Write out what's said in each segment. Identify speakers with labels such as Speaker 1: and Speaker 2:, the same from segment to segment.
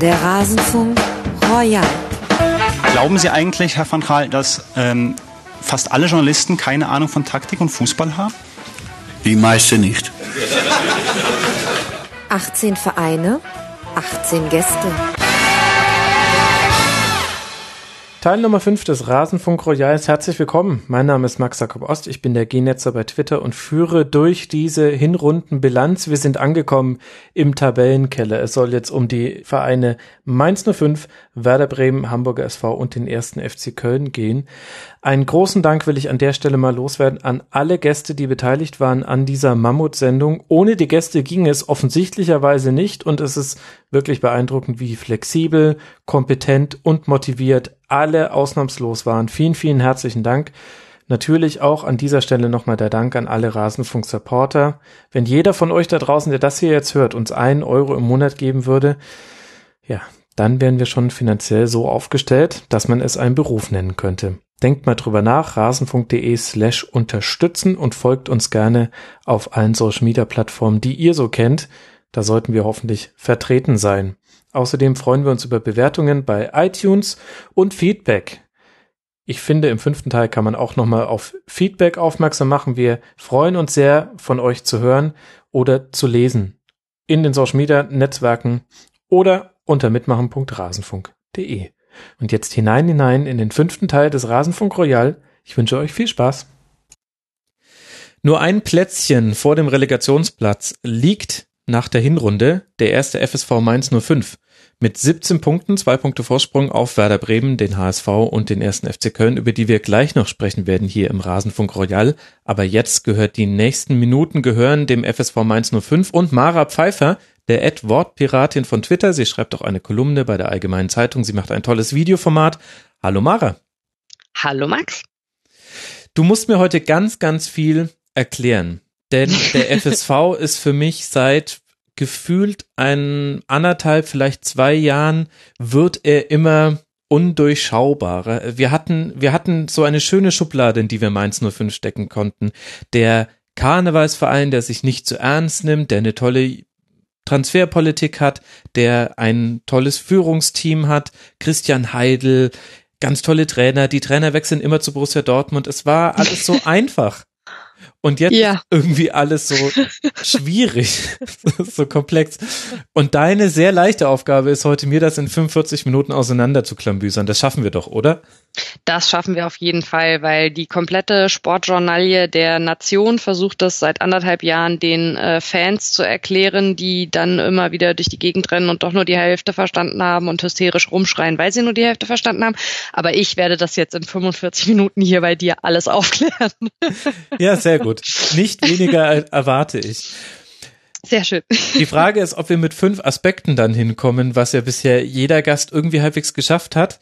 Speaker 1: Der Rasenfunk Royal.
Speaker 2: Glauben Sie eigentlich, Herr van Gaal, dass ähm, fast alle Journalisten keine Ahnung von Taktik und Fußball haben?
Speaker 3: Die meisten nicht.
Speaker 1: 18 Vereine, 18 Gäste.
Speaker 4: Teil Nummer 5 des Rasenfunk Royals. Herzlich willkommen. Mein Name ist Max Jakob Ost. Ich bin der G-Netzer bei Twitter und führe durch diese Hinrundenbilanz. Wir sind angekommen im Tabellenkeller. Es soll jetzt um die Vereine Mainz 05, Werder Bremen, Hamburger SV und den ersten FC Köln gehen. Einen großen Dank will ich an der Stelle mal loswerden an alle Gäste, die beteiligt waren an dieser Mammut-Sendung. Ohne die Gäste ging es offensichtlicherweise nicht und es ist wirklich beeindruckend, wie flexibel, kompetent und motiviert alle ausnahmslos waren. Vielen, vielen herzlichen Dank. Natürlich auch an dieser Stelle nochmal der Dank an alle Rasenfunk-Supporter. Wenn jeder von euch da draußen, der das hier jetzt hört, uns einen Euro im Monat geben würde, ja, dann wären wir schon finanziell so aufgestellt, dass man es einen Beruf nennen könnte. Denkt mal drüber nach, rasenfunk.de slash unterstützen und folgt uns gerne auf allen Social Media Plattformen, die ihr so kennt. Da sollten wir hoffentlich vertreten sein. Außerdem freuen wir uns über Bewertungen bei iTunes und Feedback. Ich finde, im fünften Teil kann man auch nochmal auf Feedback aufmerksam machen. Wir freuen uns sehr, von euch zu hören oder zu lesen. In den Social Media Netzwerken oder unter mitmachen.rasenfunk.de. Und jetzt hinein, hinein in den fünften Teil des Rasenfunk Royal. Ich wünsche euch viel Spaß. Nur ein Plätzchen vor dem Relegationsplatz liegt nach der Hinrunde der erste FSV Mainz 05 mit 17 Punkten, zwei Punkte Vorsprung auf Werder Bremen, den HSV und den ersten FC Köln, über die wir gleich noch sprechen werden hier im Rasenfunk Royal. Aber jetzt gehört die nächsten Minuten gehören dem FSV Mainz 05 und Mara Pfeiffer, der Ad Wortpiratin von Twitter. Sie schreibt auch eine Kolumne bei der Allgemeinen Zeitung. Sie macht ein tolles Videoformat. Hallo Mara.
Speaker 5: Hallo Max.
Speaker 4: Du musst mir heute ganz, ganz viel erklären. Denn der FSV ist für mich seit gefühlt ein anderthalb, vielleicht zwei Jahren wird er immer undurchschaubarer. Wir hatten, wir hatten so eine schöne Schublade, in die wir Mainz 05 stecken konnten. Der Karnevalsverein, der sich nicht zu ernst nimmt, der eine tolle Transferpolitik hat, der ein tolles Führungsteam hat, Christian Heidel, ganz tolle Trainer, die Trainer wechseln immer zu Borussia Dortmund. Es war alles so einfach. Und jetzt ja. irgendwie alles so schwierig, so komplex. Und deine sehr leichte Aufgabe ist heute, mir das in 45 Minuten auseinander zu klambüsern. Das schaffen wir doch, oder?
Speaker 5: Das schaffen wir auf jeden Fall, weil die komplette Sportjournalie der Nation versucht das seit anderthalb Jahren den äh, Fans zu erklären, die dann immer wieder durch die Gegend rennen und doch nur die Hälfte verstanden haben und hysterisch rumschreien, weil sie nur die Hälfte verstanden haben. Aber ich werde das jetzt in 45 Minuten hier bei dir alles aufklären.
Speaker 4: Ja, sehr gut. Nicht weniger erwarte ich.
Speaker 5: Sehr schön.
Speaker 4: Die Frage ist, ob wir mit fünf Aspekten dann hinkommen, was ja bisher jeder Gast irgendwie halbwegs geschafft hat.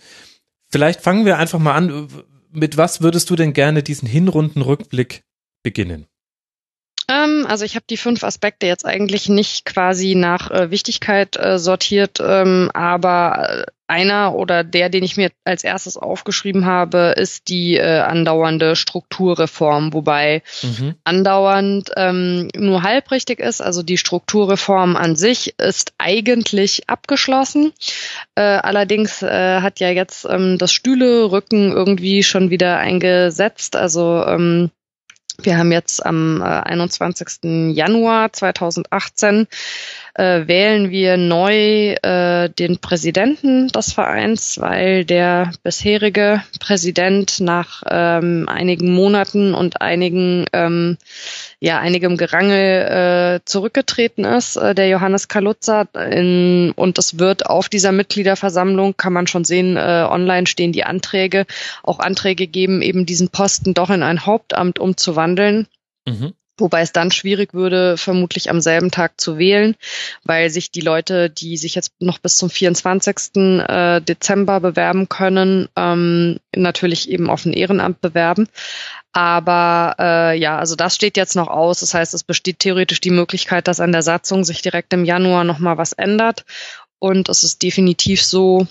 Speaker 4: Vielleicht fangen wir einfach mal an. Mit was würdest du denn gerne diesen Hinrundenrückblick beginnen?
Speaker 5: Ähm, also ich habe die fünf Aspekte jetzt eigentlich nicht quasi nach äh, Wichtigkeit äh, sortiert, ähm, aber äh, einer oder der, den ich mir als erstes aufgeschrieben habe, ist die äh, andauernde Strukturreform, wobei mhm. andauernd ähm, nur halbrichtig ist. Also die Strukturreform an sich ist eigentlich abgeschlossen. Äh, allerdings äh, hat ja jetzt ähm, das Stühle-Rücken irgendwie schon wieder eingesetzt. Also ähm, wir haben jetzt am äh, 21. Januar 2018 äh, wählen wir neu äh, den Präsidenten des Vereins, weil der bisherige Präsident nach ähm, einigen Monaten und einigen ähm, ja einigem Gerangel äh, zurückgetreten ist, äh, der Johannes Kalutzer. In, und es wird auf dieser Mitgliederversammlung, kann man schon sehen, äh, online stehen die Anträge, auch Anträge geben, eben diesen Posten doch in ein Hauptamt umzuwandeln. Mhm. Wobei es dann schwierig würde, vermutlich am selben Tag zu wählen, weil sich die Leute, die sich jetzt noch bis zum 24. Äh, Dezember bewerben können, ähm, natürlich eben auf ein Ehrenamt bewerben. Aber äh, ja, also das steht jetzt noch aus. Das heißt, es besteht theoretisch die Möglichkeit, dass an der Satzung sich direkt im Januar nochmal was ändert. Und es ist definitiv so,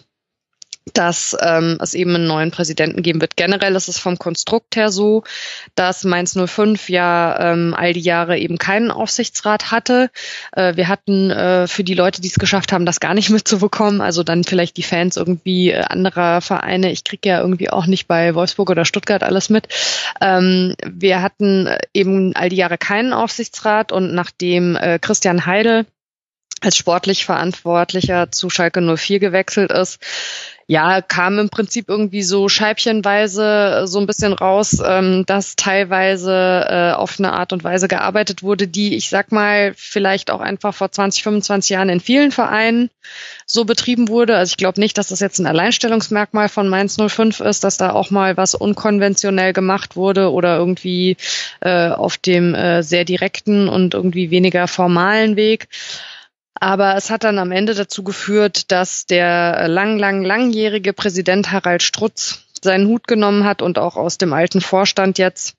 Speaker 5: dass ähm, es eben einen neuen Präsidenten geben wird. Generell ist es vom Konstrukt her so, dass Mainz 05 ja ähm, all die Jahre eben keinen Aufsichtsrat hatte. Äh, wir hatten äh, für die Leute, die es geschafft haben, das gar nicht mitzubekommen, also dann vielleicht die Fans irgendwie äh, anderer Vereine. Ich kriege ja irgendwie auch nicht bei Wolfsburg oder Stuttgart alles mit. Ähm, wir hatten eben all die Jahre keinen Aufsichtsrat und nachdem äh, Christian Heidel als sportlich Verantwortlicher zu Schalke 04 gewechselt ist, ja, kam im Prinzip irgendwie so scheibchenweise so ein bisschen raus, ähm, dass teilweise äh, auf eine Art und Weise gearbeitet wurde, die, ich sag mal, vielleicht auch einfach vor 20, 25 Jahren in vielen Vereinen so betrieben wurde. Also ich glaube nicht, dass das jetzt ein Alleinstellungsmerkmal von Mainz 05 ist, dass da auch mal was unkonventionell gemacht wurde oder irgendwie äh, auf dem äh, sehr direkten und irgendwie weniger formalen Weg. Aber es hat dann am Ende dazu geführt, dass der lang, lang, langjährige Präsident Harald Strutz seinen Hut genommen hat und auch aus dem alten Vorstand jetzt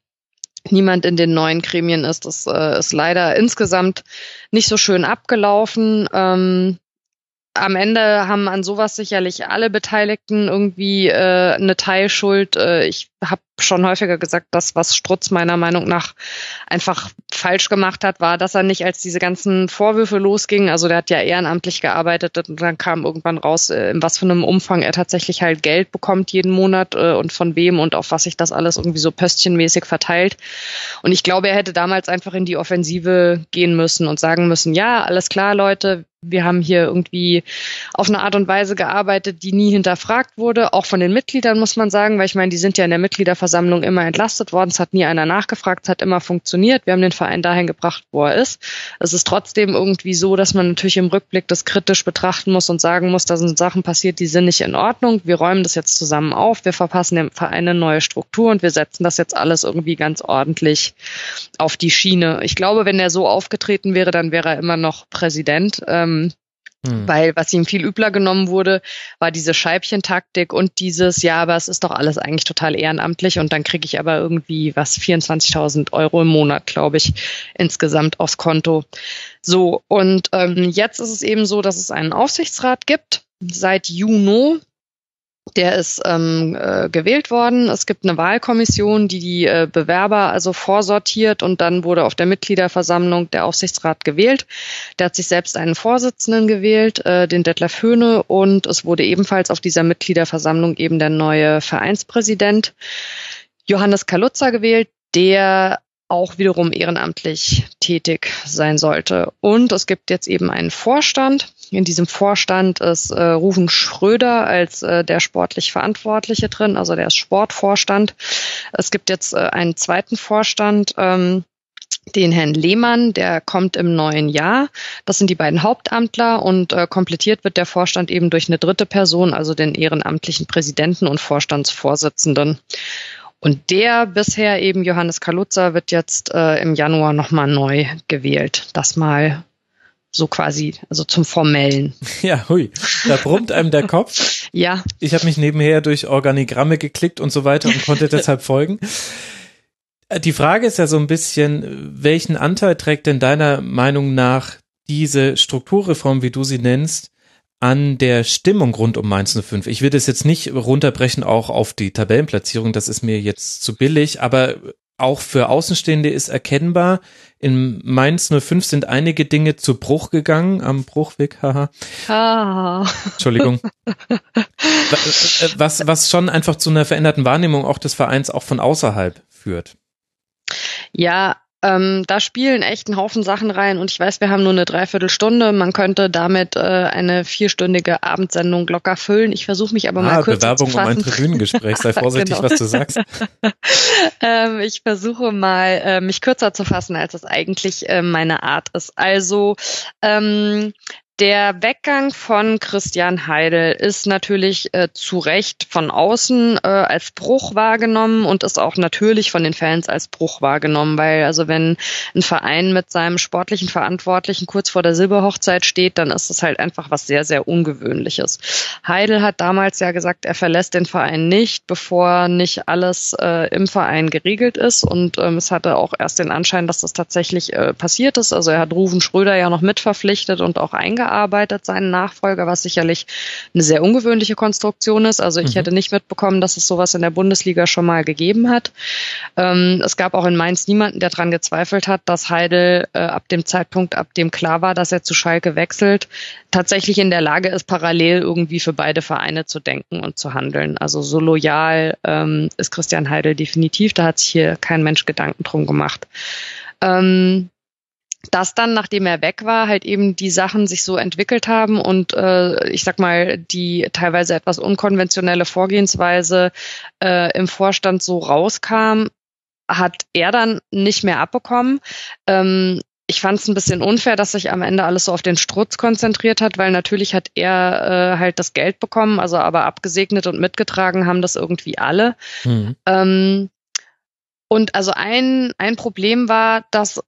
Speaker 5: niemand in den neuen Gremien ist. Das äh, ist leider insgesamt nicht so schön abgelaufen. Ähm, am Ende haben an sowas sicherlich alle Beteiligten irgendwie äh, eine Teilschuld. Äh, ich habe schon häufiger gesagt, das, was Strutz meiner Meinung nach einfach falsch gemacht hat, war, dass er nicht, als diese ganzen Vorwürfe losgingen, also der hat ja ehrenamtlich gearbeitet und dann kam irgendwann raus, äh, in was für einem Umfang er tatsächlich halt Geld bekommt jeden Monat äh, und von wem und auf was sich das alles irgendwie so pöstchenmäßig verteilt. Und ich glaube, er hätte damals einfach in die Offensive gehen müssen und sagen müssen, ja, alles klar, Leute, wir haben hier irgendwie auf eine Art und Weise gearbeitet, die nie hinterfragt wurde, auch von den Mitgliedern muss man sagen, weil ich meine, die sind ja in der Mitgliederversammlung immer entlastet worden, es hat nie einer nachgefragt, es hat immer funktioniert, wir haben den Verein dahin gebracht, wo er ist. Es ist trotzdem irgendwie so, dass man natürlich im Rückblick das kritisch betrachten muss und sagen muss, da sind Sachen passiert, die sind nicht in Ordnung, wir räumen das jetzt zusammen auf, wir verpassen dem Verein eine neue Struktur und wir setzen das jetzt alles irgendwie ganz ordentlich auf die Schiene. Ich glaube, wenn er so aufgetreten wäre, dann wäre er immer noch Präsident. Ähm, hm. Weil was ihm viel übler genommen wurde, war diese Scheibchentaktik und dieses, ja, aber es ist doch alles eigentlich total ehrenamtlich und dann kriege ich aber irgendwie was 24.000 Euro im Monat, glaube ich, insgesamt aufs Konto. So, und ähm, jetzt ist es eben so, dass es einen Aufsichtsrat gibt seit Juni der ist ähm, äh, gewählt worden. Es gibt eine Wahlkommission, die die äh, Bewerber also vorsortiert und dann wurde auf der Mitgliederversammlung der Aufsichtsrat gewählt. Der hat sich selbst einen Vorsitzenden gewählt, äh, den Detlef Höhne, und es wurde ebenfalls auf dieser Mitgliederversammlung eben der neue Vereinspräsident Johannes Kalutzer gewählt, der auch wiederum ehrenamtlich tätig sein sollte. Und es gibt jetzt eben einen Vorstand. In diesem Vorstand ist äh, Rufen Schröder als äh, der sportlich Verantwortliche drin, also der ist Sportvorstand. Es gibt jetzt äh, einen zweiten Vorstand. Ähm, den Herrn Lehmann, der kommt im neuen Jahr. Das sind die beiden Hauptamtler und äh, komplettiert wird der Vorstand eben durch eine dritte Person, also den ehrenamtlichen Präsidenten und Vorstandsvorsitzenden. Und der bisher eben Johannes Kaluza wird jetzt äh, im Januar nochmal neu gewählt. Das mal so quasi, also zum Formellen.
Speaker 4: Ja, hui, da brummt einem der Kopf.
Speaker 5: ja.
Speaker 4: Ich habe mich nebenher durch Organigramme geklickt und so weiter und konnte deshalb folgen. Die Frage ist ja so ein bisschen, welchen Anteil trägt denn deiner Meinung nach diese Strukturreform, wie du sie nennst, an der Stimmung rund um Mainz 05. Ich will das jetzt nicht runterbrechen auch auf die Tabellenplatzierung, das ist mir jetzt zu billig, aber auch für Außenstehende ist erkennbar, in Mainz 05 sind einige Dinge zu Bruch gegangen, am Bruchweg, haha. Ah. Entschuldigung. was, was schon einfach zu einer veränderten Wahrnehmung auch des Vereins auch von außerhalb führt.
Speaker 5: Ja, ähm, da spielen echt einen Haufen Sachen rein und ich weiß, wir haben nur eine Dreiviertelstunde. Man könnte damit äh, eine vierstündige Abendsendung locker füllen. Ich versuche mich aber ah, mal kurz
Speaker 4: Bewerbung
Speaker 5: zu fassen.
Speaker 4: um ein Tribünengespräch. Sei vorsichtig, genau. was du sagst.
Speaker 5: ähm, ich versuche mal, äh, mich kürzer zu fassen, als es eigentlich äh, meine Art ist. Also ähm, der Weggang von Christian Heidel ist natürlich äh, zu Recht von außen äh, als Bruch wahrgenommen und ist auch natürlich von den Fans als Bruch wahrgenommen, weil also wenn ein Verein mit seinem sportlichen Verantwortlichen kurz vor der Silberhochzeit steht, dann ist das halt einfach was sehr, sehr Ungewöhnliches. Heidel hat damals ja gesagt, er verlässt den Verein nicht, bevor nicht alles äh, im Verein geregelt ist und ähm, es hatte auch erst den Anschein, dass das tatsächlich äh, passiert ist. Also er hat Ruven Schröder ja noch mitverpflichtet und auch eingearbeitet vorgearbeitet, seinen Nachfolger, was sicherlich eine sehr ungewöhnliche Konstruktion ist. Also ich mhm. hätte nicht mitbekommen, dass es sowas in der Bundesliga schon mal gegeben hat. Ähm, es gab auch in Mainz niemanden, der daran gezweifelt hat, dass Heidel äh, ab dem Zeitpunkt, ab dem klar war, dass er zu Schalke wechselt, tatsächlich in der Lage ist, parallel irgendwie für beide Vereine zu denken und zu handeln. Also so loyal ähm, ist Christian Heidel definitiv. Da hat sich hier kein Mensch Gedanken drum gemacht. Ähm, dass dann, nachdem er weg war, halt eben die Sachen sich so entwickelt haben und äh, ich sag mal, die teilweise etwas unkonventionelle Vorgehensweise äh, im Vorstand so rauskam, hat er dann nicht mehr abbekommen. Ähm, ich fand es ein bisschen unfair, dass sich am Ende alles so auf den Strutz konzentriert hat, weil natürlich hat er äh, halt das Geld bekommen, also aber abgesegnet und mitgetragen haben das irgendwie alle. Mhm. Ähm, und also ein, ein Problem war, dass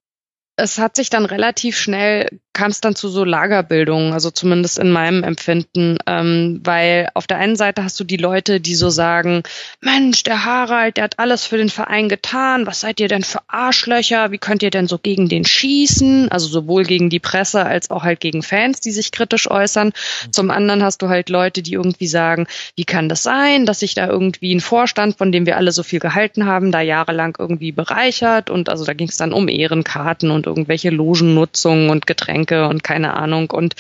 Speaker 5: es hat sich dann relativ schnell, kam es dann zu so Lagerbildungen, also zumindest in meinem Empfinden, ähm, weil auf der einen Seite hast du die Leute, die so sagen, Mensch, der Harald, der hat alles für den Verein getan, was seid ihr denn für Arschlöcher, wie könnt ihr denn so gegen den schießen, also sowohl gegen die Presse als auch halt gegen Fans, die sich kritisch äußern. Zum anderen hast du halt Leute, die irgendwie sagen, wie kann das sein, dass sich da irgendwie ein Vorstand, von dem wir alle so viel gehalten haben, da jahrelang irgendwie bereichert? Und also da ging es dann um Ehrenkarten und irgendwelche Logennutzungen und Getränke und keine Ahnung. Und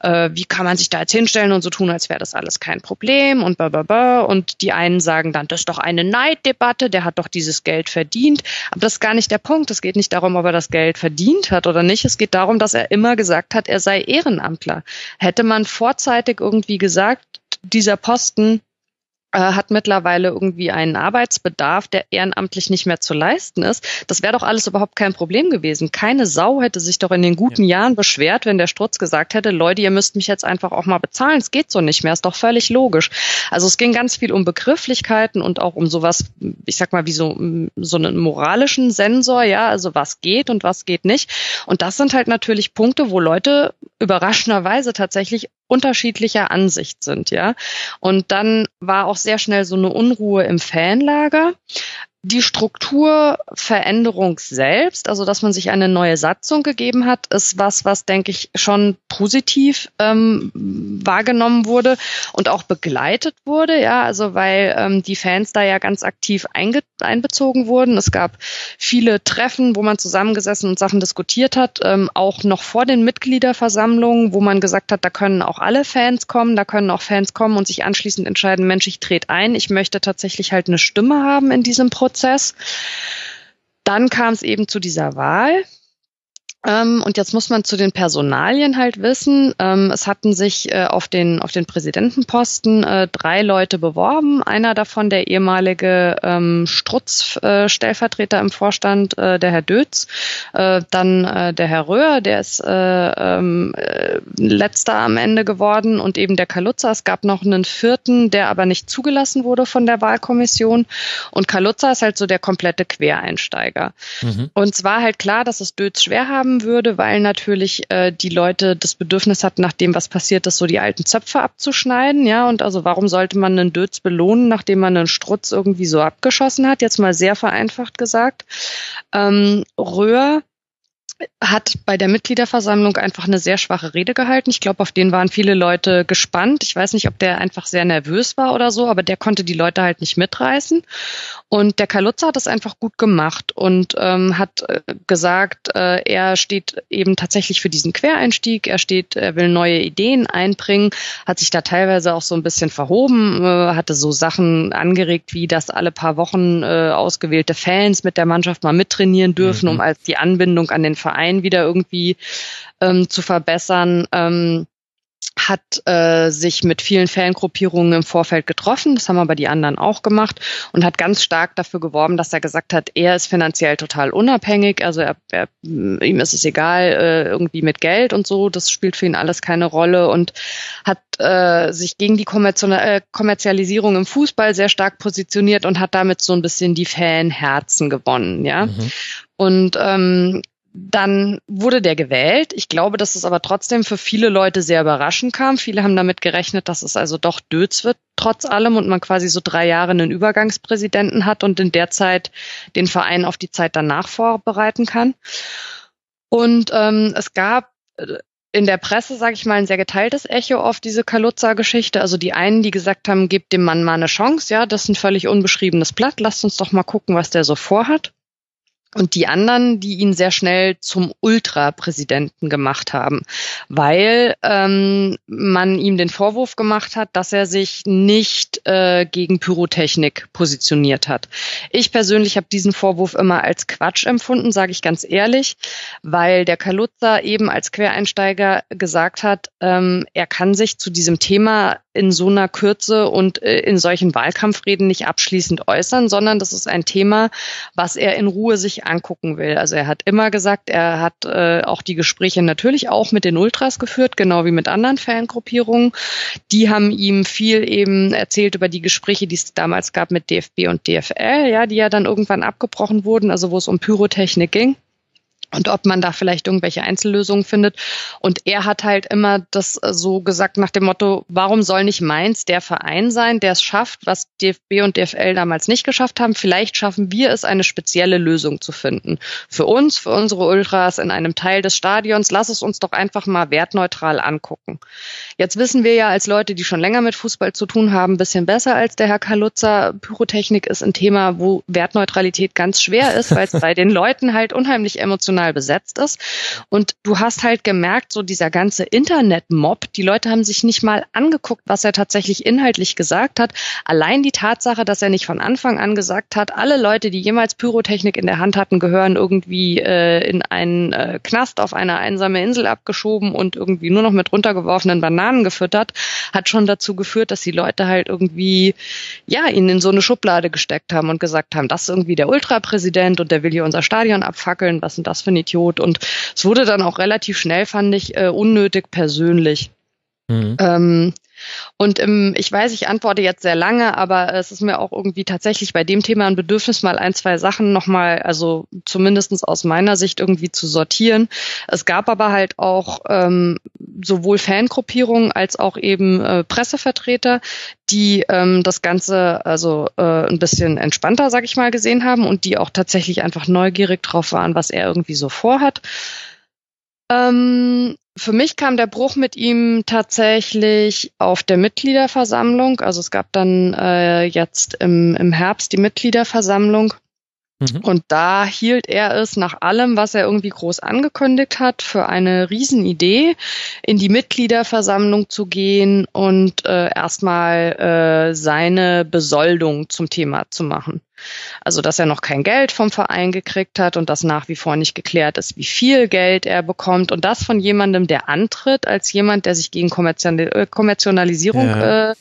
Speaker 5: äh, wie kann man sich da jetzt hinstellen und so tun, als wäre das alles kein Problem und bababa. Und die einen sagen dann, das ist doch eine Neiddebatte, der hat doch dieses Geld verdient. Aber das ist gar nicht der Punkt. Es geht nicht darum, ob er das Geld verdient hat oder nicht. Es geht darum, dass er immer gesagt hat, er sei Ehrenamtler. Hätte man vorzeitig irgendwie gesagt, dieser Posten hat mittlerweile irgendwie einen Arbeitsbedarf, der ehrenamtlich nicht mehr zu leisten ist. Das wäre doch alles überhaupt kein Problem gewesen. Keine Sau hätte sich doch in den guten ja. Jahren beschwert, wenn der Strutz gesagt hätte, Leute, ihr müsst mich jetzt einfach auch mal bezahlen. Es geht so nicht mehr. Ist doch völlig logisch. Also es ging ganz viel um Begrifflichkeiten und auch um sowas, ich sag mal, wie so, so einen moralischen Sensor, ja, also was geht und was geht nicht. Und das sind halt natürlich Punkte, wo Leute überraschenderweise tatsächlich unterschiedlicher Ansicht sind, ja. Und dann war auch sehr schnell so eine Unruhe im Fanlager die Strukturveränderung selbst, also dass man sich eine neue Satzung gegeben hat, ist was, was denke ich schon positiv ähm, wahrgenommen wurde und auch begleitet wurde, ja, also weil ähm, die Fans da ja ganz aktiv einge einbezogen wurden. Es gab viele Treffen, wo man zusammengesessen und Sachen diskutiert hat, ähm, auch noch vor den Mitgliederversammlungen, wo man gesagt hat, da können auch alle Fans kommen, da können auch Fans kommen und sich anschließend entscheiden, Mensch, ich trete ein, ich möchte tatsächlich halt eine Stimme haben in diesem Prozess. Prozess. Dann kam es eben zu dieser Wahl. Ähm, und jetzt muss man zu den Personalien halt wissen. Ähm, es hatten sich äh, auf den auf den Präsidentenposten äh, drei Leute beworben. Einer davon der ehemalige ähm, Strutz-Stellvertreter äh, im Vorstand, der Herr Dötz. Dann der Herr Röhr, der ist letzter am Ende geworden und eben der Kalutza. Es gab noch einen vierten, der aber nicht zugelassen wurde von der Wahlkommission. Und Kalutza ist halt so der komplette Quereinsteiger. Mhm. Und zwar halt klar, dass es Dötz schwer haben kommen würde, weil natürlich äh, die Leute das Bedürfnis hatten, nach dem, was passiert ist, so die alten Zöpfe abzuschneiden. Ja, und also warum sollte man einen Dötz belohnen, nachdem man einen Strutz irgendwie so abgeschossen hat? Jetzt mal sehr vereinfacht gesagt. Ähm, Röhr hat bei der Mitgliederversammlung einfach eine sehr schwache Rede gehalten. Ich glaube, auf den waren viele Leute gespannt. Ich weiß nicht, ob der einfach sehr nervös war oder so, aber der konnte die Leute halt nicht mitreißen. Und der Kalutzer hat das einfach gut gemacht und ähm, hat äh, gesagt, äh, er steht eben tatsächlich für diesen Quereinstieg. Er steht, er will neue Ideen einbringen, hat sich da teilweise auch so ein bisschen verhoben, äh, hatte so Sachen angeregt, wie dass alle paar Wochen äh, ausgewählte Fans mit der Mannschaft mal mittrainieren dürfen, mhm. um als die Anbindung an den Verein wieder irgendwie ähm, zu verbessern. Ähm, hat äh, sich mit vielen Fangruppierungen im Vorfeld getroffen, das haben aber die anderen auch gemacht und hat ganz stark dafür geworben, dass er gesagt hat, er ist finanziell total unabhängig, also er, er, ihm ist es egal, äh, irgendwie mit Geld und so, das spielt für ihn alles keine Rolle und hat äh, sich gegen die äh, Kommerzialisierung im Fußball sehr stark positioniert und hat damit so ein bisschen die Fanherzen gewonnen, ja. Mhm. Und ähm, dann wurde der gewählt. Ich glaube, dass es aber trotzdem für viele Leute sehr überraschend kam. Viele haben damit gerechnet, dass es also doch Dötz wird, trotz allem, und man quasi so drei Jahre einen Übergangspräsidenten hat und in der Zeit den Verein auf die Zeit danach vorbereiten kann. Und ähm, es gab äh, in der Presse, sage ich mal, ein sehr geteiltes Echo auf diese Kaluza-Geschichte. Also die einen, die gesagt haben, gebt dem Mann mal eine Chance, ja, das ist ein völlig unbeschriebenes Blatt, lasst uns doch mal gucken, was der so vorhat und die anderen, die ihn sehr schnell zum Ultrapräsidenten gemacht haben, weil ähm, man ihm den Vorwurf gemacht hat, dass er sich nicht äh, gegen Pyrotechnik positioniert hat. Ich persönlich habe diesen Vorwurf immer als Quatsch empfunden, sage ich ganz ehrlich, weil der Kaluza eben als Quereinsteiger gesagt hat, ähm, er kann sich zu diesem Thema in so einer Kürze und äh, in solchen Wahlkampfreden nicht abschließend äußern, sondern das ist ein Thema, was er in Ruhe sich angucken will. Also er hat immer gesagt, er hat äh, auch die Gespräche natürlich auch mit den Ultras geführt, genau wie mit anderen Fangruppierungen. Die haben ihm viel eben erzählt über die Gespräche, die es damals gab mit DFB und DFL, ja, die ja dann irgendwann abgebrochen wurden, also wo es um Pyrotechnik ging und ob man da vielleicht irgendwelche Einzellösungen findet. Und er hat halt immer das äh, so gesagt nach dem Motto, warum soll nicht Mainz der Verein sein, der es schafft, was DFB und DFL damals nicht geschafft haben? Vielleicht schaffen wir es, eine spezielle Lösung zu finden. Für uns, für unsere Ultras in einem Teil des Stadions. Lass es uns doch einfach mal wertneutral angucken. Jetzt wissen wir ja als Leute, die schon länger mit Fußball zu tun haben, ein bisschen besser als der Herr Kalutzer. Pyrotechnik ist ein Thema, wo Wertneutralität ganz schwer ist, weil es bei den Leuten halt unheimlich emotional emotional besetzt ist. Und du hast halt gemerkt, so dieser ganze Internet-Mob, die Leute haben sich nicht mal angeguckt, was er tatsächlich inhaltlich gesagt hat. Allein die Tatsache, dass er nicht von Anfang an gesagt hat, alle Leute, die jemals Pyrotechnik in der Hand hatten, gehören irgendwie äh, in einen äh, Knast auf eine einsame Insel abgeschoben und irgendwie nur noch mit runtergeworfenen Bananen gefüttert, hat schon dazu geführt, dass die Leute halt irgendwie, ja, ihn in so eine Schublade gesteckt haben und gesagt haben, das ist irgendwie der Ultrapräsident und der will hier unser Stadion abfackeln, was sind das für ein Idiot. Und es wurde dann auch relativ schnell, fand ich, äh, unnötig persönlich. Mhm. Ähm, und im, ich weiß, ich antworte jetzt sehr lange, aber es ist mir auch irgendwie tatsächlich bei dem Thema ein Bedürfnis, mal ein, zwei Sachen nochmal, also zumindestens aus meiner Sicht irgendwie zu sortieren. Es gab aber halt auch ähm, sowohl Fangruppierungen als auch eben äh, Pressevertreter, die ähm, das Ganze also äh, ein bisschen entspannter, sag ich mal, gesehen haben und die auch tatsächlich einfach neugierig drauf waren, was er irgendwie so vorhat. Ähm, für mich kam der Bruch mit ihm tatsächlich auf der Mitgliederversammlung. Also es gab dann äh, jetzt im, im Herbst die Mitgliederversammlung. Mhm. Und da hielt er es nach allem, was er irgendwie groß angekündigt hat, für eine Riesenidee, in die Mitgliederversammlung zu gehen und äh, erstmal äh, seine Besoldung zum Thema zu machen. Also, dass er noch kein Geld vom Verein gekriegt hat und dass nach wie vor nicht geklärt ist, wie viel Geld er bekommt und das von jemandem, der antritt, als jemand, der sich gegen äh, Kommerzialisierung ja. äh,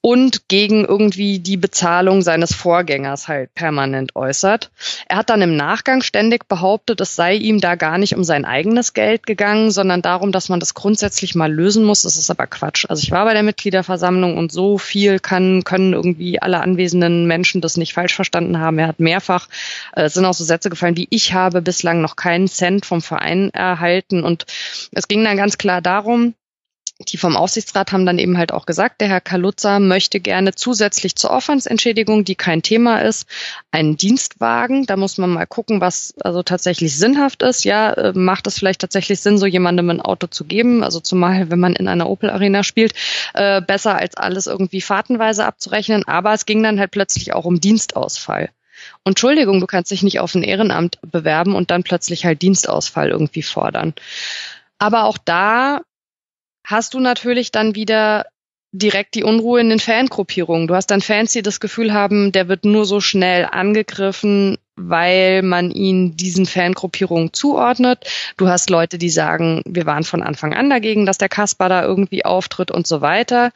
Speaker 5: und gegen irgendwie die Bezahlung seines Vorgängers halt permanent äußert. Er hat dann im Nachgang ständig behauptet, es sei ihm da gar nicht um sein eigenes Geld gegangen, sondern darum, dass man das grundsätzlich mal lösen muss. Das ist aber Quatsch. Also ich war bei der Mitgliederversammlung und so viel kann, können irgendwie alle anwesenden Menschen das nicht falsch verstanden haben. Er hat mehrfach, äh, es sind auch so Sätze gefallen, wie ich habe bislang noch keinen Cent vom Verein erhalten. Und es ging dann ganz klar darum, die vom Aufsichtsrat haben dann eben halt auch gesagt, der Herr Kaluza möchte gerne zusätzlich zur Aufwandsentschädigung, die kein Thema ist, einen Dienstwagen. Da muss man mal gucken, was also tatsächlich sinnhaft ist. Ja, äh, macht es vielleicht tatsächlich Sinn, so jemandem ein Auto zu geben? Also zumal, wenn man in einer Opel Arena spielt, äh, besser als alles irgendwie fahrtenweise abzurechnen. Aber es ging dann halt plötzlich auch um Dienstausfall. Und Entschuldigung, du kannst dich nicht auf ein Ehrenamt bewerben und dann plötzlich halt Dienstausfall irgendwie fordern. Aber auch da hast du natürlich dann wieder direkt die Unruhe in den Fangruppierungen. Du hast dann Fans, die das Gefühl haben, der wird nur so schnell angegriffen, weil man ihn diesen Fangruppierungen zuordnet. Du hast Leute, die sagen, wir waren von Anfang an dagegen, dass der Kasper da irgendwie auftritt und so weiter.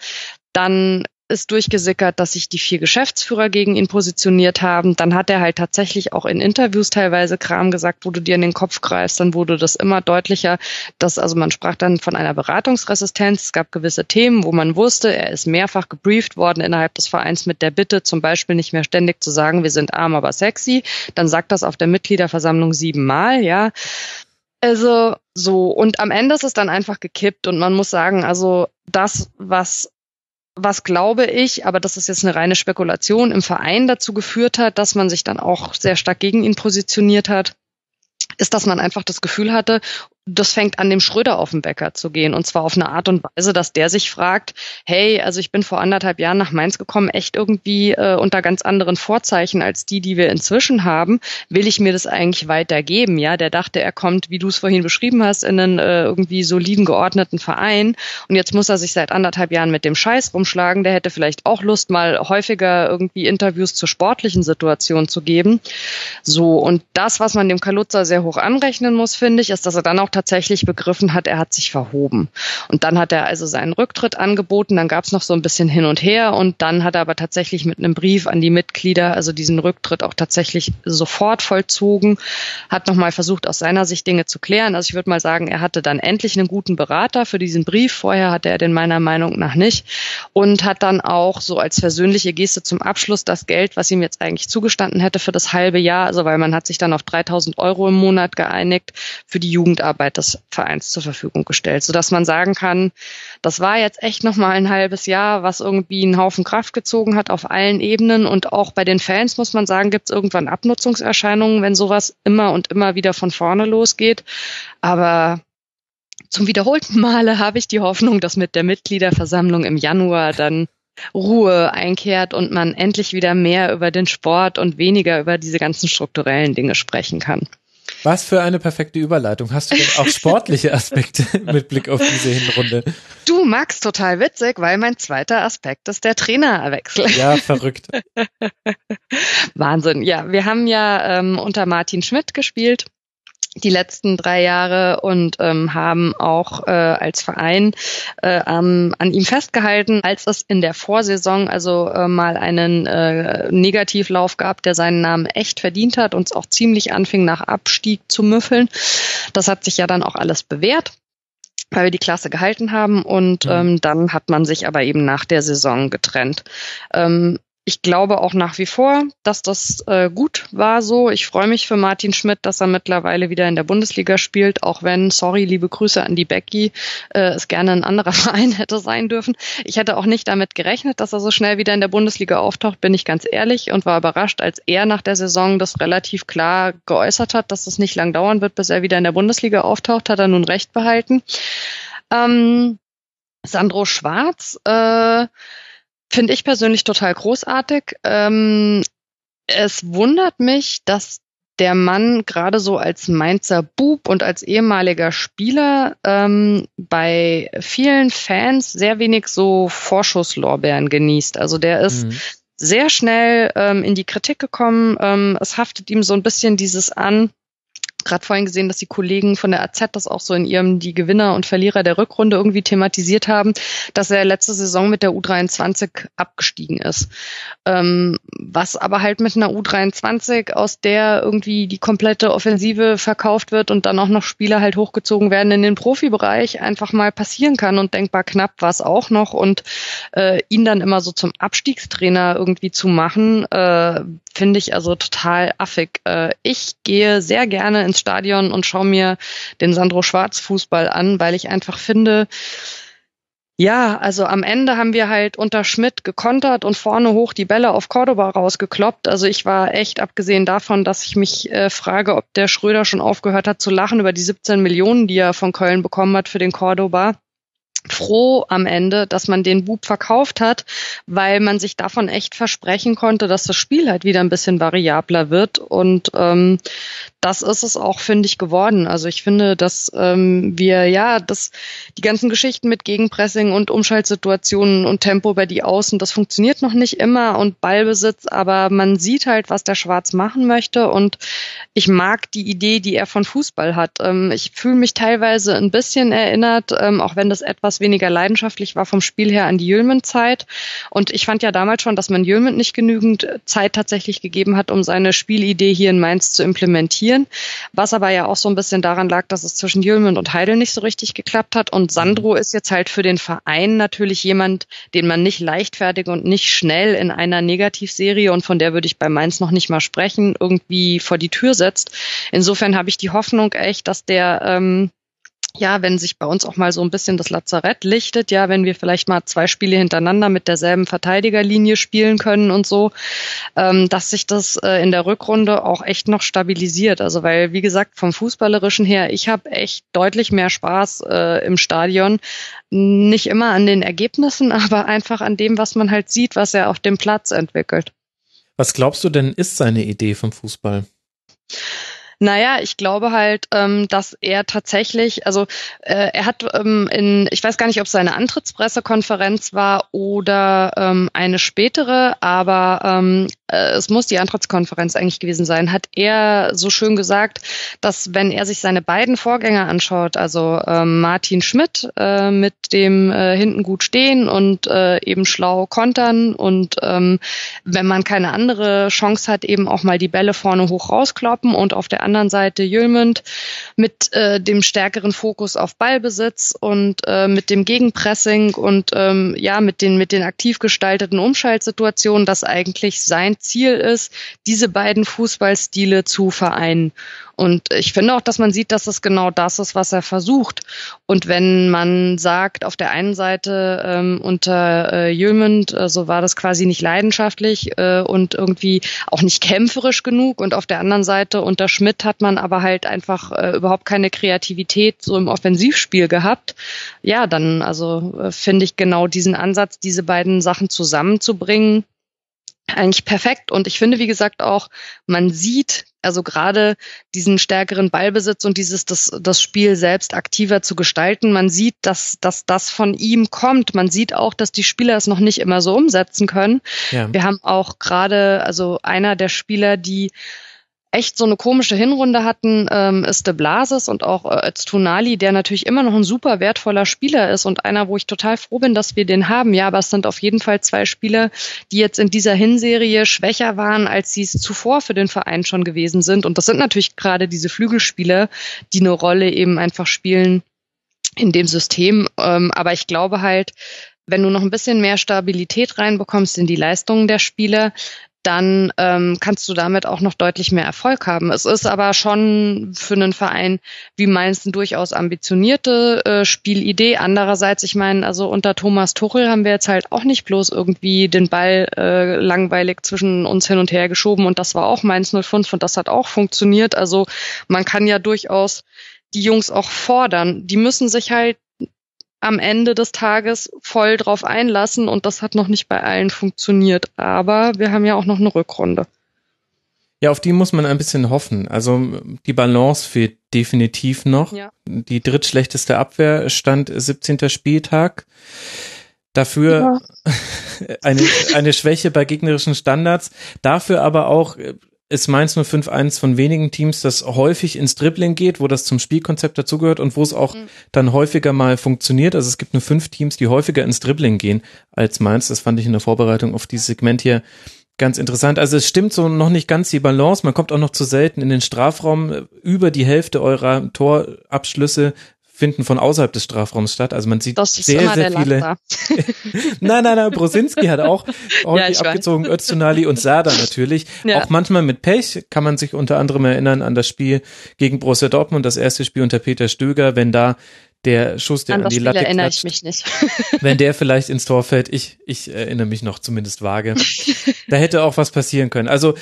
Speaker 5: Dann ist durchgesickert, dass sich die vier Geschäftsführer gegen ihn positioniert haben. Dann hat er halt tatsächlich auch in Interviews teilweise Kram gesagt, wo du dir in den Kopf greifst. Dann wurde das immer deutlicher, dass, also man sprach dann von einer Beratungsresistenz. Es gab gewisse Themen, wo man wusste, er ist mehrfach gebrieft worden innerhalb des Vereins mit der Bitte, zum Beispiel nicht mehr ständig zu sagen, wir sind arm, aber sexy. Dann sagt das auf der Mitgliederversammlung siebenmal, ja. Also so, und am Ende ist es dann einfach gekippt und man muss sagen, also das, was was glaube ich, aber das ist jetzt eine reine Spekulation, im Verein dazu geführt hat, dass man sich dann auch sehr stark gegen ihn positioniert hat, ist, dass man einfach das Gefühl hatte, das fängt an, dem Schröder auf den Bäcker zu gehen. Und zwar auf eine Art und Weise, dass der sich fragt, hey, also ich bin vor anderthalb Jahren nach Mainz gekommen, echt irgendwie äh, unter ganz anderen Vorzeichen als die, die wir inzwischen haben. Will ich mir das eigentlich weitergeben? Ja, der dachte, er kommt, wie du es vorhin beschrieben hast, in einen äh, irgendwie soliden geordneten Verein. Und jetzt muss er sich seit anderthalb Jahren mit dem Scheiß rumschlagen. Der hätte vielleicht auch Lust, mal häufiger irgendwie Interviews zur sportlichen Situation zu geben. So, und das, was man dem Kaluza sehr hoch anrechnen muss, finde ich, ist, dass er dann auch tatsächlich begriffen hat, er hat sich verhoben. Und dann hat er also seinen Rücktritt angeboten, dann gab es noch so ein bisschen hin und her und dann hat er aber tatsächlich mit einem Brief an die Mitglieder, also diesen Rücktritt auch tatsächlich sofort vollzogen, hat nochmal versucht, aus seiner Sicht Dinge zu klären. Also ich würde mal sagen, er hatte dann endlich einen guten Berater für diesen Brief. Vorher hatte er den meiner Meinung nach nicht und hat dann auch so als versöhnliche Geste zum Abschluss das Geld, was ihm jetzt eigentlich zugestanden hätte für das halbe Jahr, also weil man hat sich dann auf 3000 Euro im Monat geeinigt, für die Jugendarbeit Arbeit des Vereins zur Verfügung gestellt, sodass man sagen kann, das war jetzt echt noch mal ein halbes Jahr, was irgendwie einen Haufen Kraft gezogen hat auf allen Ebenen und auch bei den Fans muss man sagen, gibt es irgendwann Abnutzungserscheinungen, wenn sowas immer und immer wieder von vorne losgeht. Aber zum wiederholten Male habe ich die Hoffnung, dass mit der Mitgliederversammlung im Januar dann Ruhe einkehrt und man endlich wieder mehr über den Sport und weniger über diese ganzen strukturellen Dinge sprechen kann.
Speaker 4: Was für eine perfekte Überleitung. Hast du denn auch sportliche Aspekte mit Blick auf diese Hinrunde?
Speaker 5: Du magst total witzig, weil mein zweiter Aspekt ist der Trainerwechsel.
Speaker 4: Ja, verrückt.
Speaker 5: Wahnsinn. Ja, wir haben ja ähm, unter Martin Schmidt gespielt die letzten drei Jahre und ähm, haben auch äh, als Verein äh, ähm, an ihm festgehalten, als es in der Vorsaison also äh, mal einen äh, Negativlauf gab, der seinen Namen echt verdient hat und es auch ziemlich anfing nach Abstieg zu müffeln. Das hat sich ja dann auch alles bewährt weil wir die Klasse gehalten haben und mhm. ähm, dann hat man sich aber eben nach der Saison getrennt. Ähm, ich glaube auch nach wie vor, dass das äh, gut war so. Ich freue mich für Martin Schmidt, dass er mittlerweile wieder in der Bundesliga spielt, auch wenn, sorry, liebe Grüße an die Becky, äh, es gerne ein anderer Verein hätte sein dürfen. Ich hätte auch nicht damit gerechnet, dass er so schnell wieder in der Bundesliga auftaucht, bin ich ganz ehrlich, und war überrascht, als er nach der Saison das relativ klar geäußert hat, dass es nicht lang dauern wird, bis er wieder in der Bundesliga auftaucht, hat er nun recht behalten. Ähm, Sandro Schwarz, äh, Finde ich persönlich total großartig. Ähm, es wundert mich, dass der Mann gerade so als Mainzer Bub und als ehemaliger Spieler ähm, bei vielen Fans sehr wenig so Vorschusslorbeeren genießt. Also der ist mhm. sehr schnell ähm, in die Kritik gekommen. Ähm, es haftet ihm so ein bisschen dieses an, gerade vorhin gesehen, dass die Kollegen von der AZ das auch so in ihrem die Gewinner und Verlierer der Rückrunde irgendwie thematisiert haben, dass er letzte Saison mit der U23 abgestiegen ist. Ähm, was aber halt mit einer U23, aus der irgendwie die komplette Offensive verkauft wird und dann auch noch Spieler halt hochgezogen werden in den Profibereich, einfach mal passieren kann und denkbar knapp war es auch noch und äh, ihn dann immer so zum Abstiegstrainer irgendwie zu machen, äh, finde ich also total affig. Äh, ich gehe sehr gerne ins Stadion und schaue mir den Sandro Schwarz Fußball an, weil ich einfach finde, ja, also am Ende haben wir halt unter Schmidt gekontert und vorne hoch die Bälle auf Cordoba rausgekloppt. Also ich war echt, abgesehen davon, dass ich mich äh, frage, ob der Schröder schon aufgehört hat zu lachen über die 17 Millionen, die er von Köln bekommen hat für den Cordoba froh am Ende, dass man den Bub verkauft hat, weil man sich davon echt versprechen konnte, dass das Spiel halt wieder ein bisschen variabler wird. Und ähm, das ist es auch, finde ich, geworden. Also ich finde, dass ähm, wir ja, dass die ganzen Geschichten mit Gegenpressing und Umschaltsituationen und Tempo über die Außen, das funktioniert noch nicht immer und Ballbesitz, aber man sieht halt, was der Schwarz machen möchte und ich mag die Idee, die er von Fußball hat. Ähm, ich fühle mich teilweise ein bisschen erinnert, ähm, auch wenn das etwas weniger leidenschaftlich war vom Spiel her an die Jülmen-Zeit. Und ich fand ja damals schon, dass man Jülmen nicht genügend Zeit tatsächlich gegeben hat, um seine Spielidee hier in Mainz zu implementieren. Was aber ja auch so ein bisschen daran lag, dass es zwischen Jülmund und Heidel nicht so richtig geklappt hat. Und Sandro mhm. ist jetzt halt für den Verein natürlich jemand, den man nicht leichtfertig und nicht schnell in einer Negativserie und von der würde ich bei Mainz noch nicht mal sprechen, irgendwie vor die Tür setzt. Insofern habe ich die Hoffnung echt, dass der ähm, ja, wenn sich bei uns auch mal so ein bisschen das Lazarett lichtet, ja, wenn wir vielleicht mal zwei Spiele hintereinander mit derselben Verteidigerlinie spielen können und so, ähm, dass sich das äh, in der Rückrunde auch echt noch stabilisiert. Also weil, wie gesagt, vom Fußballerischen her, ich habe echt deutlich mehr Spaß äh, im Stadion. Nicht immer an den Ergebnissen, aber einfach an dem, was man halt sieht, was er auf dem Platz entwickelt.
Speaker 4: Was glaubst du denn, ist seine Idee vom Fußball?
Speaker 5: Naja, ich glaube halt, ähm, dass er tatsächlich, also äh, er hat ähm, in, ich weiß gar nicht, ob es seine Antrittspressekonferenz war oder ähm, eine spätere, aber ähm, äh, es muss die Antrittskonferenz eigentlich gewesen sein, hat er so schön gesagt, dass wenn er sich seine beiden Vorgänger anschaut, also ähm, Martin Schmidt äh, mit dem äh, hinten gut stehen und äh, eben schlau kontern und ähm, wenn man keine andere Chance hat, eben auch mal die Bälle vorne hoch rauskloppen und auf der anderen Seite Jülmund mit äh, dem stärkeren Fokus auf Ballbesitz und äh, mit dem Gegenpressing und ähm, ja mit den mit den aktiv gestalteten Umschaltsituationen, das eigentlich sein Ziel ist, diese beiden Fußballstile zu vereinen. Und ich finde auch, dass man sieht, dass es genau das ist, was er versucht. Und wenn man sagt, auf der einen Seite ähm, unter äh, Jülmund, äh, so war das quasi nicht leidenschaftlich äh, und irgendwie auch nicht kämpferisch genug. Und auf der anderen Seite unter Schmidt hat man aber halt einfach äh, überhaupt keine Kreativität so im Offensivspiel gehabt. Ja, dann also äh, finde ich genau diesen Ansatz, diese beiden Sachen zusammenzubringen, eigentlich perfekt. Und ich finde, wie gesagt, auch, man sieht, also gerade diesen stärkeren Ballbesitz und dieses, das, das Spiel selbst aktiver zu gestalten. Man sieht, dass, dass das von ihm kommt. Man sieht auch, dass die Spieler es noch nicht immer so umsetzen können. Ja. Wir haben auch gerade, also einer der Spieler, die echt so eine komische Hinrunde hatten, ähm, ist De Blasis und auch äh, Tunali, der natürlich immer noch ein super wertvoller Spieler ist und einer, wo ich total froh bin, dass wir den haben. Ja, aber es sind auf jeden Fall zwei Spieler, die jetzt in dieser Hinserie schwächer waren, als sie es zuvor für den Verein schon gewesen sind. Und das sind natürlich gerade diese Flügelspieler, die eine Rolle eben einfach spielen in dem System. Ähm, aber ich glaube halt, wenn du noch ein bisschen mehr Stabilität reinbekommst in die Leistungen der Spieler, dann ähm, kannst du damit auch noch deutlich mehr Erfolg haben. Es ist aber schon für einen Verein wie Mainz eine durchaus ambitionierte äh, Spielidee. Andererseits, ich meine, also unter Thomas Tuchel haben wir jetzt halt auch nicht bloß irgendwie den Ball äh, langweilig zwischen uns hin und her geschoben und das war auch Mainz 05 und das hat auch funktioniert. Also man kann ja durchaus die Jungs auch fordern. Die müssen sich halt am Ende des Tages voll drauf einlassen und das hat noch nicht bei allen funktioniert. Aber wir haben ja auch noch eine Rückrunde.
Speaker 4: Ja, auf die muss man ein bisschen hoffen. Also die Balance fehlt definitiv noch. Ja. Die drittschlechteste Abwehr stand 17. Spieltag. Dafür ja. eine, eine Schwäche bei gegnerischen Standards. Dafür aber auch ist Mainz 05 eins von wenigen Teams, das häufig ins Dribbling geht, wo das zum Spielkonzept dazugehört und wo es auch mhm. dann häufiger mal funktioniert. Also es gibt nur fünf Teams, die häufiger ins Dribbling gehen als Mainz. Das fand ich in der Vorbereitung auf dieses Segment hier ganz interessant. Also es stimmt so noch nicht ganz die Balance. Man kommt auch noch zu selten in den Strafraum. Über die Hälfte eurer Torabschlüsse finden von außerhalb des Strafraums statt. Also man sieht sehr, sehr viele. nein, nein, nein, Brosinski hat auch häufig ja, abgezogen, Öztunali und Sada natürlich. Ja. Auch manchmal mit Pech kann man sich unter anderem erinnern an das Spiel gegen Borussia Dortmund, das erste Spiel unter Peter Stöger, wenn da der Schuss, der an, an die Latte
Speaker 5: erinnere
Speaker 4: klatscht,
Speaker 5: ich mich nicht.
Speaker 4: wenn der vielleicht ins Tor fällt, ich, ich erinnere mich noch zumindest vage. da hätte auch was passieren können. Also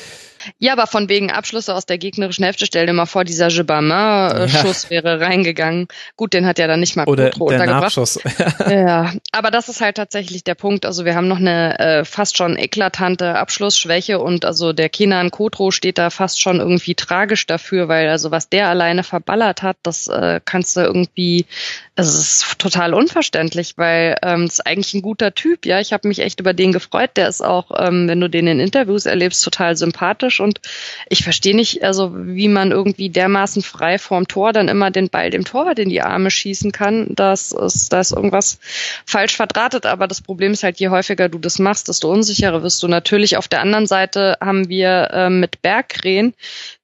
Speaker 5: ja, aber von wegen Abschlüsse aus der gegnerischen Hälfte, stell dir mal vor, dieser Gibbermann-Schuss ja. wäre reingegangen. Gut, den hat ja dann nicht mal
Speaker 4: Oder Kotro der Nachschuss.
Speaker 5: ja, aber das ist halt tatsächlich der Punkt. Also wir haben noch eine äh, fast schon eklatante Abschlussschwäche und also der Kenan Kotro steht da fast schon irgendwie tragisch dafür, weil also was der alleine verballert hat, das äh, kannst du irgendwie es ist total unverständlich, weil ähm, ist eigentlich ein guter Typ. Ja, ich habe mich echt über den gefreut. Der ist auch, ähm, wenn du den in Interviews erlebst, total sympathisch und ich verstehe nicht, also wie man irgendwie dermaßen frei vorm Tor dann immer den Ball dem Torwart in die Arme schießen kann. Das ist, da ist irgendwas falsch verdrahtet. Aber das Problem ist halt, je häufiger du das machst, desto unsicherer wirst du. Natürlich auf der anderen Seite haben wir ähm, mit Berggren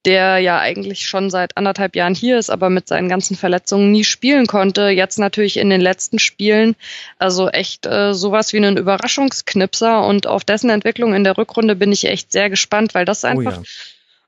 Speaker 5: der ja eigentlich schon seit anderthalb Jahren hier ist, aber mit seinen ganzen Verletzungen nie spielen konnte. Jetzt natürlich in den letzten Spielen, also echt äh, sowas wie einen Überraschungsknipser und auf dessen Entwicklung in der Rückrunde bin ich echt sehr gespannt, weil das einfach oh ja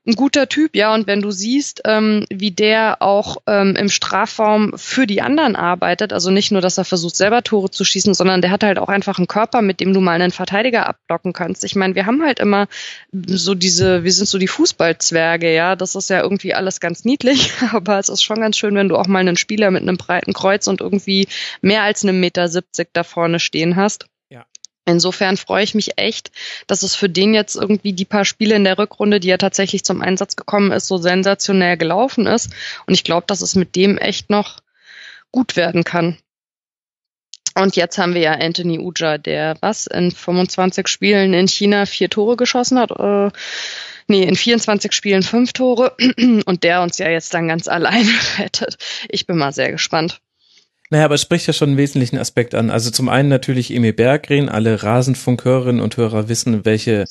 Speaker 5: ein guter Typ, ja. Und wenn du siehst, ähm, wie der auch ähm, im Strafraum für die anderen arbeitet, also nicht nur, dass er versucht, selber Tore zu schießen, sondern der hat halt auch einfach einen Körper, mit dem du mal einen Verteidiger abblocken kannst. Ich meine, wir haben halt immer so diese, wir sind so die Fußballzwerge, ja. Das ist ja irgendwie alles ganz niedlich, aber es ist schon ganz schön, wenn du auch mal einen Spieler mit einem breiten Kreuz und irgendwie mehr als einem Meter siebzig da vorne stehen hast. Insofern freue ich mich echt, dass es für den jetzt irgendwie die paar Spiele in der Rückrunde, die er tatsächlich zum Einsatz gekommen ist, so sensationell gelaufen ist. Und ich glaube, dass es mit dem echt noch gut werden kann. Und jetzt haben wir ja Anthony Uja, der was in 25 Spielen in China vier Tore geschossen hat. Äh, nee, in 24 Spielen fünf Tore und der uns ja jetzt dann ganz alleine rettet. Ich bin mal sehr gespannt.
Speaker 4: Naja, aber es spricht ja schon einen wesentlichen Aspekt an. Also zum einen natürlich Emil Berggren. Alle Rasenfunkhörerinnen und Hörer wissen, welche,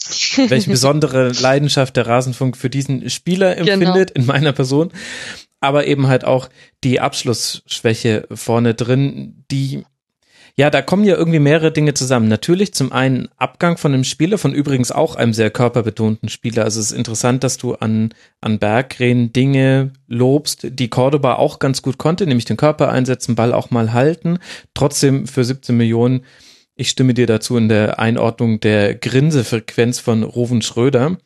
Speaker 4: welche besondere Leidenschaft der Rasenfunk für diesen Spieler genau. empfindet genau. in meiner Person. Aber eben halt auch die Abschlussschwäche vorne drin, die ja, da kommen ja irgendwie mehrere Dinge zusammen. Natürlich zum einen Abgang von einem Spieler, von übrigens auch einem sehr körperbetonten Spieler. Also es ist interessant, dass du an, an Berggren Dinge lobst, die Cordoba auch ganz gut konnte, nämlich den Körper einsetzen, Ball auch mal halten. Trotzdem für 17 Millionen, ich stimme dir dazu in der Einordnung der Grinsefrequenz von Ruven Schröder.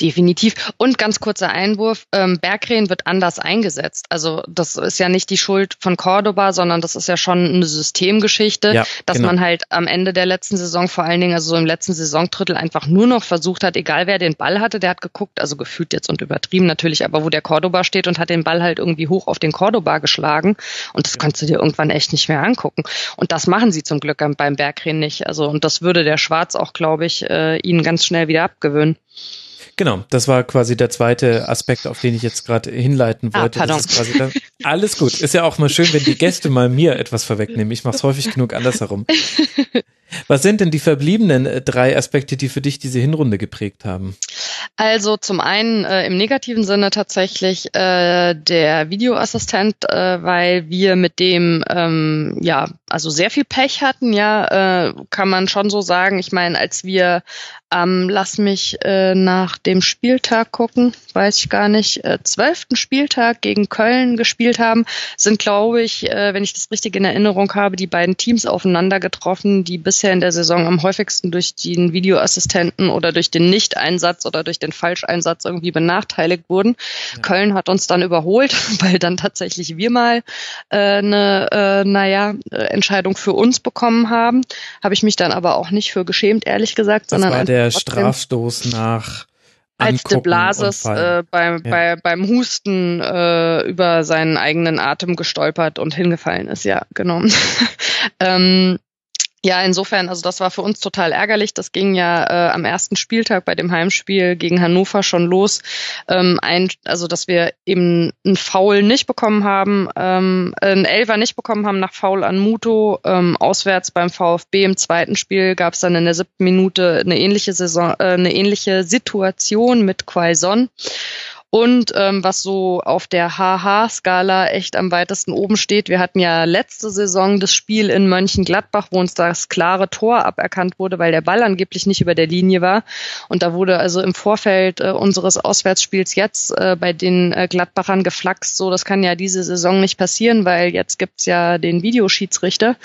Speaker 5: Definitiv. Und ganz kurzer Einwurf, ähm, Berggren wird anders eingesetzt. Also das ist ja nicht die Schuld von Cordoba, sondern das ist ja schon eine Systemgeschichte, ja, dass genau. man halt am Ende der letzten Saison, vor allen Dingen also so im letzten Saisondrittel, einfach nur noch versucht hat, egal wer den Ball hatte, der hat geguckt, also gefühlt jetzt und übertrieben natürlich, aber wo der Cordoba steht und hat den Ball halt irgendwie hoch auf den Cordoba geschlagen. Und das kannst du dir irgendwann echt nicht mehr angucken. Und das machen sie zum Glück beim Berggren nicht. Also und das würde der Schwarz auch, glaube ich, äh, ihnen ganz schnell wieder abgewöhnen.
Speaker 4: Genau, das war quasi der zweite Aspekt, auf den ich jetzt gerade hinleiten ah, wollte. Ah. Da, alles gut. Ist ja auch mal schön, wenn die Gäste mal mir etwas vorwegnehmen. Ich mache es häufig genug andersherum. Was sind denn die verbliebenen äh, drei Aspekte, die für dich diese Hinrunde geprägt haben?
Speaker 5: Also zum einen äh, im negativen Sinne tatsächlich äh, der Videoassistent, äh, weil wir mit dem ähm, ja also sehr viel Pech hatten, ja, äh, kann man schon so sagen. Ich meine, als wir ähm, lass mich äh, nach dem Spieltag gucken, weiß ich gar nicht, äh, zwölften Spieltag gegen Köln gespielt haben, sind, glaube ich, äh, wenn ich das richtig in Erinnerung habe, die beiden Teams aufeinander getroffen, die bisher in der Saison am häufigsten durch den Videoassistenten oder durch den Nicht-Einsatz oder durch den Falscheinsatz irgendwie benachteiligt wurden. Ja. Köln hat uns dann überholt, weil dann tatsächlich wir mal äh, eine, äh, naja, Entscheidung für uns bekommen haben. Habe ich mich dann aber auch nicht für geschämt, ehrlich gesagt,
Speaker 4: das sondern der Strafstoß nach
Speaker 5: als De Blasis äh, beim, ja. bei, beim Husten äh, über seinen eigenen Atem gestolpert und hingefallen ist, ja, genau. ähm, ja, insofern, also das war für uns total ärgerlich. Das ging ja äh, am ersten Spieltag bei dem Heimspiel gegen Hannover schon los. Ähm, ein, also dass wir eben einen Foul nicht bekommen haben, ähm, einen Elfer nicht bekommen haben nach Foul an Muto. Ähm, auswärts beim VfB im zweiten Spiel gab es dann in der siebten Minute eine ähnliche Saison, äh, eine ähnliche Situation mit Quaison. Und ähm, was so auf der HH-Skala echt am weitesten oben steht, wir hatten ja letzte Saison das Spiel in Mönchengladbach, wo uns das klare Tor aberkannt wurde, weil der Ball angeblich nicht über der Linie war. Und da wurde also im Vorfeld äh, unseres Auswärtsspiels jetzt äh, bei den äh, Gladbachern geflaxt, so das kann ja diese Saison nicht passieren, weil jetzt gibt's ja den Videoschiedsrichter.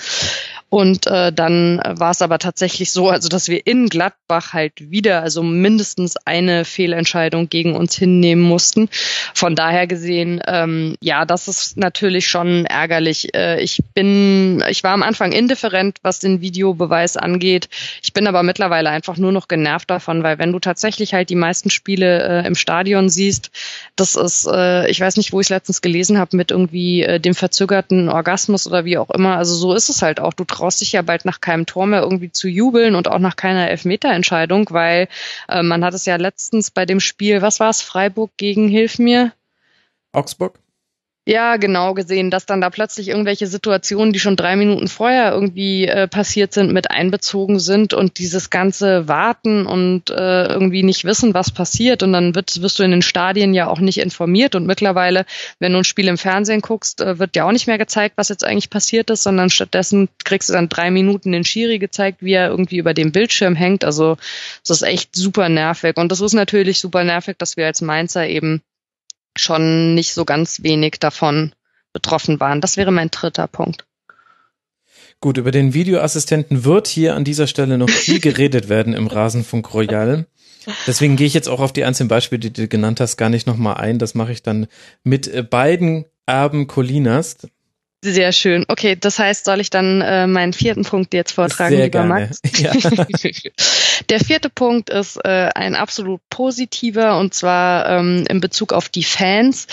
Speaker 5: Und äh, dann war es aber tatsächlich so, also dass wir in Gladbach halt wieder, also mindestens eine Fehlentscheidung gegen uns hinnehmen mussten. Von daher gesehen, ähm, ja, das ist natürlich schon ärgerlich. Äh, ich bin, ich war am Anfang indifferent, was den Videobeweis angeht. Ich bin aber mittlerweile einfach nur noch genervt davon, weil wenn du tatsächlich halt die meisten Spiele äh, im Stadion siehst, das ist, äh, ich weiß nicht, wo ich es letztens gelesen habe, mit irgendwie äh, dem verzögerten Orgasmus oder wie auch immer. Also so ist es halt auch. Du traust dich ja bald nach keinem Tor mehr irgendwie zu jubeln und auch nach keiner Elfmeterentscheidung, weil äh, man hat es ja letztens bei dem Spiel, was war es, Freiburg gegen, hilf mir?
Speaker 4: Augsburg?
Speaker 5: Ja, genau gesehen, dass dann da plötzlich irgendwelche Situationen, die schon drei Minuten vorher irgendwie äh, passiert sind, mit einbezogen sind und dieses ganze Warten und äh, irgendwie nicht wissen, was passiert. Und dann wird, wirst du in den Stadien ja auch nicht informiert. Und mittlerweile, wenn du ein Spiel im Fernsehen guckst, äh, wird ja auch nicht mehr gezeigt, was jetzt eigentlich passiert ist, sondern stattdessen kriegst du dann drei Minuten den Schiri gezeigt, wie er irgendwie über dem Bildschirm hängt. Also das ist echt super nervig. Und das ist natürlich super nervig, dass wir als Mainzer eben schon nicht so ganz wenig davon betroffen waren. Das wäre mein dritter Punkt.
Speaker 4: Gut, über den Videoassistenten wird hier an dieser Stelle noch viel geredet werden im Rasenfunk Royal. Deswegen gehe ich jetzt auch auf die einzelnen Beispiele, die du genannt hast, gar nicht nochmal ein. Das mache ich dann mit äh, beiden Erben Colinas.
Speaker 5: Sehr schön. Okay, das heißt, soll ich dann äh, meinen vierten Punkt jetzt vortragen,
Speaker 4: Sehr
Speaker 5: lieber
Speaker 4: gerne.
Speaker 5: Max?
Speaker 4: Ja.
Speaker 5: Der vierte Punkt ist äh, ein absolut positiver und zwar ähm, in Bezug auf die Fans.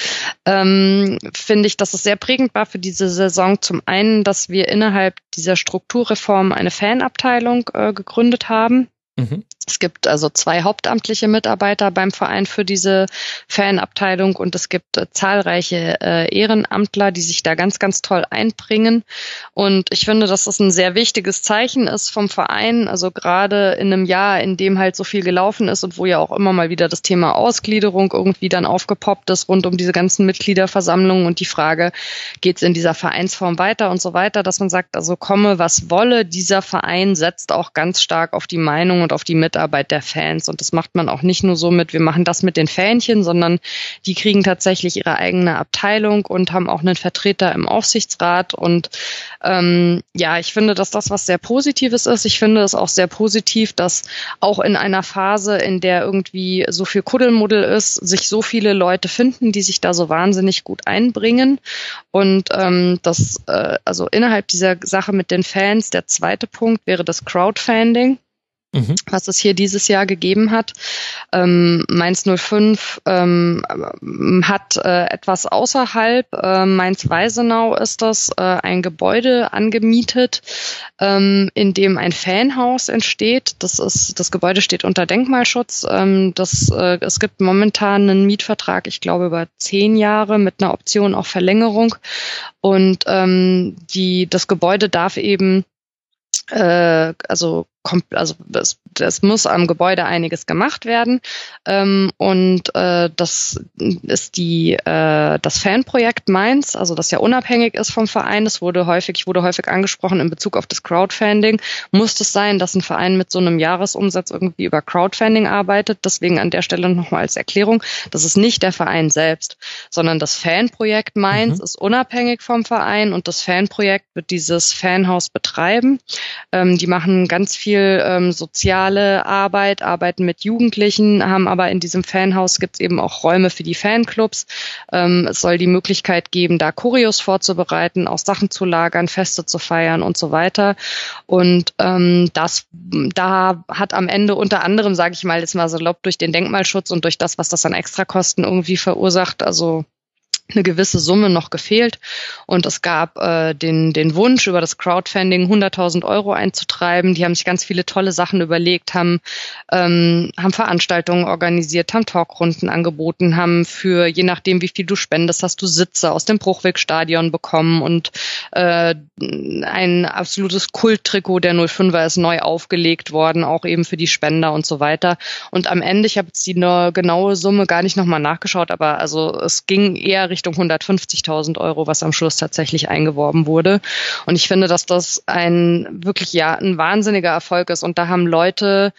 Speaker 5: Ähm, Finde ich, dass es sehr prägend war für diese Saison. Zum einen, dass wir innerhalb dieser Strukturreform eine Fanabteilung äh, gegründet haben.
Speaker 4: Mhm.
Speaker 5: Es gibt also zwei hauptamtliche Mitarbeiter beim Verein für diese Fanabteilung und es gibt äh, zahlreiche äh, Ehrenamtler, die sich da ganz, ganz toll einbringen. Und ich finde, dass das ein sehr wichtiges Zeichen ist vom Verein. Also gerade in einem Jahr, in dem halt so viel gelaufen ist und wo ja auch immer mal wieder das Thema Ausgliederung irgendwie dann aufgepoppt ist rund um diese ganzen Mitgliederversammlungen und die Frage, geht es in dieser Vereinsform weiter und so weiter, dass man sagt, also komme, was wolle, dieser Verein setzt auch ganz stark auf die Meinung und auf die Mitarbeit der Fans. Und das macht man auch nicht nur so mit, wir machen das mit den Fähnchen, sondern die kriegen tatsächlich ihre eigene Abteilung und haben auch einen Vertreter im Aufsichtsrat. Und ähm, ja, ich finde, dass das was sehr Positives ist. Ich finde es auch sehr positiv, dass auch in einer Phase, in der irgendwie so viel Kuddelmuddel ist, sich so viele Leute finden, die sich da so wahnsinnig gut einbringen. Und ähm, das, äh, also innerhalb dieser Sache mit den Fans, der zweite Punkt wäre das Crowdfunding
Speaker 4: Mhm.
Speaker 5: was es hier dieses Jahr gegeben hat. Ähm, Mainz 05 ähm, hat äh, etwas außerhalb, äh, Mainz-Weisenau ist das, äh, ein Gebäude angemietet, ähm, in dem ein Fanhaus entsteht. Das ist, das Gebäude steht unter Denkmalschutz. Ähm, das, äh, es gibt momentan einen Mietvertrag, ich glaube über zehn Jahre mit einer Option auf Verlängerung. Und ähm, die, das Gebäude darf eben äh, also also es, es muss am Gebäude einiges gemacht werden ähm, und äh, das ist die äh, das Fanprojekt Mainz, also das ja unabhängig ist vom Verein. Das wurde häufig wurde häufig angesprochen in Bezug auf das Crowdfunding. Muss es sein, dass ein Verein mit so einem Jahresumsatz irgendwie über Crowdfunding arbeitet? Deswegen an der Stelle nochmal als Erklärung: Das ist nicht der Verein selbst, sondern das Fanprojekt Mainz
Speaker 4: Mhm.
Speaker 5: ist unabhängig vom Verein und das Fanprojekt wird dieses Fanhaus betreiben. Ähm, die machen ganz viel ähm, soziale Arbeit, arbeiten mit Jugendlichen, haben aber in diesem Fanhaus gibt es eben auch Räume für die Fanclubs. Ähm, es soll die Möglichkeit geben, da Choreos vorzubereiten, auch Sachen zu lagern, Feste zu feiern und so weiter. Und ähm, das, da hat am Ende unter anderem, sage ich mal jetzt mal salopp, durch den Denkmalschutz und durch das, was das an Extrakosten irgendwie verursacht, also eine gewisse Summe noch gefehlt und es gab äh, den, den Wunsch, über das Crowdfunding 100.000 Euro einzutreiben. Die haben sich ganz viele tolle Sachen überlegt, haben, ähm, haben Veranstaltungen organisiert, haben Talkrunden angeboten, haben für, je nachdem wie viel du spendest, hast du Sitze aus dem Bruchwegstadion bekommen und äh, ein absolutes Kulttrikot der 05er ist neu aufgelegt worden, auch eben für die Spender und so weiter. Und am Ende, ich habe jetzt die ne- genaue Summe gar nicht nochmal nachgeschaut, aber also es ging eher Richtung 150.000 Euro, was am Schluss tatsächlich eingeworben wurde. Und ich finde, dass das ein wirklich ja ein wahnsinniger Erfolg ist. Und da haben Leute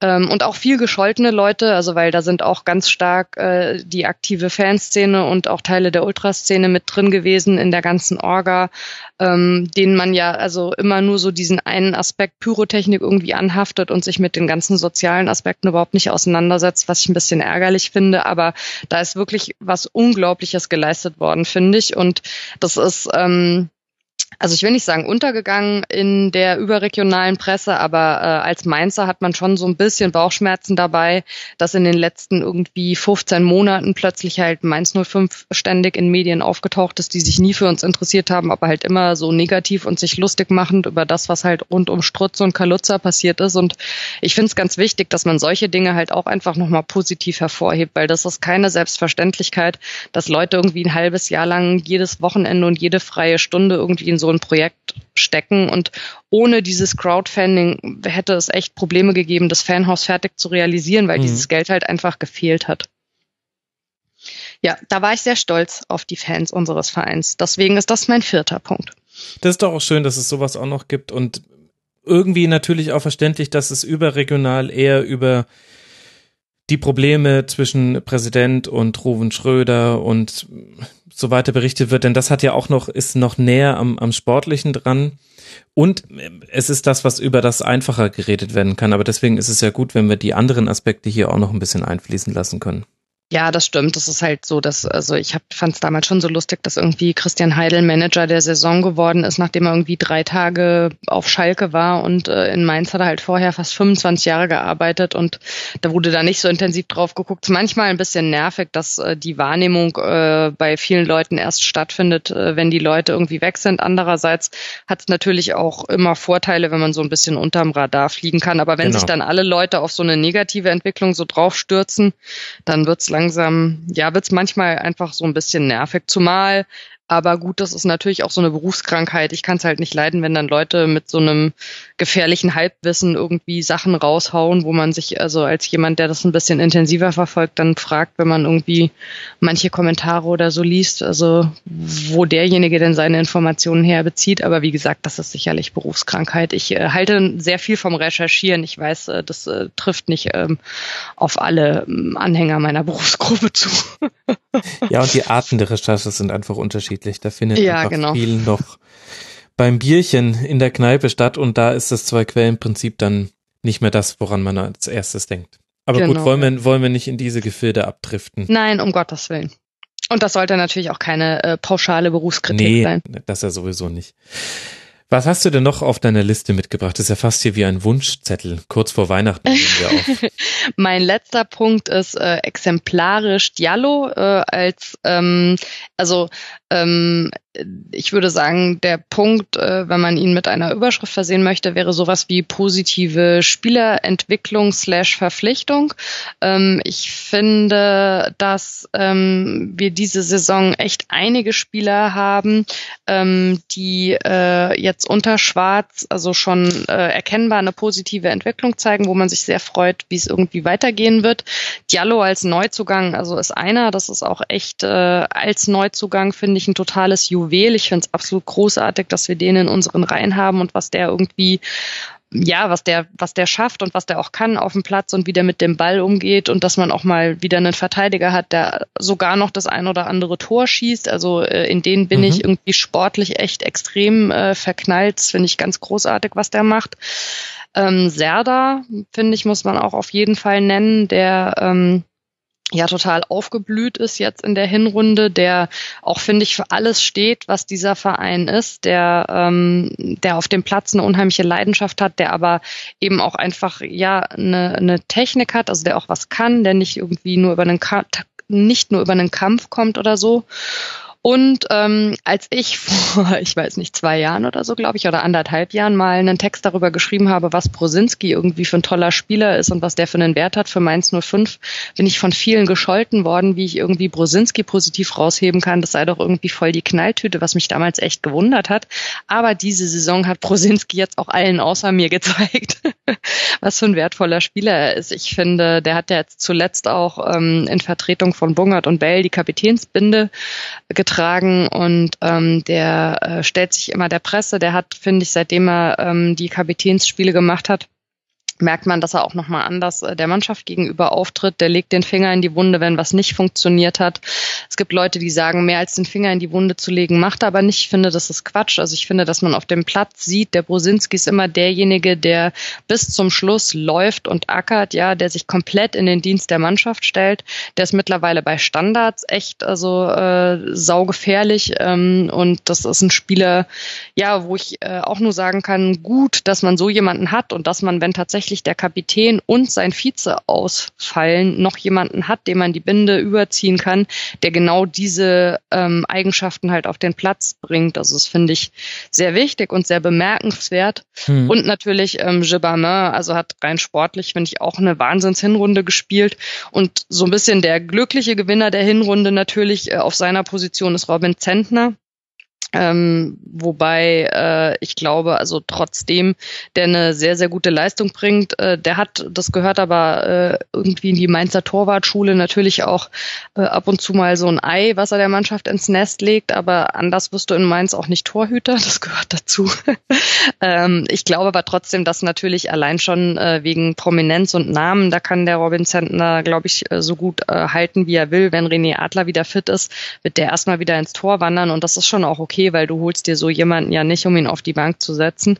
Speaker 5: ähm, und auch viel gescholtene Leute, also weil da sind auch ganz stark äh, die aktive Fanszene und auch Teile der Ultraszene mit drin gewesen in der ganzen Orga, ähm, denen man ja also immer nur so diesen einen Aspekt Pyrotechnik irgendwie anhaftet und sich mit den ganzen sozialen Aspekten überhaupt nicht auseinandersetzt, was ich ein bisschen ärgerlich finde. Aber da ist wirklich was Unglaubliches geleistet worden, finde ich. Und das ist ähm, also ich will nicht sagen untergegangen in der überregionalen Presse, aber äh, als Mainzer hat man schon so ein bisschen Bauchschmerzen dabei, dass in den letzten irgendwie 15 Monaten plötzlich halt Mainz 05 ständig in Medien aufgetaucht ist, die sich nie für uns interessiert haben, aber halt immer so negativ und sich lustig machend über das, was halt rund um Strutz und Kalutzer passiert ist. Und ich finde es ganz wichtig, dass man solche Dinge halt auch einfach nochmal positiv hervorhebt, weil das ist keine Selbstverständlichkeit, dass Leute irgendwie ein halbes Jahr lang jedes Wochenende und jede freie Stunde irgendwie in so ein Projekt stecken und ohne dieses Crowdfunding hätte es echt Probleme gegeben, das Fanhaus fertig zu realisieren, weil mhm. dieses Geld halt einfach gefehlt hat. Ja, da war ich sehr stolz auf die Fans unseres Vereins. Deswegen ist das mein vierter Punkt.
Speaker 4: Das ist doch auch schön, dass es sowas auch noch gibt und irgendwie natürlich auch verständlich, dass es überregional eher über die Probleme zwischen Präsident und Ruven Schröder und so weiter berichtet wird, denn das hat ja auch noch, ist noch näher am, am Sportlichen dran. Und es ist das, was über das einfacher geredet werden kann. Aber deswegen ist es ja gut, wenn wir die anderen Aspekte hier auch noch ein bisschen einfließen lassen können.
Speaker 5: Ja, das stimmt. Das ist halt so, dass, also ich fand es damals schon so lustig, dass irgendwie Christian Heidel Manager der Saison geworden ist, nachdem er irgendwie drei Tage auf Schalke war und äh, in Mainz hat er halt vorher fast 25 Jahre gearbeitet und da wurde da nicht so intensiv drauf geguckt. Manchmal ein bisschen nervig, dass äh, die Wahrnehmung äh, bei vielen Leuten erst stattfindet, äh, wenn die Leute irgendwie weg sind. Andererseits hat es natürlich auch immer Vorteile, wenn man so ein bisschen unterm Radar fliegen kann. Aber wenn genau. sich dann alle Leute auf so eine negative Entwicklung so draufstürzen, dann wird's langsam, ja, wird's manchmal einfach so ein bisschen nervig. Zumal aber gut, das ist natürlich auch so eine Berufskrankheit. Ich kann es halt nicht leiden, wenn dann Leute mit so einem gefährlichen Halbwissen irgendwie Sachen raushauen, wo man sich also als jemand, der das ein bisschen intensiver verfolgt, dann fragt, wenn man irgendwie manche Kommentare oder so liest, also wo derjenige denn seine Informationen herbezieht. Aber wie gesagt, das ist sicherlich Berufskrankheit. Ich äh, halte sehr viel vom Recherchieren. Ich weiß, äh, das äh, trifft nicht ähm, auf alle ähm, Anhänger meiner Berufsgruppe zu.
Speaker 4: ja, und die Arten der Recherche sind einfach unterschiedlich. Da findet ja, genau. viel noch beim Bierchen in der Kneipe statt und da ist das Zwei-Quellen-Prinzip dann nicht mehr das, woran man als erstes denkt. Aber genau. gut, wollen wir, wollen wir nicht in diese Gefilde abdriften?
Speaker 5: Nein, um Gottes Willen. Und das sollte natürlich auch keine äh, pauschale Berufskritik nee, sein.
Speaker 4: Das ja sowieso nicht. Was hast du denn noch auf deiner Liste mitgebracht? Das ist ja fast hier wie ein Wunschzettel. Kurz vor Weihnachten wir auf.
Speaker 5: mein letzter Punkt ist äh, exemplarisch Diallo äh, als ähm, also ähm, ich würde sagen, der Punkt, äh, wenn man ihn mit einer Überschrift versehen möchte, wäre sowas wie positive Spielerentwicklung slash Verpflichtung. Ähm, ich finde, dass ähm, wir diese Saison echt einige Spieler haben, ähm, die äh, jetzt unter Schwarz also schon äh, erkennbar eine positive Entwicklung zeigen, wo man sich sehr freut, wie es irgendwie weitergehen wird. Diallo als Neuzugang, also ist einer, das ist auch echt äh, als Neuzugang, finde ich, ein totales Juwel. Ich finde es absolut großartig, dass wir den in unseren Reihen haben und was der irgendwie ja, was der, was der schafft und was der auch kann auf dem Platz und wie der mit dem Ball umgeht und dass man auch mal wieder einen Verteidiger hat, der sogar noch das ein oder andere Tor schießt. Also äh, in denen bin mhm. ich irgendwie sportlich echt extrem äh, verknallt. Das finde ich ganz großartig, was der macht. Ähm, Serda, finde ich, muss man auch auf jeden Fall nennen, der ähm, ja total aufgeblüht ist jetzt in der Hinrunde, der auch finde ich für alles steht, was dieser Verein ist, der ähm, der auf dem Platz eine unheimliche Leidenschaft hat, der aber eben auch einfach ja eine, eine Technik hat, also der auch was kann, der nicht irgendwie nur über einen nicht nur über einen Kampf kommt oder so und ähm, als ich vor, ich weiß nicht, zwei Jahren oder so, glaube ich, oder anderthalb Jahren mal einen Text darüber geschrieben habe, was Brosinski irgendwie für ein toller Spieler ist und was der für einen Wert hat für Mainz 05, bin ich von vielen gescholten worden, wie ich irgendwie Brosinski positiv rausheben kann. Das sei doch irgendwie voll die Knalltüte, was mich damals echt gewundert hat. Aber diese Saison hat Brosinski jetzt auch allen außer mir gezeigt, was für ein wertvoller Spieler er ist. Ich finde, der hat ja jetzt zuletzt auch ähm, in Vertretung von Bungert und Bell die Kapitänsbinde getragen getragen und ähm, der äh, stellt sich immer der Presse. Der hat, finde ich, seitdem er ähm, die Kapitänsspiele gemacht hat, merkt man, dass er auch nochmal anders äh, der Mannschaft gegenüber auftritt. Der legt den Finger in die Wunde, wenn was nicht funktioniert hat. Es gibt Leute, die sagen, mehr als den Finger in die Wunde zu legen, macht er aber nicht. Ich finde, das ist Quatsch. Also ich finde, dass man auf dem Platz sieht, der Brosinski ist immer derjenige, der bis zum Schluss läuft und ackert, ja, der sich komplett in den Dienst der Mannschaft stellt. Der ist mittlerweile bei Standards echt also äh, saugefährlich ähm, und das ist ein Spieler, ja, wo ich äh, auch nur sagen kann, gut, dass man so jemanden hat und dass man, wenn tatsächlich tatsächlich der Kapitän und sein Vize ausfallen, noch jemanden hat, dem man die Binde überziehen kann, der genau diese ähm, Eigenschaften halt auf den Platz bringt. Also das finde ich sehr wichtig und sehr bemerkenswert. Hm. Und natürlich ähm, Gibamin, also hat rein sportlich, finde ich, auch eine Wahnsinns-Hinrunde gespielt. Und so ein bisschen der glückliche Gewinner der Hinrunde natürlich äh, auf seiner Position ist Robin Zentner ähm, wobei äh, ich glaube, also trotzdem, der eine sehr, sehr gute Leistung bringt, äh, der hat, das gehört aber äh, irgendwie in die Mainzer Torwartschule natürlich auch äh, ab und zu mal so ein Ei, was er der Mannschaft ins Nest legt, aber anders wirst du in Mainz auch nicht Torhüter, das gehört dazu. ähm, ich glaube aber trotzdem, dass natürlich allein schon äh, wegen Prominenz und Namen, da kann der Robin Zentner, glaube ich, äh, so gut äh, halten, wie er will. Wenn René Adler wieder fit ist, wird der erstmal wieder ins Tor wandern. Und das ist schon auch okay okay, weil du holst dir so jemanden ja nicht, um ihn auf die Bank zu setzen.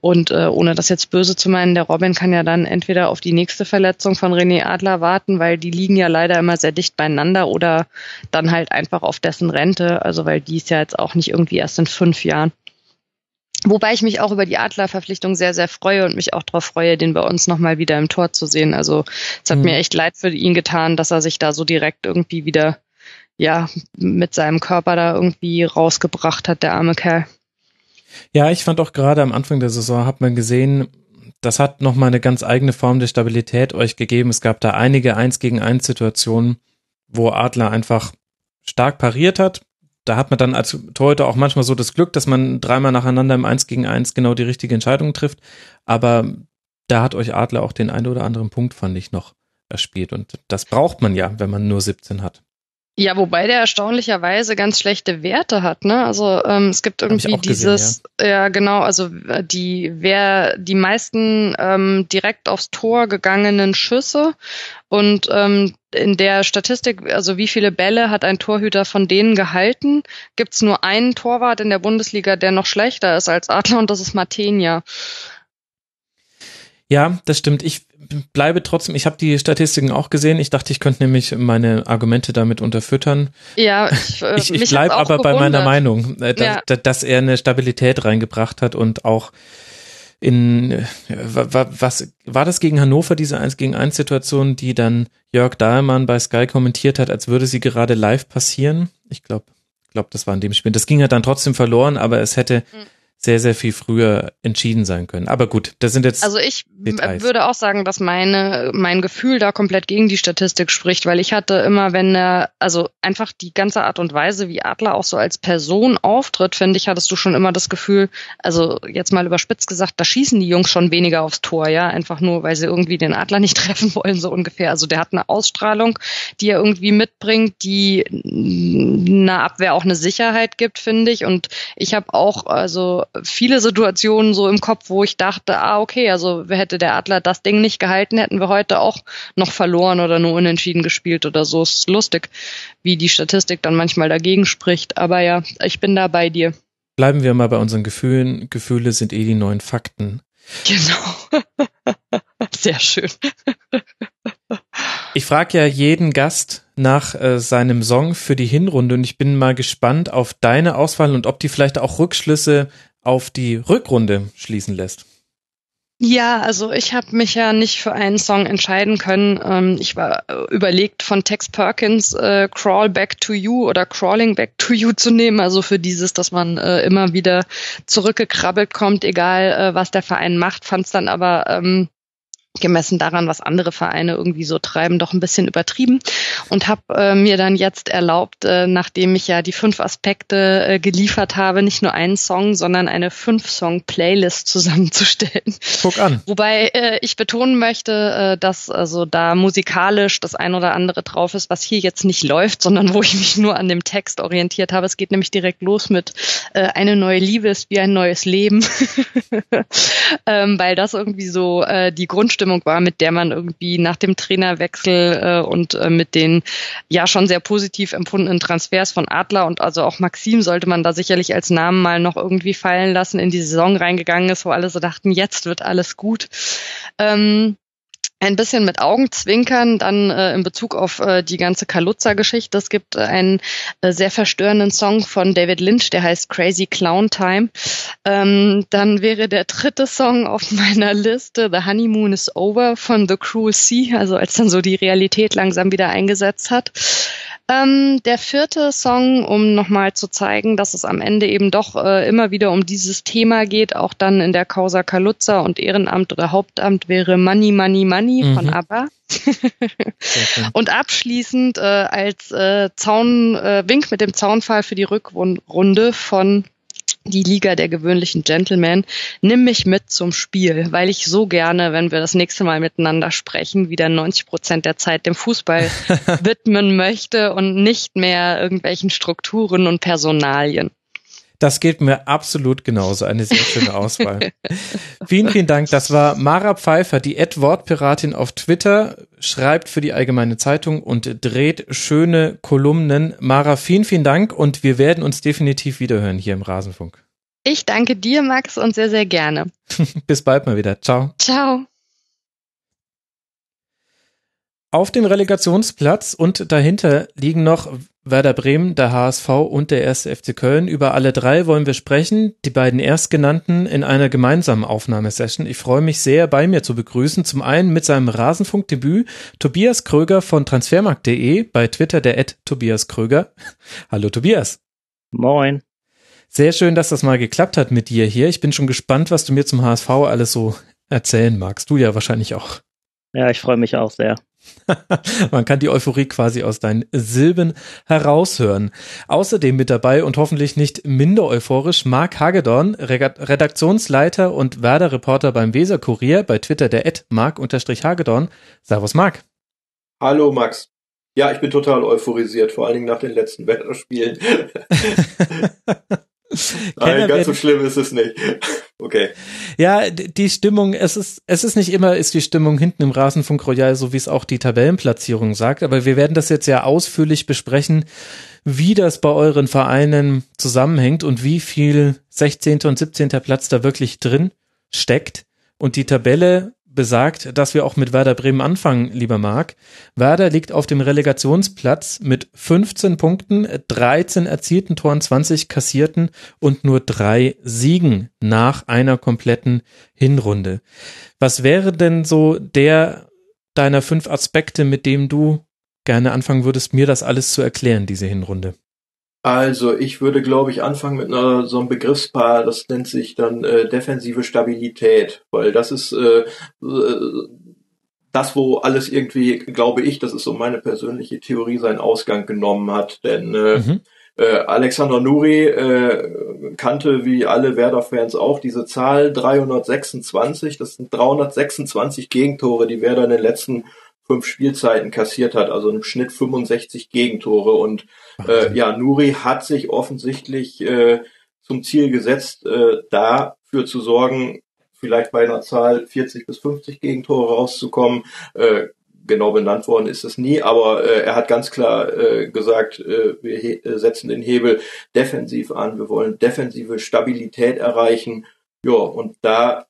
Speaker 5: Und äh, ohne das jetzt böse zu meinen, der Robin kann ja dann entweder auf die nächste Verletzung von René Adler warten, weil die liegen ja leider immer sehr dicht beieinander oder dann halt einfach auf dessen Rente, also weil die ist ja jetzt auch nicht irgendwie erst in fünf Jahren. Wobei ich mich auch über die Adlerverpflichtung sehr, sehr freue und mich auch darauf freue, den bei uns nochmal wieder im Tor zu sehen. Also es hat mhm. mir echt leid für ihn getan, dass er sich da so direkt irgendwie wieder ja, mit seinem Körper da irgendwie rausgebracht hat, der arme Kerl.
Speaker 4: Ja, ich fand auch gerade am Anfang der Saison hat man gesehen, das hat nochmal eine ganz eigene Form der Stabilität euch gegeben. Es gab da einige Eins gegen Eins Situationen, wo Adler einfach stark pariert hat. Da hat man dann als Torhüter auch manchmal so das Glück, dass man dreimal nacheinander im Eins gegen Eins genau die richtige Entscheidung trifft. Aber da hat euch Adler auch den einen oder anderen Punkt, fand ich, noch erspielt. Und das braucht man ja, wenn man nur 17 hat.
Speaker 5: Ja, wobei der erstaunlicherweise ganz schlechte Werte hat, ne? Also ähm, es gibt irgendwie dieses, gesehen, ja. ja. genau, also äh, die wer die meisten ähm, direkt aufs Tor gegangenen Schüsse und ähm, in der Statistik, also wie viele Bälle hat ein Torhüter von denen gehalten, gibt's nur einen Torwart in der Bundesliga, der noch schlechter ist als Adler und das ist Martenia.
Speaker 4: Ja, das stimmt. Ich bleibe trotzdem, ich habe die Statistiken auch gesehen. Ich dachte, ich könnte nämlich meine Argumente damit unterfüttern.
Speaker 5: Ja, ich,
Speaker 4: äh, ich, ich bleibe aber gewundert. bei meiner Meinung, äh, dass, ja. dass er eine Stabilität reingebracht hat und auch in äh, was war das gegen Hannover diese 1 gegen 1 Situation, die dann Jörg Dahlmann bei Sky kommentiert hat, als würde sie gerade live passieren? Ich glaube, ich glaube, das war in dem Spiel. Das ging ja dann trotzdem verloren, aber es hätte mhm sehr, sehr viel früher entschieden sein können. Aber gut, das sind jetzt.
Speaker 5: Also ich Details. würde auch sagen, dass meine, mein Gefühl da komplett gegen die Statistik spricht, weil ich hatte immer, wenn er, also einfach die ganze Art und Weise, wie Adler auch so als Person auftritt, finde ich, hattest du schon immer das Gefühl, also jetzt mal überspitzt gesagt, da schießen die Jungs schon weniger aufs Tor, ja, einfach nur, weil sie irgendwie den Adler nicht treffen wollen, so ungefähr. Also der hat eine Ausstrahlung, die er irgendwie mitbringt, die einer Abwehr auch eine Sicherheit gibt, finde ich. Und ich habe auch, also viele Situationen so im Kopf, wo ich dachte, ah, okay, also hätte der Adler das Ding nicht gehalten, hätten wir heute auch noch verloren oder nur unentschieden gespielt oder so. Ist lustig, wie die Statistik dann manchmal dagegen spricht. Aber ja, ich bin da bei dir.
Speaker 4: Bleiben wir mal bei unseren Gefühlen. Gefühle sind eh die neuen Fakten.
Speaker 5: Genau. Sehr schön.
Speaker 4: Ich frage ja jeden Gast nach äh, seinem Song für die Hinrunde und ich bin mal gespannt auf deine Auswahl und ob die vielleicht auch Rückschlüsse auf die Rückrunde schließen lässt.
Speaker 5: Ja, also ich habe mich ja nicht für einen Song entscheiden können. Ähm, ich war äh, überlegt, von Tex Perkins äh, Crawl Back to You oder Crawling Back to You zu nehmen. Also für dieses, dass man äh, immer wieder zurückgekrabbelt kommt, egal äh, was der Verein macht, fand es dann aber ähm, gemessen daran, was andere Vereine irgendwie so treiben, doch ein bisschen übertrieben und habe äh, mir dann jetzt erlaubt, äh, nachdem ich ja die fünf Aspekte äh, geliefert habe, nicht nur einen Song, sondern eine fünf-Song-Playlist zusammenzustellen.
Speaker 4: Guck an.
Speaker 5: Wobei äh, ich betonen möchte, äh, dass also da musikalisch das ein oder andere drauf ist, was hier jetzt nicht läuft, sondern wo ich mich nur an dem Text orientiert habe. Es geht nämlich direkt los mit äh, eine neue Liebe ist wie ein neues Leben, ähm, weil das irgendwie so äh, die Grundstimmung Grundstimmung war, mit der man irgendwie nach dem Trainerwechsel äh, und äh, mit den ja schon sehr positiv empfundenen Transfers von Adler und also auch Maxim sollte man da sicherlich als Namen mal noch irgendwie fallen lassen, in die Saison reingegangen ist, wo alle so dachten, jetzt wird alles gut. Ähm, ein bisschen mit Augenzwinkern dann äh, in Bezug auf äh, die ganze Kaluza-Geschichte. Es gibt äh, einen äh, sehr verstörenden Song von David Lynch, der heißt Crazy Clown Time. Ähm, dann wäre der dritte Song auf meiner Liste The Honeymoon is Over von The Cruel Sea, also als dann so die Realität langsam wieder eingesetzt hat. Ähm, der vierte Song, um nochmal zu zeigen, dass es am Ende eben doch äh, immer wieder um dieses Thema geht, auch dann in der Causa Kaluzza und Ehrenamt oder Hauptamt wäre Money, Money, Money mhm. von ABBA. und abschließend äh, als äh, Zaun, äh, Wink mit dem Zaunfall für die Rückrunde von die Liga der gewöhnlichen Gentlemen, nimm mich mit zum Spiel, weil ich so gerne, wenn wir das nächste Mal miteinander sprechen, wieder 90 Prozent der Zeit dem Fußball widmen möchte und nicht mehr irgendwelchen Strukturen und Personalien.
Speaker 4: Das geht mir absolut genauso. Eine sehr schöne Auswahl. vielen, vielen Dank. Das war Mara Pfeiffer, die Ad-Wortpiratin auf Twitter, schreibt für die Allgemeine Zeitung und dreht schöne Kolumnen. Mara, vielen, vielen Dank und wir werden uns definitiv wiederhören hier im Rasenfunk.
Speaker 5: Ich danke dir, Max, und sehr, sehr gerne.
Speaker 4: Bis bald mal wieder. Ciao.
Speaker 5: Ciao.
Speaker 4: Auf dem Relegationsplatz und dahinter liegen noch Werder Bremen, der HSV und der erste FC Köln. Über alle drei wollen wir sprechen, die beiden erstgenannten in einer gemeinsamen Aufnahmesession. Ich freue mich sehr, bei mir zu begrüßen. Zum einen mit seinem Rasenfunkdebüt Tobias Kröger von transfermarkt.de, bei Twitter der Ad Tobias Kröger. Hallo Tobias.
Speaker 6: Moin.
Speaker 4: Sehr schön, dass das mal geklappt hat mit dir hier. Ich bin schon gespannt, was du mir zum HSV alles so erzählen magst. Du ja wahrscheinlich auch.
Speaker 6: Ja, ich freue mich auch sehr.
Speaker 4: Man kann die Euphorie quasi aus deinen Silben heraushören. Außerdem mit dabei und hoffentlich nicht minder euphorisch Marc Hagedorn, Redaktionsleiter und Werder-Reporter beim Weser Kurier, bei Twitter der Ad Marc-Hagedorn. Servus Marc.
Speaker 7: Hallo Max. Ja, ich bin total euphorisiert, vor allen Dingen nach den letzten Wetterspielen. Nein, ganz so schlimm ist es nicht. Okay.
Speaker 4: Ja, die Stimmung, es ist, es ist nicht immer, ist die Stimmung hinten im Rasenfunk Royal, so wie es auch die Tabellenplatzierung sagt, aber wir werden das jetzt ja ausführlich besprechen, wie das bei euren Vereinen zusammenhängt und wie viel 16. und 17. Platz da wirklich drin steckt. Und die Tabelle besagt, dass wir auch mit Werder Bremen anfangen, lieber Marc. Werder liegt auf dem Relegationsplatz mit 15 Punkten, 13 erzielten Toren, 20 kassierten und nur drei Siegen nach einer kompletten Hinrunde. Was wäre denn so der deiner fünf Aspekte, mit dem du gerne anfangen würdest, mir das alles zu erklären, diese Hinrunde?
Speaker 7: Also ich würde, glaube ich, anfangen mit einer so einem Begriffspaar, das nennt sich dann äh, defensive Stabilität, weil das ist äh, äh, das, wo alles irgendwie, glaube ich, das ist so meine persönliche Theorie, seinen Ausgang genommen hat. Denn äh, mhm. äh, Alexander Nuri äh, kannte wie alle Werder-Fans auch diese Zahl 326. Das sind 326 Gegentore, die Werder in den letzten fünf Spielzeiten kassiert hat, also im Schnitt 65 Gegentore. Und äh, ja, Nuri hat sich offensichtlich äh, zum Ziel gesetzt, äh, dafür zu sorgen, vielleicht bei einer Zahl 40 bis 50 Gegentore rauszukommen. Äh, genau benannt worden ist es nie, aber äh, er hat ganz klar äh, gesagt, äh, wir äh, setzen den Hebel defensiv an, wir wollen defensive Stabilität erreichen. Ja, und da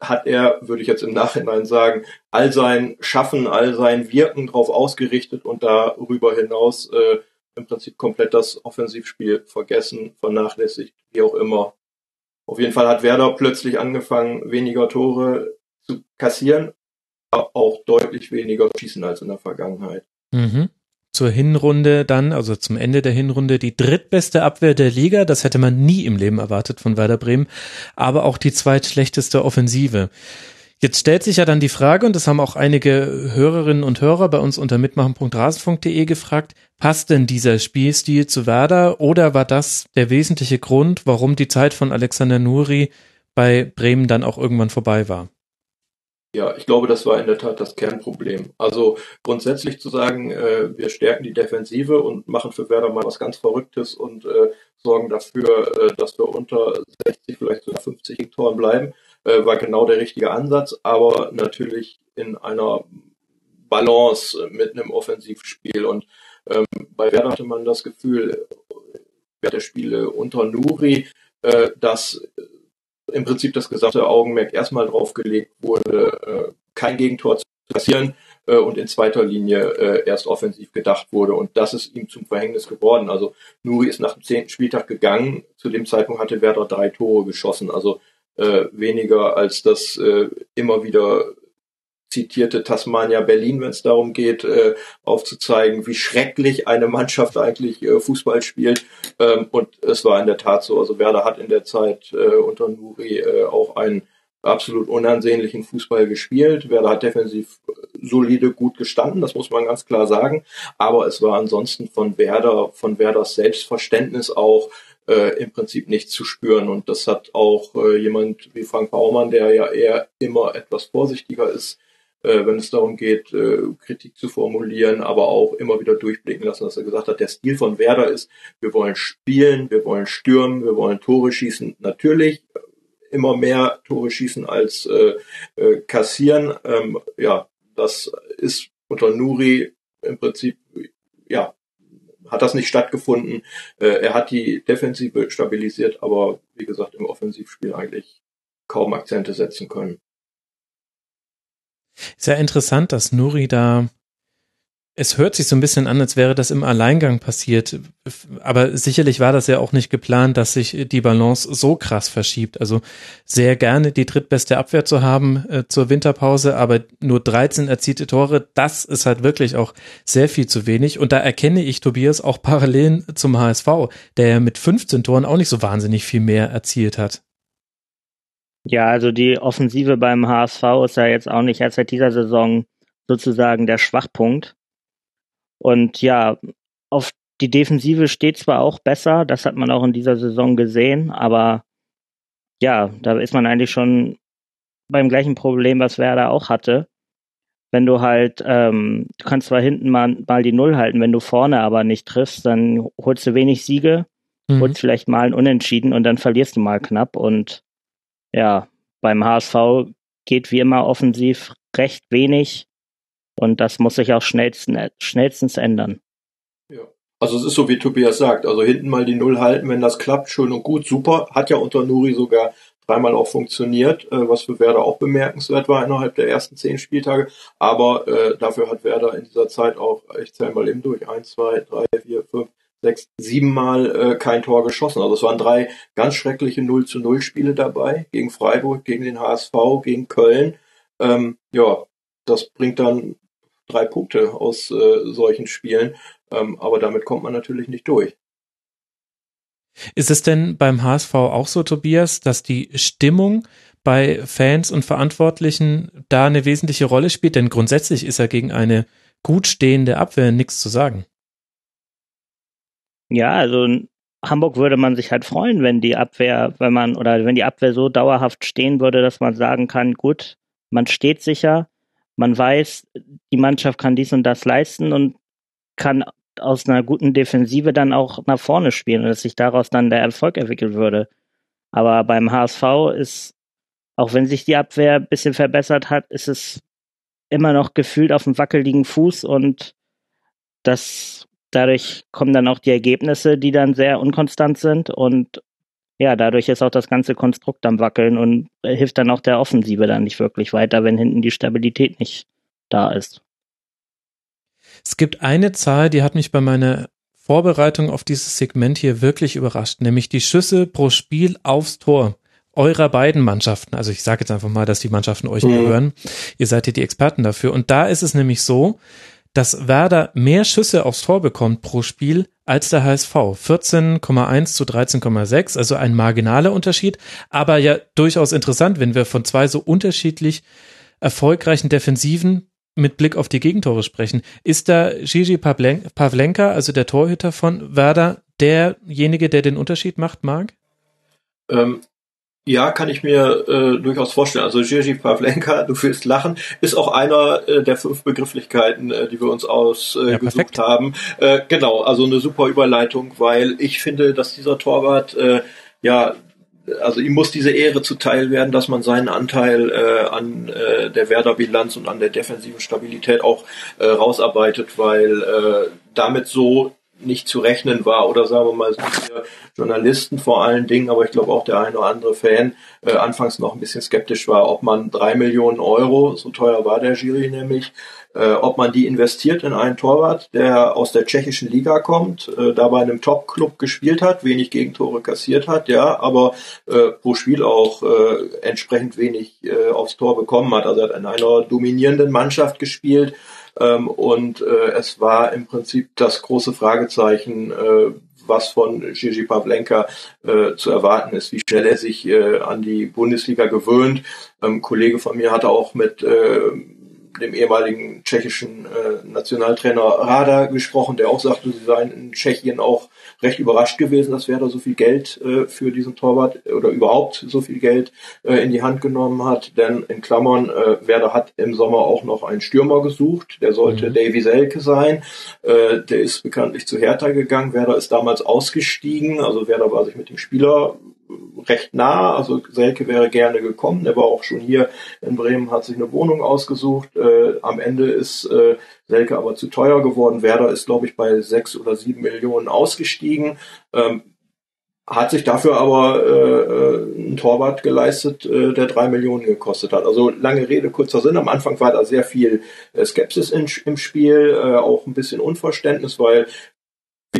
Speaker 7: hat er, würde ich jetzt im Nachhinein sagen, all sein Schaffen, all sein Wirken darauf ausgerichtet und darüber hinaus äh, im Prinzip komplett das Offensivspiel vergessen, vernachlässigt, wie auch immer. Auf jeden Fall hat Werder plötzlich angefangen, weniger Tore zu kassieren, aber auch deutlich weniger schießen als in der Vergangenheit.
Speaker 4: Mhm zur Hinrunde dann, also zum Ende der Hinrunde, die drittbeste Abwehr der Liga. Das hätte man nie im Leben erwartet von Werder Bremen, aber auch die zweitschlechteste Offensive. Jetzt stellt sich ja dann die Frage, und das haben auch einige Hörerinnen und Hörer bei uns unter mitmachen.rasenfunk.de gefragt, passt denn dieser Spielstil zu Werder oder war das der wesentliche Grund, warum die Zeit von Alexander Nuri bei Bremen dann auch irgendwann vorbei war?
Speaker 7: Ja, ich glaube, das war in der Tat das Kernproblem. Also grundsätzlich zu sagen, äh, wir stärken die Defensive und machen für Werder mal was ganz Verrücktes und äh, sorgen dafür, äh, dass wir unter 60, vielleicht sogar 50 Toren bleiben. Äh, war genau der richtige Ansatz, aber natürlich in einer Balance mit einem Offensivspiel. Und ähm, bei Werder hatte man das Gefühl, während der Spiele unter Nuri, äh, dass im Prinzip das gesamte Augenmerk erstmal drauf gelegt wurde, äh, kein Gegentor zu passieren äh, und in zweiter Linie äh, erst offensiv gedacht wurde. Und das ist ihm zum Verhängnis geworden. Also Nuri ist nach dem zehnten Spieltag gegangen. Zu dem Zeitpunkt hatte Werder drei Tore geschossen. Also äh, weniger als das äh, immer wieder zitierte Tasmania Berlin, wenn es darum geht, äh, aufzuzeigen, wie schrecklich eine Mannschaft eigentlich äh, Fußball spielt. Ähm, und es war in der Tat so. Also Werder hat in der Zeit äh, unter Nuri äh, auch einen absolut unansehnlichen Fußball gespielt. Werder hat defensiv solide gut gestanden, das muss man ganz klar sagen. Aber es war ansonsten von Werder, von Werders Selbstverständnis auch äh, im Prinzip nichts zu spüren. Und das hat auch äh, jemand wie Frank Baumann, der ja eher immer etwas vorsichtiger ist, äh, wenn es darum geht, äh, Kritik zu formulieren, aber auch immer wieder durchblicken lassen, dass er gesagt hat, der Stil von Werder ist, wir wollen spielen, wir wollen stürmen, wir wollen Tore schießen. Natürlich immer mehr Tore schießen als äh, äh, kassieren. Ähm, ja, das ist unter Nuri im Prinzip, ja, hat das nicht stattgefunden. Äh, er hat die Defensive stabilisiert, aber wie gesagt, im Offensivspiel eigentlich kaum Akzente setzen können.
Speaker 4: Sehr interessant, dass Nuri da es hört sich so ein bisschen an, als wäre das im Alleingang passiert. Aber sicherlich war das ja auch nicht geplant, dass sich die Balance so krass verschiebt. Also sehr gerne die drittbeste Abwehr zu haben äh, zur Winterpause, aber nur 13 erzielte Tore, das ist halt wirklich auch sehr viel zu wenig. Und da erkenne ich Tobias auch Parallelen zum HSV, der ja mit 15 Toren auch nicht so wahnsinnig viel mehr erzielt hat.
Speaker 6: Ja, also die Offensive beim HSV ist ja jetzt auch nicht erst seit dieser Saison sozusagen der Schwachpunkt. Und ja, auf die Defensive steht zwar auch besser, das hat man auch in dieser Saison gesehen, aber ja, da ist man eigentlich schon beim gleichen Problem, was Werder auch hatte. Wenn du halt, ähm, du kannst zwar hinten mal, mal die Null halten, wenn du vorne aber nicht triffst, dann holst du wenig Siege, mhm. holst vielleicht mal ein Unentschieden und dann verlierst du mal knapp. Und ja, beim HSV geht wie immer offensiv recht wenig. Und das muss sich auch schnellsten, schnellstens ändern.
Speaker 7: Ja. Also es ist so, wie Tobias sagt, also hinten mal die Null halten, wenn das klappt, schön und gut, super. Hat ja unter Nuri sogar dreimal auch funktioniert, äh, was für Werder auch bemerkenswert war innerhalb der ersten zehn Spieltage. Aber äh, dafür hat Werder in dieser Zeit auch, ich zähle mal eben durch, eins, zwei, drei, vier, fünf, sechs, sieben Mal äh, kein Tor geschossen. Also es waren drei ganz schreckliche 0 zu 0 Spiele dabei, gegen Freiburg, gegen den HSV, gegen Köln. Ähm, ja, das bringt dann drei Punkte aus äh, solchen Spielen. Ähm, aber damit kommt man natürlich nicht durch.
Speaker 4: Ist es denn beim HSV auch so, Tobias, dass die Stimmung bei Fans und Verantwortlichen da eine wesentliche Rolle spielt? Denn grundsätzlich ist ja gegen eine gut stehende Abwehr nichts zu sagen.
Speaker 6: Ja, also in Hamburg würde man sich halt freuen, wenn die Abwehr, wenn man oder wenn die Abwehr so dauerhaft stehen würde, dass man sagen kann, gut, man steht sicher, man weiß, die Mannschaft kann dies und das leisten und kann aus einer guten Defensive dann auch nach vorne spielen und dass sich daraus dann der Erfolg entwickeln würde. Aber beim HSV ist, auch wenn sich die Abwehr ein bisschen verbessert hat, ist es immer noch gefühlt auf dem wackeligen Fuß und das dadurch kommen dann auch die Ergebnisse, die dann sehr unkonstant sind und ja, dadurch ist auch das ganze Konstrukt am Wackeln und hilft dann auch der Offensive dann nicht wirklich weiter, wenn hinten die Stabilität nicht da ist.
Speaker 4: Es gibt eine Zahl, die hat mich bei meiner Vorbereitung auf dieses Segment hier wirklich überrascht, nämlich die Schüsse pro Spiel aufs Tor eurer beiden Mannschaften. Also ich sage jetzt einfach mal, dass die Mannschaften euch mhm. gehören. Ihr seid ja die Experten dafür. Und da ist es nämlich so, dass Werder mehr Schüsse aufs Tor bekommt pro Spiel als der HSV. 14,1 zu 13,6, also ein marginaler Unterschied, aber ja durchaus interessant, wenn wir von zwei so unterschiedlich erfolgreichen Defensiven mit Blick auf die Gegentore sprechen. Ist da Gigi Pavlenka, also der Torhüter von Werder, derjenige, der den Unterschied macht, Marc?
Speaker 7: Ähm, ja, kann ich mir äh, durchaus vorstellen. Also Jerzy Pavlenka, du wirst lachen, ist auch einer äh, der fünf Begrifflichkeiten, äh, die wir uns ausgesucht ja, haben. Äh, genau, also eine super Überleitung, weil ich finde, dass dieser Torwart äh, ja also ihm muss diese Ehre zuteil werden, dass man seinen Anteil äh, an äh, der Werder-Bilanz und an der defensiven Stabilität auch äh, rausarbeitet, weil äh, damit so nicht zu rechnen war oder sagen wir mal Journalisten vor allen Dingen, aber ich glaube auch der eine oder andere Fan äh, anfangs noch ein bisschen skeptisch war, ob man drei Millionen Euro, so teuer war der Jury nämlich, äh, ob man die investiert in einen Torwart, der aus der tschechischen Liga kommt, äh, da bei einem Top-Club gespielt hat, wenig Gegentore kassiert hat, ja, aber äh, pro Spiel auch äh, entsprechend wenig äh, aufs Tor bekommen hat. Also er hat in einer dominierenden Mannschaft gespielt ähm, und äh, es war im Prinzip das große Fragezeichen, äh, was von Gigi Pavlenka äh, zu erwarten ist, wie schnell er sich äh, an die Bundesliga gewöhnt. Ähm, Kollege von mir hatte auch mit äh, dem ehemaligen tschechischen äh, Nationaltrainer Rada gesprochen, der auch sagte, sie seien in Tschechien auch recht überrascht gewesen, dass Werder so viel Geld äh, für diesen Torwart oder überhaupt so viel Geld äh, in die Hand genommen hat. Denn in Klammern, äh, Werder hat im Sommer auch noch einen Stürmer gesucht, der sollte mhm. Davy Selke sein. Äh, der ist bekanntlich zu Hertha gegangen. Werder ist damals ausgestiegen, also Werder war sich mit dem Spieler recht nah. Also Selke wäre gerne gekommen. Er war auch schon hier in Bremen, hat sich eine Wohnung ausgesucht. Äh, am Ende ist äh, Selke aber zu teuer geworden. Werder ist, glaube ich, bei sechs oder sieben Millionen ausgestiegen. Ähm, hat sich dafür aber äh, äh ein Torwart geleistet, äh, der drei Millionen gekostet hat. Also lange Rede, kurzer Sinn. Am Anfang war da sehr viel äh, Skepsis in, im Spiel, äh, auch ein bisschen Unverständnis, weil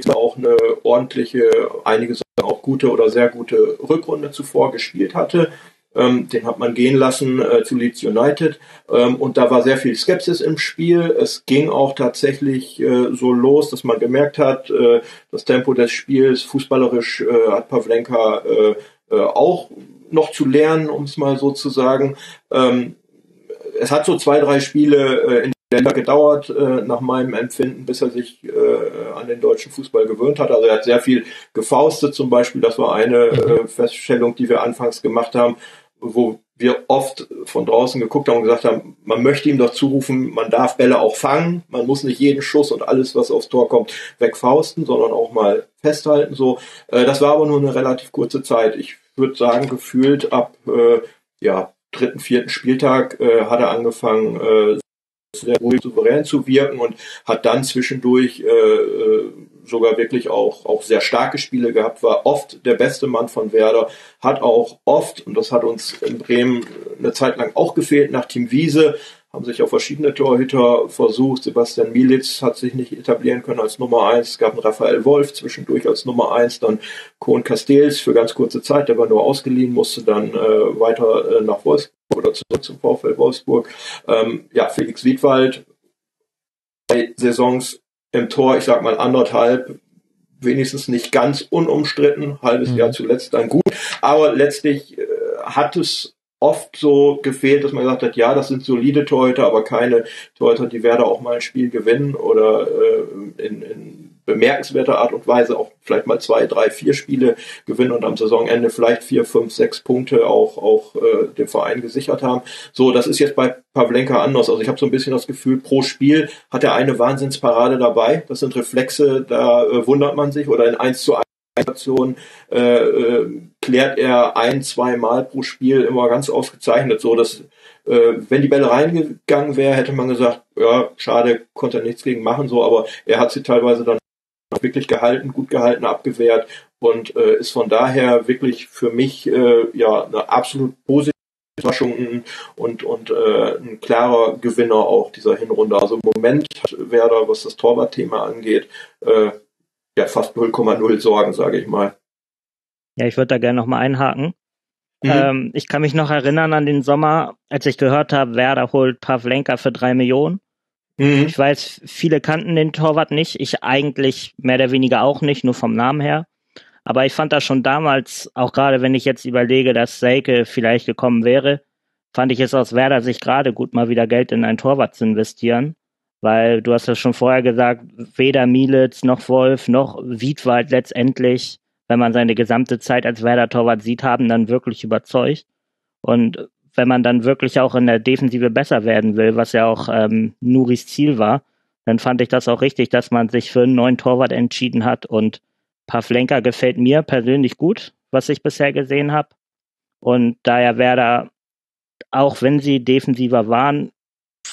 Speaker 7: auch eine ordentliche, einige auch gute oder sehr gute Rückrunde zuvor gespielt hatte. Ähm, den hat man gehen lassen äh, zu Leeds United ähm, und da war sehr viel Skepsis im Spiel. Es ging auch tatsächlich äh, so los, dass man gemerkt hat, äh, das Tempo des Spiels fußballerisch äh, hat Pavlenka äh, äh, auch noch zu lernen, um es mal so zu sagen. Ähm, es hat so zwei, drei Spiele in Länder gedauert, äh, nach meinem Empfinden, bis er sich äh, an den deutschen Fußball gewöhnt hat. Also er hat sehr viel gefaustet zum Beispiel. Das war eine äh, Feststellung, die wir anfangs gemacht haben, wo wir oft von draußen geguckt haben und gesagt haben, man möchte ihm doch zurufen, man darf Bälle auch fangen, man muss nicht jeden Schuss und alles, was aufs Tor kommt, wegfausten, sondern auch mal festhalten. So, äh, das war aber nur eine relativ kurze Zeit. Ich würde sagen, gefühlt ab äh, ja dritten, vierten Spieltag äh, hat er angefangen, äh, sehr ruhig souverän zu wirken und hat dann zwischendurch äh, äh, sogar wirklich auch, auch sehr starke Spiele gehabt, war oft der beste Mann von Werder, hat auch oft, und das hat uns in Bremen eine Zeit lang auch gefehlt, nach Team Wiese, haben sich auch verschiedene Torhüter versucht. Sebastian Militz hat sich nicht etablieren können als Nummer eins. Es gab einen Raphael Wolf zwischendurch als Nummer eins, dann Kohn Castells für ganz kurze Zeit, der war nur ausgeliehen, musste dann äh, weiter äh, nach Wolfsburg oder zurück zum VfL Wolfsburg. Ähm, ja, Felix Wiedwald, zwei Saisons im Tor, ich sag mal anderthalb, wenigstens nicht ganz unumstritten, halbes mhm. Jahr zuletzt dann gut, aber letztlich äh, hat es oft so gefehlt, dass man gesagt hat, ja, das sind solide Torhüter, aber keine Torhüter, die Werder auch mal ein Spiel gewinnen oder äh, in, in bemerkenswerter Art und Weise auch vielleicht mal zwei, drei, vier Spiele gewinnen und am Saisonende vielleicht vier, fünf, sechs Punkte auch, auch äh, dem Verein gesichert haben. So, das ist jetzt bei Pavlenka anders. Also ich habe so ein bisschen das Gefühl, pro Spiel hat er eine Wahnsinnsparade dabei. Das sind Reflexe, da äh, wundert man sich oder in 1 zu 1 Situation äh, äh, klärt er ein, zwei Mal pro Spiel immer ganz ausgezeichnet, so dass äh, wenn die Bälle reingegangen wäre, hätte man gesagt, ja, schade, konnte er nichts gegen machen, so, aber er hat sie teilweise dann wirklich gehalten, gut gehalten, abgewehrt und äh, ist von daher wirklich für mich äh, ja eine absolut positive Überraschung und, und äh, ein klarer Gewinner auch dieser Hinrunde. Also im Moment hat Werder, was das Torwartthema angeht, äh, ja fast 0,0 Sorgen, sage ich mal.
Speaker 6: Ja, ich würde da gerne nochmal einhaken. Mhm. Ähm, ich kann mich noch erinnern an den Sommer, als ich gehört habe, Werder holt Pavlenka für drei Millionen. Mhm. Ich weiß, viele kannten den Torwart nicht. Ich eigentlich mehr oder weniger auch nicht, nur vom Namen her. Aber ich fand das schon damals, auch gerade wenn ich jetzt überlege, dass Seike vielleicht gekommen wäre, fand ich es aus Werder sich gerade gut, mal wieder Geld in einen Torwart zu investieren. Weil du hast ja schon vorher gesagt, weder Mielitz noch Wolf noch Wiedwald letztendlich, wenn man seine gesamte Zeit als Werder-Torwart sieht, haben dann wirklich überzeugt. Und wenn man dann wirklich auch in der Defensive besser werden will, was ja auch ähm, Nuris Ziel war, dann fand ich das auch richtig, dass man sich für einen neuen Torwart entschieden hat und Pavlenka gefällt mir persönlich gut, was ich bisher gesehen habe. Und daher Werder, auch wenn sie defensiver waren,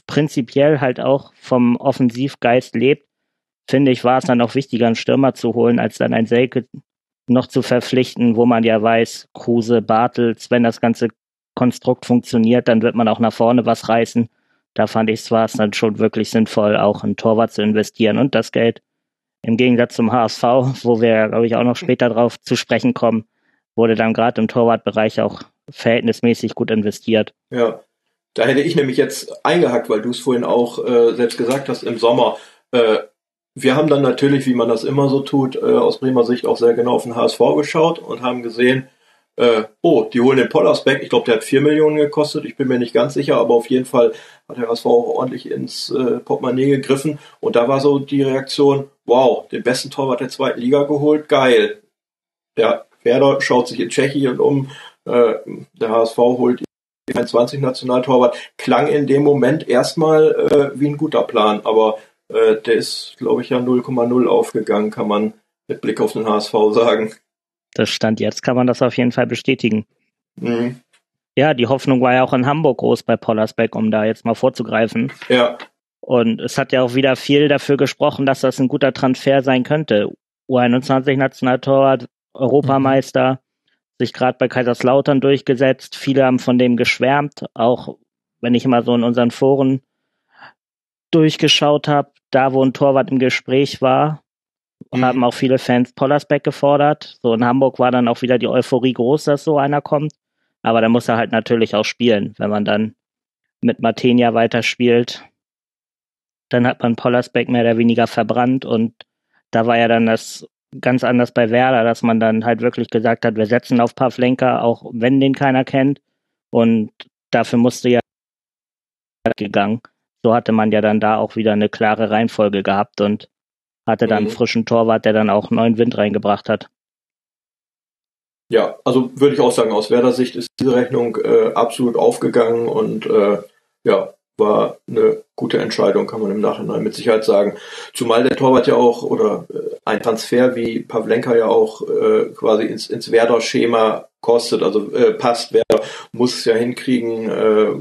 Speaker 6: prinzipiell halt auch vom Offensivgeist lebt, finde ich, war es dann auch wichtiger, einen Stürmer zu holen, als dann ein Selke noch zu verpflichten, wo man ja weiß, Kruse, Bartels, wenn das ganze Konstrukt funktioniert, dann wird man auch nach vorne was reißen. Da fand ich es war es dann schon wirklich sinnvoll, auch in Torwart zu investieren und das Geld im Gegensatz zum HSV, wo wir, glaube ich, auch noch später drauf zu sprechen kommen, wurde dann gerade im Torwartbereich auch verhältnismäßig gut investiert.
Speaker 7: Ja, da hätte ich nämlich jetzt eingehackt, weil du es vorhin auch äh, selbst gesagt hast, im Sommer. Äh, wir haben dann natürlich, wie man das immer so tut, äh, aus Bremer Sicht auch sehr genau auf den HSV geschaut und haben gesehen, äh, oh, die holen den Pollersbeck. Ich glaube, der hat vier Millionen gekostet. Ich bin mir nicht ganz sicher, aber auf jeden Fall hat der HSV auch ordentlich ins äh, Portemonnaie gegriffen. Und da war so die Reaktion, wow, den besten Torwart der zweiten Liga geholt, geil. Ja, Werder schaut sich in Tschechien um, äh, der HSV holt 21 Nationaltorwart. Klang in dem Moment erstmal äh, wie ein guter Plan, aber äh, der ist, glaube ich, ja 0,0 aufgegangen, kann man mit Blick auf den HSV sagen.
Speaker 6: Das stand jetzt, kann man das auf jeden Fall bestätigen.
Speaker 7: Mhm.
Speaker 6: Ja, die Hoffnung war ja auch in Hamburg groß bei Pollersbeck, um da jetzt mal vorzugreifen.
Speaker 7: Ja.
Speaker 6: Und es hat ja auch wieder viel dafür gesprochen, dass das ein guter Transfer sein könnte. U21 Nationaltorwart, Europameister, mhm. sich gerade bei Kaiserslautern durchgesetzt. Viele haben von dem geschwärmt, auch wenn ich immer so in unseren Foren durchgeschaut habe, da wo ein Torwart im Gespräch war, mhm. haben auch viele Fans Pollersbeck gefordert. So in Hamburg war dann auch wieder die Euphorie groß, dass so einer kommt. Aber da muss er halt natürlich auch spielen. Wenn man dann mit Martenia weiterspielt, dann hat man Pollersbeck mehr oder weniger verbrannt und da war ja dann das ganz anders bei Werder, dass man dann halt wirklich gesagt hat, wir setzen auf Pavlenka, auch wenn den keiner kennt. Und dafür musste ja gegangen. So hatte man ja dann da auch wieder eine klare Reihenfolge gehabt und hatte dann mhm. einen frischen Torwart, der dann auch neuen Wind reingebracht hat.
Speaker 7: Ja, also würde ich auch sagen, aus Werder Sicht ist diese Rechnung äh, absolut aufgegangen und äh, ja, war eine gute Entscheidung, kann man im Nachhinein mit Sicherheit sagen. Zumal der Torwart ja auch oder äh, ein Transfer wie Pavlenka ja auch äh, quasi ins, ins Werder-Schema kostet, also äh, passt. Werder muss es ja hinkriegen, äh,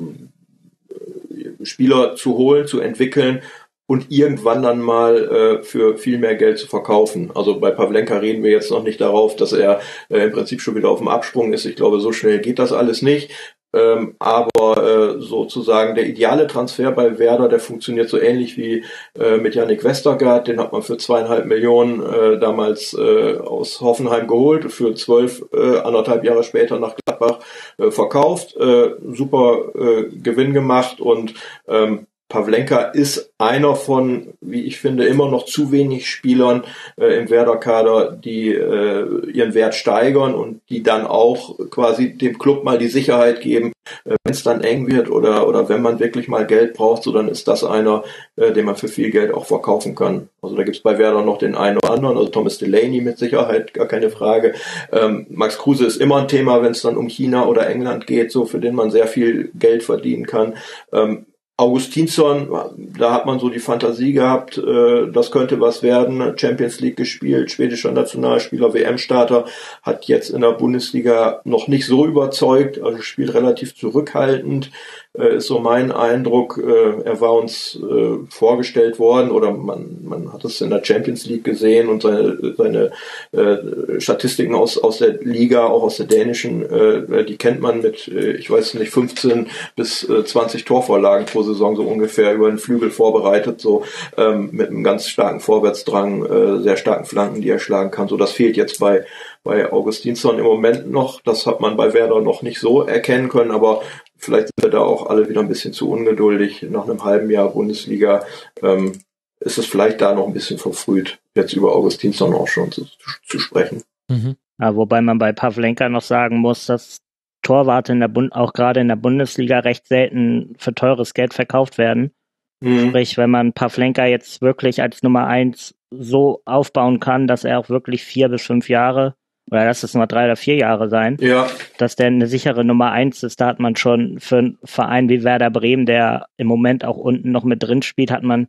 Speaker 7: Spieler zu holen, zu entwickeln und irgendwann dann mal äh, für viel mehr Geld zu verkaufen. Also bei Pavlenka reden wir jetzt noch nicht darauf, dass er äh, im Prinzip schon wieder auf dem Absprung ist. Ich glaube, so schnell geht das alles nicht. Ähm, aber äh, sozusagen der ideale Transfer bei Werder, der funktioniert so ähnlich wie äh, mit Yannick Westergaard. Den hat man für zweieinhalb Millionen äh, damals äh, aus Hoffenheim geholt, für zwölf, äh, anderthalb Jahre später nach Gladbach äh, verkauft. Äh, super äh, Gewinn gemacht und ähm, Pavlenka ist einer von, wie ich finde, immer noch zu wenig Spielern äh, im Werder-Kader, die äh, ihren Wert steigern und die dann auch quasi dem Club mal die Sicherheit geben, äh, wenn es dann eng wird oder, oder wenn man wirklich mal Geld braucht, so dann ist das einer, äh, den man für viel Geld auch verkaufen kann. Also da gibt's bei Werder noch den einen oder anderen, also Thomas Delaney mit Sicherheit, gar keine Frage. Ähm, Max Kruse ist immer ein Thema, wenn es dann um China oder England geht, so für den man sehr viel Geld verdienen kann. Ähm, Augustinsson, da hat man so die Fantasie gehabt, äh, das könnte was werden. Champions League gespielt, schwedischer Nationalspieler, WM-Starter, hat jetzt in der Bundesliga noch nicht so überzeugt, also spielt relativ zurückhaltend äh, ist so mein Eindruck. Äh, er war uns äh, vorgestellt worden oder man, man hat es in der Champions League gesehen und seine, seine äh, Statistiken aus, aus der Liga, auch aus der dänischen, äh, die kennt man mit, äh, ich weiß nicht, 15 bis äh, 20 Torvorlagen pro Saison so ungefähr über den Flügel vorbereitet, so ähm, mit einem ganz starken Vorwärtsdrang, äh, sehr starken Flanken, die er schlagen kann. So das fehlt jetzt bei bei Augustinsson im Moment noch. Das hat man bei Werder noch nicht so erkennen können, aber Vielleicht sind wir da auch alle wieder ein bisschen zu ungeduldig. Nach einem halben Jahr Bundesliga ähm, ist es vielleicht da noch ein bisschen verfrüht, jetzt über Augustinsson auch schon zu, zu sprechen.
Speaker 6: Mhm. Ja, wobei man bei Pavlenka noch sagen muss, dass Torwarte in der Bund auch gerade in der Bundesliga recht selten für teures Geld verkauft werden. Mhm. Sprich, wenn man Pavlenka jetzt wirklich als Nummer eins so aufbauen kann, dass er auch wirklich vier bis fünf Jahre oder lass es nur drei oder vier Jahre sein,
Speaker 7: ja.
Speaker 6: dass der eine sichere Nummer eins ist. Da hat man schon für einen Verein wie Werder Bremen, der im Moment auch unten noch mit drin spielt, hat man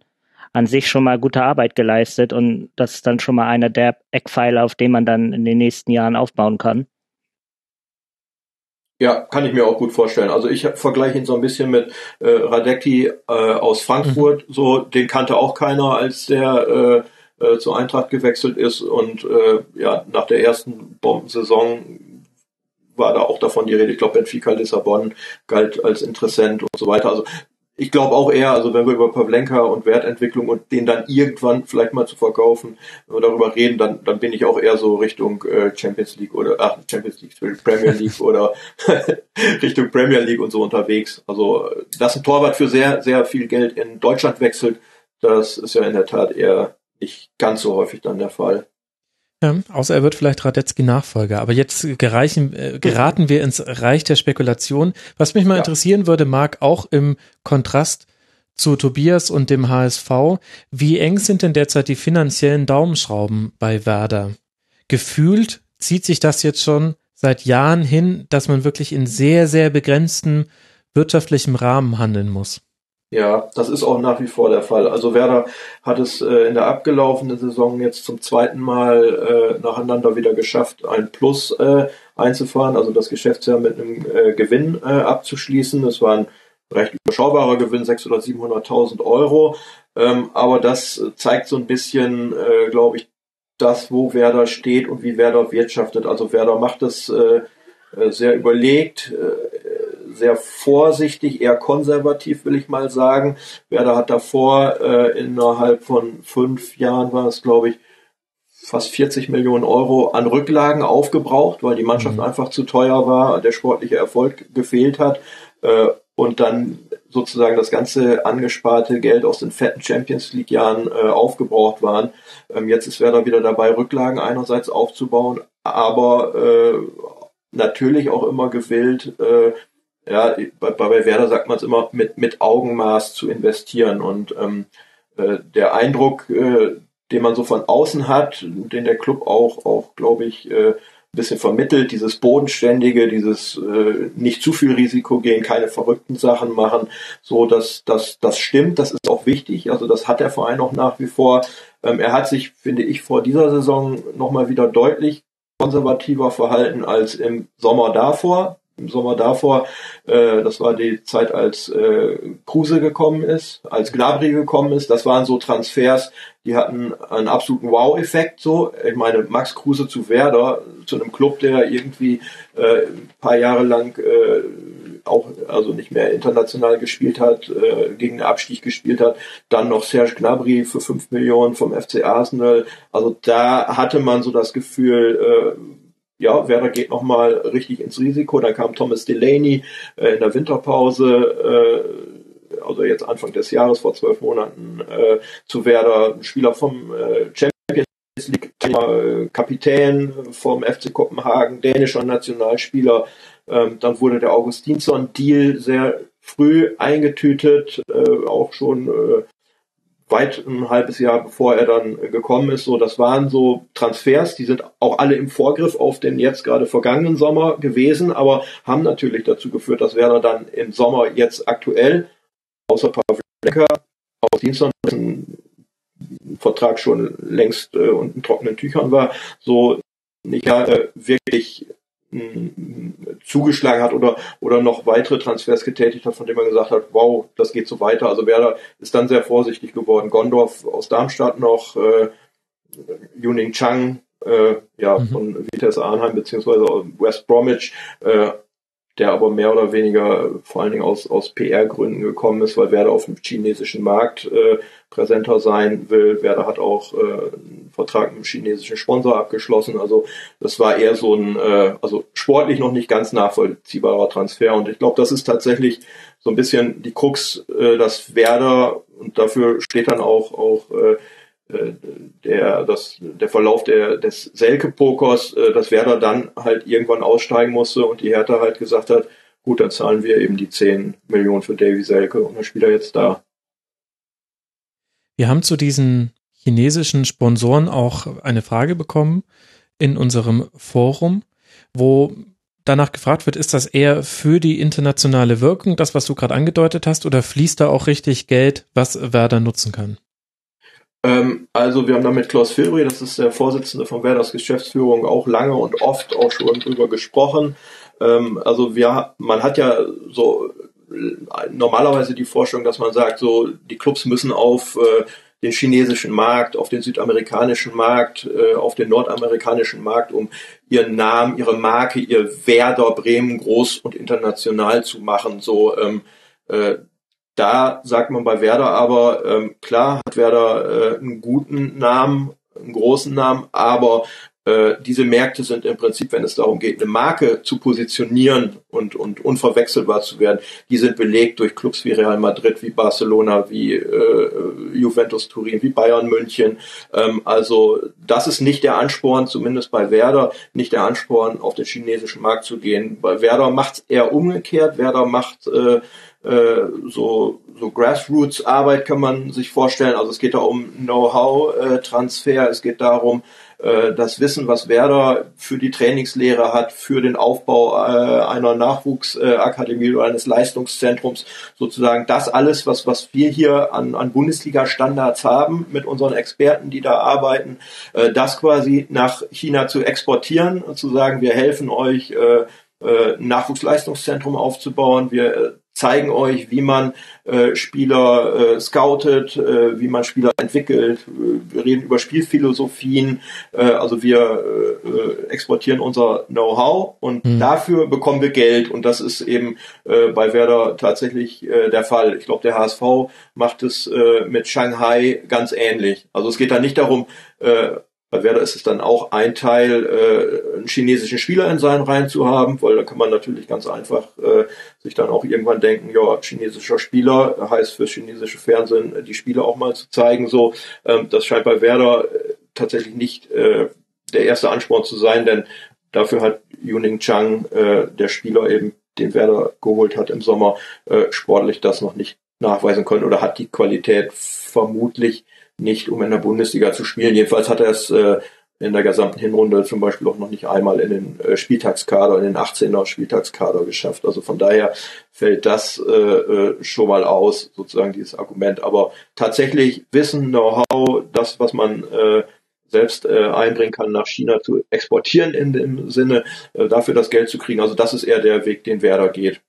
Speaker 6: an sich schon mal gute Arbeit geleistet und das ist dann schon mal einer der Eckpfeiler, auf dem man dann in den nächsten Jahren aufbauen kann.
Speaker 7: Ja, kann ich mir auch gut vorstellen. Also ich vergleiche ihn so ein bisschen mit äh, Radecki äh, aus Frankfurt. Mhm. So, den kannte auch keiner, als der äh, äh, zur Eintracht gewechselt ist. Und äh, ja, nach der ersten Bombensaison war da auch davon die Rede. Ich glaube, Benfica Lissabon galt als Interessent und so weiter. Also ich glaube auch eher, also wenn wir über Pavlenka und Wertentwicklung und den dann irgendwann vielleicht mal zu verkaufen, wenn wir darüber reden, dann, dann bin ich auch eher so Richtung äh, Champions League oder ach, Champions League, Premier League oder Richtung Premier League und so unterwegs. Also dass ein Torwart für sehr, sehr viel Geld in Deutschland wechselt, das ist ja in der Tat eher nicht ganz so häufig dann der Fall.
Speaker 4: Ja, außer er wird vielleicht Radetzky Nachfolger. Aber jetzt gereichen, äh, geraten wir ins Reich der Spekulation. Was mich mal ja. interessieren würde, Marc, auch im Kontrast zu Tobias und dem HSV, wie eng sind denn derzeit die finanziellen Daumenschrauben bei Werder? Gefühlt zieht sich das jetzt schon seit Jahren hin, dass man wirklich in sehr, sehr begrenztem wirtschaftlichem Rahmen handeln muss.
Speaker 7: Ja, das ist auch nach wie vor der Fall. Also Werder hat es äh, in der abgelaufenen Saison jetzt zum zweiten Mal äh, nacheinander wieder geschafft, ein Plus äh, einzufahren, also das Geschäftsjahr mit einem äh, Gewinn äh, abzuschließen. Das war ein recht überschaubarer Gewinn, 600.000 oder 700.000 Euro. Ähm, aber das zeigt so ein bisschen, äh, glaube ich, das, wo Werder steht und wie Werder wirtschaftet. Also Werder macht es sehr überlegt, sehr vorsichtig, eher konservativ, will ich mal sagen. Werder hat davor äh, innerhalb von fünf Jahren war es, glaube ich, fast 40 Millionen Euro an Rücklagen aufgebraucht, weil die Mannschaft mhm. einfach zu teuer war, der sportliche Erfolg gefehlt hat. Äh, und dann sozusagen das ganze angesparte Geld aus den fetten Champions League Jahren äh, aufgebraucht waren. Ähm, jetzt ist Werder wieder dabei, Rücklagen einerseits aufzubauen, aber äh, natürlich auch immer gewillt, äh, ja, bei, bei Werder sagt man es immer, mit, mit Augenmaß zu investieren. Und ähm, äh, der Eindruck, äh, den man so von außen hat, den der Club auch, auch glaube ich, äh, ein bisschen vermittelt, dieses Bodenständige, dieses äh, nicht zu viel Risiko gehen, keine verrückten Sachen machen, so dass das, das stimmt, das ist auch wichtig. Also das hat der Verein auch nach wie vor. Ähm, er hat sich, finde ich, vor dieser Saison nochmal wieder deutlich konservativer verhalten als im Sommer davor im Sommer davor, äh, das war die Zeit, als äh, Kruse gekommen ist, als Gnabry gekommen ist. Das waren so Transfers, die hatten einen absoluten Wow-Effekt. So, ich meine, Max Kruse zu Werder, zu einem Club, der irgendwie äh, ein paar Jahre lang äh, auch also nicht mehr international gespielt hat, äh, gegen den Abstieg gespielt hat, dann noch Serge Gnabry für fünf Millionen vom FC Arsenal. Also da hatte man so das Gefühl, äh, ja, Werder geht nochmal richtig ins Risiko. Dann kam Thomas Delaney äh, in der Winterpause, äh, also jetzt Anfang des Jahres, vor zwölf Monaten, äh, zu Werder, ein Spieler vom äh, Champions League, äh, Kapitän vom FC Kopenhagen, dänischer Nationalspieler. Ähm, dann wurde der Augustinsson-Deal sehr früh eingetütet, äh, auch schon äh, weit ein halbes Jahr bevor er dann gekommen ist. So, das waren so Transfers, die sind auch alle im Vorgriff auf den jetzt gerade vergangenen Sommer gewesen, aber haben natürlich dazu geführt, dass Werder dann im Sommer jetzt aktuell, außer Pavlenka, aus Dienstag Vertrag schon längst äh, unten trockenen Tüchern war, so nicht äh, wirklich zugeschlagen hat oder, oder noch weitere Transfers getätigt hat, von denen man gesagt hat, wow, das geht so weiter. Also Werder ist dann sehr vorsichtig geworden. Gondorf aus Darmstadt noch, äh, Yuning Chang, äh, ja, mhm. von Vitesse Arnheim beziehungsweise West Bromwich, äh, der aber mehr oder weniger vor allen Dingen aus, aus PR-Gründen gekommen ist, weil Werder auf dem chinesischen Markt äh, präsenter sein will. Werder hat auch äh, einen Vertrag mit einem chinesischen Sponsor abgeschlossen. Also das war eher so ein, äh, also sportlich noch nicht ganz nachvollziehbarer Transfer. Und ich glaube, das ist tatsächlich so ein bisschen die Krux, äh, dass Werder, und dafür steht dann auch, auch äh, äh der, das, der Verlauf der, des Selke-Pokers, äh, dass Werder dann halt irgendwann aussteigen musste und die Hertha halt gesagt hat, gut, dann zahlen wir eben die 10 Millionen für Davy Selke und dann spielt er jetzt da.
Speaker 4: Wir haben zu diesen chinesischen Sponsoren auch eine Frage bekommen in unserem Forum, wo danach gefragt wird, ist das eher für die internationale Wirkung, das, was du gerade angedeutet hast, oder fließt da auch richtig Geld, was Werder nutzen kann?
Speaker 7: Ähm, also wir haben da mit Klaus Filbri, das ist der Vorsitzende von Werders Geschäftsführung, auch lange und oft auch schon drüber gesprochen. Ähm, also wir, man hat ja so normalerweise die Vorstellung, dass man sagt, so die Clubs müssen auf äh, den chinesischen Markt, auf den südamerikanischen Markt, äh, auf den nordamerikanischen Markt, um ihren Namen, ihre Marke, ihr Werder Bremen groß und international zu machen. So ähm, äh, da sagt man bei Werder aber, ähm, klar hat Werder äh, einen guten Namen, einen großen Namen, aber äh, diese Märkte sind im Prinzip, wenn es darum geht, eine Marke zu positionieren und, und unverwechselbar zu werden, die sind belegt durch Clubs wie Real Madrid, wie Barcelona, wie äh, Juventus Turin, wie Bayern München. Ähm, also das ist nicht der Ansporn, zumindest bei Werder, nicht der Ansporn, auf den chinesischen Markt zu gehen. Bei Werder macht es eher umgekehrt. Werder macht äh, äh, so, so Grassroots-Arbeit kann man sich vorstellen. Also es geht da um Know-how-Transfer, es geht darum, äh, das Wissen, was Werder für die Trainingslehre hat, für den Aufbau äh, einer Nachwuchsakademie oder eines Leistungszentrums, sozusagen das alles, was, was wir hier an, an Bundesliga-Standards haben mit unseren Experten, die da arbeiten, das quasi nach China zu exportieren und zu sagen, wir helfen euch, ein Nachwuchsleistungszentrum aufzubauen. Wir zeigen euch, wie man äh, Spieler äh, scoutet, äh, wie man Spieler entwickelt. Wir reden über Spielphilosophien. Äh, also wir äh, exportieren unser Know-how und mhm. dafür bekommen wir Geld. Und das ist eben äh, bei Werder tatsächlich äh, der Fall. Ich glaube, der HSV macht es äh, mit Shanghai ganz ähnlich. Also es geht da nicht darum, äh, bei Werder ist es dann auch ein Teil, äh, einen chinesischen Spieler in seinen Reihen zu haben, weil da kann man natürlich ganz einfach äh, sich dann auch irgendwann denken, ja, chinesischer Spieler heißt für chinesische Fernsehen die Spiele auch mal zu zeigen. So, ähm, das scheint bei Werder äh, tatsächlich nicht äh, der erste Ansporn zu sein, denn dafür hat Yuning Chang, äh, der Spieler eben, den Werder geholt hat im Sommer, äh, sportlich das noch nicht nachweisen können oder hat die Qualität vermutlich nicht, um in der Bundesliga zu spielen. Jedenfalls hat er es äh, in der gesamten Hinrunde zum Beispiel auch noch nicht einmal in den äh, Spieltagskader, in den 18er Spieltagskader geschafft. Also von daher fällt das äh, äh, schon mal aus, sozusagen dieses Argument. Aber tatsächlich Wissen, Know-how, das, was man äh, selbst äh, einbringen kann, nach China zu exportieren in dem Sinne, äh, dafür das Geld zu kriegen. Also das ist eher der Weg, den Werder geht.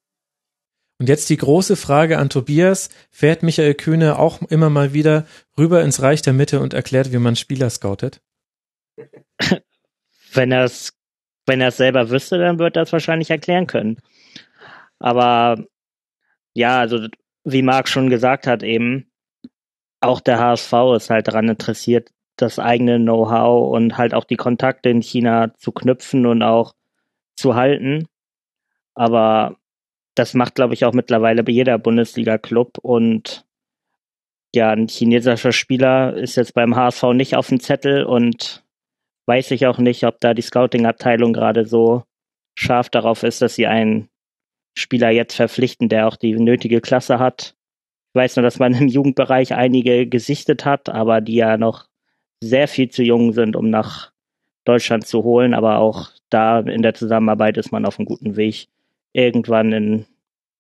Speaker 4: Und jetzt die große Frage an Tobias. Fährt Michael Kühne auch immer mal wieder rüber ins Reich der Mitte und erklärt, wie man Spieler scoutet?
Speaker 6: Wenn er es wenn er es selber wüsste, dann wird er es wahrscheinlich erklären können. Aber ja, also wie Marc schon gesagt hat, eben auch der HSV ist halt daran interessiert, das eigene Know-how und halt auch die Kontakte in China zu knüpfen und auch zu halten. Aber das macht, glaube ich, auch mittlerweile jeder Bundesliga-Club und ja, ein chinesischer Spieler ist jetzt beim HSV nicht auf dem Zettel und weiß ich auch nicht, ob da die Scouting-Abteilung gerade so scharf darauf ist, dass sie einen Spieler jetzt verpflichten, der auch die nötige Klasse hat. Ich weiß nur, dass man im Jugendbereich einige gesichtet hat, aber die ja noch sehr viel zu jung sind, um nach Deutschland zu holen. Aber auch da in der Zusammenarbeit ist man auf einem guten Weg, irgendwann in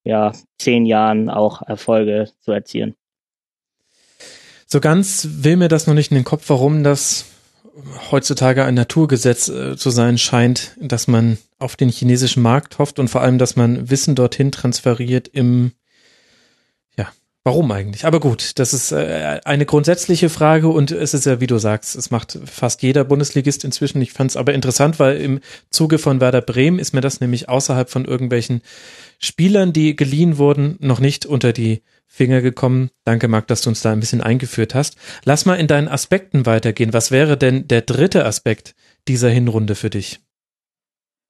Speaker 6: ja, zehn Jahren auch Erfolge zu erzielen.
Speaker 4: So ganz will mir das noch nicht in den Kopf, warum das heutzutage ein Naturgesetz äh, zu sein scheint, dass man auf den chinesischen Markt hofft und vor allem, dass man Wissen dorthin transferiert im Warum eigentlich? Aber gut, das ist äh, eine grundsätzliche Frage und es ist ja, wie du sagst, es macht fast jeder Bundesligist inzwischen. Ich fand es aber interessant, weil im Zuge von Werder Bremen ist mir das nämlich außerhalb von irgendwelchen Spielern, die geliehen wurden, noch nicht unter die Finger gekommen. Danke, Marc, dass du uns da ein bisschen eingeführt hast. Lass mal in deinen Aspekten weitergehen. Was wäre denn der dritte Aspekt dieser Hinrunde für dich?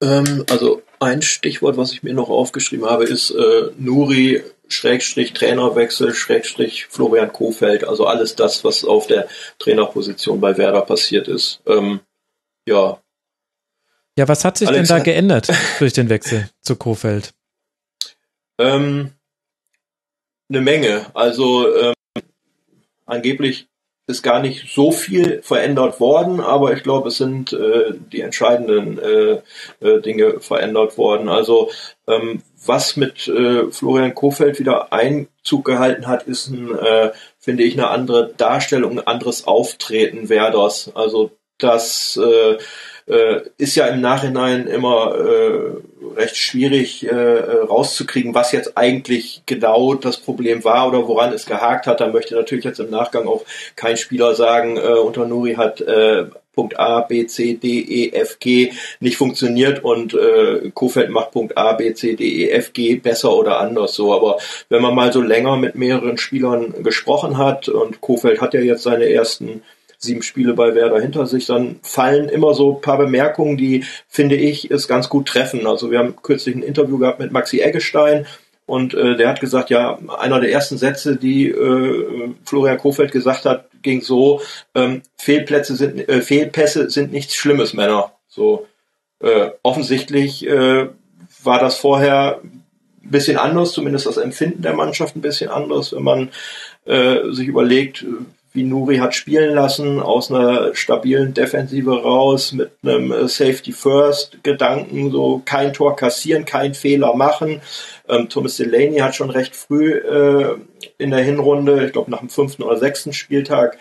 Speaker 7: Ähm, also ein Stichwort, was ich mir noch aufgeschrieben habe, ist äh, Nuri Schrägstrich Trainerwechsel, Schrägstrich Florian Kofeld, also alles das, was auf der Trainerposition bei Werder passiert ist. Ähm, ja.
Speaker 4: Ja, was hat sich Alex, denn da geändert durch den Wechsel zu Kofeld?
Speaker 7: Ähm, eine Menge. Also ähm, angeblich ist gar nicht so viel verändert worden, aber ich glaube, es sind äh, die entscheidenden äh, äh, Dinge verändert worden. Also ähm, was mit äh, Florian Kofeld wieder Einzug gehalten hat, ist ein, äh, finde ich, eine andere Darstellung, ein anderes Auftreten Werders. Also das äh, äh, ist ja im Nachhinein immer äh, recht schwierig äh, rauszukriegen, was jetzt eigentlich genau das Problem war oder woran es gehakt hat. Da möchte natürlich jetzt im Nachgang auch kein Spieler sagen, äh, unter Nuri hat äh, Punkt A, B, C, D, E, F, G nicht funktioniert und äh, Kofeld macht Punkt A, B, C, D, E, F, G besser oder anders so. Aber wenn man mal so länger mit mehreren Spielern gesprochen hat und Kofeld hat ja jetzt seine ersten sieben Spiele bei Werder hinter sich, dann fallen immer so ein paar Bemerkungen, die, finde ich, es ganz gut treffen. Also wir haben kürzlich ein Interview gehabt mit Maxi Eggestein und äh, der hat gesagt, ja, einer der ersten Sätze, die äh, Florian Kofeld gesagt hat, ging so, ähm, Fehlplätze sind, äh, Fehlpässe sind nichts Schlimmes, Männer. So äh, offensichtlich äh, war das vorher ein bisschen anders, zumindest das Empfinden der Mannschaft ein bisschen anders, wenn man äh, sich überlegt, wie Nuri hat spielen lassen, aus einer stabilen Defensive raus, mit einem äh, Safety First Gedanken, so kein Tor kassieren, kein Fehler machen. Ähm, Thomas Delaney hat schon recht früh äh, in der Hinrunde, ich glaube nach dem fünften oder sechsten Spieltag,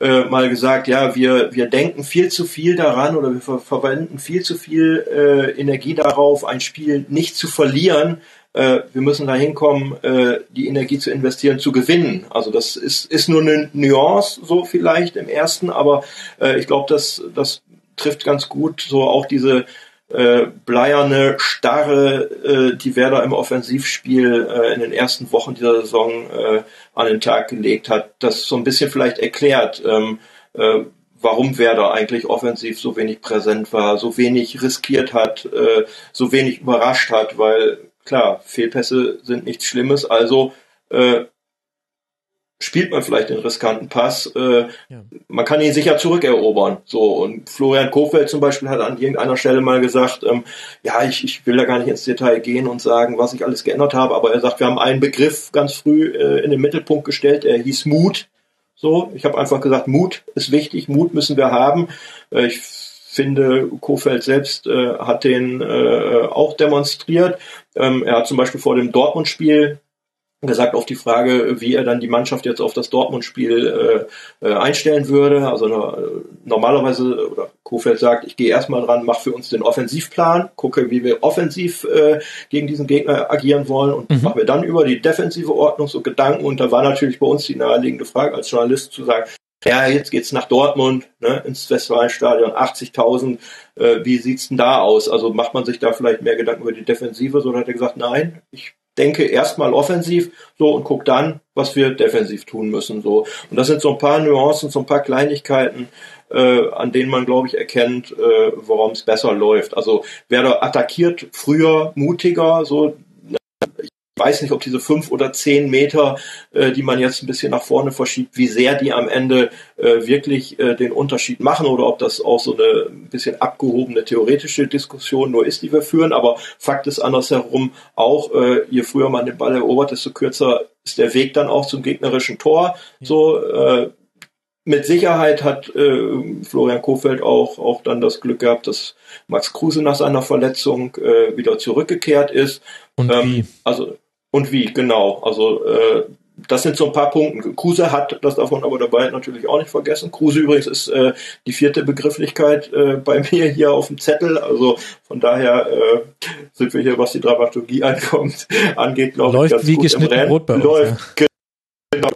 Speaker 7: äh, mal gesagt, ja, wir, wir denken viel zu viel daran oder wir ver verwenden viel zu viel äh, Energie darauf, ein Spiel nicht zu verlieren, äh, wir müssen da hinkommen, äh, die Energie zu investieren, zu gewinnen. Also das ist, ist nur eine Nuance so vielleicht im ersten, aber äh, ich glaube, das, das trifft ganz gut so auch diese äh, bleierne Starre, äh, die Werder im Offensivspiel äh, in den ersten Wochen dieser Saison äh, an den Tag gelegt hat, das so ein bisschen vielleicht erklärt, ähm, äh, warum Werder eigentlich offensiv so wenig präsent war, so wenig riskiert hat, äh, so wenig überrascht hat, weil klar, Fehlpässe sind nichts Schlimmes, also äh, spielt man vielleicht den riskanten Pass. Äh, ja. Man kann ihn sicher zurückerobern. So und Florian Kofeld zum Beispiel hat an irgendeiner Stelle mal gesagt, ähm, ja, ich, ich will da gar nicht ins Detail gehen und sagen, was ich alles geändert habe, aber er sagt, wir haben einen Begriff ganz früh äh, in den Mittelpunkt gestellt, er hieß Mut. So, ich habe einfach gesagt, Mut ist wichtig, Mut müssen wir haben. Äh, ich finde, Kofeld selbst äh, hat den äh, auch demonstriert. Ähm, er hat zum Beispiel vor dem Dortmund-Spiel gesagt auf die Frage, wie er dann die Mannschaft jetzt auf das Dortmund-Spiel äh, äh, einstellen würde. Also äh, normalerweise, oder Kofeld sagt, ich gehe erstmal dran, mache für uns den Offensivplan, gucke, wie wir offensiv äh, gegen diesen Gegner agieren wollen und mhm. machen wir dann über die defensive Ordnung so Gedanken. Und da war natürlich bei uns die naheliegende Frage als Journalist zu sagen, ja, jetzt geht's nach Dortmund, ne, ins Westfalenstadion, 80.000, äh, wie sieht's denn da aus? Also macht man sich da vielleicht mehr Gedanken über die Defensive, so hat er gesagt, nein, ich denke erstmal offensiv, so und guck dann, was wir defensiv tun müssen, so. Und das sind so ein paar Nuancen, so ein paar Kleinigkeiten, äh, an denen man, glaube ich, erkennt, äh, worum es besser läuft. Also wer da attackiert früher mutiger, so weiß nicht, ob diese fünf oder zehn Meter, äh, die man jetzt ein bisschen nach vorne verschiebt, wie sehr die am Ende äh, wirklich äh, den Unterschied machen oder ob das auch so eine ein bisschen abgehobene theoretische Diskussion nur ist, die wir führen. Aber Fakt ist andersherum auch, äh, je früher man den Ball erobert, desto kürzer ist der Weg dann auch zum gegnerischen Tor. So äh, mit Sicherheit hat äh, Florian Kofeld auch, auch dann das Glück gehabt, dass Max Kruse nach seiner Verletzung äh, wieder zurückgekehrt ist.
Speaker 4: Und ähm, wie?
Speaker 7: Also und wie, genau. Also äh, das sind so ein paar Punkte. Kruse hat, das darf man aber dabei natürlich auch nicht vergessen. Kruse übrigens ist äh, die vierte Begrifflichkeit äh, bei mir hier auf dem Zettel. Also von daher äh, sind wir hier, was die Dramaturgie ankommt, angeht,
Speaker 4: glaube ich, ganz wie gut geschnitten im Rennen. Brot bei uns,
Speaker 7: Läuft, ja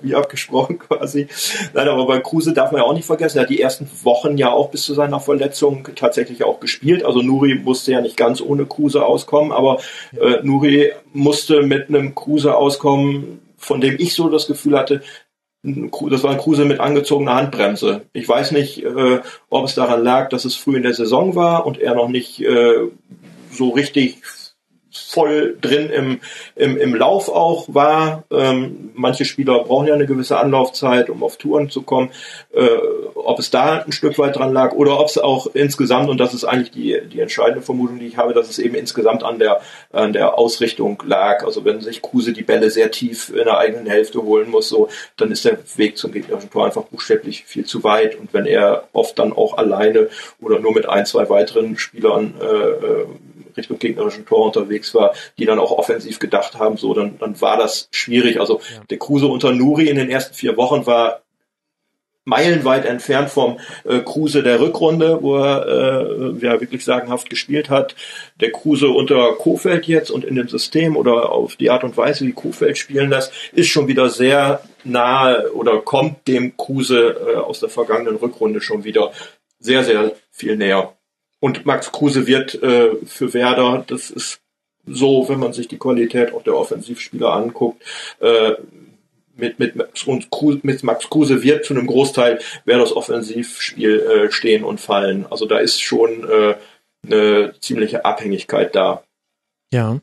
Speaker 7: wie abgesprochen quasi. Nein, aber bei Kruse darf man ja auch nicht vergessen, er hat die ersten Wochen ja auch bis zu seiner Verletzung tatsächlich auch gespielt. Also Nuri musste ja nicht ganz ohne Kruse auskommen, aber äh, Nuri musste mit einem Kruse auskommen, von dem ich so das Gefühl hatte, das war ein Kruse mit angezogener Handbremse. Ich weiß nicht, äh, ob es daran lag, dass es früh in der Saison war und er noch nicht äh, so richtig voll drin im, im, im Lauf auch war. Ähm, manche Spieler brauchen ja eine gewisse Anlaufzeit, um auf Touren zu kommen. Äh, ob es da ein Stück weit dran lag oder ob es auch insgesamt, und das ist eigentlich die, die entscheidende Vermutung, die ich habe, dass es eben insgesamt an der, an der Ausrichtung lag. Also wenn sich Kruse die Bälle sehr tief in der eigenen Hälfte holen muss, so, dann ist der Weg zum gegnerischen Tor einfach buchstäblich viel zu weit. Und wenn er oft dann auch alleine oder nur mit ein, zwei weiteren Spielern äh, äh Richtung gegnerischen Tor unterwegs war, die dann auch offensiv gedacht haben, so, dann, dann war das schwierig. Also ja. der Kruse unter Nuri in den ersten vier Wochen war meilenweit entfernt vom äh, Kruse der Rückrunde, wo er äh, ja wirklich sagenhaft gespielt hat. Der Kruse unter Kofeld jetzt und in dem System oder auf die Art und Weise, wie Kofeld spielen lässt, ist schon wieder sehr nahe oder kommt dem Kruse äh, aus der vergangenen Rückrunde schon wieder sehr, sehr viel näher. Und Max Kruse wird äh, für Werder, das ist so, wenn man sich die Qualität auch der Offensivspieler anguckt, äh, mit, mit, mit Max Kruse wird zu einem Großteil Werders Offensivspiel äh, stehen und fallen. Also da ist schon äh, eine ziemliche Abhängigkeit da.
Speaker 4: Ja.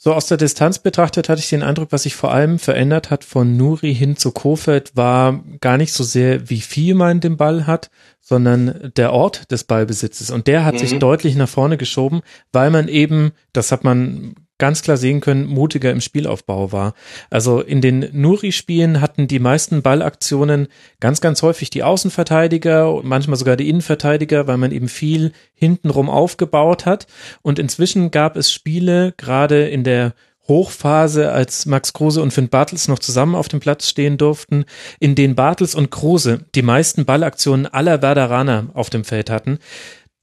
Speaker 4: So aus der Distanz betrachtet hatte ich den Eindruck, was sich vor allem verändert hat von Nuri hin zu Kofeld, war gar nicht so sehr, wie viel man den Ball hat, sondern der Ort des Ballbesitzes. Und der hat mhm. sich deutlich nach vorne geschoben, weil man eben, das hat man ganz klar sehen können, mutiger im Spielaufbau war. Also in den Nuri-Spielen hatten die meisten Ballaktionen ganz, ganz häufig die Außenverteidiger und manchmal sogar die Innenverteidiger, weil man eben viel hintenrum aufgebaut hat. Und inzwischen gab es Spiele, gerade in der Hochphase, als Max Kruse und Finn Bartels noch zusammen auf dem Platz stehen durften, in denen Bartels und Kruse die meisten Ballaktionen aller Werderaner auf dem Feld hatten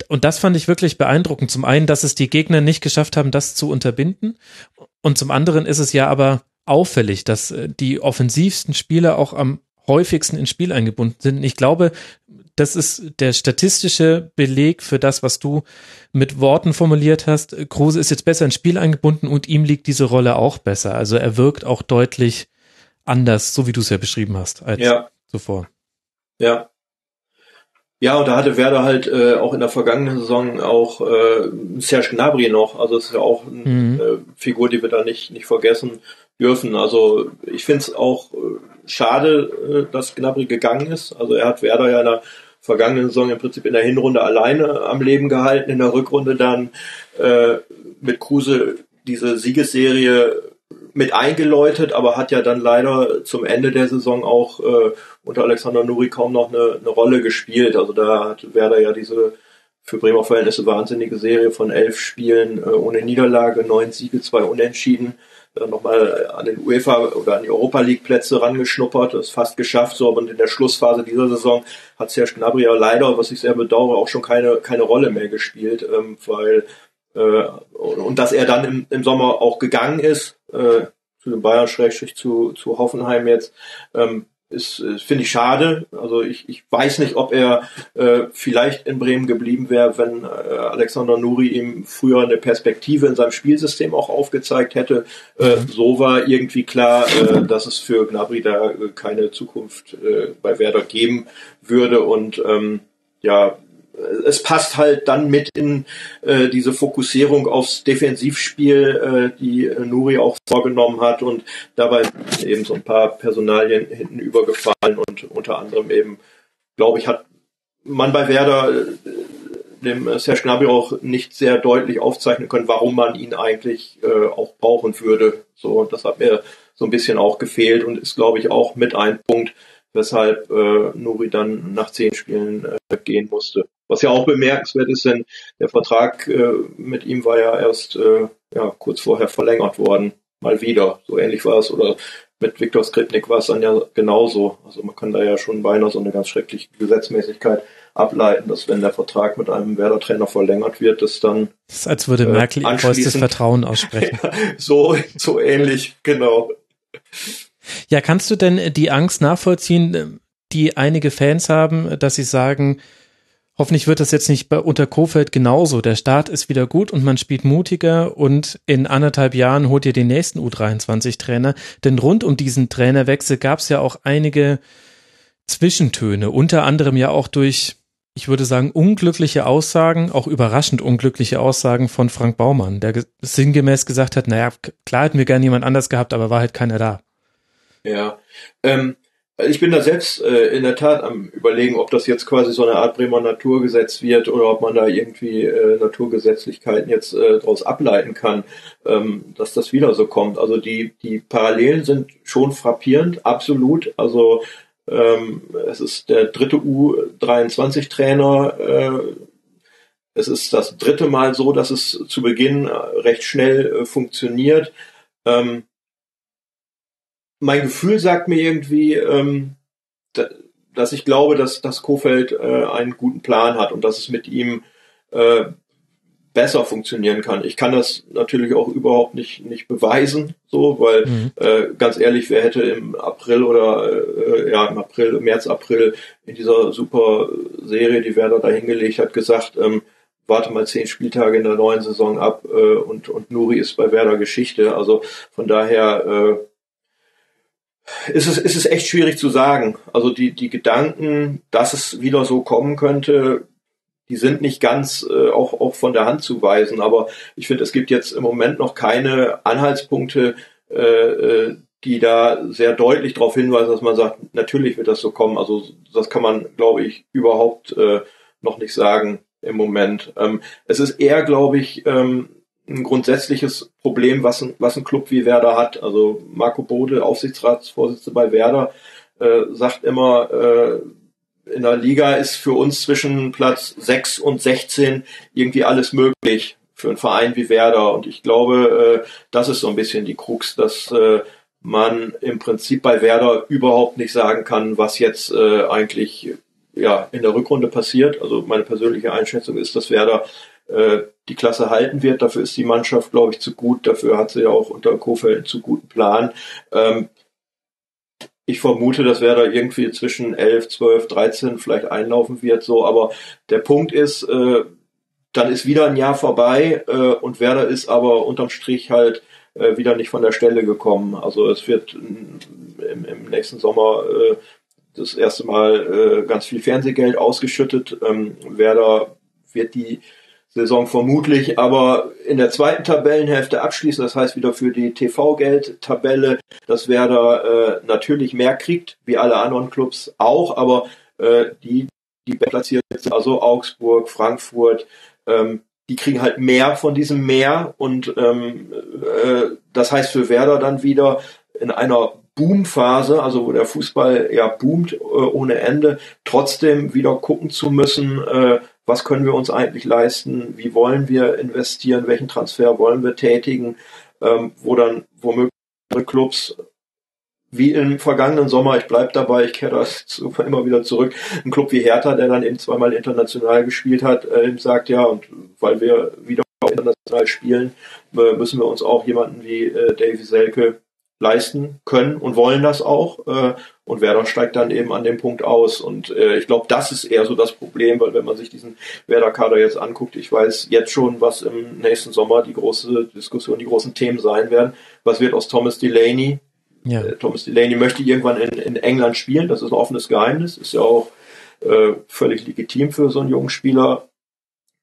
Speaker 4: und das fand ich wirklich beeindruckend. Zum einen, dass es die Gegner nicht geschafft haben, das zu unterbinden. Und zum anderen ist es ja aber auffällig, dass äh, die offensivsten Spieler auch am häufigsten ins Spiel eingebunden sind. Ich glaube, das ist der statistische Beleg für das, was du mit Worten formuliert hast. Kruse ist jetzt besser ins Spiel eingebunden und ihm liegt diese Rolle auch besser. Also er wirkt auch deutlich anders, so wie du es ja beschrieben hast, als ja. zuvor.
Speaker 7: Ja, ja, und da hatte Werder halt äh, auch in der vergangenen Saison auch äh, Serge Gnabry noch. Also es ist ja auch eine mhm. äh, Figur, die wir da nicht, nicht vergessen dürfen. Also ich finde es auch äh, schade, äh, dass Gnabry gegangen ist. Also er hat Werder ja in der vergangenen Saison im Prinzip in der Hinrunde alleine am Leben gehalten, in der Rückrunde dann äh, mit Kruse diese Siegesserie mit eingeläutet, aber hat ja dann leider zum Ende der Saison auch äh, unter Alexander Nuri kaum noch eine, eine Rolle gespielt. Also da hat Werder ja diese für Bremer Verhältnisse wahnsinnige Serie von elf Spielen äh, ohne Niederlage, neun Siege, zwei Unentschieden, nochmal an den UEFA oder an die Europa League Plätze rangeschnuppert, das fast geschafft, so, aber in der Schlussphase dieser Saison hat Serge Gnabry ja leider, was ich sehr bedauere, auch schon keine, keine Rolle mehr gespielt, ähm, weil äh, und dass er dann im, im Sommer auch gegangen ist, äh, zu den Bayern schrägstrich zu, zu Hoffenheim jetzt, ähm, ist, ist finde ich schade. Also ich, ich weiß nicht, ob er äh, vielleicht in Bremen geblieben wäre, wenn äh, Alexander Nuri ihm früher eine Perspektive in seinem Spielsystem auch aufgezeigt hätte. Äh, so war irgendwie klar, äh, dass es für Gnabry da äh, keine Zukunft äh, bei Werder geben würde und ähm, ja, es passt halt dann mit in äh, diese Fokussierung aufs Defensivspiel, äh, die äh, Nuri auch vorgenommen hat und dabei eben so ein paar Personalien hinten übergefallen und unter anderem eben, glaube ich, hat man bei Werder äh, dem Serge Gnabry auch nicht sehr deutlich aufzeichnen können, warum man ihn eigentlich äh, auch brauchen würde. So, das hat mir so ein bisschen auch gefehlt und ist, glaube ich, auch mit ein Punkt, weshalb äh, Nuri dann nach zehn Spielen äh, gehen musste. Was ja auch bemerkenswert ist, denn der Vertrag äh, mit ihm war ja erst äh, ja, kurz vorher verlängert worden. Mal wieder. So ähnlich war es. Oder mit Viktor Skripnik war es dann ja genauso. Also man kann da ja schon beinahe so eine ganz schreckliche Gesetzmäßigkeit ableiten, dass wenn der Vertrag mit einem Werder-Trainer verlängert wird, dass dann.
Speaker 4: Das ist, als würde Merkel äh, ihr vollstes Vertrauen aussprechen.
Speaker 7: ja, so, so ähnlich, genau.
Speaker 4: Ja, kannst du denn die Angst nachvollziehen, die einige Fans haben, dass sie sagen, hoffentlich wird das jetzt nicht bei, unter Kofeld genauso. Der Start ist wieder gut und man spielt mutiger und in anderthalb Jahren holt ihr den nächsten U23-Trainer. Denn rund um diesen Trainerwechsel gab es ja auch einige Zwischentöne, unter anderem ja auch durch ich würde sagen, unglückliche Aussagen, auch überraschend unglückliche Aussagen von Frank Baumann, der sinngemäß gesagt hat, naja, klar hätten wir gerne jemand anders gehabt, aber war halt keiner da.
Speaker 7: Ja, ähm, ich bin da selbst äh, in der Tat am überlegen, ob das jetzt quasi so eine Art Bremer Naturgesetz wird oder ob man da irgendwie äh, Naturgesetzlichkeiten jetzt äh, daraus ableiten kann, ähm, dass das wieder so kommt. Also die, die Parallelen sind schon frappierend, absolut. Also ähm, es ist der dritte U23-Trainer. Äh, es ist das dritte Mal so, dass es zu Beginn recht schnell äh, funktioniert. Ähm, mein Gefühl sagt mir irgendwie, ähm, da, dass ich glaube, dass, dass Kofeld äh, einen guten Plan hat und dass es mit ihm äh, besser funktionieren kann. Ich kann das natürlich auch überhaupt nicht, nicht beweisen, so, weil mhm. äh, ganz ehrlich, wer hätte im April oder äh, ja im April, März, April in dieser super Serie, die Werder da hingelegt hat, gesagt, ähm, warte mal zehn Spieltage in der neuen Saison ab äh, und, und Nuri ist bei Werder Geschichte. Also von daher äh, ist es, ist es echt schwierig zu sagen. Also die, die Gedanken, dass es wieder so kommen könnte, die sind nicht ganz äh, auch, auch von der Hand zu weisen. Aber ich finde, es gibt jetzt im Moment noch keine Anhaltspunkte, äh, äh, die da sehr deutlich darauf hinweisen, dass man sagt, natürlich wird das so kommen. Also das kann man, glaube ich, überhaupt äh, noch nicht sagen im Moment. Ähm, es ist eher, glaube ich, ähm, ein grundsätzliches Problem, was ein, was ein Club wie Werder hat. Also Marco Bode, Aufsichtsratsvorsitzender bei Werder, äh, sagt immer, äh, in der Liga ist für uns zwischen Platz 6 und 16 irgendwie alles möglich für einen Verein wie Werder. Und ich glaube, äh, das ist so ein bisschen die Krux, dass äh, man im Prinzip bei Werder überhaupt nicht sagen kann, was jetzt äh, eigentlich ja in der Rückrunde passiert. Also meine persönliche Einschätzung ist, dass Werder äh, die Klasse halten wird. Dafür ist die Mannschaft, glaube ich, zu gut. Dafür hat sie ja auch unter Kofeld einen zu guten Plan. Ähm, ich vermute, dass Werder irgendwie zwischen 11, 12, 13 vielleicht einlaufen wird, so, aber der Punkt ist, äh, dann ist wieder ein Jahr vorbei äh, und Werder ist aber unterm Strich halt äh, wieder nicht von der Stelle gekommen. Also es wird im, im nächsten Sommer äh, das erste Mal äh, ganz viel Fernsehgeld ausgeschüttet. Ähm, Werder wird die Saison vermutlich, aber in der zweiten Tabellenhälfte abschließen. Das heißt wieder für die TV-Geld-Tabelle, dass Werder äh, natürlich mehr kriegt, wie alle anderen Clubs auch, aber äh, die, die platziert sind, also Augsburg, Frankfurt, ähm, die kriegen halt mehr von diesem Mehr und ähm, äh, das heißt für Werder dann wieder in einer Boomphase, also wo der Fußball ja boomt äh, ohne Ende, trotzdem wieder gucken zu müssen, äh, was können wir uns eigentlich leisten, wie wollen wir investieren, welchen Transfer wollen wir tätigen, ähm, wo dann womöglich Clubs wie im vergangenen Sommer, ich bleib dabei, ich kehre das immer wieder zurück, ein Club wie Hertha, der dann eben zweimal international gespielt hat, äh, sagt, ja, und weil wir wieder international spielen, äh, müssen wir uns auch jemanden wie äh, Davy Selke leisten können und wollen das auch. Äh, und Werder steigt dann eben an dem Punkt aus. Und äh, ich glaube, das ist eher so das Problem, weil wenn man sich diesen Werder-Kader jetzt anguckt, ich weiß jetzt schon, was im nächsten Sommer die große Diskussion, die großen Themen sein werden. Was wird aus Thomas Delaney? Ja. Äh, Thomas Delaney möchte irgendwann in, in England spielen. Das ist ein offenes Geheimnis. Ist ja auch äh, völlig legitim für so einen jungen Spieler.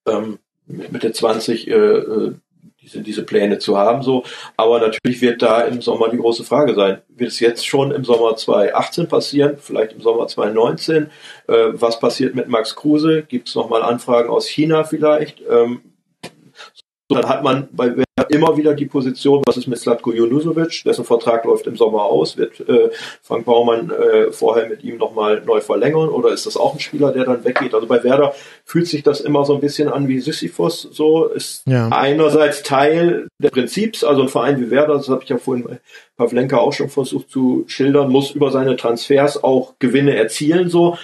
Speaker 7: Ähm, mit der 20 äh, äh diese, diese Pläne zu haben, so. Aber natürlich wird da im Sommer die große Frage sein. Wird es jetzt schon im Sommer 2018 passieren? Vielleicht im Sommer 2019? Äh, was passiert mit Max Kruse? Gibt es nochmal Anfragen aus China vielleicht? Ähm, so, dann hat man bei immer wieder die Position, was ist mit Slatko Junusovic, dessen Vertrag läuft im Sommer aus, wird äh, Frank Baumann äh, vorher mit ihm nochmal neu verlängern? Oder ist das auch ein Spieler, der dann weggeht? Also bei Werder fühlt sich das immer so ein bisschen an wie Sisyphus, so ist ja. einerseits Teil des Prinzips, also ein Verein wie Werder, das habe ich ja vorhin bei Pavlenka auch schon versucht zu schildern, muss über seine Transfers auch Gewinne erzielen, so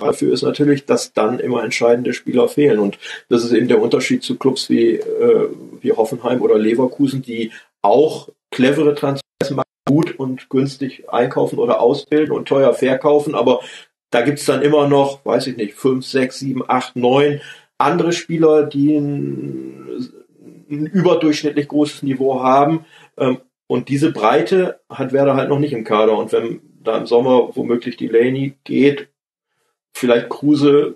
Speaker 7: dafür ist natürlich, dass dann immer entscheidende Spieler fehlen. Und das ist eben der Unterschied zu Clubs wie, äh, wie Hoffenheim oder Leverkusen, die auch clevere Transfers machen, gut und günstig einkaufen oder ausbilden und teuer verkaufen. Aber da gibt's dann immer noch, weiß ich nicht, fünf, sechs, sieben, acht, neun andere Spieler, die ein, ein überdurchschnittlich großes Niveau haben. Ähm, und diese Breite hat Werder halt noch nicht im Kader. Und wenn da im Sommer womöglich die Laney geht, vielleicht Kruse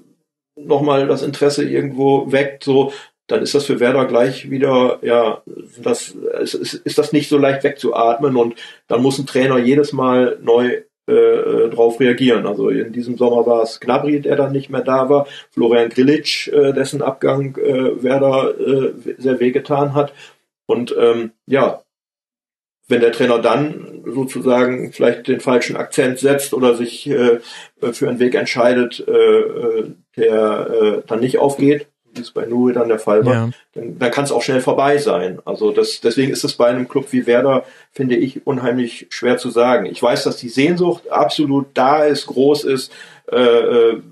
Speaker 7: nochmal das Interesse irgendwo weckt, so, dann ist das für Werder gleich wieder, ja, das, ist, ist das nicht so leicht wegzuatmen und dann muss ein Trainer jedes Mal neu äh, drauf reagieren. Also in diesem Sommer war es Gnabry, der dann nicht mehr da war, Florian Grilic, äh, dessen Abgang äh, Werder äh, sehr wehgetan hat. Und ähm, ja, wenn der Trainer dann sozusagen vielleicht den falschen Akzent setzt oder sich äh, für einen Weg entscheidet, äh, äh der äh, dann nicht aufgeht, wie es bei Nuri dann der Fall war, ja. dann, dann kann es auch schnell vorbei sein. Also das, deswegen ist es bei einem Club wie Werder, finde ich, unheimlich schwer zu sagen. Ich weiß, dass die Sehnsucht absolut da ist, groß ist, äh, äh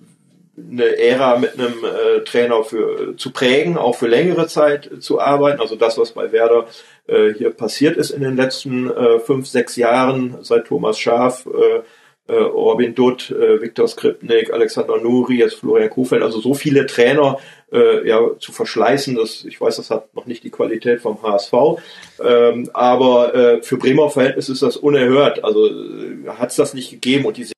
Speaker 7: eine Ära mit einem äh, Trainer für zu prägen, auch für längere Zeit zu arbeiten. Also das, was bei Werder äh, hier passiert ist in den letzten äh, fünf, sechs Jahren, seit Thomas Schaaf äh, äh, Orbin Dutt, äh, Viktor Skripnik, Alexander Nuri, jetzt Florian Kofeld, also so viele Trainer äh, ja zu verschleißen, das, ich weiß, das hat noch nicht die Qualität vom HSV, ähm, aber äh, für Bremer Verhältnis ist das unerhört, also äh, hat es das nicht gegeben und die sehen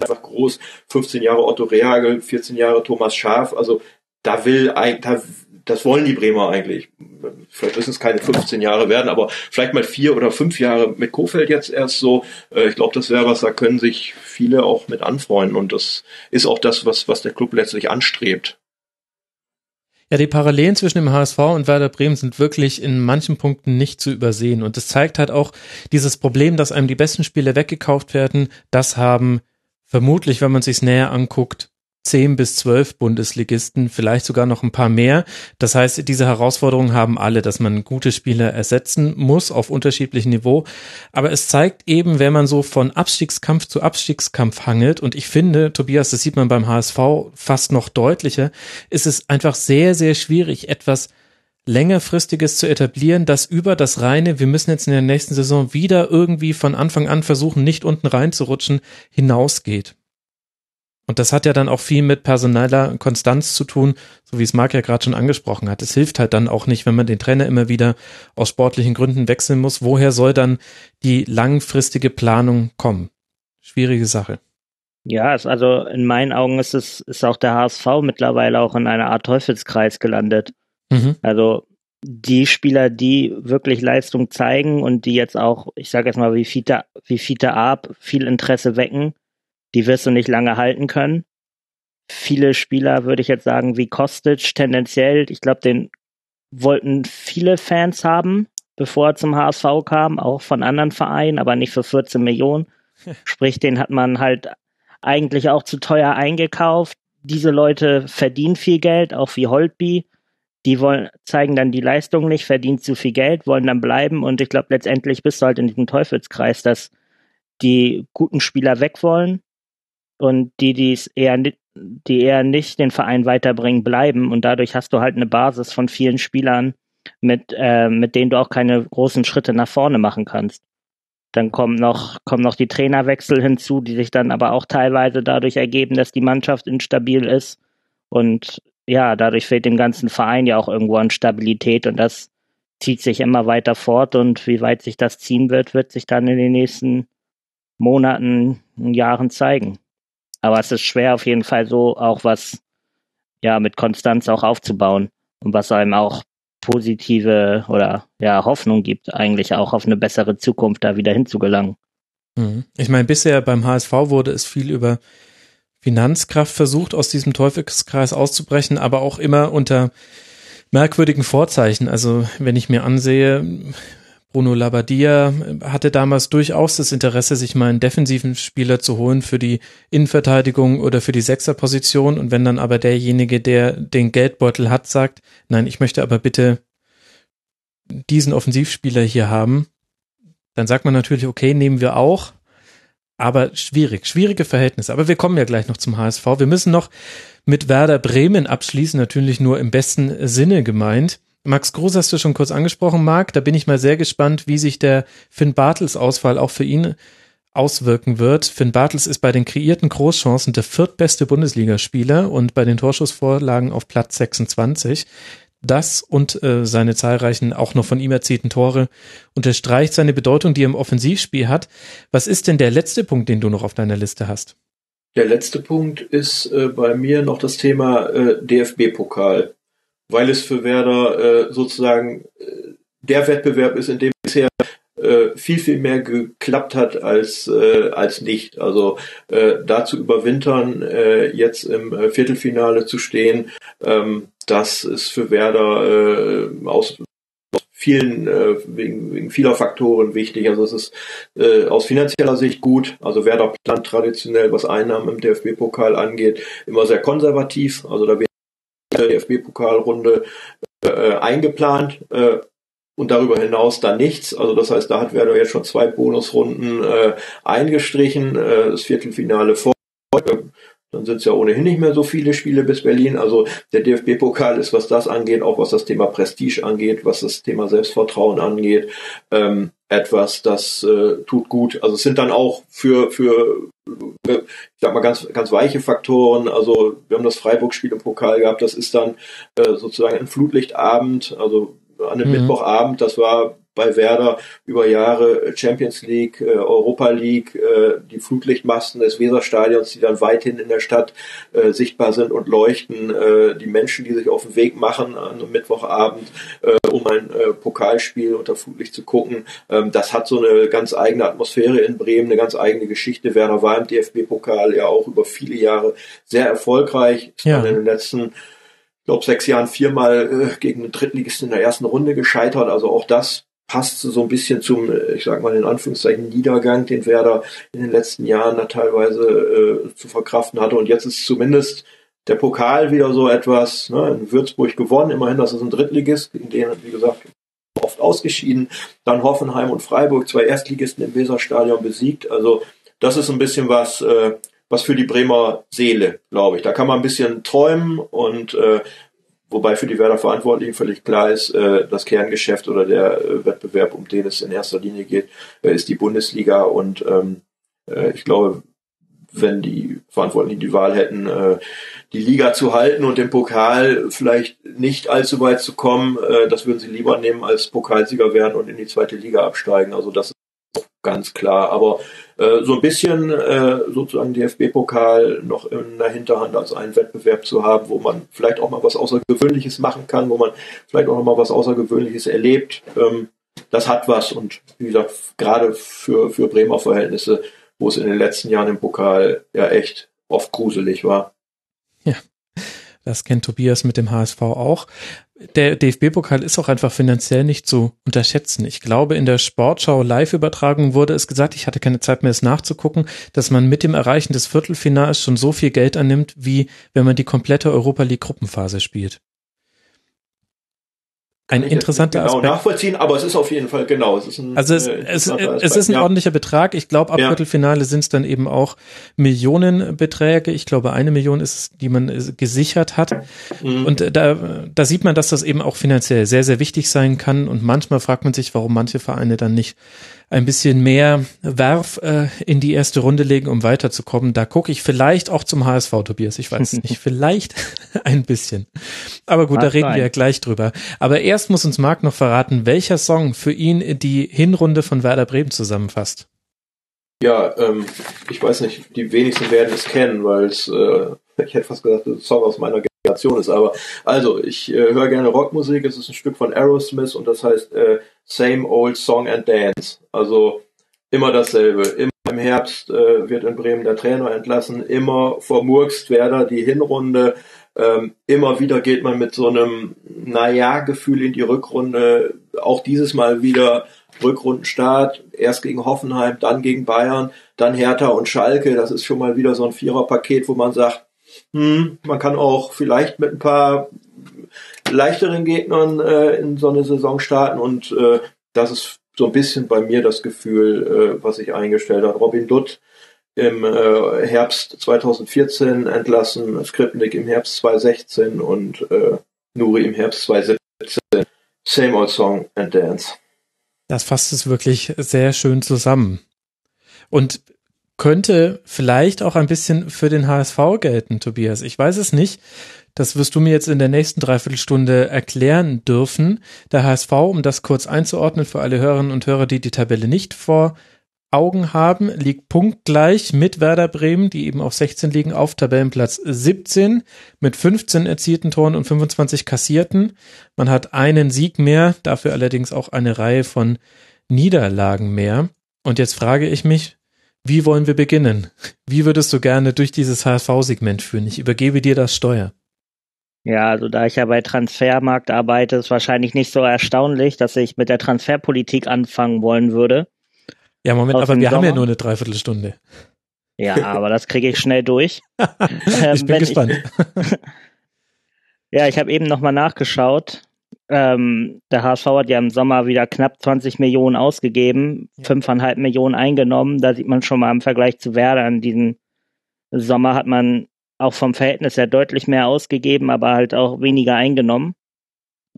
Speaker 7: einfach groß, 15 Jahre Otto Reagel, 14 Jahre Thomas Schaf, also da will ein, da das wollen die Bremer eigentlich. Vielleicht müssen es keine 15 Jahre werden, aber vielleicht mal vier oder fünf Jahre mit Kofeld jetzt erst so. Äh, ich glaube, das wäre was, da können sich viele auch mit anfreunden und das ist auch das, was, was der Club letztlich anstrebt.
Speaker 4: Ja, die Parallelen zwischen dem HSV und Werder Bremen sind wirklich in manchen Punkten nicht zu übersehen. Und es zeigt halt auch dieses Problem, dass einem die besten Spiele weggekauft werden. Das haben vermutlich, wenn man sich näher anguckt, zehn bis zwölf Bundesligisten, vielleicht sogar noch ein paar mehr. Das heißt, diese Herausforderungen haben alle, dass man gute Spieler ersetzen muss auf unterschiedlichem Niveau. Aber es zeigt eben, wenn man so von Abstiegskampf zu Abstiegskampf hangelt, und ich finde, Tobias, das sieht man beim HSV fast noch deutlicher, ist es einfach sehr, sehr schwierig, etwas längerfristiges zu etablieren, das über das reine, wir müssen jetzt in der nächsten Saison wieder irgendwie von Anfang an versuchen, nicht unten reinzurutschen, hinausgeht. Und das hat ja dann auch viel mit personeller Konstanz zu tun, so wie es Marc ja gerade schon angesprochen hat. Es hilft halt dann auch nicht, wenn man den Trainer immer wieder aus sportlichen Gründen wechseln muss. Woher soll dann die langfristige Planung kommen? Schwierige Sache.
Speaker 6: Ja, also in meinen Augen ist es ist auch der HSV mittlerweile auch in einer Art Teufelskreis gelandet. Mhm. Also die Spieler, die wirklich Leistung zeigen und die jetzt auch, ich sage jetzt mal wie Fiete, wie Fiete Ab viel Interesse wecken, die wirst du nicht lange halten können. Viele Spieler, würde ich jetzt sagen, wie Kostic tendenziell, ich glaube, den wollten viele Fans haben, bevor er zum HSV kam, auch von anderen Vereinen, aber nicht für 14 Millionen. Sprich, den hat man halt eigentlich auch zu teuer eingekauft. Diese Leute verdienen viel Geld, auch wie Holtby. Die wollen, zeigen dann die Leistung nicht, verdienen zu viel Geld, wollen dann bleiben und ich glaube, letztendlich bist du halt in diesem Teufelskreis, dass die guten Spieler weg wollen und die, die es eher, die eher nicht den Verein weiterbringen, bleiben. Und dadurch hast du halt eine Basis von vielen Spielern, mit, äh, mit denen du auch keine großen Schritte nach vorne machen kannst. Dann kommen noch, kommen noch die Trainerwechsel hinzu, die sich dann aber auch teilweise dadurch ergeben, dass die Mannschaft instabil ist. Und ja, dadurch fehlt dem ganzen Verein ja auch irgendwo an Stabilität und das zieht sich immer weiter fort und wie weit sich das ziehen wird, wird sich dann in den nächsten Monaten, Jahren zeigen. Aber es ist schwer auf jeden Fall so auch was ja mit Konstanz auch aufzubauen und was einem auch positive oder ja Hoffnung gibt, eigentlich auch auf eine bessere Zukunft da wieder hinzugelangen.
Speaker 4: Mhm. Ich meine, bisher beim HSV wurde es viel über Finanzkraft versucht, aus diesem Teufelskreis auszubrechen, aber auch immer unter merkwürdigen Vorzeichen. Also wenn ich mir ansehe, Bruno Labbadia hatte damals durchaus das Interesse, sich mal einen defensiven Spieler zu holen für die Innenverteidigung oder für die Sechserposition. Und wenn dann aber derjenige, der den Geldbeutel hat, sagt, nein, ich möchte aber bitte diesen Offensivspieler hier haben, dann sagt man natürlich, okay, nehmen wir auch. Aber schwierig, schwierige Verhältnisse. Aber wir kommen ja gleich noch zum HSV. Wir müssen noch mit Werder Bremen abschließen, natürlich nur im besten Sinne gemeint. Max Groß hast du schon kurz angesprochen, Marc. Da bin ich mal sehr gespannt, wie sich der Finn Bartels Ausfall auch für ihn auswirken wird. Finn Bartels ist bei den kreierten Großchancen der viertbeste Bundesligaspieler und bei den Torschussvorlagen auf Platz 26. Das und äh, seine zahlreichen auch noch von ihm erzielten Tore unterstreicht seine Bedeutung, die er im Offensivspiel hat. Was ist denn der letzte Punkt, den du noch auf deiner Liste hast?
Speaker 7: der letzte Punkt ist äh, bei mir noch das Thema äh, DFB-Pokal, weil es für Werder äh, sozusagen äh, der Wettbewerb ist, in dem bisher äh, viel, viel mehr geklappt hat als, äh, als nicht. Also da zu überwintern, jetzt im Viertelfinale zu stehen, ähm, das ist für Werder äh, aus vielen, äh, wegen, wegen vieler Faktoren wichtig. Also es ist äh, aus finanzieller Sicht gut. Also Werder plant traditionell, was Einnahmen im DFB-Pokal angeht, immer sehr konservativ. Also da wird die DFB-Pokalrunde äh, eingeplant. Äh, und darüber hinaus dann nichts. Also das heißt, da hat Werder jetzt schon zwei Bonusrunden äh, eingestrichen, äh, das Viertelfinale vor. Dann sind es ja ohnehin nicht mehr so viele Spiele bis Berlin. Also der DFB-Pokal ist, was das angeht, auch was das Thema Prestige angeht, was das Thema Selbstvertrauen angeht, ähm, etwas, das äh, tut gut. Also es sind dann auch für, für ich sag mal, ganz, ganz weiche Faktoren. Also wir haben das Freiburg-Spiel im Pokal gehabt, das ist dann äh, sozusagen ein Flutlichtabend, also an einem mhm. Mittwochabend, das war bei Werder über Jahre Champions League, äh, Europa League, äh, die Flutlichtmasten des Weserstadions, die dann weithin in der Stadt äh, sichtbar sind und leuchten, äh, die Menschen, die sich auf den Weg machen an einem Mittwochabend, äh, um ein äh, Pokalspiel unter Flutlicht zu gucken, ähm, das hat so eine ganz eigene Atmosphäre in Bremen, eine ganz eigene Geschichte. Werder war im DFB-Pokal ja auch über viele Jahre sehr erfolgreich, ja. in den letzten glaube, sechs Jahren viermal äh, gegen einen Drittligisten in der ersten Runde gescheitert. Also auch das passt so ein bisschen zum, äh, ich sag mal in Anführungszeichen, Niedergang, den Werder in den letzten Jahren da teilweise äh, zu verkraften hatte. Und jetzt ist zumindest der Pokal wieder so etwas, ne, in Würzburg gewonnen, immerhin, das ist ein Drittligist, in denen, wie gesagt, oft ausgeschieden. Dann Hoffenheim und Freiburg, zwei Erstligisten im Weserstadion besiegt. Also das ist ein bisschen was, äh, was für die Bremer Seele, glaube ich. Da kann man ein bisschen träumen und äh, wobei für die Werder Verantwortlichen völlig klar ist, äh, das Kerngeschäft oder der äh, Wettbewerb, um den es in erster Linie geht, äh, ist die Bundesliga und ähm, äh, ich glaube, wenn die Verantwortlichen die Wahl hätten, äh, die Liga zu halten und den Pokal vielleicht nicht allzu weit zu kommen, äh, das würden sie lieber nehmen als Pokalsieger werden und in die zweite Liga absteigen. Also das ganz klar. Aber äh, so ein bisschen äh, sozusagen DFB-Pokal noch in der Hinterhand als einen Wettbewerb zu haben, wo man vielleicht auch mal was Außergewöhnliches machen kann, wo man vielleicht auch noch mal was Außergewöhnliches erlebt. Ähm, das hat was und wie gesagt, gerade für, für Bremer Verhältnisse, wo es in den letzten Jahren im Pokal ja echt oft gruselig war.
Speaker 4: Ja, das kennt Tobias mit dem HSV auch der DFB-Pokal ist auch einfach finanziell nicht zu unterschätzen. Ich glaube, in der Sportschau Live-Übertragung wurde es gesagt, ich hatte keine Zeit mehr, es nachzugucken, dass man mit dem Erreichen des Viertelfinals schon so viel Geld annimmt, wie wenn man die komplette Europa League Gruppenphase spielt ein interessanter
Speaker 7: genau
Speaker 4: Aspekt.
Speaker 7: nachvollziehen, aber es ist auf jeden Fall genau. Es ist ein,
Speaker 4: also es, äh, es, es ist ein ja. ordentlicher Betrag. Ich glaube, ab ja. Viertelfinale sind es dann eben auch Millionenbeträge. Ich glaube, eine Million ist es, die man äh, gesichert hat. Mhm. Und äh, da, da sieht man, dass das eben auch finanziell sehr, sehr wichtig sein kann. Und manchmal fragt man sich, warum manche Vereine dann nicht ein bisschen mehr Werf äh, in die erste Runde legen, um weiterzukommen. Da gucke ich vielleicht auch zum HSV, Tobias. Ich weiß nicht, vielleicht ein bisschen. Aber gut, Ach, da reden nein. wir ja gleich drüber. Aber erst muss uns Marc noch verraten, welcher Song für ihn die Hinrunde von Werder Bremen zusammenfasst.
Speaker 7: Ja, ähm, ich weiß nicht, die wenigsten werden es kennen, weil es, äh, ich hätte fast gesagt, ein Song aus meiner Generation ist. Aber also, ich äh, höre gerne Rockmusik. Es ist ein Stück von Aerosmith und das heißt äh, Same Old Song and Dance. Also immer dasselbe. Immer im Herbst äh, wird in Bremen der Trainer entlassen. Immer vermurkst Werder die Hinrunde. Ähm, immer wieder geht man mit so einem Naja-Gefühl in die Rückrunde. Auch dieses Mal wieder Rückrundenstart. Erst gegen Hoffenheim, dann gegen Bayern, dann Hertha und Schalke. Das ist schon mal wieder so ein Viererpaket, wo man sagt, hm, man kann auch vielleicht mit ein paar leichteren Gegnern äh, in so eine Saison starten und äh, das ist so ein bisschen bei mir das Gefühl, äh, was sich eingestellt hat. Robin Dutt im äh, Herbst 2014 entlassen, Skripnik im Herbst 2016 und äh, Nuri im Herbst 2017. Same old song and dance.
Speaker 4: Das fasst es wirklich sehr schön zusammen. Und könnte vielleicht auch ein bisschen für den HSV gelten, Tobias. Ich weiß es nicht. Das wirst du mir jetzt in der nächsten Dreiviertelstunde erklären dürfen. Der HSV, um das kurz einzuordnen für alle Hörerinnen und Hörer, die die Tabelle nicht vor Augen haben, liegt punktgleich mit Werder Bremen, die eben auf 16 liegen, auf Tabellenplatz 17 mit 15 erzielten Toren und 25 kassierten. Man hat einen Sieg mehr, dafür allerdings auch eine Reihe von Niederlagen mehr. Und jetzt frage ich mich, wie wollen wir beginnen? Wie würdest du gerne durch dieses HSV-Segment führen? Ich übergebe dir das Steuer.
Speaker 6: Ja, also da ich ja bei Transfermarkt arbeite, ist wahrscheinlich nicht so erstaunlich, dass ich mit der Transferpolitik anfangen wollen würde.
Speaker 4: Ja, Moment, aber wir Sommer. haben ja nur eine Dreiviertelstunde.
Speaker 6: Ja, aber das kriege ich schnell durch.
Speaker 4: ich bin ähm, gespannt.
Speaker 6: Ich, ja, ich habe eben nochmal nachgeschaut. Ähm, der HSV hat ja im Sommer wieder knapp 20 Millionen ausgegeben, fünfeinhalb ja. Millionen eingenommen. Da sieht man schon mal im Vergleich zu Werder in diesem Sommer hat man auch vom Verhältnis her deutlich mehr ausgegeben, aber halt auch weniger eingenommen.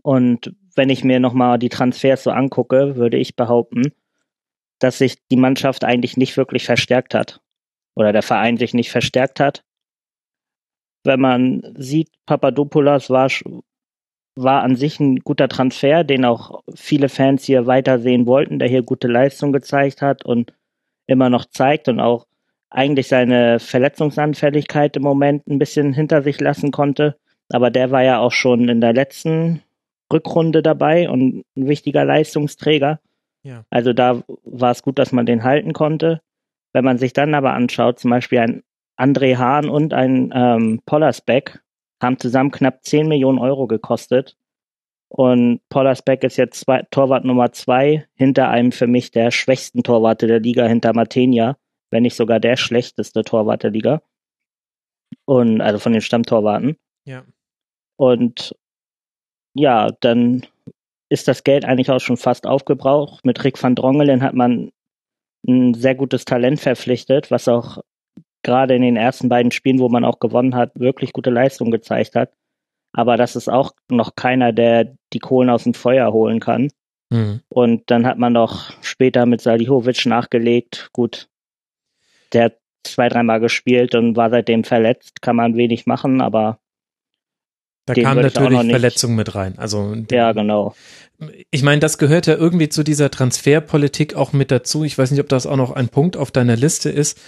Speaker 6: Und wenn ich mir nochmal die Transfers so angucke, würde ich behaupten, dass sich die Mannschaft eigentlich nicht wirklich verstärkt hat. Oder der Verein sich nicht verstärkt hat. Wenn man sieht, Papadopoulos war, war an sich ein guter Transfer, den auch viele Fans hier weitersehen wollten, der hier gute Leistung gezeigt hat und immer noch zeigt und auch eigentlich seine Verletzungsanfälligkeit im Moment ein bisschen hinter sich lassen konnte. Aber der war ja auch schon in der letzten Rückrunde dabei und ein wichtiger Leistungsträger. Ja. Also da war es gut, dass man den halten konnte. Wenn man sich dann aber anschaut, zum Beispiel ein André Hahn und ein ähm, Pollersbeck haben zusammen knapp 10 Millionen Euro gekostet. Und Pollersbeck ist jetzt zwei, Torwart Nummer zwei hinter einem für mich der schwächsten Torwarte der Liga, hinter Matenia, wenn nicht sogar der schlechteste Torwart der Liga. Und also von den Stammtorwarten.
Speaker 4: Ja.
Speaker 6: Und ja, dann ist das Geld eigentlich auch schon fast aufgebraucht. Mit Rick van Drongelen hat man ein sehr gutes Talent verpflichtet, was auch gerade in den ersten beiden Spielen, wo man auch gewonnen hat, wirklich gute Leistung gezeigt hat. Aber das ist auch noch keiner, der die Kohlen aus dem Feuer holen kann. Mhm. Und dann hat man noch später mit Salihovic nachgelegt. Gut, der hat zwei, dreimal gespielt und war seitdem verletzt. Kann man wenig machen, aber
Speaker 4: da kam natürlich Verletzung mit rein. Also
Speaker 6: ja, genau.
Speaker 4: Ich meine, das gehört ja irgendwie zu dieser Transferpolitik auch mit dazu. Ich weiß nicht, ob das auch noch ein Punkt auf deiner Liste ist,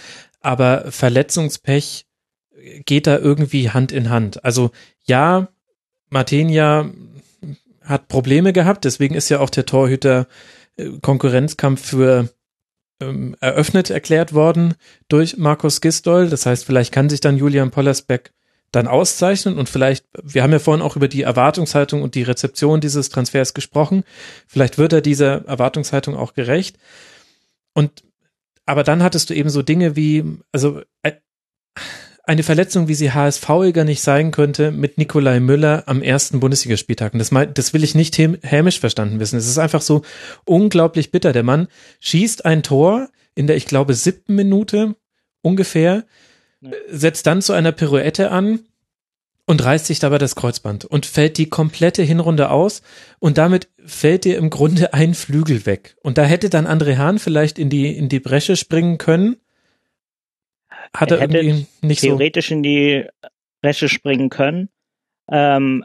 Speaker 4: aber Verletzungspech geht da irgendwie Hand in Hand. Also ja, Martenia hat Probleme gehabt, deswegen ist ja auch der Torhüter äh, Konkurrenzkampf für ähm, eröffnet erklärt worden durch Markus Gistol. Das heißt, vielleicht kann sich dann Julian Pollersbeck dann auszeichnen und vielleicht, wir haben ja vorhin auch über die Erwartungshaltung und die Rezeption dieses Transfers gesprochen, vielleicht wird er dieser Erwartungshaltung auch gerecht. Und aber dann hattest du eben so Dinge wie, also äh, eine Verletzung, wie sie HSV-iger nicht sein könnte, mit Nikolai Müller am ersten Bundesligaspieltag. Und das, das will ich nicht hämisch verstanden wissen. Es ist einfach so unglaublich bitter. Der Mann schießt ein Tor in der, ich glaube, siebten Minute ungefähr, setzt dann zu einer Pirouette an und reißt sich dabei das Kreuzband und fällt die komplette Hinrunde aus und damit fällt dir im Grunde ein Flügel weg. Und da hätte dann André Hahn vielleicht in die, in die Bresche springen können. Hat er, er irgendwie nicht
Speaker 6: theoretisch
Speaker 4: so
Speaker 6: in die Bresche springen können. Ähm,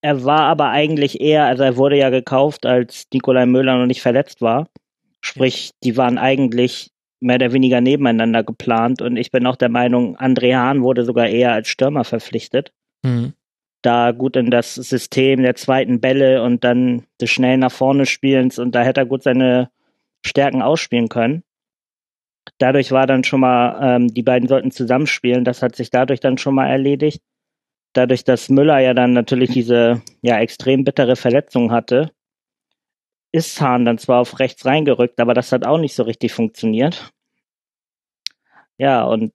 Speaker 6: er war aber eigentlich eher, also er wurde ja gekauft, als Nikolai Müller noch nicht verletzt war. Sprich, die waren eigentlich mehr oder weniger nebeneinander geplant und ich bin auch der Meinung, André Hahn wurde sogar eher als Stürmer verpflichtet. Mhm. Da gut in das System der zweiten Bälle und dann des schnell nach vorne Spielens und da hätte er gut seine Stärken ausspielen können. Dadurch war dann schon mal, ähm, die beiden sollten zusammenspielen, das hat sich dadurch dann schon mal erledigt. Dadurch, dass Müller ja dann natürlich diese ja extrem bittere Verletzung hatte, ist Hahn dann zwar auf rechts reingerückt, aber das hat auch nicht so richtig funktioniert. Ja, und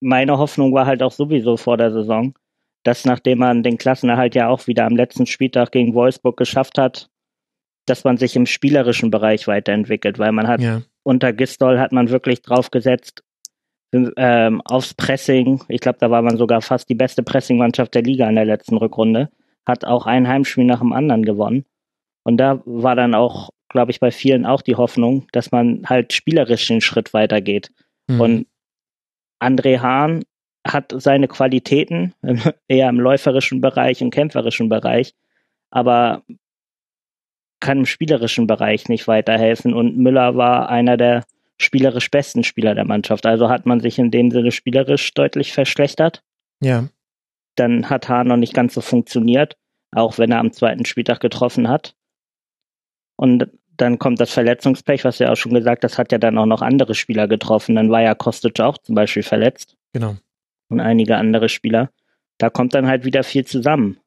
Speaker 6: meine Hoffnung war halt auch sowieso vor der Saison, dass nachdem man den Klassenerhalt ja auch wieder am letzten Spieltag gegen Wolfsburg geschafft hat, dass man sich im spielerischen Bereich weiterentwickelt, weil man hat ja. unter Gistol hat man wirklich drauf gesetzt ähm, aufs Pressing. Ich glaube, da war man sogar fast die beste Pressingmannschaft der Liga in der letzten Rückrunde. Hat auch ein Heimspiel nach dem anderen gewonnen. Und da war dann auch, glaube ich, bei vielen auch die Hoffnung, dass man halt spielerisch den Schritt weitergeht. Mhm. Und André Hahn hat seine Qualitäten, eher im läuferischen Bereich und kämpferischen Bereich, aber kann im spielerischen Bereich nicht weiterhelfen. Und Müller war einer der spielerisch besten Spieler der Mannschaft. Also hat man sich in dem Sinne spielerisch deutlich verschlechtert.
Speaker 4: Ja.
Speaker 6: Dann hat Hahn noch nicht ganz so funktioniert, auch wenn er am zweiten Spieltag getroffen hat. Und dann kommt das Verletzungspech, was ja auch schon gesagt, das hat ja dann auch noch andere Spieler getroffen. Dann war ja Kostic auch zum Beispiel verletzt.
Speaker 4: Genau.
Speaker 6: Und einige andere Spieler. Da kommt dann halt wieder viel zusammen.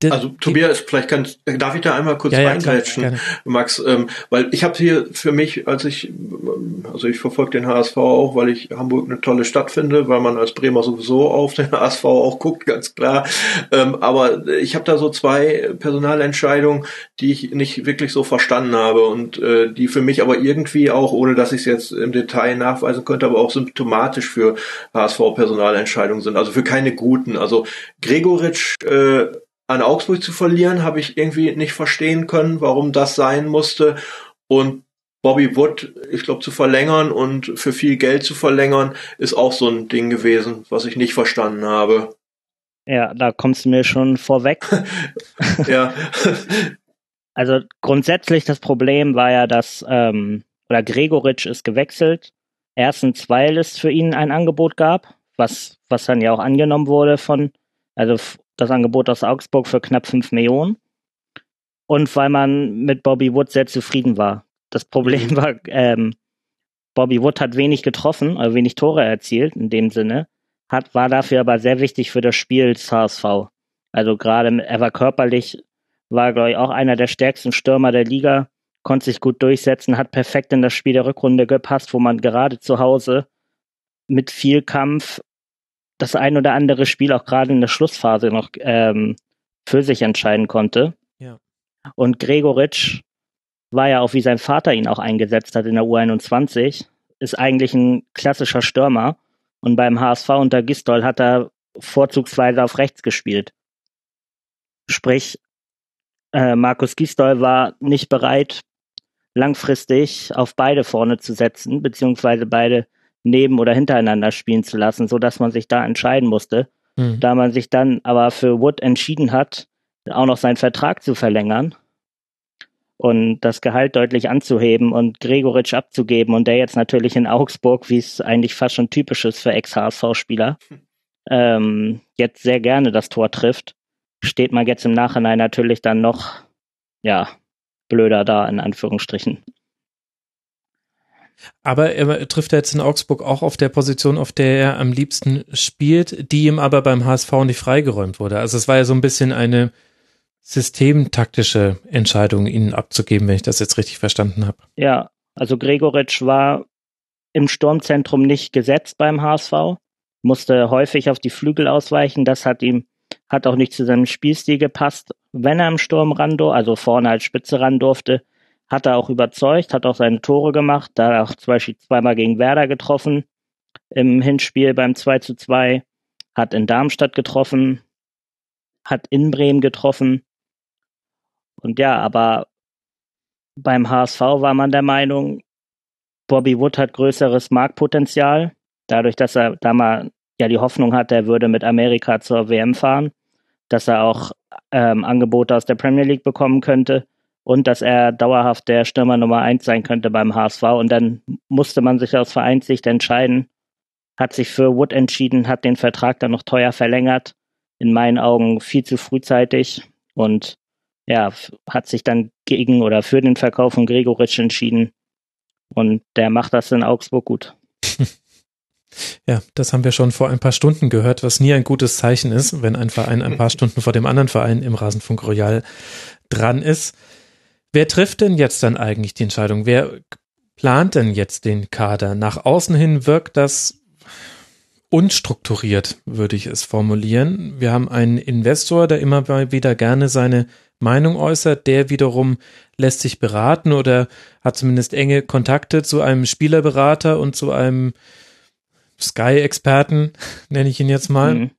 Speaker 7: Das also Tobias, vielleicht kann, darf ich da einmal kurz
Speaker 4: ja, ja,
Speaker 7: reingrätschen, Max, ähm, weil ich habe hier für mich, als ich, also ich verfolge den HSV auch, weil ich Hamburg eine tolle Stadt finde, weil man als Bremer sowieso auf den HSV auch guckt, ganz klar. Ähm, aber ich habe da so zwei Personalentscheidungen, die ich nicht wirklich so verstanden habe und äh, die für mich aber irgendwie auch, ohne dass ich es jetzt im Detail nachweisen könnte, aber auch symptomatisch für HSV-Personalentscheidungen sind. Also für keine guten. Also Gregoritsch äh, an Augsburg zu verlieren, habe ich irgendwie nicht verstehen können, warum das sein musste. Und Bobby Wood, ich glaube, zu verlängern und für viel Geld zu verlängern, ist auch so ein Ding gewesen, was ich nicht verstanden habe.
Speaker 6: Ja, da kommst du mir schon vorweg.
Speaker 7: ja.
Speaker 6: Also grundsätzlich das Problem war ja, dass ähm, oder Gregoritsch ist gewechselt. Erstens, weil es für ihn ein Angebot gab, was was dann ja auch angenommen wurde von also das Angebot aus Augsburg für knapp 5 Millionen. Und weil man mit Bobby Wood sehr zufrieden war. Das Problem war, ähm, Bobby Wood hat wenig getroffen, also wenig Tore erzielt in dem Sinne, hat, war dafür aber sehr wichtig für das Spiel des HSV. Also gerade, er war körperlich, war, glaube ich, auch einer der stärksten Stürmer der Liga, konnte sich gut durchsetzen, hat perfekt in das Spiel der Rückrunde gepasst, wo man gerade zu Hause mit viel Kampf das ein oder andere Spiel auch gerade in der Schlussphase noch ähm, für sich entscheiden konnte.
Speaker 4: Ja.
Speaker 6: Und Gregoritsch war ja auch, wie sein Vater ihn auch eingesetzt hat in der U21, ist eigentlich ein klassischer Stürmer. Und beim HSV unter Gistol hat er vorzugsweise auf rechts gespielt. Sprich, äh, Markus Gistol war nicht bereit, langfristig auf beide vorne zu setzen, beziehungsweise beide neben oder hintereinander spielen zu lassen, so dass man sich da entscheiden musste. Mhm. Da man sich dann aber für Wood entschieden hat, auch noch seinen Vertrag zu verlängern und das Gehalt deutlich anzuheben und Gregoritsch abzugeben und der jetzt natürlich in Augsburg, wie es eigentlich fast schon typisch ist für Ex-HSV-Spieler, ähm, jetzt sehr gerne das Tor trifft, steht man jetzt im Nachhinein natürlich dann noch, ja, blöder da, in Anführungsstrichen.
Speaker 4: Aber er trifft jetzt in Augsburg auch auf der Position, auf der er am liebsten spielt, die ihm aber beim HSV nicht freigeräumt wurde. Also es war ja so ein bisschen eine systemtaktische Entscheidung, ihn abzugeben, wenn ich das jetzt richtig verstanden habe.
Speaker 6: Ja, also Gregoritsch war im Sturmzentrum nicht gesetzt beim HSV, musste häufig auf die Flügel ausweichen. Das hat ihm, hat auch nicht zu seinem Spielstil gepasst. Wenn er im Sturm ran also vorne als Spitze ran durfte, hat er auch überzeugt, hat auch seine Tore gemacht, da auch zum Beispiel zweimal gegen Werder getroffen im Hinspiel beim 2 zu 2, hat in Darmstadt getroffen, hat in Bremen getroffen. Und ja, aber beim HSV war man der Meinung, Bobby Wood hat größeres Marktpotenzial, dadurch, dass er da mal ja die Hoffnung hat, er würde mit Amerika zur WM fahren, dass er auch ähm, Angebote aus der Premier League bekommen könnte und dass er dauerhaft der Stürmer Nummer eins sein könnte beim HSV. Und dann musste man sich aus Vereinssicht entscheiden, hat sich für Wood entschieden, hat den Vertrag dann noch teuer verlängert. In meinen Augen viel zu frühzeitig und ja, hat sich dann gegen oder für den Verkauf von Gregoritsch entschieden. Und der macht das in Augsburg gut.
Speaker 4: Ja, das haben wir schon vor ein paar Stunden gehört, was nie ein gutes Zeichen ist, wenn ein Verein ein paar Stunden vor dem anderen Verein im Rasenfunk Royal dran ist. Wer trifft denn jetzt dann eigentlich die Entscheidung? Wer plant denn jetzt den Kader? Nach außen hin wirkt das unstrukturiert, würde ich es formulieren. Wir haben einen Investor, der immer wieder gerne seine Meinung äußert, der wiederum lässt sich beraten oder hat zumindest enge Kontakte zu einem Spielerberater und zu einem Sky-Experten, nenne ich ihn jetzt mal. Mhm.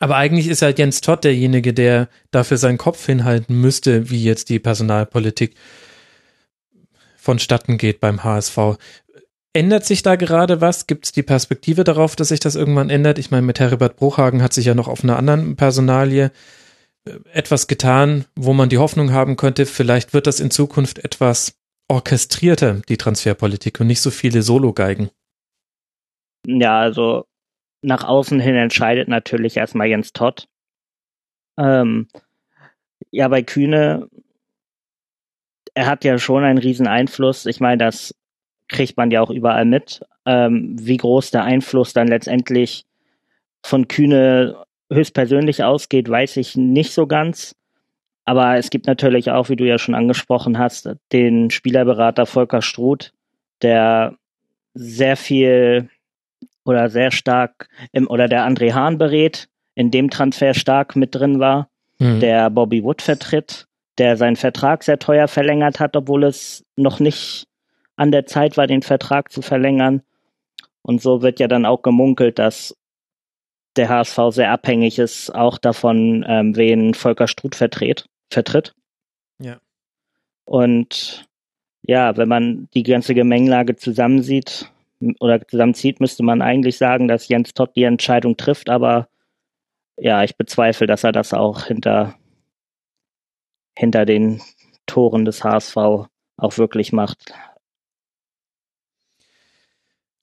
Speaker 4: Aber eigentlich ist halt Jens Todd derjenige, der dafür seinen Kopf hinhalten müsste, wie jetzt die Personalpolitik vonstatten geht beim HSV. Ändert sich da gerade was? Gibt es die Perspektive darauf, dass sich das irgendwann ändert? Ich meine, mit Heribert Bruchhagen hat sich ja noch auf einer anderen Personalie äh, etwas getan, wo man die Hoffnung haben könnte, vielleicht wird das in Zukunft etwas orchestrierter, die Transferpolitik, und nicht so viele Solo-Geigen.
Speaker 6: Ja, also nach außen hin entscheidet natürlich erstmal Jens Todd. Ähm, ja, bei Kühne, er hat ja schon einen riesen Einfluss. Ich meine, das kriegt man ja auch überall mit. Ähm, wie groß der Einfluss dann letztendlich von Kühne höchstpersönlich ausgeht, weiß ich nicht so ganz. Aber es gibt natürlich auch, wie du ja schon angesprochen hast, den Spielerberater Volker Struth, der sehr viel oder sehr stark im, oder der André Hahn berät, in dem Transfer stark mit drin war, mhm. der Bobby Wood vertritt, der seinen Vertrag sehr teuer verlängert hat, obwohl es noch nicht an der Zeit war, den Vertrag zu verlängern. Und so wird ja dann auch gemunkelt, dass der HSV sehr abhängig ist, auch davon, ähm, wen Volker Struth vertritt vertritt.
Speaker 4: Ja.
Speaker 6: Und ja, wenn man die ganze Gemengelage zusammensieht oder zusammenzieht, müsste man eigentlich sagen, dass Jens Todd die Entscheidung trifft, aber ja, ich bezweifle, dass er das auch hinter, hinter den Toren des HSV auch wirklich macht.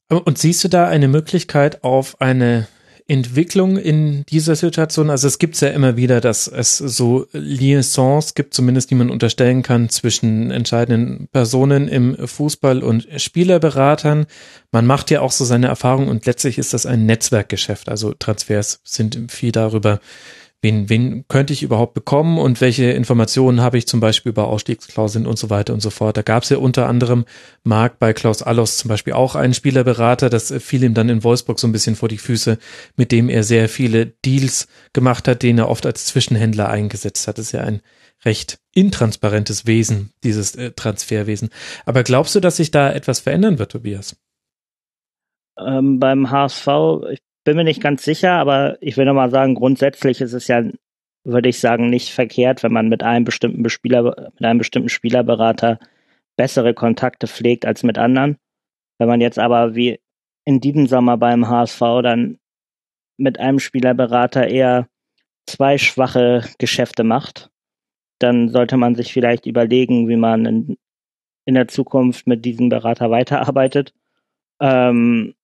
Speaker 4: Und siehst du da eine Möglichkeit auf eine Entwicklung in dieser Situation? Also es gibt ja immer wieder, dass es so Liaisons gibt, zumindest die man unterstellen kann zwischen entscheidenden Personen im Fußball und Spielerberatern. Man macht ja auch so seine Erfahrungen und letztlich ist das ein Netzwerkgeschäft. Also Transfers sind viel darüber, wen, wen könnte ich überhaupt bekommen und welche Informationen habe ich zum Beispiel über Ausstiegsklauseln und so weiter und so fort. Da gab es ja unter anderem Marc bei Klaus Allos zum Beispiel auch einen Spielerberater, das fiel ihm dann in Wolfsburg so ein bisschen vor die Füße, mit dem er sehr viele Deals gemacht hat, den er oft als Zwischenhändler eingesetzt hat. Das ist ja ein recht intransparentes Wesen, dieses äh, Transferwesen. Aber glaubst du, dass sich da etwas verändern wird, Tobias?
Speaker 6: Ähm, beim HSV, ich bin mir nicht ganz sicher, aber ich will nochmal sagen, grundsätzlich ist es ja, würde ich sagen, nicht verkehrt, wenn man mit einem bestimmten Spieler, mit einem bestimmten Spielerberater bessere Kontakte pflegt als mit anderen. Wenn man jetzt aber wie in diesem Sommer beim HSV dann mit einem Spielerberater eher zwei schwache Geschäfte macht, dann sollte man sich vielleicht überlegen, wie man in, in der Zukunft mit diesem Berater weiterarbeitet. Ähm,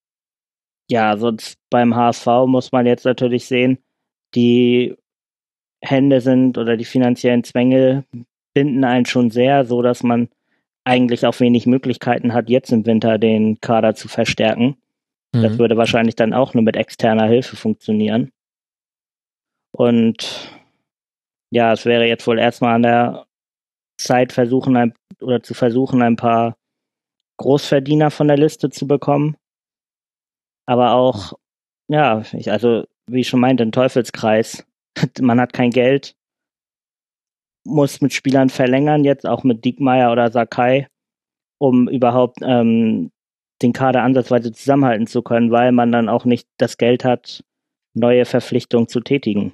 Speaker 6: ja, sonst beim HSV muss man jetzt natürlich sehen, die Hände sind oder die finanziellen Zwänge binden einen schon sehr, so dass man eigentlich auch wenig Möglichkeiten hat, jetzt im Winter den Kader zu verstärken. Mhm. Das würde wahrscheinlich dann auch nur mit externer Hilfe funktionieren. Und ja, es wäre jetzt wohl erstmal an der Zeit versuchen ein, oder zu versuchen, ein paar Großverdiener von der Liste zu bekommen aber auch, ja, ich, also, wie ich schon meinte, ein Teufelskreis. Man hat kein Geld, muss mit Spielern verlängern, jetzt auch mit Diekmeyer oder Sakai, um überhaupt ähm, den Kader ansatzweise zusammenhalten zu können, weil man dann auch nicht das Geld hat, neue Verpflichtungen zu tätigen.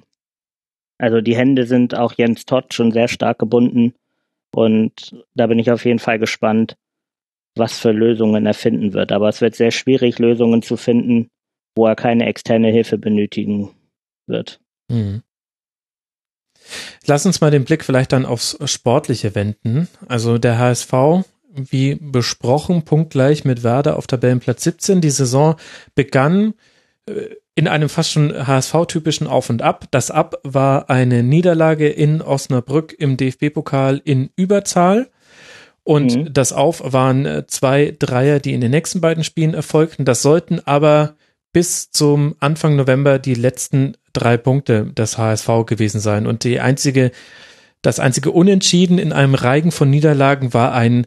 Speaker 6: Also die Hände sind auch Jens Todd schon sehr stark gebunden und da bin ich auf jeden Fall gespannt, was für Lösungen er finden wird. Aber es wird sehr schwierig, Lösungen zu finden, wo er keine externe Hilfe benötigen wird. Mhm.
Speaker 4: Lass uns mal den Blick vielleicht dann aufs Sportliche wenden. Also der HSV, wie besprochen, punktgleich mit Werder auf Tabellenplatz 17. Die Saison begann äh, in einem fast schon HSV-typischen Auf und Ab. Das Ab war eine Niederlage in Osnabrück im DFB-Pokal in Überzahl. Und mhm. das Auf waren äh, zwei Dreier, die in den nächsten beiden Spielen erfolgten. Das sollten aber bis zum Anfang November die letzten drei Punkte des HSV gewesen sein. Und die einzige, das einzige Unentschieden in einem Reigen von Niederlagen war ein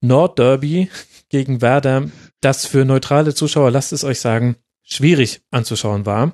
Speaker 4: Nordderby gegen Werder, das für neutrale Zuschauer, lasst es euch sagen, schwierig anzuschauen war.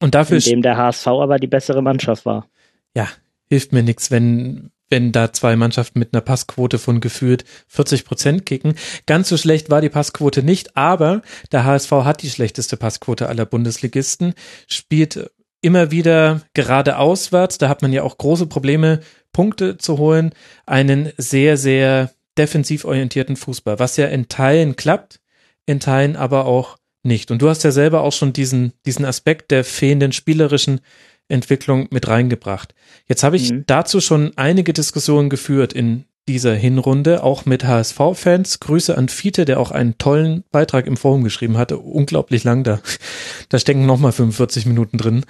Speaker 4: Und dafür. In
Speaker 6: dem der HSV aber die bessere Mannschaft war.
Speaker 4: Ja, hilft mir nichts, wenn, wenn da zwei Mannschaften mit einer Passquote von gefühlt 40 Prozent kicken. Ganz so schlecht war die Passquote nicht, aber der HSV hat die schlechteste Passquote aller Bundesligisten, spielt immer wieder gerade auswärts, da hat man ja auch große Probleme, Punkte zu holen, einen sehr, sehr defensiv orientierten Fußball, was ja in Teilen klappt, in Teilen aber auch nicht. Und du hast ja selber auch schon diesen, diesen Aspekt der fehlenden spielerischen Entwicklung mit reingebracht. Jetzt habe ich mhm. dazu schon einige Diskussionen geführt in dieser Hinrunde, auch mit HSV-Fans. Grüße an Fiete, der auch einen tollen Beitrag im Forum geschrieben hatte. Unglaublich lang da. Da stecken nochmal 45 Minuten drin.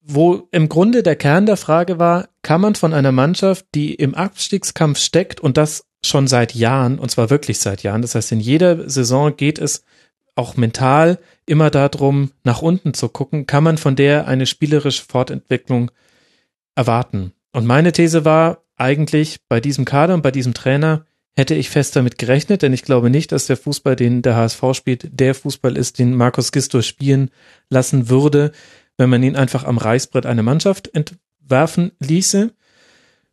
Speaker 4: Wo im Grunde der Kern der Frage war, kann man von einer Mannschaft, die im Abstiegskampf steckt und das schon seit Jahren, und zwar wirklich seit Jahren, das heißt in jeder Saison geht es auch mental immer darum, nach unten zu gucken, kann man von der eine spielerische Fortentwicklung erwarten. Und meine These war eigentlich bei diesem Kader und bei diesem Trainer hätte ich fest damit gerechnet, denn ich glaube nicht, dass der Fußball, den der HSV spielt, der Fußball ist, den Markus Gisto spielen lassen würde, wenn man ihn einfach am Reißbrett eine Mannschaft entwerfen ließe.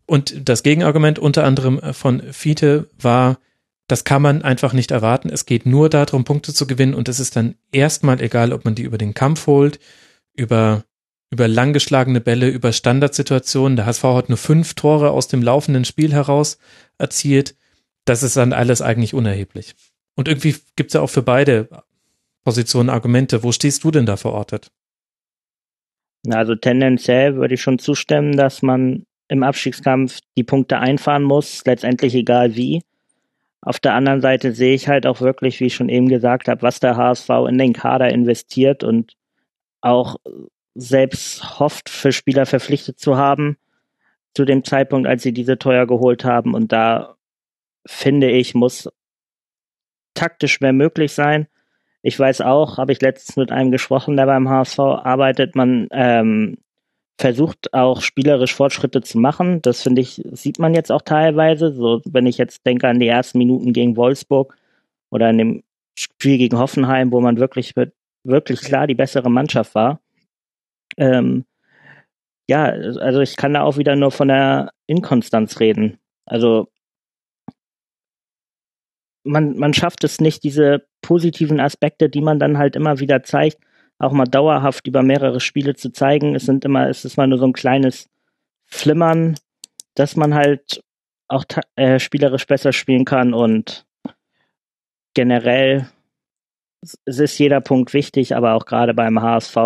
Speaker 4: Und das Gegenargument unter anderem von Fiete war, das kann man einfach nicht erwarten. Es geht nur darum, Punkte zu gewinnen und es ist dann erstmal egal, ob man die über den Kampf holt, über, über langgeschlagene Bälle, über Standardsituationen. Der HSV hat nur fünf Tore aus dem laufenden Spiel heraus erzielt. Das ist dann alles eigentlich unerheblich. Und irgendwie gibt es ja auch für beide Positionen Argumente. Wo stehst du denn da verortet?
Speaker 6: Also tendenziell würde ich schon zustimmen, dass man im Abstiegskampf die Punkte einfahren muss, letztendlich egal wie. Auf der anderen Seite sehe ich halt auch wirklich, wie ich schon eben gesagt habe, was der HSV in den Kader investiert und auch selbst hofft, für Spieler verpflichtet zu haben, zu dem Zeitpunkt, als sie diese teuer geholt haben. Und da finde ich, muss taktisch mehr möglich sein. Ich weiß auch, habe ich letztens mit einem gesprochen, der beim HSV arbeitet, man ähm, versucht auch spielerisch Fortschritte zu machen. Das finde ich, sieht man jetzt auch teilweise. So, wenn ich jetzt denke an die ersten Minuten gegen Wolfsburg oder in dem Spiel gegen Hoffenheim, wo man wirklich, wirklich klar die bessere Mannschaft war. Ähm, ja, also ich kann da auch wieder nur von der Inkonstanz reden. Also man, man schafft es nicht, diese positiven Aspekte, die man dann halt immer wieder zeigt, auch mal dauerhaft über mehrere Spiele zu zeigen. Es sind immer, es ist mal nur so ein kleines Flimmern, dass man halt auch äh, spielerisch besser spielen kann und generell es ist jeder Punkt wichtig, aber auch gerade beim HSV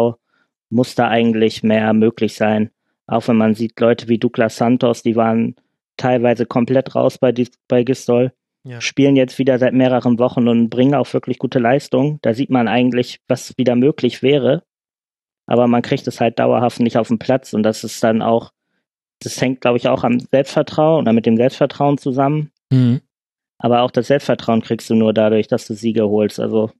Speaker 6: muss da eigentlich mehr möglich sein. Auch wenn man sieht, Leute wie Douglas Santos, die waren teilweise komplett raus bei, bei Gistol ja. spielen jetzt wieder seit mehreren Wochen und bringen auch wirklich gute Leistung. Da sieht man eigentlich, was wieder möglich wäre. Aber man kriegt es halt dauerhaft nicht auf den Platz und das ist dann auch, das hängt, glaube ich, auch am Selbstvertrauen oder mit dem Selbstvertrauen zusammen. Mhm. Aber auch das Selbstvertrauen kriegst du nur dadurch, dass du Siege holst. Also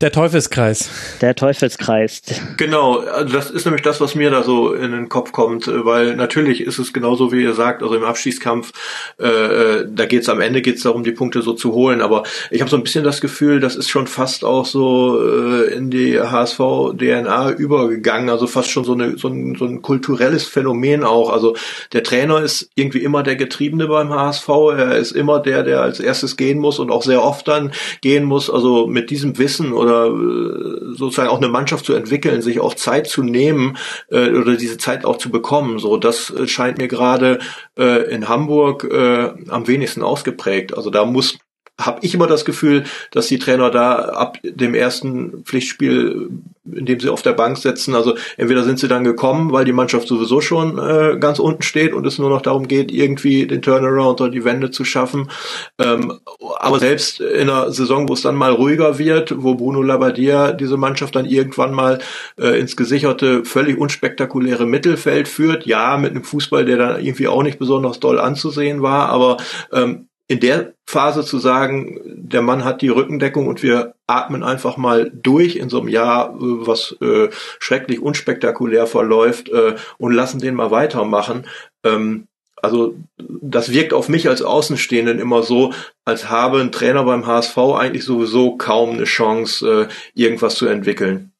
Speaker 4: der Teufelskreis.
Speaker 6: Der Teufelskreis.
Speaker 7: Genau, also das ist nämlich das, was mir da so in den Kopf kommt, weil natürlich ist es genauso, wie ihr sagt, also im Abschießkampf, äh, äh da geht's am Ende geht's darum, die Punkte so zu holen, aber ich habe so ein bisschen das Gefühl, das ist schon fast auch so äh, in die HSV-DNA übergegangen, also fast schon so, eine, so, ein, so ein kulturelles Phänomen auch. Also der Trainer ist irgendwie immer der Getriebene beim HSV, er ist immer der, der als erstes gehen muss und auch sehr oft dann gehen muss, also mit diesem Wissen oder oder äh, sozusagen auch eine Mannschaft zu entwickeln, sich auch Zeit zu nehmen äh, oder diese Zeit auch zu bekommen. So, das äh, scheint mir gerade äh, in Hamburg äh, am wenigsten ausgeprägt. Also da muss habe ich immer das Gefühl, dass die Trainer da ab dem ersten Pflichtspiel, in dem sie auf der Bank setzen, also entweder sind sie dann gekommen, weil die Mannschaft sowieso schon äh, ganz unten steht und es nur noch darum geht, irgendwie den Turnaround oder die Wende zu schaffen. Ähm, aber selbst in einer Saison, wo es dann mal ruhiger wird, wo Bruno Labbadia diese Mannschaft dann irgendwann mal äh, ins gesicherte, völlig unspektakuläre Mittelfeld führt, ja, mit einem Fußball, der dann irgendwie auch nicht besonders doll anzusehen war, aber ähm, in der Phase zu sagen, der Mann hat die Rückendeckung und wir atmen einfach mal durch in so einem Jahr, äh, was äh, schrecklich unspektakulär verläuft äh, und lassen den mal weitermachen. Ähm, also das wirkt auf mich als Außenstehenden immer so, als habe ein Trainer beim HSV eigentlich sowieso kaum eine Chance, äh, irgendwas zu entwickeln.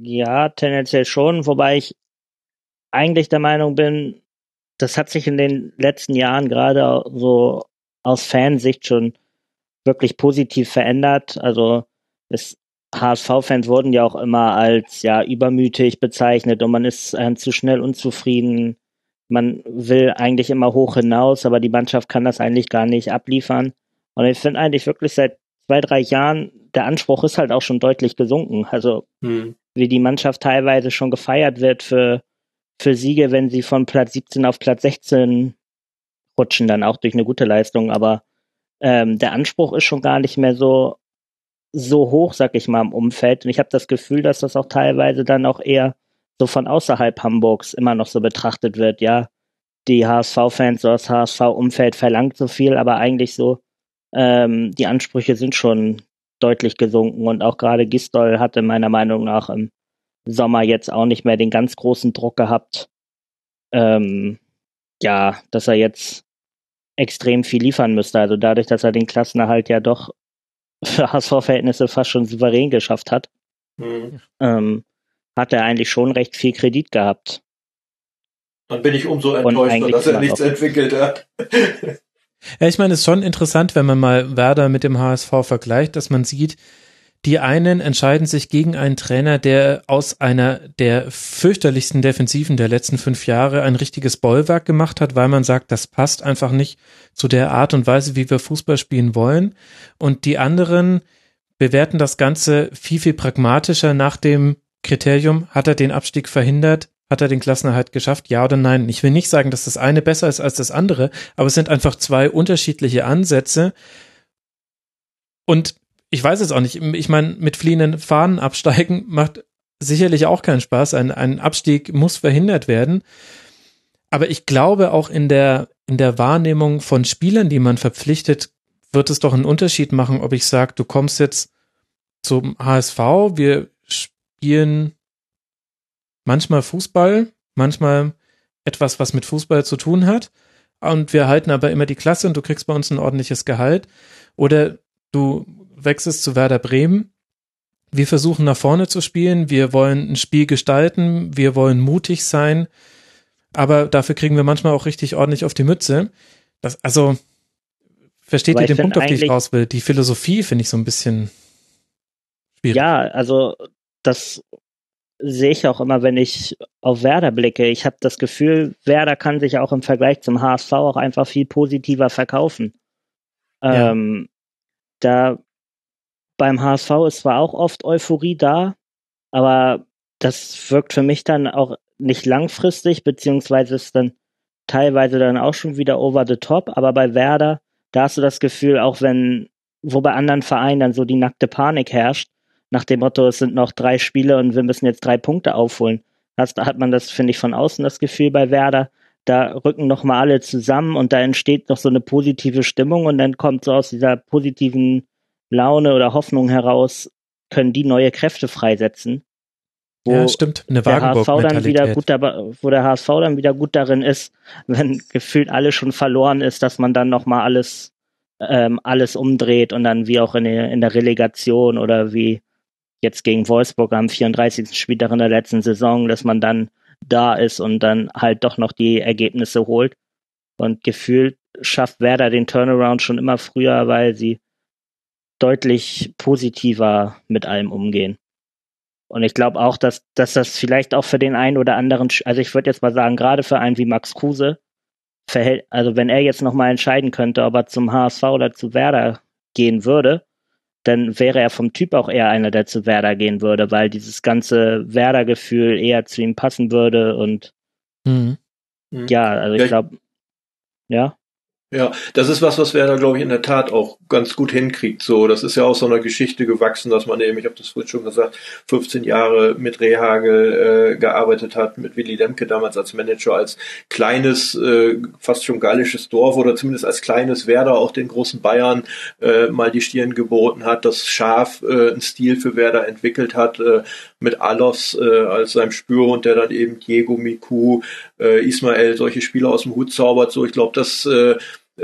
Speaker 6: Ja, tendenziell schon, wobei ich eigentlich der Meinung bin, das hat sich in den letzten Jahren gerade so aus Fansicht schon wirklich positiv verändert. Also HSV-Fans wurden ja auch immer als ja übermütig bezeichnet und man ist äh, zu schnell unzufrieden. Man will eigentlich immer hoch hinaus, aber die Mannschaft kann das eigentlich gar nicht abliefern. Und ich finde eigentlich wirklich seit zwei, drei Jahren, der Anspruch ist halt auch schon deutlich gesunken. Also hm. wie die Mannschaft teilweise schon gefeiert wird für für Siege, wenn sie von Platz 17 auf Platz 16 rutschen, dann auch durch eine gute Leistung. Aber ähm, der Anspruch ist schon gar nicht mehr so so hoch, sag ich mal, im Umfeld. Und ich habe das Gefühl, dass das auch teilweise dann auch eher so von außerhalb Hamburgs immer noch so betrachtet wird. Ja, die HSV-Fans, so das HSV-Umfeld verlangt so viel, aber eigentlich so, ähm, die Ansprüche sind schon deutlich gesunken und auch gerade Gistol hatte meiner Meinung nach im Sommer jetzt auch nicht mehr den ganz großen Druck gehabt, ähm, ja, dass er jetzt extrem viel liefern müsste. Also dadurch, dass er den Klassenerhalt ja doch für HSV-Verhältnisse fast schon souverän geschafft hat, mhm. ähm, hat er eigentlich schon recht viel Kredit gehabt.
Speaker 7: Dann bin ich umso enttäuschter, dass er nichts entwickelt hat.
Speaker 4: ja, ich meine, es ist schon interessant, wenn man mal Werder mit dem HSV vergleicht, dass man sieht, die einen entscheiden sich gegen einen Trainer, der aus einer der fürchterlichsten Defensiven der letzten fünf Jahre ein richtiges Bollwerk gemacht hat, weil man sagt, das passt einfach nicht zu der Art und Weise, wie wir Fußball spielen wollen. Und die anderen bewerten das Ganze viel, viel pragmatischer nach dem Kriterium, hat er den Abstieg verhindert, hat er den Klassenerhalt geschafft, ja oder nein? Ich will nicht sagen, dass das eine besser ist als das andere, aber es sind einfach zwei unterschiedliche Ansätze. Und ich weiß es auch nicht. Ich meine, mit fliehenden Fahnen absteigen macht sicherlich auch keinen Spaß. Ein, ein Abstieg muss verhindert werden. Aber ich glaube auch in der, in der Wahrnehmung von Spielern, die man verpflichtet, wird es doch einen Unterschied machen, ob ich sage, du kommst jetzt zum HSV, wir spielen manchmal Fußball, manchmal etwas, was mit Fußball zu tun hat. Und wir halten aber immer die Klasse und du kriegst bei uns ein ordentliches Gehalt. Oder du wechselst zu Werder Bremen. Wir versuchen nach vorne zu spielen, wir wollen ein Spiel gestalten, wir wollen mutig sein, aber dafür kriegen wir manchmal auch richtig ordentlich auf die Mütze. Das, also, versteht aber ihr den Punkt, auf den ich raus will? Die Philosophie finde ich so ein bisschen
Speaker 6: schwierig. Ja, also das sehe ich auch immer, wenn ich auf Werder blicke. Ich habe das Gefühl, Werder kann sich auch im Vergleich zum HSV auch einfach viel positiver verkaufen. Ja. Ähm, da beim HSV ist zwar auch oft Euphorie da, aber das wirkt für mich dann auch nicht langfristig, beziehungsweise ist dann teilweise dann auch schon wieder over the top, aber bei Werder, da hast du das Gefühl, auch wenn, wo bei anderen Vereinen dann so die nackte Panik herrscht, nach dem Motto, es sind noch drei Spiele und wir müssen jetzt drei Punkte aufholen. Das, da hat man das, finde ich, von außen das Gefühl bei Werder, da rücken noch mal alle zusammen und da entsteht noch so eine positive Stimmung und dann kommt so aus dieser positiven Laune oder Hoffnung heraus können die neue Kräfte freisetzen.
Speaker 4: Wo ja, stimmt. Eine der HSV
Speaker 6: dann wieder gut dabei, wo der HSV dann wieder gut darin ist, wenn gefühlt alles schon verloren ist, dass man dann nochmal alles, ähm, alles umdreht und dann wie auch in der, in der Relegation oder wie jetzt gegen Wolfsburg am 34. Spieltag in der letzten Saison, dass man dann da ist und dann halt doch noch die Ergebnisse holt. Und gefühlt schafft Werder den Turnaround schon immer früher, weil sie deutlich positiver mit allem umgehen. Und ich glaube auch, dass, dass das vielleicht auch für den einen oder anderen, also ich würde jetzt mal sagen, gerade für einen wie Max Kruse, verhält, also wenn er jetzt nochmal entscheiden könnte, ob er zum HSV oder zu Werder gehen würde, dann wäre er vom Typ auch eher einer, der zu Werder gehen würde, weil dieses ganze Werder-Gefühl eher zu ihm passen würde und mhm. ja, also ich glaube, ja.
Speaker 7: Ja, das ist was, was Werder, glaube ich, in der Tat auch ganz gut hinkriegt. So, das ist ja aus so einer Geschichte gewachsen, dass man eben, ich habe das vorhin schon gesagt, 15 Jahre mit Rehagel äh, gearbeitet hat, mit Willy Lemke damals als Manager, als kleines, äh, fast schon gallisches Dorf oder zumindest als kleines Werder auch den großen Bayern äh, mal die Stirn geboten hat, das scharf äh, einen Stil für Werder entwickelt hat, äh, mit Alos äh, als seinem Spürhund, der dann eben Diego Miku, äh, Ismael solche Spieler aus dem Hut zaubert. So, ich glaube, das äh,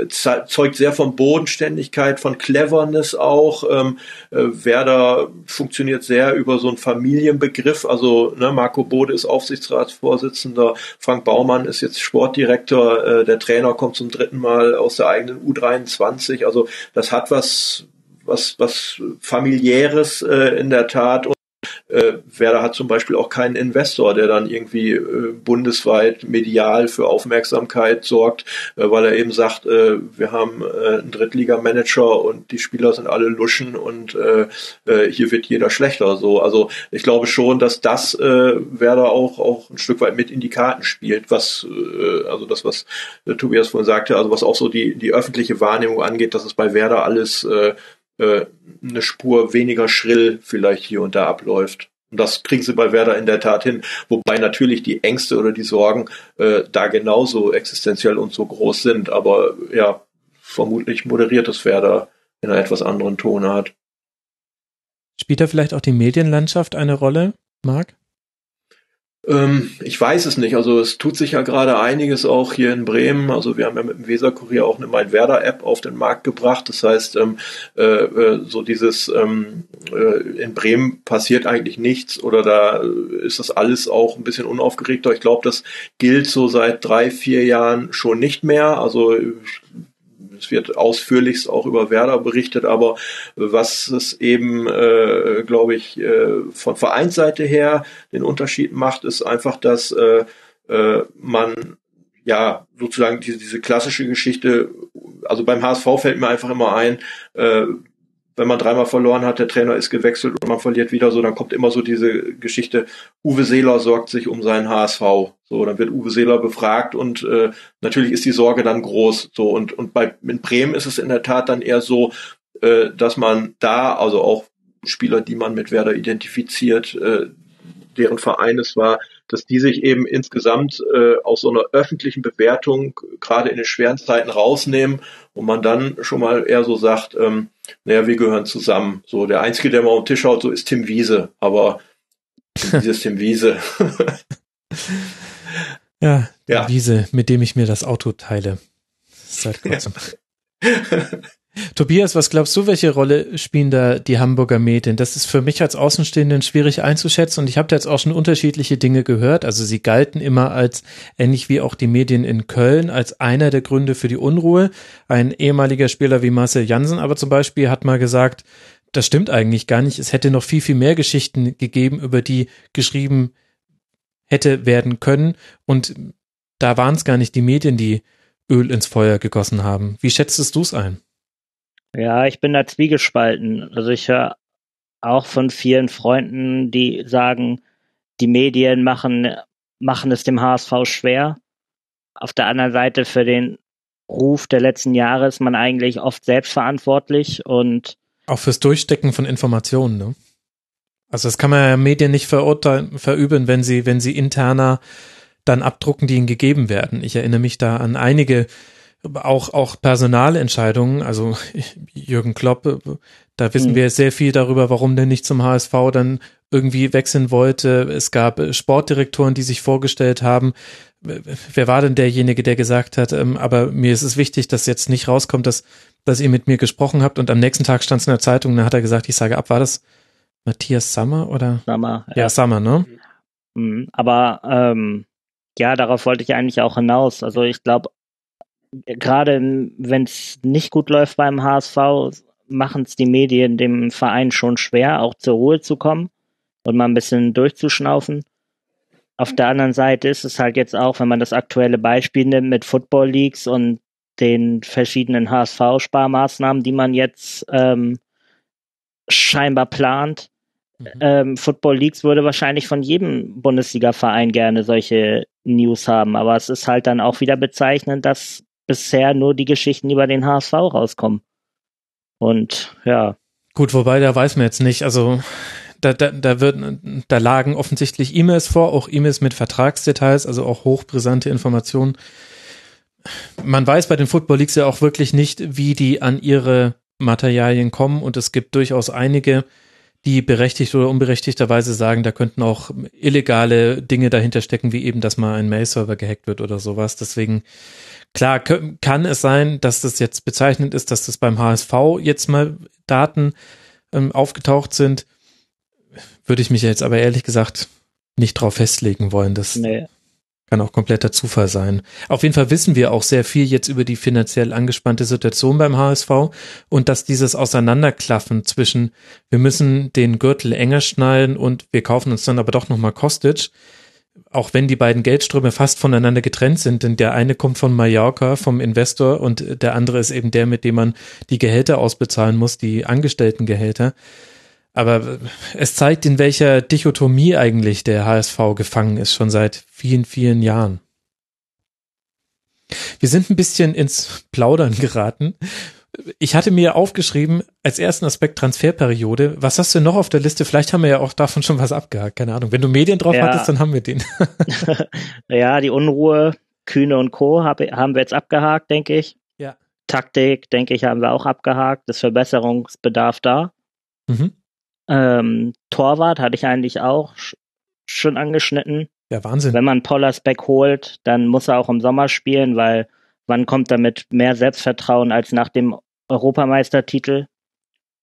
Speaker 7: zeugt sehr von Bodenständigkeit, von Cleverness auch. Ähm, äh, Werder funktioniert sehr über so einen Familienbegriff. Also ne, Marco Bode ist Aufsichtsratsvorsitzender, Frank Baumann ist jetzt Sportdirektor, äh, der Trainer kommt zum dritten Mal aus der eigenen U23. Also das hat was was was familiäres äh, in der Tat äh, Werder hat zum Beispiel auch keinen Investor, der dann irgendwie äh, bundesweit medial für Aufmerksamkeit sorgt, äh, weil er eben sagt, äh, wir haben äh, einen Drittligamanager und die Spieler sind alle Luschen und äh, äh, hier wird jeder schlechter. So, also ich glaube schon, dass das äh, Werder auch auch ein Stück weit mit in die Karten spielt, was äh, also das was äh, Tobias vorhin sagte, also was auch so die die öffentliche Wahrnehmung angeht, dass es bei Werder alles äh, äh, eine Spur weniger schrill vielleicht hier und da abläuft. Und das kriegen sie bei Werder in der Tat hin. Wobei natürlich die Ängste oder die Sorgen äh, da genauso existenziell und so groß sind. Aber ja, vermutlich moderiert es Werder in einer etwas anderen Tonart.
Speaker 4: Spielt da vielleicht auch die Medienlandschaft eine Rolle, Marc?
Speaker 7: Ähm, ich weiß es nicht. Also es tut sich ja gerade einiges auch hier in Bremen. Also wir haben ja mit dem Weserkurier auch eine Mein Werder App auf den Markt gebracht. Das heißt, ähm, äh, äh, so dieses ähm, äh, in Bremen passiert eigentlich nichts oder da ist das alles auch ein bisschen unaufgeregter. Ich glaube, das gilt so seit drei, vier Jahren schon nicht mehr. Also es wird ausführlichst auch über Werder berichtet, aber was es eben, äh, glaube ich, äh, von Vereinsseite her den Unterschied macht, ist einfach, dass äh, äh, man ja sozusagen diese, diese klassische Geschichte, also beim HSV fällt mir einfach immer ein, äh, wenn man dreimal verloren hat, der Trainer ist gewechselt und man verliert wieder so, dann kommt immer so diese Geschichte, Uwe Seeler sorgt sich um seinen HSV. So, dann wird Uwe Seeler befragt und äh, natürlich ist die Sorge dann groß. So, und, und bei in Bremen ist es in der Tat dann eher so, äh, dass man da, also auch Spieler, die man mit Werder identifiziert, äh, deren Verein es war, dass die sich eben insgesamt äh, aus so einer öffentlichen Bewertung gerade in den schweren Zeiten rausnehmen und man dann schon mal eher so sagt, ähm, naja, wir gehören zusammen. So, der Einzige, der mal auf den Tisch haut, so ist Tim Wiese, aber Tim Wiese ist Tim Wiese.
Speaker 4: ja, ja, Wiese, mit dem ich mir das Auto teile. Seit kurzem. Ja. Tobias, was glaubst du, welche Rolle spielen da die Hamburger Medien? Das ist für mich als Außenstehenden schwierig einzuschätzen und ich habe da jetzt auch schon unterschiedliche Dinge gehört. Also sie galten immer als, ähnlich wie auch die Medien in Köln, als einer der Gründe für die Unruhe. Ein ehemaliger Spieler wie Marcel Jansen aber zum Beispiel hat mal gesagt, das stimmt eigentlich gar nicht. Es hätte noch viel, viel mehr Geschichten gegeben, über die geschrieben hätte werden können und da waren es gar nicht die Medien, die Öl ins Feuer gegossen haben. Wie schätztest du es ein?
Speaker 6: Ja, ich bin da zwiegespalten. Also ich höre auch von vielen Freunden, die sagen, die Medien machen, machen es dem HSV schwer. Auf der anderen Seite für den Ruf der letzten Jahre ist man eigentlich oft selbstverantwortlich und
Speaker 4: auch fürs Durchstecken von Informationen, ne? Also das kann man ja Medien nicht verurteilen, verüben, wenn sie, wenn sie interner dann abdrucken, die ihnen gegeben werden. Ich erinnere mich da an einige auch, auch Personalentscheidungen, also Jürgen Klopp, da wissen mhm. wir sehr viel darüber, warum der nicht zum HSV dann irgendwie wechseln wollte. Es gab Sportdirektoren, die sich vorgestellt haben. Wer war denn derjenige, der gesagt hat, ähm, aber mir ist es wichtig, dass jetzt nicht rauskommt, dass, dass ihr mit mir gesprochen habt und am nächsten Tag stand es in der Zeitung, dann hat er gesagt, ich sage ab, war das Matthias Sammer oder?
Speaker 6: Sammer.
Speaker 4: Ja, ja Sammer, ne?
Speaker 6: Mhm. Aber ähm, ja, darauf wollte ich eigentlich auch hinaus. Also ich glaube, gerade wenn es nicht gut läuft beim HSV, machen es die Medien dem Verein schon schwer, auch zur Ruhe zu kommen und mal ein bisschen durchzuschnaufen. Auf der anderen Seite ist es halt jetzt auch, wenn man das aktuelle Beispiel nimmt mit Football Leagues und den verschiedenen HSV-Sparmaßnahmen, die man jetzt ähm, scheinbar plant. Mhm. Ähm, Football Leagues würde wahrscheinlich von jedem Bundesliga-Verein gerne solche News haben, aber es ist halt dann auch wieder bezeichnend, dass bisher nur die Geschichten über den HSV rauskommen. Und ja.
Speaker 4: Gut, wobei da weiß man jetzt nicht, also da, da, da, wird, da lagen offensichtlich E-Mails vor, auch E-Mails mit Vertragsdetails, also auch hochbrisante Informationen. Man weiß bei den Football Leagues ja auch wirklich nicht, wie die an ihre Materialien kommen und es gibt durchaus einige, die berechtigt oder unberechtigterweise sagen, da könnten auch illegale Dinge dahinter stecken, wie eben, dass mal ein Mail-Server gehackt wird oder sowas. Deswegen Klar kann es sein, dass das jetzt bezeichnend ist, dass das beim HSV jetzt mal Daten ähm, aufgetaucht sind. Würde ich mich jetzt aber ehrlich gesagt nicht drauf festlegen wollen. Das
Speaker 6: nee.
Speaker 4: Kann auch kompletter Zufall sein. Auf jeden Fall wissen wir auch sehr viel jetzt über die finanziell angespannte Situation beim HSV und dass dieses Auseinanderklaffen zwischen wir müssen den Gürtel enger schneiden und wir kaufen uns dann aber doch nochmal Kostic, auch wenn die beiden Geldströme fast voneinander getrennt sind, denn der eine kommt von Mallorca, vom Investor und der andere ist eben der, mit dem man die Gehälter ausbezahlen muss, die Angestelltengehälter. Aber es zeigt, in welcher Dichotomie eigentlich der HSV gefangen ist, schon seit vielen, vielen Jahren. Wir sind ein bisschen ins Plaudern geraten. Ich hatte mir aufgeschrieben, als ersten Aspekt Transferperiode. Was hast du noch auf der Liste? Vielleicht haben wir ja auch davon schon was abgehakt. Keine Ahnung. Wenn du Medien drauf ja. hattest, dann haben wir den.
Speaker 6: ja, die Unruhe, Kühne und Co. haben wir jetzt abgehakt, denke ich.
Speaker 4: Ja.
Speaker 6: Taktik, denke ich, haben wir auch abgehakt. Das Verbesserungsbedarf da. Mhm. Ähm, Torwart hatte ich eigentlich auch schon angeschnitten.
Speaker 4: Ja, Wahnsinn.
Speaker 6: Wenn man Pollersbeck holt, dann muss er auch im Sommer spielen, weil wann kommt er mit mehr Selbstvertrauen als nach dem Europameistertitel?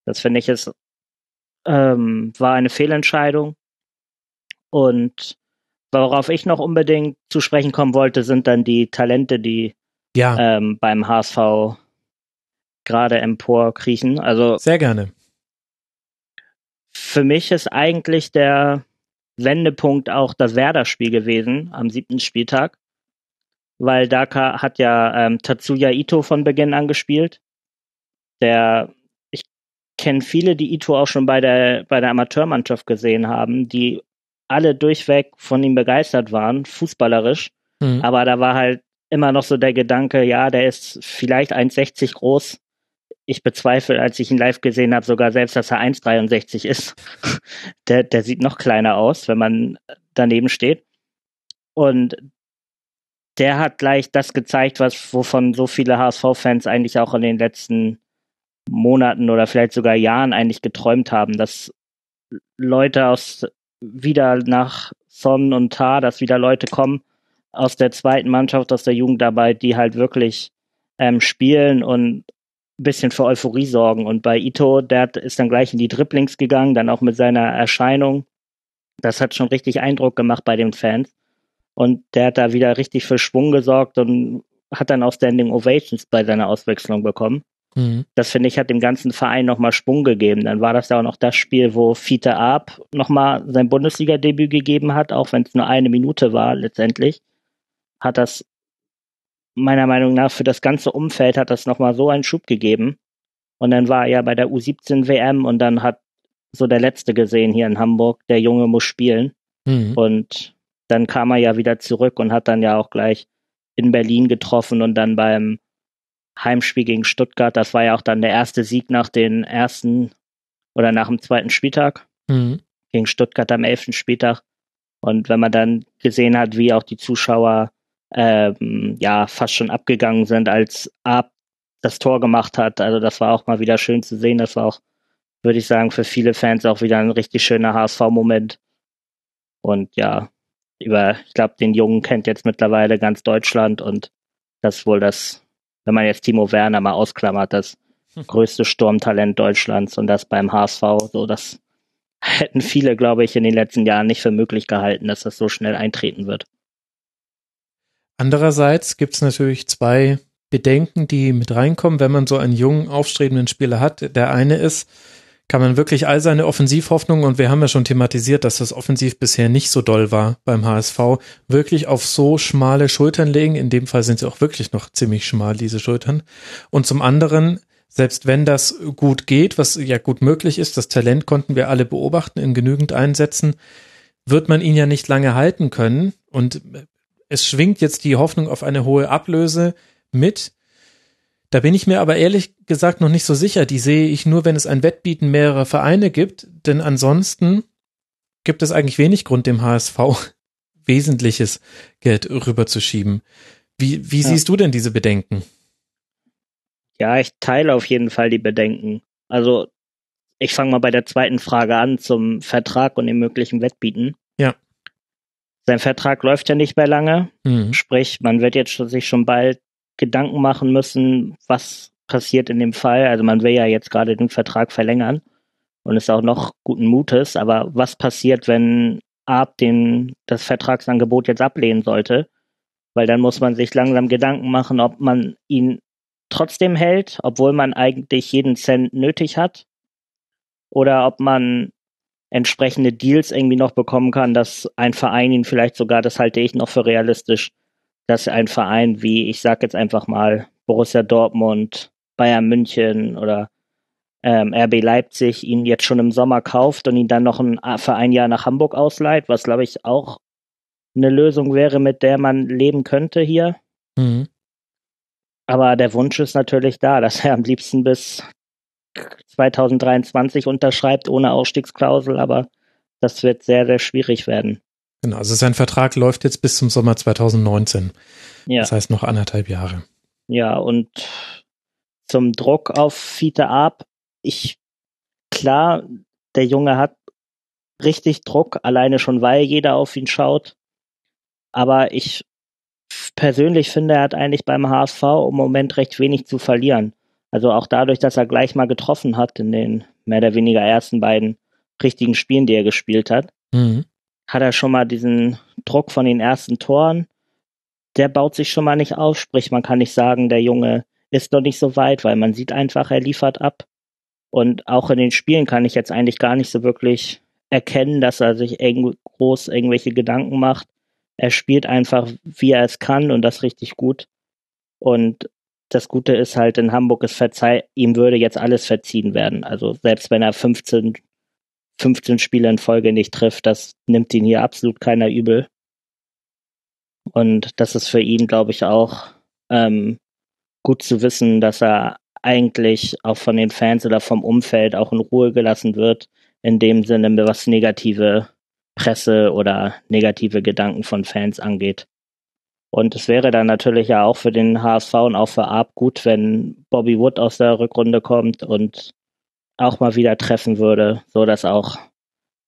Speaker 6: Das finde ich ist, ähm, war eine Fehlentscheidung. Und worauf ich noch unbedingt zu sprechen kommen wollte, sind dann die Talente, die
Speaker 4: ja.
Speaker 6: ähm, beim HSV gerade emporkriechen. Also
Speaker 4: sehr gerne
Speaker 6: für mich ist eigentlich der Wendepunkt auch das Werder-Spiel gewesen am siebten Spieltag, weil da hat ja ähm, Tatsuya Ito von Beginn an gespielt. Der, ich kenne viele, die Ito auch schon bei der, bei der Amateurmannschaft gesehen haben, die alle durchweg von ihm begeistert waren, fußballerisch. Mhm. Aber da war halt immer noch so der Gedanke, ja, der ist vielleicht 1,60 groß, ich bezweifle, als ich ihn live gesehen habe, sogar selbst, dass er 1,63 ist. der, der sieht noch kleiner aus, wenn man daneben steht. Und der hat gleich das gezeigt, was wovon so viele HSV-Fans eigentlich auch in den letzten Monaten oder vielleicht sogar Jahren eigentlich geträumt haben, dass Leute aus wieder nach Sonn und Tar, dass wieder Leute kommen aus der zweiten Mannschaft, aus der Jugendarbeit, die halt wirklich ähm, spielen und bisschen für Euphorie sorgen. Und bei Ito, der ist dann gleich in die Dribblings gegangen, dann auch mit seiner Erscheinung. Das hat schon richtig Eindruck gemacht bei den Fans. Und der hat da wieder richtig für Schwung gesorgt und hat dann auch Standing Ovations bei seiner Auswechslung bekommen. Mhm. Das finde ich hat dem ganzen Verein nochmal Schwung gegeben. Dann war das ja auch noch das Spiel, wo Fiete Arp nochmal sein Bundesliga-Debüt gegeben hat, auch wenn es nur eine Minute war letztendlich. Hat das meiner Meinung nach für das ganze Umfeld hat das nochmal so einen Schub gegeben. Und dann war er ja bei der U17 WM und dann hat so der Letzte gesehen hier in Hamburg, der Junge muss spielen. Mhm. Und dann kam er ja wieder zurück und hat dann ja auch gleich in Berlin getroffen und dann beim Heimspiel gegen Stuttgart, das war ja auch dann der erste Sieg nach den ersten oder nach dem zweiten Spieltag mhm. gegen Stuttgart am elften Spieltag. Und wenn man dann gesehen hat, wie auch die Zuschauer ähm, ja fast schon abgegangen sind, als Ab das Tor gemacht hat. Also das war auch mal wieder schön zu sehen. Das war auch, würde ich sagen, für viele Fans auch wieder ein richtig schöner HSV-Moment. Und ja, über, ich glaube, den Jungen kennt jetzt mittlerweile ganz Deutschland und das ist wohl das, wenn man jetzt Timo Werner mal ausklammert, das hm. größte Sturmtalent Deutschlands und das beim HSV, so das hätten viele, glaube ich, in den letzten Jahren nicht für möglich gehalten, dass das so schnell eintreten wird.
Speaker 4: Andererseits gibt es natürlich zwei Bedenken, die mit reinkommen, wenn man so einen jungen, aufstrebenden Spieler hat. Der eine ist, kann man wirklich all seine Offensivhoffnungen, und wir haben ja schon thematisiert, dass das offensiv bisher nicht so doll war beim HSV, wirklich auf so schmale Schultern legen. In dem Fall sind sie auch wirklich noch ziemlich schmal, diese Schultern. Und zum anderen, selbst wenn das gut geht, was ja gut möglich ist, das Talent konnten wir alle beobachten in genügend Einsätzen, wird man ihn ja nicht lange halten können. Und es schwingt jetzt die Hoffnung auf eine hohe Ablöse mit. Da bin ich mir aber ehrlich gesagt noch nicht so sicher. Die sehe ich nur, wenn es ein Wettbieten mehrerer Vereine gibt, denn ansonsten gibt es eigentlich wenig Grund, dem HSV wesentliches Geld rüberzuschieben. Wie, wie ja. siehst du denn diese Bedenken?
Speaker 6: Ja, ich teile auf jeden Fall die Bedenken. Also ich fange mal bei der zweiten Frage an zum Vertrag und dem möglichen Wettbieten.
Speaker 4: Ja.
Speaker 6: Sein Vertrag läuft ja nicht mehr lange. Mhm. Sprich, man wird jetzt sich schon bald Gedanken machen müssen, was passiert in dem Fall. Also man will ja jetzt gerade den Vertrag verlängern und ist auch noch guten Mutes. Aber was passiert, wenn Arp den, das Vertragsangebot jetzt ablehnen sollte? Weil dann muss man sich langsam Gedanken machen, ob man ihn trotzdem hält, obwohl man eigentlich jeden Cent nötig hat. Oder ob man entsprechende Deals irgendwie noch bekommen kann, dass ein Verein ihn vielleicht sogar, das halte ich noch für realistisch, dass ein Verein wie, ich sag jetzt einfach mal, Borussia Dortmund, Bayern München oder ähm, RB Leipzig ihn jetzt schon im Sommer kauft und ihn dann noch ein, für ein Jahr nach Hamburg ausleiht, was glaube ich auch eine Lösung wäre, mit der man leben könnte hier. Mhm. Aber der Wunsch ist natürlich da, dass er am liebsten bis 2023 unterschreibt ohne Ausstiegsklausel, aber das wird sehr, sehr schwierig werden.
Speaker 4: Genau, also sein Vertrag läuft jetzt bis zum Sommer 2019. Ja. Das heißt noch anderthalb Jahre.
Speaker 6: Ja, und zum Druck auf Fiete Ab, ich, klar, der Junge hat richtig Druck, alleine schon weil jeder auf ihn schaut. Aber ich persönlich finde, er hat eigentlich beim HSV im Moment recht wenig zu verlieren. Also auch dadurch, dass er gleich mal getroffen hat in den mehr oder weniger ersten beiden richtigen Spielen, die er gespielt hat, mhm. Hat er schon mal diesen Druck von den ersten Toren. Der baut sich schon mal nicht auf, sprich man kann nicht sagen, der Junge ist noch nicht so weit, weil man sieht einfach, er liefert ab. Und auch in den Spielen kann ich jetzt eigentlich gar nicht so wirklich erkennen, dass er sich groß irgendwelche Gedanken macht. Er spielt einfach, wie er es kann und das richtig gut. Und das Gute ist halt in Hamburg, es verzeih, ihm würde jetzt alles verziehen werden. Also selbst wenn er 15, 15 Spiele in Folge nicht trifft, das nimmt ihn hier absolut keiner übel. Und das ist für ihn, glaube ich, auch ähm, gut zu wissen, dass er eigentlich auch von den Fans oder vom Umfeld auch in Ruhe gelassen wird, in dem Sinne, was negative Presse oder negative Gedanken von Fans angeht. Und es wäre dann natürlich ja auch für den HSV und auch für Arp gut, wenn Bobby Wood aus der Rückrunde kommt und auch mal wieder treffen würde, so dass auch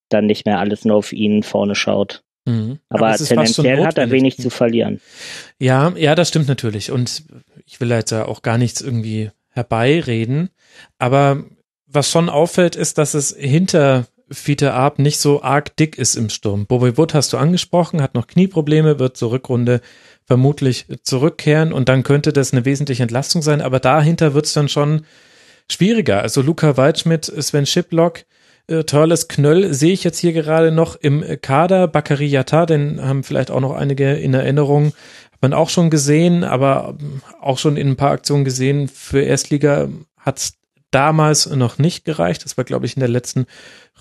Speaker 6: dann nicht mehr alles nur auf ihn vorne schaut. Mhm. Aber, Aber tendenziell hat er wenig zu verlieren.
Speaker 4: Ja, ja, das stimmt natürlich. Und ich will jetzt ja auch gar nichts irgendwie herbeireden. Aber was schon auffällt, ist, dass es hinter Fiete Arp nicht so arg dick ist im Sturm. Bobby Wood hast du angesprochen, hat noch Knieprobleme, wird zur Rückrunde vermutlich zurückkehren und dann könnte das eine wesentliche Entlastung sein, aber dahinter wird es dann schon schwieriger. Also Luca Waldschmidt, Sven Schiplock, äh, Törles Knöll sehe ich jetzt hier gerade noch im Kader. Bakary Yatta, den haben vielleicht auch noch einige in Erinnerung. Hat man auch schon gesehen, aber auch schon in ein paar Aktionen gesehen. Für Erstliga hat es damals noch nicht gereicht. Das war, glaube ich, in der letzten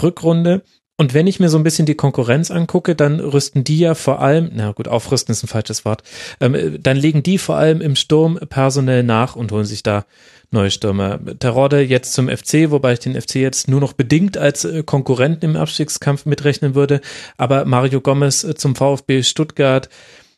Speaker 4: Rückrunde. Und wenn ich mir so ein bisschen die Konkurrenz angucke, dann rüsten die ja vor allem, na gut, aufrüsten ist ein falsches Wort, ähm, dann legen die vor allem im Sturm personell nach und holen sich da neue Stürmer. Terodde jetzt zum FC, wobei ich den FC jetzt nur noch bedingt als äh, Konkurrenten im Abstiegskampf mitrechnen würde, aber Mario Gomez äh, zum VfB Stuttgart,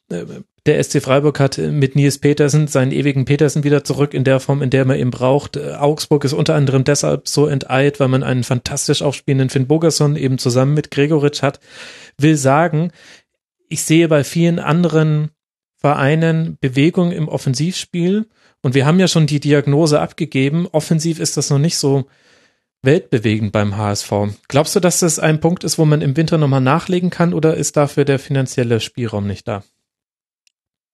Speaker 4: äh, der SC Freiburg hat mit Nils Petersen seinen ewigen Petersen wieder zurück in der Form, in der man ihn braucht. Augsburg ist unter anderem deshalb so enteilt, weil man einen fantastisch aufspielenden Finn Bogerson eben zusammen mit Gregoritsch hat. Will sagen, ich sehe bei vielen anderen Vereinen Bewegung im Offensivspiel und wir haben ja schon die Diagnose abgegeben. Offensiv ist das noch nicht so weltbewegend beim HSV. Glaubst du, dass das ein Punkt ist, wo man im Winter nochmal nachlegen kann oder ist dafür der finanzielle Spielraum nicht da?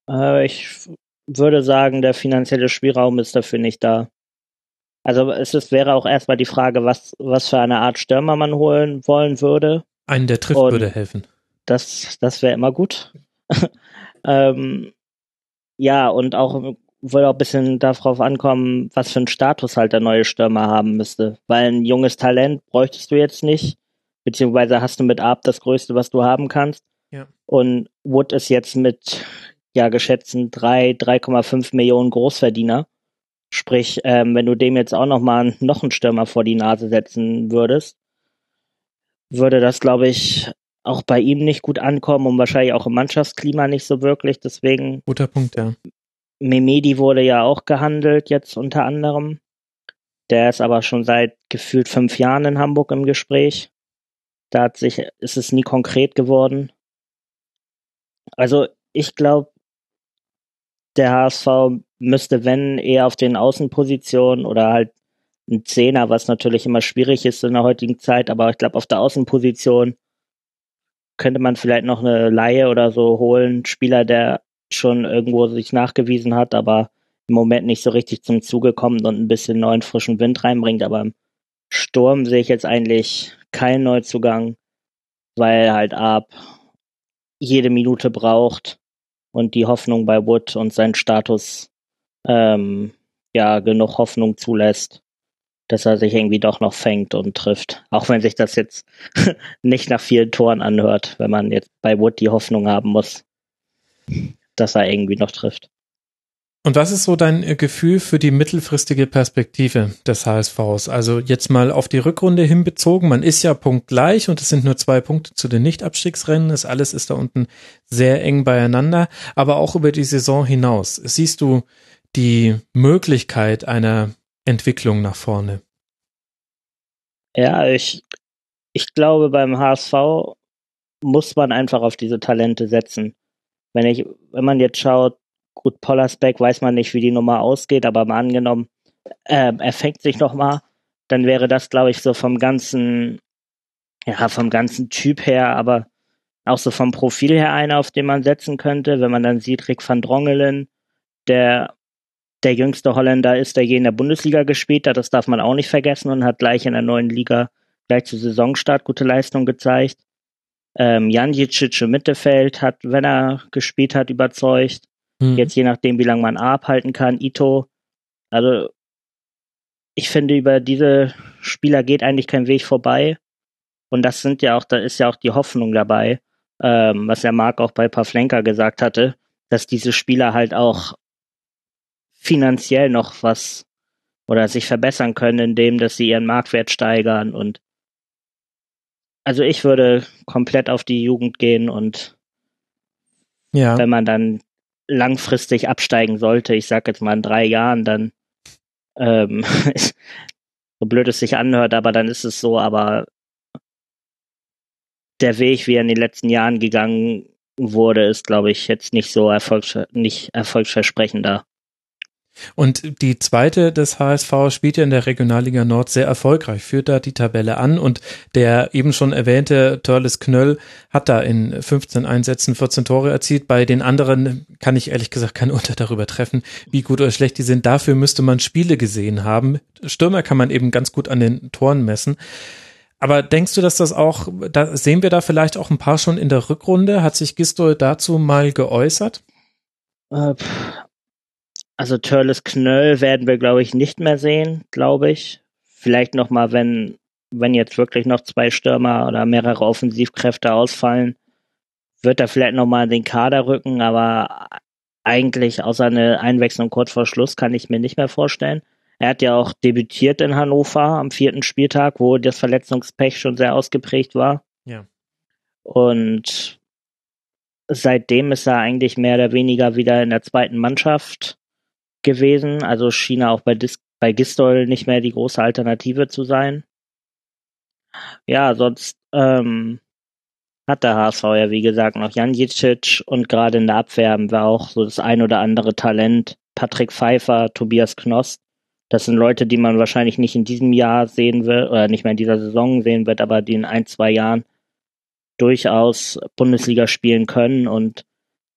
Speaker 6: Äh, ich würde sagen, der finanzielle Spielraum ist dafür nicht da. Also es ist, wäre auch erstmal die Frage, was, was für eine Art Stürmer man holen wollen würde.
Speaker 4: Einen, der trifft, Und würde helfen.
Speaker 6: Das, das wäre immer gut. ähm, ja, und auch würde auch ein bisschen darauf ankommen, was für einen Status halt der neue Stürmer haben müsste. Weil ein junges Talent bräuchtest du jetzt nicht, beziehungsweise hast du mit Ab das Größte, was du haben kannst. Ja. Und Wood ist jetzt mit ja geschätzten drei, 3,5 Millionen Großverdiener. Sprich, ähm, wenn du dem jetzt auch noch mal noch einen Stürmer vor die Nase setzen würdest, würde das, glaube ich, auch bei ihm nicht gut ankommen und wahrscheinlich auch im Mannschaftsklima nicht so wirklich. Deswegen.
Speaker 4: Guter Punkt, ja.
Speaker 6: Memedi wurde ja auch gehandelt jetzt unter anderem. Der ist aber schon seit gefühlt fünf Jahren in Hamburg im Gespräch. Da hat sich, ist es nie konkret geworden. Also ich glaube, der HSV müsste, wenn, eher auf den Außenpositionen oder halt ein Zehner, was natürlich immer schwierig ist in der heutigen Zeit, aber ich glaube, auf der Außenposition könnte man vielleicht noch eine Laie oder so holen, Spieler, der schon irgendwo sich nachgewiesen hat, aber im Moment nicht so richtig zum Zuge kommt und ein bisschen neuen frischen Wind reinbringt. Aber im Sturm sehe ich jetzt eigentlich keinen Neuzugang, weil halt ab jede Minute braucht und die Hoffnung bei Wood und sein Status ähm, ja genug Hoffnung zulässt, dass er sich irgendwie doch noch fängt und trifft. Auch wenn sich das jetzt nicht nach vielen Toren anhört, wenn man jetzt bei Wood die Hoffnung haben muss, dass er irgendwie noch trifft.
Speaker 4: Und was ist so dein äh, Gefühl für die mittelfristige Perspektive des HSVs? Also jetzt mal auf die Rückrunde hinbezogen. Man ist ja punktgleich und es sind nur zwei Punkte zu den Nicht-Abstiegsrennen. Das alles ist da unten sehr eng beieinander. Aber auch über die Saison hinaus. Siehst du die Möglichkeit einer Entwicklung nach vorne?
Speaker 6: Ja, ich, ich glaube, beim HSV muss man einfach auf diese Talente setzen. Wenn ich, wenn man jetzt schaut, gut, Pollersbeck weiß man nicht, wie die Nummer ausgeht, aber mal angenommen, äh, er fängt sich noch mal, dann wäre das, glaube ich, so vom ganzen, ja, vom ganzen Typ her, aber auch so vom Profil her einer, auf den man setzen könnte, wenn man dann sieht, Rick van Drongelen, der der jüngste Holländer ist, der je in der Bundesliga gespielt hat. Das darf man auch nicht vergessen und hat gleich in der neuen Liga gleich zu Saisonstart gute Leistung gezeigt. Ähm, Janjicic im Mittelfeld hat, wenn er gespielt hat, überzeugt. Mhm. Jetzt je nachdem, wie lange man abhalten kann, Ito. Also ich finde, über diese Spieler geht eigentlich kein Weg vorbei. Und das sind ja auch, da ist ja auch die Hoffnung dabei, ähm, was der Marc auch bei Pavlenka gesagt hatte, dass diese Spieler halt auch finanziell noch was oder sich verbessern können, indem dass sie ihren Marktwert steigern und also ich würde komplett auf die Jugend gehen und ja. wenn man dann langfristig absteigen sollte, ich sag jetzt mal in drei Jahren, dann ähm, so blöd es sich anhört, aber dann ist es so, aber der Weg, wie er in den letzten Jahren gegangen wurde, ist, glaube ich, jetzt nicht so erfolgs nicht erfolgsversprechender.
Speaker 4: Und die zweite des HSV spielt ja in der Regionalliga Nord sehr erfolgreich, führt da die Tabelle an und der eben schon erwähnte Törles Knöll hat da in 15 Einsätzen 14 Tore erzielt. Bei den anderen kann ich ehrlich gesagt kein Urteil darüber treffen, wie gut oder schlecht die sind. Dafür müsste man Spiele gesehen haben. Stürmer kann man eben ganz gut an den Toren messen. Aber denkst du, dass das auch, da sehen wir da vielleicht auch ein paar schon in der Rückrunde? Hat sich Gistol dazu mal geäußert?
Speaker 6: Äh, also Törles Knöll werden wir, glaube ich, nicht mehr sehen, glaube ich. Vielleicht noch mal, wenn, wenn jetzt wirklich noch zwei Stürmer oder mehrere Offensivkräfte ausfallen, wird er vielleicht noch mal in den Kader rücken, aber eigentlich außer eine Einwechslung kurz vor Schluss kann ich mir nicht mehr vorstellen. Er hat ja auch debütiert in Hannover am vierten Spieltag, wo das Verletzungspech schon sehr ausgeprägt war.
Speaker 4: Ja.
Speaker 6: Und seitdem ist er eigentlich mehr oder weniger wieder in der zweiten Mannschaft gewesen. Also schien er auch bei, Dis bei Gistol nicht mehr die große Alternative zu sein. Ja, sonst ähm, hat der HSV ja wie gesagt noch Jan Jicic und gerade in der Abwehr haben wir auch so das ein oder andere Talent. Patrick Pfeiffer, Tobias Knost. Das sind Leute, die man wahrscheinlich nicht in diesem Jahr sehen wird oder nicht mehr in dieser Saison sehen wird, aber die in ein, zwei Jahren durchaus Bundesliga spielen können und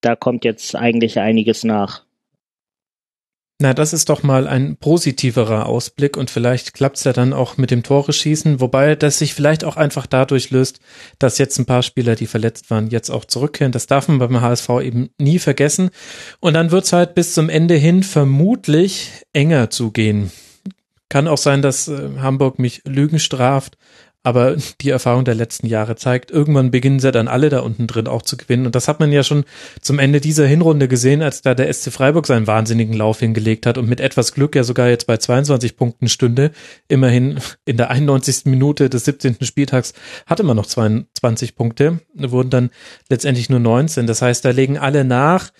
Speaker 6: da kommt jetzt eigentlich einiges nach.
Speaker 4: Na, das ist doch mal ein positiverer Ausblick und vielleicht klappt's ja dann auch mit dem Tore schießen, wobei das sich vielleicht auch einfach dadurch löst, dass jetzt ein paar Spieler, die verletzt waren, jetzt auch zurückkehren. Das darf man beim HSV eben nie vergessen. Und dann wird's halt bis zum Ende hin vermutlich enger zugehen. Kann auch sein, dass äh, Hamburg mich Lügen straft, aber die Erfahrung der letzten Jahre zeigt, irgendwann beginnen sie dann alle da unten drin auch zu gewinnen. Und das hat man ja schon zum Ende dieser Hinrunde gesehen, als da der SC Freiburg seinen wahnsinnigen Lauf hingelegt hat und mit etwas Glück ja sogar jetzt bei 22 Punkten stünde. Immerhin in der 91. Minute des 17. Spieltags hatte man noch 22 Punkte, wurden dann letztendlich nur 19. Das heißt, da legen alle nach.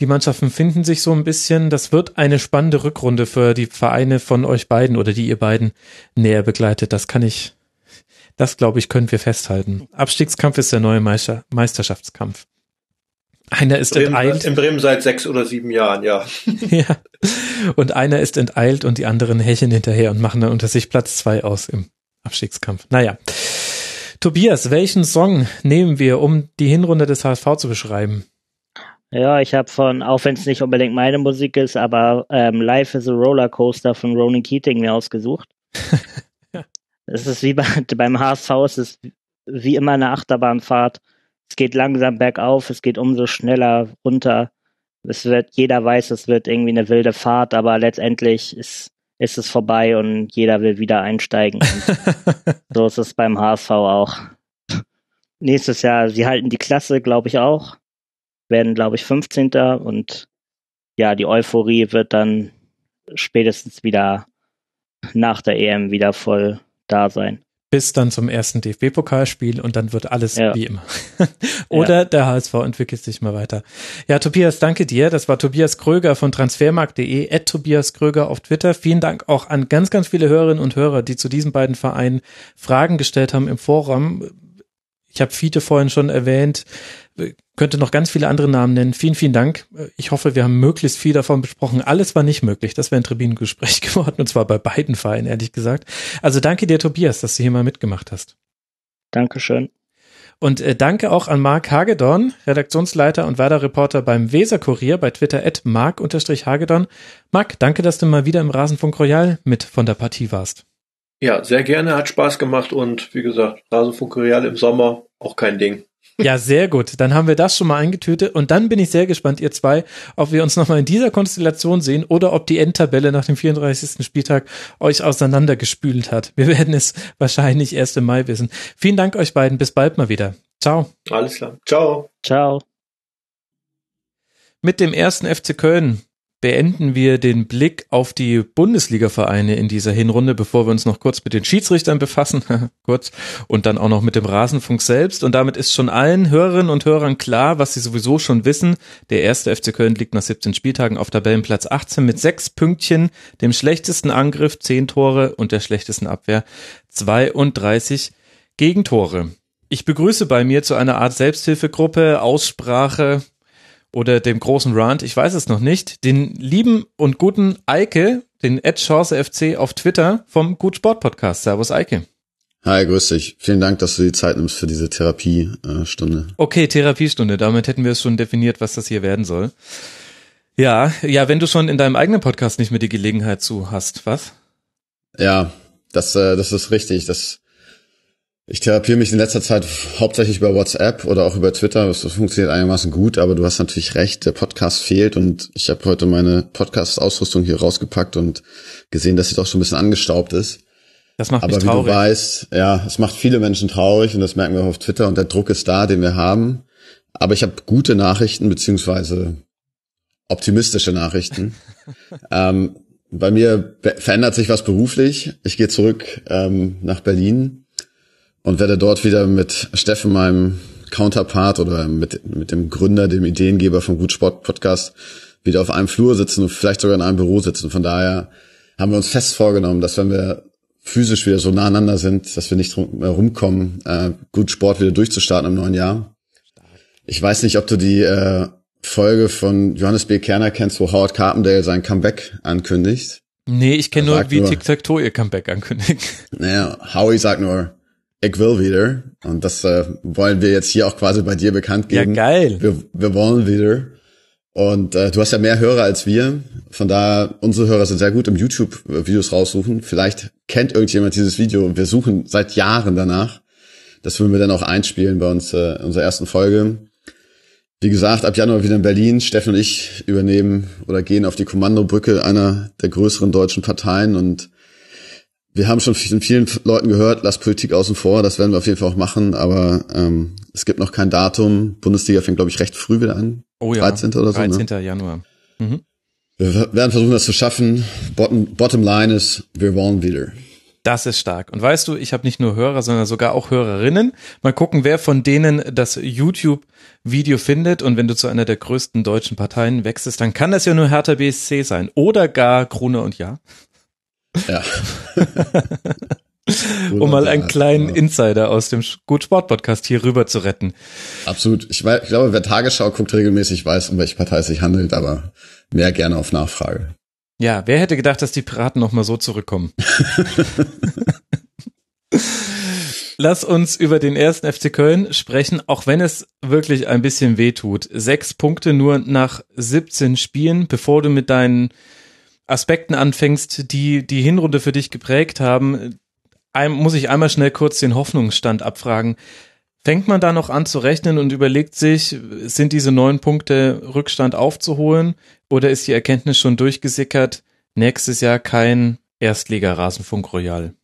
Speaker 4: Die Mannschaften finden sich so ein bisschen. Das wird eine spannende Rückrunde für die Vereine von euch beiden oder die ihr beiden näher begleitet. Das kann ich das, glaube ich, können wir festhalten. Abstiegskampf ist der neue Meister Meisterschaftskampf. Einer ist
Speaker 7: Bremen,
Speaker 4: enteilt.
Speaker 7: In Bremen seit sechs oder sieben Jahren, ja.
Speaker 4: ja. Und einer ist enteilt und die anderen hecheln hinterher und machen dann unter sich Platz zwei aus im Abstiegskampf. Naja. Tobias, welchen Song nehmen wir, um die Hinrunde des HSV zu beschreiben?
Speaker 6: Ja, ich habe von, auch wenn es nicht unbedingt meine Musik ist, aber ähm, Life is a Rollercoaster von Ronan Keating mir ausgesucht. Es ist wie bei, beim HSV, es ist wie immer eine Achterbahnfahrt. Es geht langsam bergauf, es geht umso schneller runter. Es wird, jeder weiß, es wird irgendwie eine wilde Fahrt, aber letztendlich ist, ist es vorbei und jeder will wieder einsteigen. Und so ist es beim HSV auch. Nächstes Jahr, sie halten die Klasse, glaube ich, auch. Werden, glaube ich, 15. und ja, die Euphorie wird dann spätestens wieder nach der EM wieder voll da sein.
Speaker 4: Bis dann zum ersten DFB-Pokalspiel und dann wird alles
Speaker 6: Ja.
Speaker 4: wie immer. Oder der HSV entwickelt sich mal weiter. Ja, Tobias, danke dir. Das war Tobias Kröger von transfermarkt.de, at Tobias Kröger auf Twitter. Vielen Dank auch an ganz, ganz viele Hörerinnen und Hörer, die zu diesen beiden Vereinen Fragen gestellt haben im Forum. Ich habe Fiete vorhin schon erwähnt, könnte noch ganz viele andere Namen nennen. Vielen, vielen Dank. Ich hoffe, wir haben möglichst viel davon besprochen. Alles war nicht möglich. Das wäre ein Tribunengespräch geworden und zwar bei beiden Vereinen, ehrlich gesagt. Also danke dir, Tobias, dass du hier mal mitgemacht hast.
Speaker 6: Dankeschön.
Speaker 4: Und äh, danke auch an Marc Hagedorn, Redaktionsleiter und Werder-Reporter beim Weser-Kurier bei Twitter at marc-hagedorn. Marc, danke, dass du mal wieder im Rasenfunk Royal mit von der Partie warst.
Speaker 7: Ja, sehr gerne, hat Spaß gemacht und wie gesagt, Rasenfunk Real im Sommer auch kein Ding.
Speaker 4: Ja, sehr gut. Dann haben wir das schon mal eingetütet und dann bin ich sehr gespannt, ihr zwei, ob wir uns nochmal in dieser Konstellation sehen oder ob die Endtabelle nach dem 34. Spieltag euch auseinandergespült hat. Wir werden es wahrscheinlich erst im Mai wissen. Vielen Dank euch beiden. Bis bald mal wieder. Ciao.
Speaker 7: Alles klar. Ciao.
Speaker 6: Ciao.
Speaker 4: Mit dem ersten FC Köln beenden wir den Blick auf die Bundesliga-Vereine in dieser Hinrunde, bevor wir uns noch kurz mit den Schiedsrichtern befassen, kurz, und dann auch noch mit dem Rasenfunk selbst. Und damit ist schon allen Hörerinnen und Hörern klar, was sie sowieso schon wissen. Der erste FC Köln liegt nach 17 Spieltagen auf Tabellenplatz 18 mit sechs Pünktchen, dem schlechtesten Angriff 10 Tore und der schlechtesten Abwehr 32 Gegentore. Ich begrüße bei mir zu einer Art Selbsthilfegruppe, Aussprache, oder dem großen Rant, ich weiß es noch nicht, den lieben und guten Eike, den Ed Chance FC auf Twitter vom Gut Sport Podcast. Servus Eike.
Speaker 3: Hi, grüß dich. Vielen Dank, dass du die Zeit nimmst für diese Therapiestunde.
Speaker 4: Okay, Therapiestunde, damit hätten wir es schon definiert, was das hier werden soll. Ja, ja, wenn du schon in deinem eigenen Podcast nicht mehr die Gelegenheit zu hast, was?
Speaker 3: Ja, das, äh, das ist richtig. Das, ich therapiere mich in letzter Zeit hauptsächlich über WhatsApp oder auch über Twitter. Das, funktioniert einigermaßen gut, aber du hast natürlich recht, der Podcast fehlt und ich habe heute meine Podcast-Ausrüstung hier rausgepackt und gesehen, dass sie doch schon ein bisschen angestaubt ist.
Speaker 4: Das macht
Speaker 3: Aber
Speaker 4: mich
Speaker 3: wie du
Speaker 4: traurig.
Speaker 3: weißt, ja, es macht viele Menschen traurig und das merken wir auch auf Twitter und der Druck ist da, den wir haben. Aber ich habe gute Nachrichten beziehungsweise optimistische Nachrichten. ähm, bei mir verändert sich was beruflich. Ich gehe zurück ähm, nach Berlin und werde dort wieder mit Steffen, meinem Counterpart oder mit, mit dem Gründer, dem Ideengeber vom Gut Sport Podcast, wieder auf einem Flur sitzen und vielleicht sogar in einem Büro sitzen. Von daher haben wir uns fest vorgenommen, dass wenn wir physisch wieder so nah aneinander sind, dass wir nicht drum, mehr rumkommen, äh, gut Sport wieder durchzustarten im neuen Jahr. Ich weiß nicht, ob du die äh, Folge von Johannes B. Kerner kennst, wo Howard Carpendale sein Comeback ankündigt.
Speaker 4: Nee, ich kenne nur, wie. Tic-Tac-Toe ihr Comeback ankündigt.
Speaker 3: Naja, Howie sagt nur, ich will wieder. Und das äh, wollen wir jetzt hier auch quasi bei dir bekannt
Speaker 4: Ja,
Speaker 3: geben.
Speaker 4: geil.
Speaker 3: Wir, wir wollen wieder. Und äh, du hast ja mehr Hörer als wir. Von daher, unsere Hörer sind sehr gut im YouTube-Videos raussuchen. Vielleicht kennt irgendjemand dieses Video und wir suchen seit Jahren danach. Das würden wir dann auch einspielen bei uns äh, in unserer ersten Folge. Wie gesagt, ab Januar wieder in Berlin. Steffen und ich übernehmen oder gehen auf die Kommandobrücke einer der größeren deutschen Parteien und wir haben schon von vielen Leuten gehört, lass Politik außen vor, das werden wir auf jeden Fall auch machen, aber ähm, es gibt noch kein Datum. Bundesliga fängt, glaube ich, recht früh wieder an.
Speaker 4: Oh ja.
Speaker 3: 13. oder so, ne?
Speaker 4: 13. Januar.
Speaker 3: Wir werden versuchen, das zu schaffen. Bottom, bottom line ist, wir wollen wieder.
Speaker 4: Das ist stark. Und weißt du, ich habe nicht nur Hörer, sondern sogar auch Hörerinnen. Mal gucken, wer von denen das YouTube-Video findet. Und wenn du zu einer der größten deutschen Parteien wechselst, dann kann das ja nur Hertha BSC sein. Oder gar Krone und Ja.
Speaker 3: Ja.
Speaker 4: Um mal einen kleinen
Speaker 3: Ja.
Speaker 4: Insider aus dem Gut Sport Podcast hier rüber zu retten.
Speaker 3: Absolut. Ich, weiß, ich glaube, wer Tagesschau guckt regelmäßig, weiß, um welche Partei es sich handelt, aber mehr gerne auf Nachfrage.
Speaker 4: Ja, wer hätte gedacht, dass die Piraten noch mal so zurückkommen? Lass uns über den ersten FC Köln sprechen, auch wenn es wirklich ein bisschen weh tut. Sechs Punkte nur nach 17 Spielen, bevor du mit deinen Aspekten anfängst, die die Hinrunde für dich geprägt haben, muss ich einmal schnell kurz den Hoffnungsstand abfragen. Fängt man da noch an zu rechnen und überlegt sich, sind diese neun Punkte Rückstand aufzuholen oder ist die Erkenntnis schon durchgesickert, nächstes Jahr kein Erstliga-Rasenfunk Royal?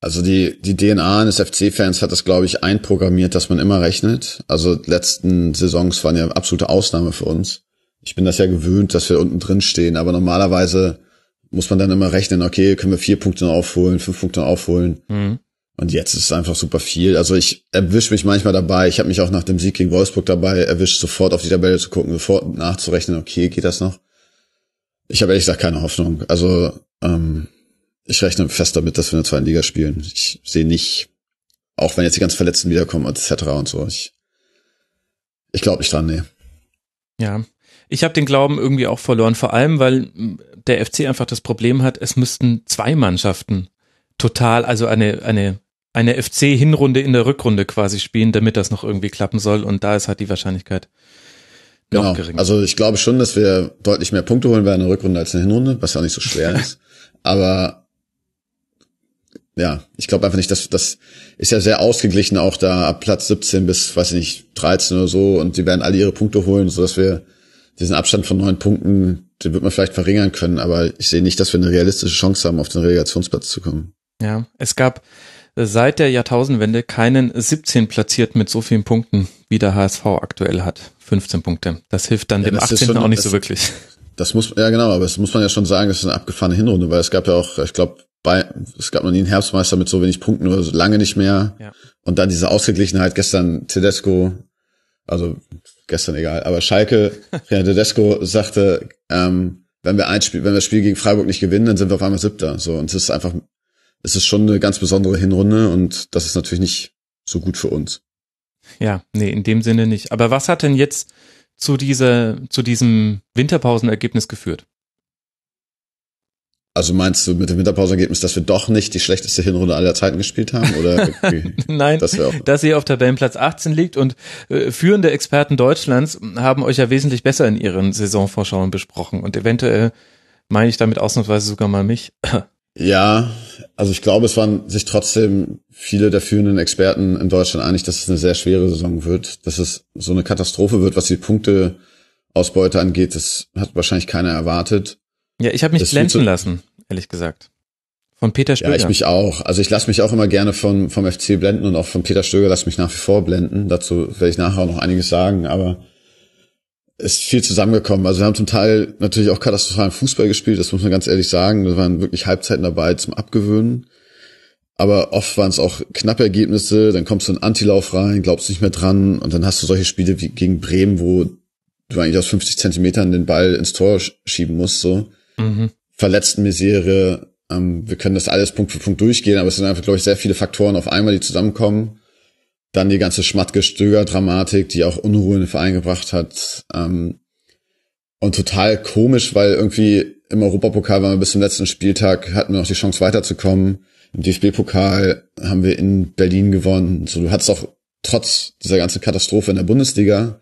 Speaker 3: Also die, die DNA eines FC-Fans hat das, glaube ich, einprogrammiert, dass man immer rechnet. Also letzten Saisons waren ja absolute Ausnahme für uns. Ich bin das ja gewöhnt, dass wir unten drin stehen, aber normalerweise muss man dann immer rechnen, okay, können wir vier Punkte noch aufholen, fünf Punkte noch aufholen. Mhm. Und jetzt ist es einfach super viel. Also ich erwische mich manchmal dabei, ich habe mich auch nach dem Sieg gegen Wolfsburg dabei erwischt, sofort auf die Tabelle zu gucken, sofort nachzurechnen, okay, geht das noch? Ich habe ehrlich gesagt keine Hoffnung. Also ähm, ich rechne fest damit, dass wir in der zweiten Liga spielen. Ich sehe nicht, auch wenn jetzt die ganzen Verletzten wiederkommen etc. und so. Ich, ich glaube nicht dran, nee.
Speaker 4: Ja, ich habe den Glauben irgendwie auch verloren, vor allem, weil der FC einfach das Problem hat, es müssten zwei Mannschaften total, also eine, eine, eine FC-Hinrunde in der Rückrunde quasi spielen, damit das noch irgendwie klappen soll. Und da ist halt die Wahrscheinlichkeit noch genau. geringer.
Speaker 3: Also ich glaube schon, dass wir deutlich mehr Punkte holen werden in der Rückrunde als in der Hinrunde, was ja auch nicht so schwer ist. Aber ja, ich glaube einfach nicht, dass das ist ja sehr ausgeglichen auch da ab Platz 17 bis, weiß ich nicht, 13 oder so und die werden alle ihre Punkte holen, so dass wir diesen Abstand von neun Punkten, den wird man vielleicht verringern können, aber ich sehe nicht, dass wir eine realistische Chance haben, auf den Relegationsplatz zu kommen.
Speaker 4: Ja, es gab seit der Jahrtausendwende keinen 17 platziert mit so vielen Punkten, wie der HSV aktuell hat. 15 Punkte. Das hilft dann ja, dem 18. Schon, auch nicht das, so wirklich.
Speaker 3: Das muss, ja genau, aber das muss man ja schon sagen, das ist eine abgefahrene Hinrunde, weil es gab ja auch, ich glaube, bei, es gab noch nie einen Herbstmeister mit so wenig Punkten oder so lange nicht mehr. Ja. Und dann diese Ausgeglichenheit gestern Tedesco, also gestern egal, aber Schalke, ja, Tedesco sagte, ähm, wenn wir ein Spiel, wenn wir das Spiel gegen Freiburg nicht gewinnen, dann sind wir auf einmal Siebter. So, und es ist einfach, es ist schon eine ganz besondere Hinrunde und das ist natürlich nicht so gut für uns.
Speaker 4: Ja, nee, in dem Sinne nicht. Aber was hat denn jetzt zu dieser, zu diesem Winterpausenergebnis geführt?
Speaker 3: Also meinst du mit dem Winterpausenergebnis, dass wir doch nicht die schlechteste Hinrunde aller Zeiten gespielt haben? Oder
Speaker 4: Nein, das dass ihr auf Tabellenplatz 18 liegt und äh, führende Experten Deutschlands haben euch ja wesentlich besser in ihren Saisonvorschauen besprochen und eventuell meine ich damit ausnahmsweise sogar mal mich.
Speaker 3: ja, also ich glaube, es waren sich trotzdem viele der führenden Experten in Deutschland einig, dass es eine sehr schwere Saison wird, dass es so eine Katastrophe wird, was die Punkteausbeute angeht. Das hat wahrscheinlich keiner erwartet.
Speaker 4: Ja, ich habe mich das blenden lassen, ehrlich gesagt. Von Peter Stöger.
Speaker 3: Ja, ich mich auch. Also ich lasse mich auch immer gerne von, vom FC blenden und auch von Peter Stöger lasse mich nach wie vor blenden. Dazu werde ich nachher auch noch einiges sagen, aber ist viel zusammengekommen. Also wir haben zum Teil natürlich auch katastrophalen Fußball gespielt, das muss man ganz ehrlich sagen. Da waren wirklich Halbzeiten dabei zum Abgewöhnen. Aber oft waren es auch knappe Ergebnisse, dann kommst du in Antilauf rein, glaubst nicht mehr dran und dann hast du solche Spiele wie gegen Bremen, wo du eigentlich aus 50 Zentimetern den Ball ins Tor schieben musst, so mhm. Verletztenmisere. Ähm, wir können das alles Punkt für Punkt durchgehen, aber es sind einfach, glaube ich, sehr viele Faktoren auf einmal, die zusammenkommen. Dann die ganze Schmattke-Stöger-Dramatik, die auch Unruhe in den Verein gebracht hat. Ähm, und total komisch, weil irgendwie im Europapokal waren wir bis zum letzten Spieltag, hatten wir noch die Chance weiterzukommen. Im DFB-Pokal haben wir in Berlin gewonnen. So, du hattest auch trotz dieser ganzen Katastrophe in der Bundesliga,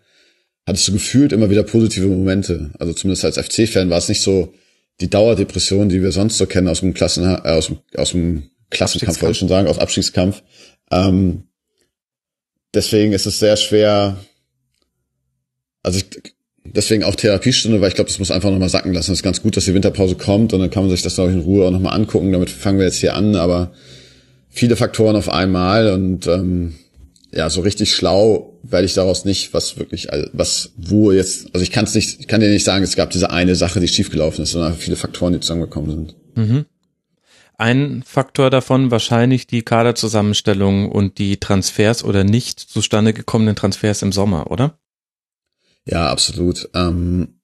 Speaker 3: hattest du gefühlt immer wieder positive Momente. Also zumindest als FC-Fan war es nicht so, die Dauerdepression, die wir sonst so kennen aus dem Klassen, äh, aus, dem, aus dem Klassenkampf, wollte ich schon sagen, aus Abstiegskampf. Ähm, deswegen ist es sehr schwer, also ich, deswegen auch Therapiestunde, weil ich glaube, das muss einfach nochmal sacken lassen. Es ist ganz gut, dass die Winterpause kommt und dann kann man sich das, glaube ich, in Ruhe auch nochmal angucken. Damit fangen wir jetzt hier an, aber viele Faktoren auf einmal und ähm, ja, so richtig schlau werde ich daraus nicht, was wirklich, was, wo jetzt, also ich kann es nicht, ich kann dir nicht sagen, es gab diese eine Sache, die schiefgelaufen ist, sondern viele Faktoren, die zusammengekommen sind.
Speaker 4: Mhm. Ein Faktor davon wahrscheinlich die Kaderzusammenstellung und die Transfers oder nicht zustande gekommenen Transfers im Sommer, oder?
Speaker 3: Ja, absolut. Ähm,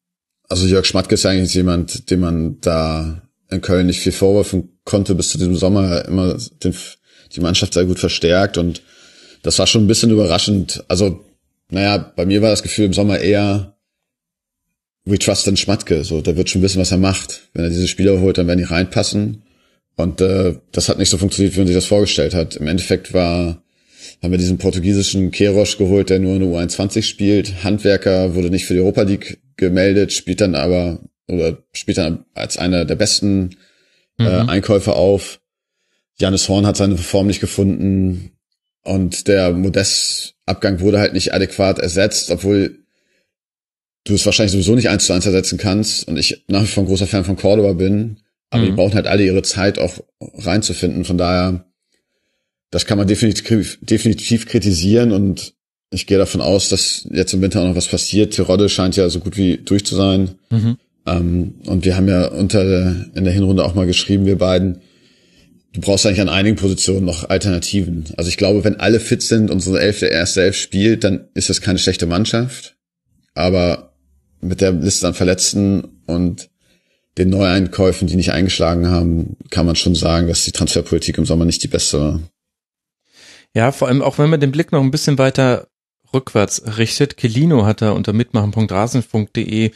Speaker 3: also Jörg Schmatke ist eigentlich jemand, dem man da in Köln nicht viel vorwerfen konnte bis zu diesem Sommer, immer den, die Mannschaft sehr gut verstärkt und das war schon ein bisschen überraschend. Also, naja, bei mir war das Gefühl im Sommer eher, we trust in Schmatke. So, der wird schon wissen, was er macht. Wenn er diese Spieler holt, dann werden die reinpassen. Und äh, das hat nicht so funktioniert, wie man sich das vorgestellt hat. Im Endeffekt war, haben wir diesen portugiesischen Kerosch geholt, der nur eine U21 spielt. Handwerker wurde nicht für die Europa League gemeldet, spielt dann aber oder spielt dann als einer der besten äh, mhm. Einkäufer auf. Janis Horn hat seine Form nicht gefunden und der Modest-Abgang wurde halt nicht adäquat ersetzt, obwohl du es wahrscheinlich sowieso nicht eins zu eins ersetzen kannst und ich nach wie vor ein großer Fan von Cordoba bin, aber mhm. die brauchen halt alle ihre Zeit auch reinzufinden. Von daher, das kann man definitiv, definitiv kritisieren und ich gehe davon aus, dass jetzt im Winter auch noch was passiert. Tirode scheint ja so gut wie durch zu sein. Mhm. Ähm, und wir haben ja unter der, in der Hinrunde auch mal geschrieben, wir beiden, du brauchst eigentlich an einigen Positionen noch Alternativen. Also ich glaube, wenn alle fit sind und so eine Elf der erste Elf spielt, dann ist das keine schlechte Mannschaft. Aber mit der Liste an Verletzten und den Neueinkäufen, die nicht eingeschlagen haben, kann man schon sagen, dass die Transferpolitik im Sommer nicht die beste war.
Speaker 4: Ja, vor allem auch wenn man den Blick noch ein bisschen weiter rückwärts richtet. Kelino hat da unter mitmachen.rasen.de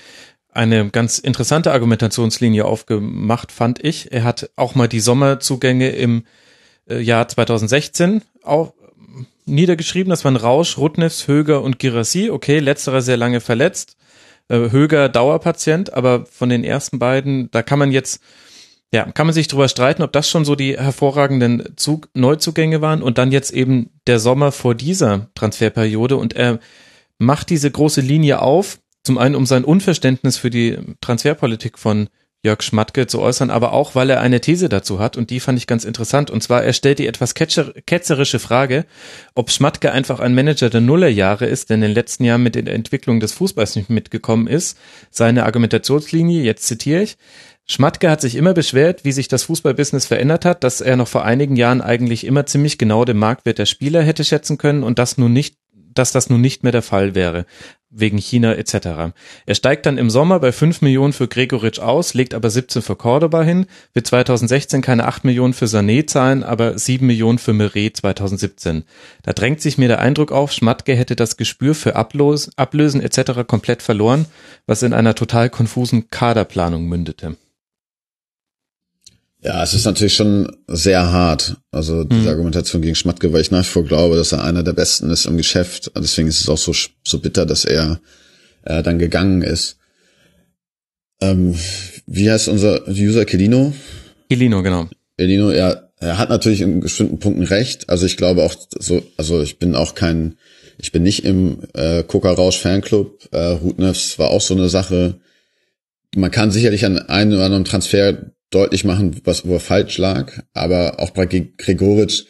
Speaker 4: eine ganz interessante Argumentationslinie aufgemacht, fand ich. Er hat auch mal die Sommerzugänge im äh, Jahr 2016 auch niedergeschrieben. Das waren Rausch, Rudnevs, Höger und Girassi. Okay, letzterer sehr lange verletzt. Äh, Höger Dauerpatient, aber von den ersten beiden, da kann man jetzt, ja, kann man sich drüber streiten, ob das schon so die hervorragenden Zug Neuzugänge waren und dann jetzt eben der Sommer vor dieser Transferperiode und er macht diese große Linie auf zum einen, um sein Unverständnis für die Transferpolitik von Jörg Schmatke zu äußern, aber auch, weil er eine These dazu hat und die fand ich ganz interessant. Und zwar, er stellt die etwas ketzerische Frage, ob Schmatke einfach ein Manager der Nullerjahre ist, der in den letzten Jahren mit der Entwicklung des Fußballs nicht mitgekommen ist. Seine Argumentationslinie, jetzt zitiere ich, Schmatke hat sich immer beschwert, wie sich das Fußballbusiness verändert hat, dass er noch vor einigen Jahren eigentlich immer ziemlich genau den Marktwert der Spieler hätte schätzen können und das nun nicht dass das nun nicht mehr der Fall wäre, wegen China etc. Er steigt dann im Sommer bei 5 Millionen für Gregoritsch aus, legt aber 17 für Cordoba hin, wird 2016 keine 8 Millionen für Sané zahlen, aber 7 Millionen für Meret 2017. Da drängt sich mir der Eindruck auf, Schmatke hätte das Gespür für Ablos, Ablösen etc. komplett verloren, was in einer total konfusen Kaderplanung mündete.
Speaker 3: Ja, es ist natürlich schon sehr hart. Also diese mhm. Argumentation gegen Schmatke, weil ich nach wie vor glaube, dass er einer der Besten ist im Geschäft. Deswegen ist es auch so, so bitter, dass er äh, dann gegangen ist. Ähm, wie heißt unser User Kelino?
Speaker 4: Kelino, genau.
Speaker 3: Kelino, ja, er hat natürlich in bestimmten Punkten recht. Also ich glaube auch so, also ich bin auch kein, ich bin nicht im äh, Coca Rausch Fanclub. Äh, Rutnefs war auch so eine Sache. Man kann sicherlich an einem oder anderen Transfer deutlich machen, was wo er falsch lag. Aber auch bei Gregoritsch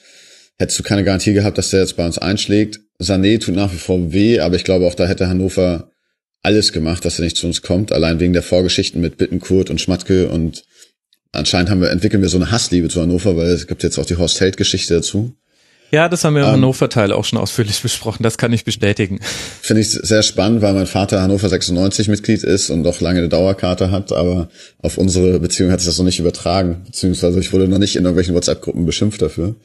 Speaker 3: hättest du keine Garantie gehabt, dass der jetzt bei uns einschlägt. Sané tut nach wie vor weh, aber ich glaube auch da hätte Hannover alles gemacht, dass er nicht zu uns kommt, allein wegen der Vorgeschichten mit Bittenkurt und Schmatke und anscheinend haben wir, entwickeln wir so eine Hassliebe zu Hannover, weil es gibt jetzt auch die Horst Held Geschichte dazu.
Speaker 4: Ja, das haben wir im ähm, Hannover-Teil auch schon ausführlich besprochen. Das kann ich bestätigen.
Speaker 3: Finde ich sehr spannend, weil mein Vater Hannover 96 Mitglied ist und auch lange eine Dauerkarte hat, aber auf unsere Beziehung hat sich das noch nicht übertragen, beziehungsweise ich wurde noch nicht in irgendwelchen WhatsApp-Gruppen beschimpft dafür.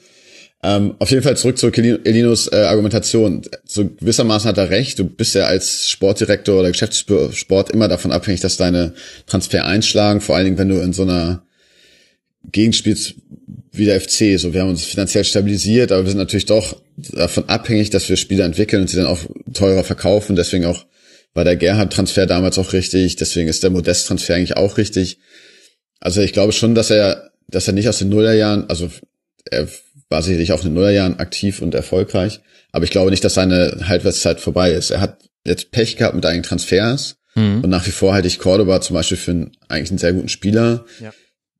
Speaker 3: Ähm, auf jeden Fall zurück zu Elinos äh, Argumentation. So gewissermaßen hat er recht. Du bist ja als Sportdirektor oder Geschäftssport immer davon abhängig, dass deine Transfer einschlagen. Vor allen Dingen, wenn du in so einer Gegend spielst wie der FC. So, wir haben uns finanziell stabilisiert, aber wir sind natürlich doch davon abhängig, dass wir Spieler entwickeln und sie dann auch teurer verkaufen. Deswegen auch war der Gerhard-Transfer damals auch richtig. Deswegen ist der Modest-Transfer eigentlich auch richtig. Also ich glaube schon, dass er, dass er nicht aus den Nullerjahren, also er war sicherlich auch in den Nullerjahren aktiv und erfolgreich. Aber ich glaube nicht, dass seine Halbwertszeit vorbei ist. Er hat jetzt Pech gehabt mit einigen Transfers. Mhm. Und nach wie vor halte ich Cordoba zum Beispiel für einen, eigentlich einen sehr guten Spieler. Ja.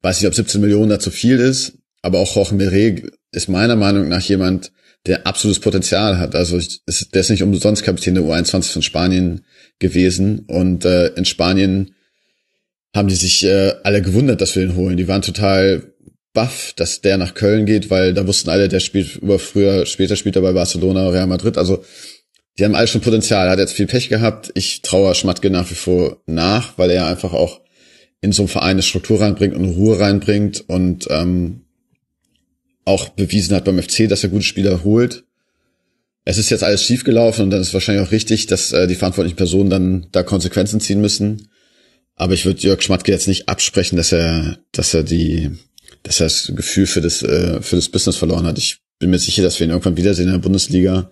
Speaker 3: Weiß nicht, ob 17 Millionen da zu viel ist. Aber auch Jorge Meret ist meiner Meinung nach jemand, der absolutes Potenzial hat. Also der ist nicht umsonst Kapitän der U21 von Spanien gewesen. Und äh, in Spanien haben die sich äh, alle gewundert, dass wir ihn holen. Die waren total baff, dass der nach Köln geht, weil da wussten alle, der spielt über früher, später spielt er bei Barcelona, Real Madrid. Also die haben alle schon Potenzial. Er hat jetzt viel Pech gehabt. Ich traue Schmatke nach wie vor nach, weil er einfach auch in so einem Verein eine Struktur reinbringt und Ruhe reinbringt und ähm, auch bewiesen hat beim FC, dass er gute Spieler holt. Es ist jetzt alles schiefgelaufen und dann ist wahrscheinlich auch richtig, dass äh, die verantwortlichen Personen dann da Konsequenzen ziehen müssen. Aber ich würde Jörg Schmatke jetzt nicht absprechen, dass er, dass er die dass er das Gefühl für das, äh, für das Business verloren hat. Ich bin mir sicher, dass wir ihn irgendwann wiedersehen in der Bundesliga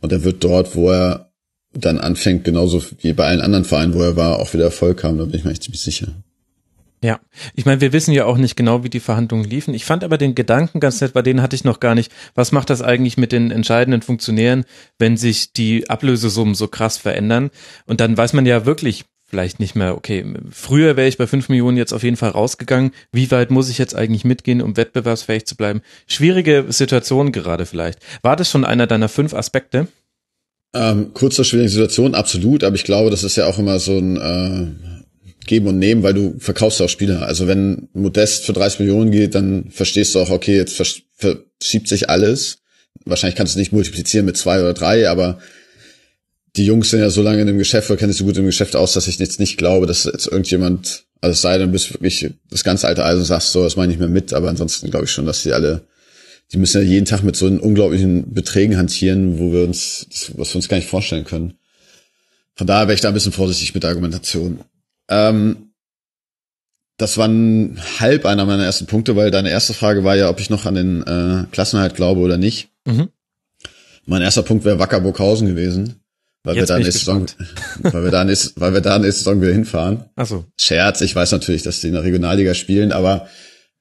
Speaker 3: und er wird dort, wo er dann anfängt, genauso wie bei allen anderen Vereinen, wo er war, auch wieder Erfolg haben. Da bin ich mir echt ziemlich sicher.
Speaker 4: Ja, ich meine, wir wissen ja auch nicht genau, wie die Verhandlungen liefen. Ich fand aber den Gedanken ganz nett, bei denen hatte ich noch gar nicht. Was macht das eigentlich mit den entscheidenden Funktionären, wenn sich die Ablösesummen so krass verändern? Und dann weiß man ja wirklich vielleicht nicht mehr, okay, früher wäre ich bei fünf Millionen jetzt auf jeden Fall rausgegangen. Wie weit muss ich jetzt eigentlich mitgehen, um wettbewerbsfähig zu bleiben? Schwierige Situation gerade vielleicht. War das schon einer deiner fünf Aspekte?
Speaker 3: Ähm, kurz zur schwierigen Situation, absolut, aber ich glaube, das ist ja auch immer so ein äh, Geben und Nehmen, weil du verkaufst auch Spieler. Also wenn Modest für 30 Millionen geht, dann verstehst du auch, okay, jetzt verschiebt sich alles. Wahrscheinlich kannst du nicht multiplizieren mit zwei oder drei, aber die Jungs sind ja so lange in dem Geschäft oder kennen sich so gut im Geschäft aus, dass ich jetzt nicht glaube, dass jetzt irgendjemand, also es sei denn, bist wirklich das ganze alte Eisen sagst, so, das meine ich mehr mit, aber ansonsten glaube ich schon, dass die alle, die müssen ja jeden Tag mit so unglaublichen Beträgen hantieren, wo wir uns, was wir uns gar nicht vorstellen können. Von daher wäre ich da ein bisschen vorsichtig mit der Argumentation. Ähm, das waren halb einer meiner ersten Punkte, weil deine erste Frage war ja, ob ich noch an den äh, Klassenhalt glaube oder nicht. Mhm. Mein erster Punkt wäre Wacker Burghausen gewesen weil wir da nächste Saison, weil wir da nächste, weil wir da nächste Saison wieder hinfahren.
Speaker 4: Ach so.
Speaker 3: Scherz, ich weiß natürlich, dass die in der Regionalliga spielen, aber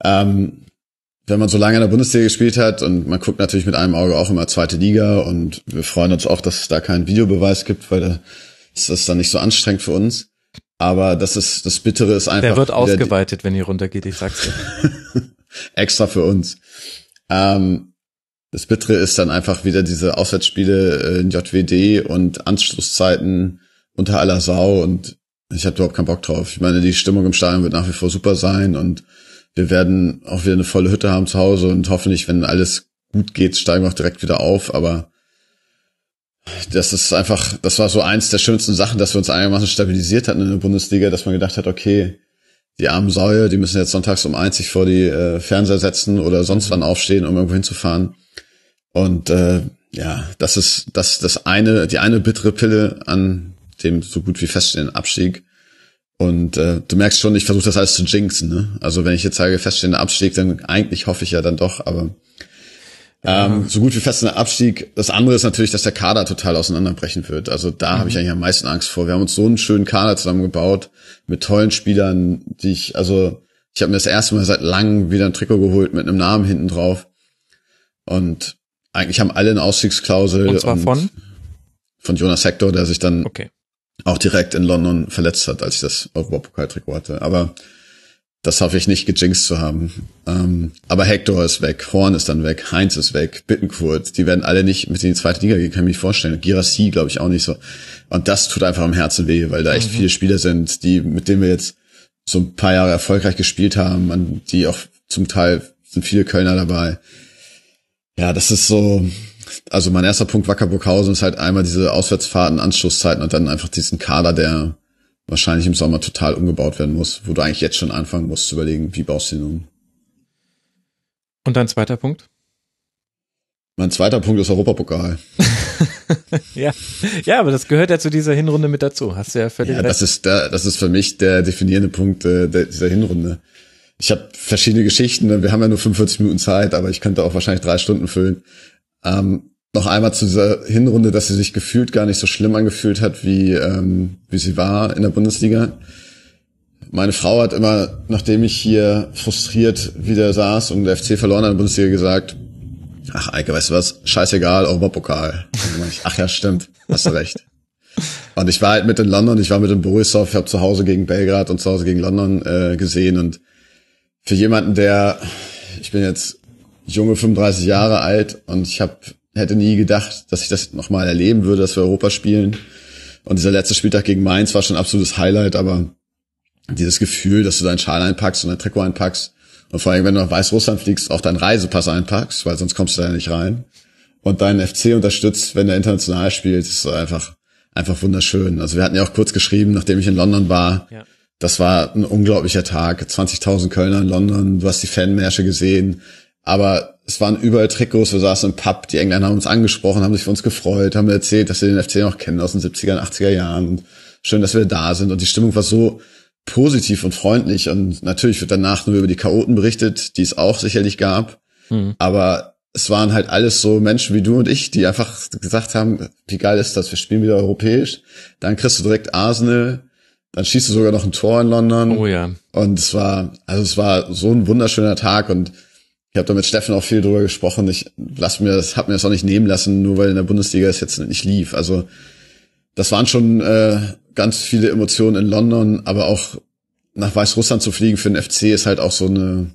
Speaker 3: ähm, wenn man so lange in der Bundesliga gespielt hat und man guckt natürlich mit einem Auge auch immer zweite Liga und wir freuen uns auch, dass es da keinen Videobeweis gibt, weil da ist das dann nicht so anstrengend für uns. Aber das ist das Bittere ist einfach.
Speaker 4: Der wird ausgeweitet, wenn ihr runtergeht, ich sag's dir.
Speaker 3: Extra für uns. Ähm, das Bittere ist dann einfach wieder diese Auswärtsspiele in JWD und Anschlusszeiten unter aller Sau und ich habe überhaupt keinen Bock drauf. Ich meine, die Stimmung im Stadion wird nach wie vor super sein und wir werden auch wieder eine volle Hütte haben zu Hause und hoffentlich, wenn alles gut geht, steigen wir auch direkt wieder auf. Aber das ist einfach, das war so eins der schönsten Sachen, dass wir uns einigermaßen stabilisiert hatten in der Bundesliga, dass man gedacht hat, okay, die armen Säue, die müssen jetzt sonntags um eins sich vor die äh, Fernseher setzen oder sonst wann aufstehen, um irgendwo hinzufahren. Und äh, ja, das ist das das eine, die eine bittere Pille an dem so gut wie feststehenden Abstieg. Und äh, du merkst schon, ich versuche das alles zu jinxen. Ne? Also wenn ich jetzt sage feststehender Abstieg, dann eigentlich hoffe ich ja dann doch, aber ähm, so gut wie feststehender Abstieg. Das andere ist natürlich, dass der Kader total auseinanderbrechen wird. Also da mhm. habe ich eigentlich am meisten Angst vor. Wir haben uns so einen schönen Kader zusammengebaut mit tollen Spielern, die ich, also ich habe mir das erste Mal seit langem wieder ein Trikot geholt mit einem Namen hinten drauf. Und eigentlich haben alle eine Ausstiegsklausel.
Speaker 4: Und zwar und von?
Speaker 3: Von Jonas Hector, der sich dann
Speaker 4: okay.
Speaker 3: auch direkt in London verletzt hat, als ich das Europapokal-Trikot hatte. Aber das hoffe ich nicht gejinxt zu haben. Ähm, aber Hector ist weg, Horn ist dann weg, Heinz ist weg, Bittenkurt, die werden alle nicht mit in die zweite Liga gehen, kann ich mir nicht vorstellen. Girassi glaube ich auch nicht so. Und das tut einfach am Herzen weh, weil da echt mhm. viele Spieler sind, die, mit denen wir jetzt so ein paar Jahre erfolgreich gespielt haben, an die auch zum Teil sind viele Kölner dabei. Ja, das ist so, also mein erster Punkt Wackerburghausen ist halt einmal diese Auswärtsfahrten, Anschlusszeiten und dann einfach diesen Kader, der wahrscheinlich im Sommer total umgebaut werden muss, wo du eigentlich jetzt schon anfangen musst zu überlegen, wie baust du ihn um.
Speaker 4: Und dein zweiter Punkt?
Speaker 3: Mein zweiter Punkt ist Europapokal.
Speaker 4: ja. ja, aber das gehört ja zu dieser Hinrunde mit dazu. Hast du ja völlig
Speaker 3: ja,
Speaker 4: recht.
Speaker 3: Das ist, der, das ist für mich der definierende Punkt äh, der, dieser Hinrunde ich habe verschiedene Geschichten. Ne? Wir haben ja nur 45 Minuten Zeit, aber ich könnte auch wahrscheinlich drei Stunden füllen. Ähm, noch einmal zu dieser Hinrunde, dass sie sich gefühlt gar nicht so schlimm angefühlt hat, wie, ähm, wie sie war in der Bundesliga. Meine Frau hat immer, nachdem ich hier frustriert wieder saß und der FC verloren hat in der Bundesliga, gesagt, ach Eike, weißt du was, scheißegal, Europapokal. ach ja, stimmt, hast du recht. Und ich war halt mit in London, ich war mit in Borisov, ich habe zu Hause gegen Belgrad und zu Hause gegen London äh, gesehen und für jemanden, der, ich bin jetzt junge 35 Jahre alt und ich hab, hätte nie gedacht, dass ich das nochmal erleben würde, dass wir Europa spielen. Und dieser letzte Spieltag gegen Mainz war schon ein absolutes Highlight, aber dieses Gefühl, dass du deinen Schal einpackst und dein Trikot einpackst und vor allem, wenn du nach Weißrussland fliegst, auch deinen Reisepass einpackst, weil sonst kommst du da nicht rein und deinen FC unterstützt, wenn er international spielt, ist einfach, einfach wunderschön. Also wir hatten ja auch kurz geschrieben, nachdem ich in London war, ja das war ein unglaublicher Tag. 20.000 Kölner in London, du hast die Fanmärsche gesehen. Aber es waren überall Trikots, wir saßen im Pub, die Engländer haben uns angesprochen, haben sich für uns gefreut, haben erzählt, dass sie den FC noch kennen aus den 70er, 80er Jahren. Und schön, dass wir da sind. Und die Stimmung war so, positiv und freundlich und natürlich wird danach nur über die Chaoten berichtet, die es auch sicherlich gab. Mhm. Aber es waren halt alles so Menschen wie du und ich, die einfach gesagt haben, wie geil ist das, wir spielen wieder europäisch. Dann kriegst du direkt Arsenal, dann schießt du sogar noch ein Tor in London.
Speaker 4: Oh ja.
Speaker 3: Und es war, also es war so ein wunderschöner Tag und ich habe da mit Steffen auch viel drüber gesprochen. Ich lass mir das, hab mir das auch nicht nehmen lassen, nur weil in der Bundesliga es jetzt nicht lief. Also das waren schon äh, ganz viele Emotionen in London, aber auch nach Weißrussland zu fliegen für den FC ist halt auch so eine,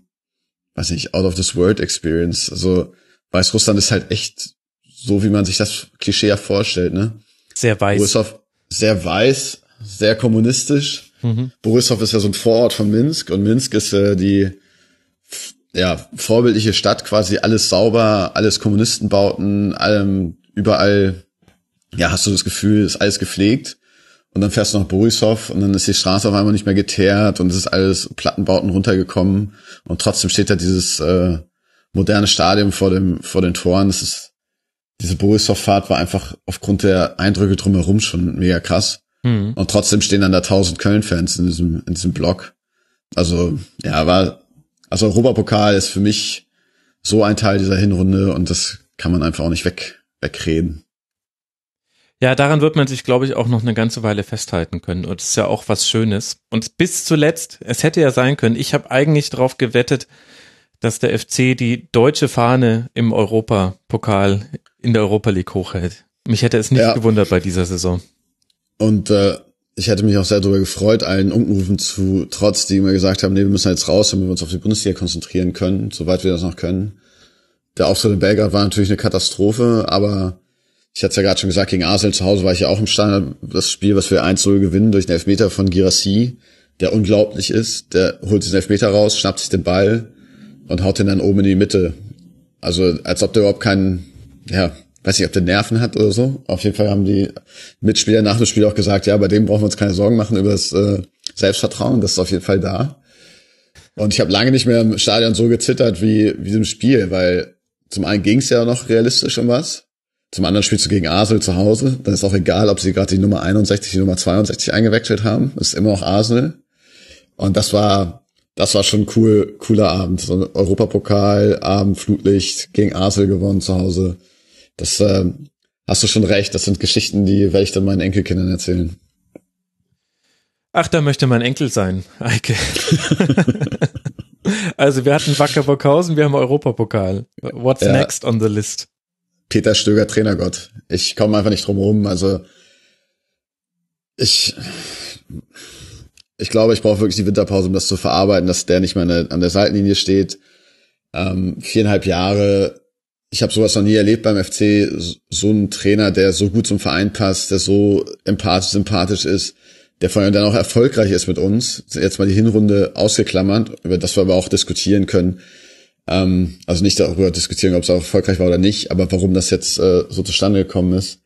Speaker 3: weiß nicht, out of this world Experience. Also Weißrussland ist halt echt so, wie man sich das Klischee ja vorstellt, ne?
Speaker 4: Sehr weiß.
Speaker 3: Borisov, sehr weiß, sehr kommunistisch. Mhm. Borisov ist ja so ein Vorort von Minsk und Minsk ist äh, die ja, vorbildliche Stadt, quasi alles sauber, alles Kommunistenbauten, allem, überall, ja, hast du das Gefühl, ist alles gepflegt. Und dann fährst du nach Borisov und dann ist die Straße auf einmal nicht mehr geteert und es ist alles Plattenbauten runtergekommen und trotzdem steht da dieses äh, moderne Stadion vor dem vor den Toren. Das ist diese Borisov-Fahrt war einfach aufgrund der Eindrücke drumherum schon mega krass. Mhm. Und trotzdem stehen dann da tausend Köln-Fans in diesem in diesem Block. Also ja, war also Europapokal ist für mich so ein Teil dieser Hinrunde und das kann man einfach auch nicht weg wegreden.
Speaker 4: Ja, daran wird man sich, glaube ich, auch noch eine ganze Weile festhalten können. Und es ist ja auch was Schönes. Und bis zuletzt, es hätte ja sein können, ich habe eigentlich darauf gewettet, dass der FC die deutsche Fahne im Europapokal in der Europa League hochhält. Mich hätte es nicht ja. gewundert bei dieser Saison.
Speaker 3: Und äh, ich hätte mich auch sehr darüber gefreut, allen Unrufen zu trotz, die immer gesagt haben, nee, wir müssen jetzt raus, damit wir uns auf die Bundesliga konzentrieren können, soweit wir das noch können. Der Auftritt in Belgrad war natürlich eine Katastrophe, aber ich hatte es ja gerade schon gesagt, gegen Arsenal zu Hause war ich ja auch im Stand. Das Spiel, was wir 1-0 gewinnen durch den Elfmeter von Girassi, der unglaublich ist, der holt sich den Elfmeter raus, schnappt sich den Ball und haut den dann oben in die Mitte. Also als ob der überhaupt keinen, ja, weiß nicht, ob der Nerven hat oder so. Auf jeden Fall haben die Mitspieler nach dem Spiel auch gesagt, ja, bei dem brauchen wir uns keine Sorgen machen über das äh, Selbstvertrauen, das ist auf jeden Fall da. Und ich habe lange nicht mehr im Stadion so gezittert wie, wie im Spiel, weil zum einen ging es ja noch realistisch um was. Zum anderen spielst du gegen Arsenal zu Hause. Dann ist auch egal, ob sie gerade die Nummer 61, die Nummer 62 eingewechselt haben. Ist immer noch Arsenal. Und das war, das war schon cool, cooler Abend. So ein Europapokal, Abend, Flutlicht, gegen Arsenal gewonnen zu Hause. Das äh, hast du schon recht. Das sind Geschichten, die werde ich dann meinen Enkelkindern erzählen.
Speaker 4: Ach, da möchte mein Enkel sein, Eike. also wir hatten Wacker Burghausen, wir haben Europapokal. What's ja. next on the list?
Speaker 3: Peter Stöger Trainergott. Ich komme einfach nicht drum herum. Also ich, ich glaube, ich brauche wirklich die Winterpause, um das zu verarbeiten, dass der nicht mehr an der, Seitenlinie steht. Ähm, viereinhalb Jahre. Ich habe sowas noch nie erlebt beim FC. So ein Trainer, der so gut zum Verein passt, der so empathisch, sympathisch ist, der vor allem dann auch erfolgreich ist mit uns. Jetzt mal die Hinrunde ausgeklammert, über das wir aber auch diskutieren können ähm, also nicht darüber diskutieren, ob es auch erfolgreich war oder nicht, aber warum das jetzt äh, so zustande gekommen ist.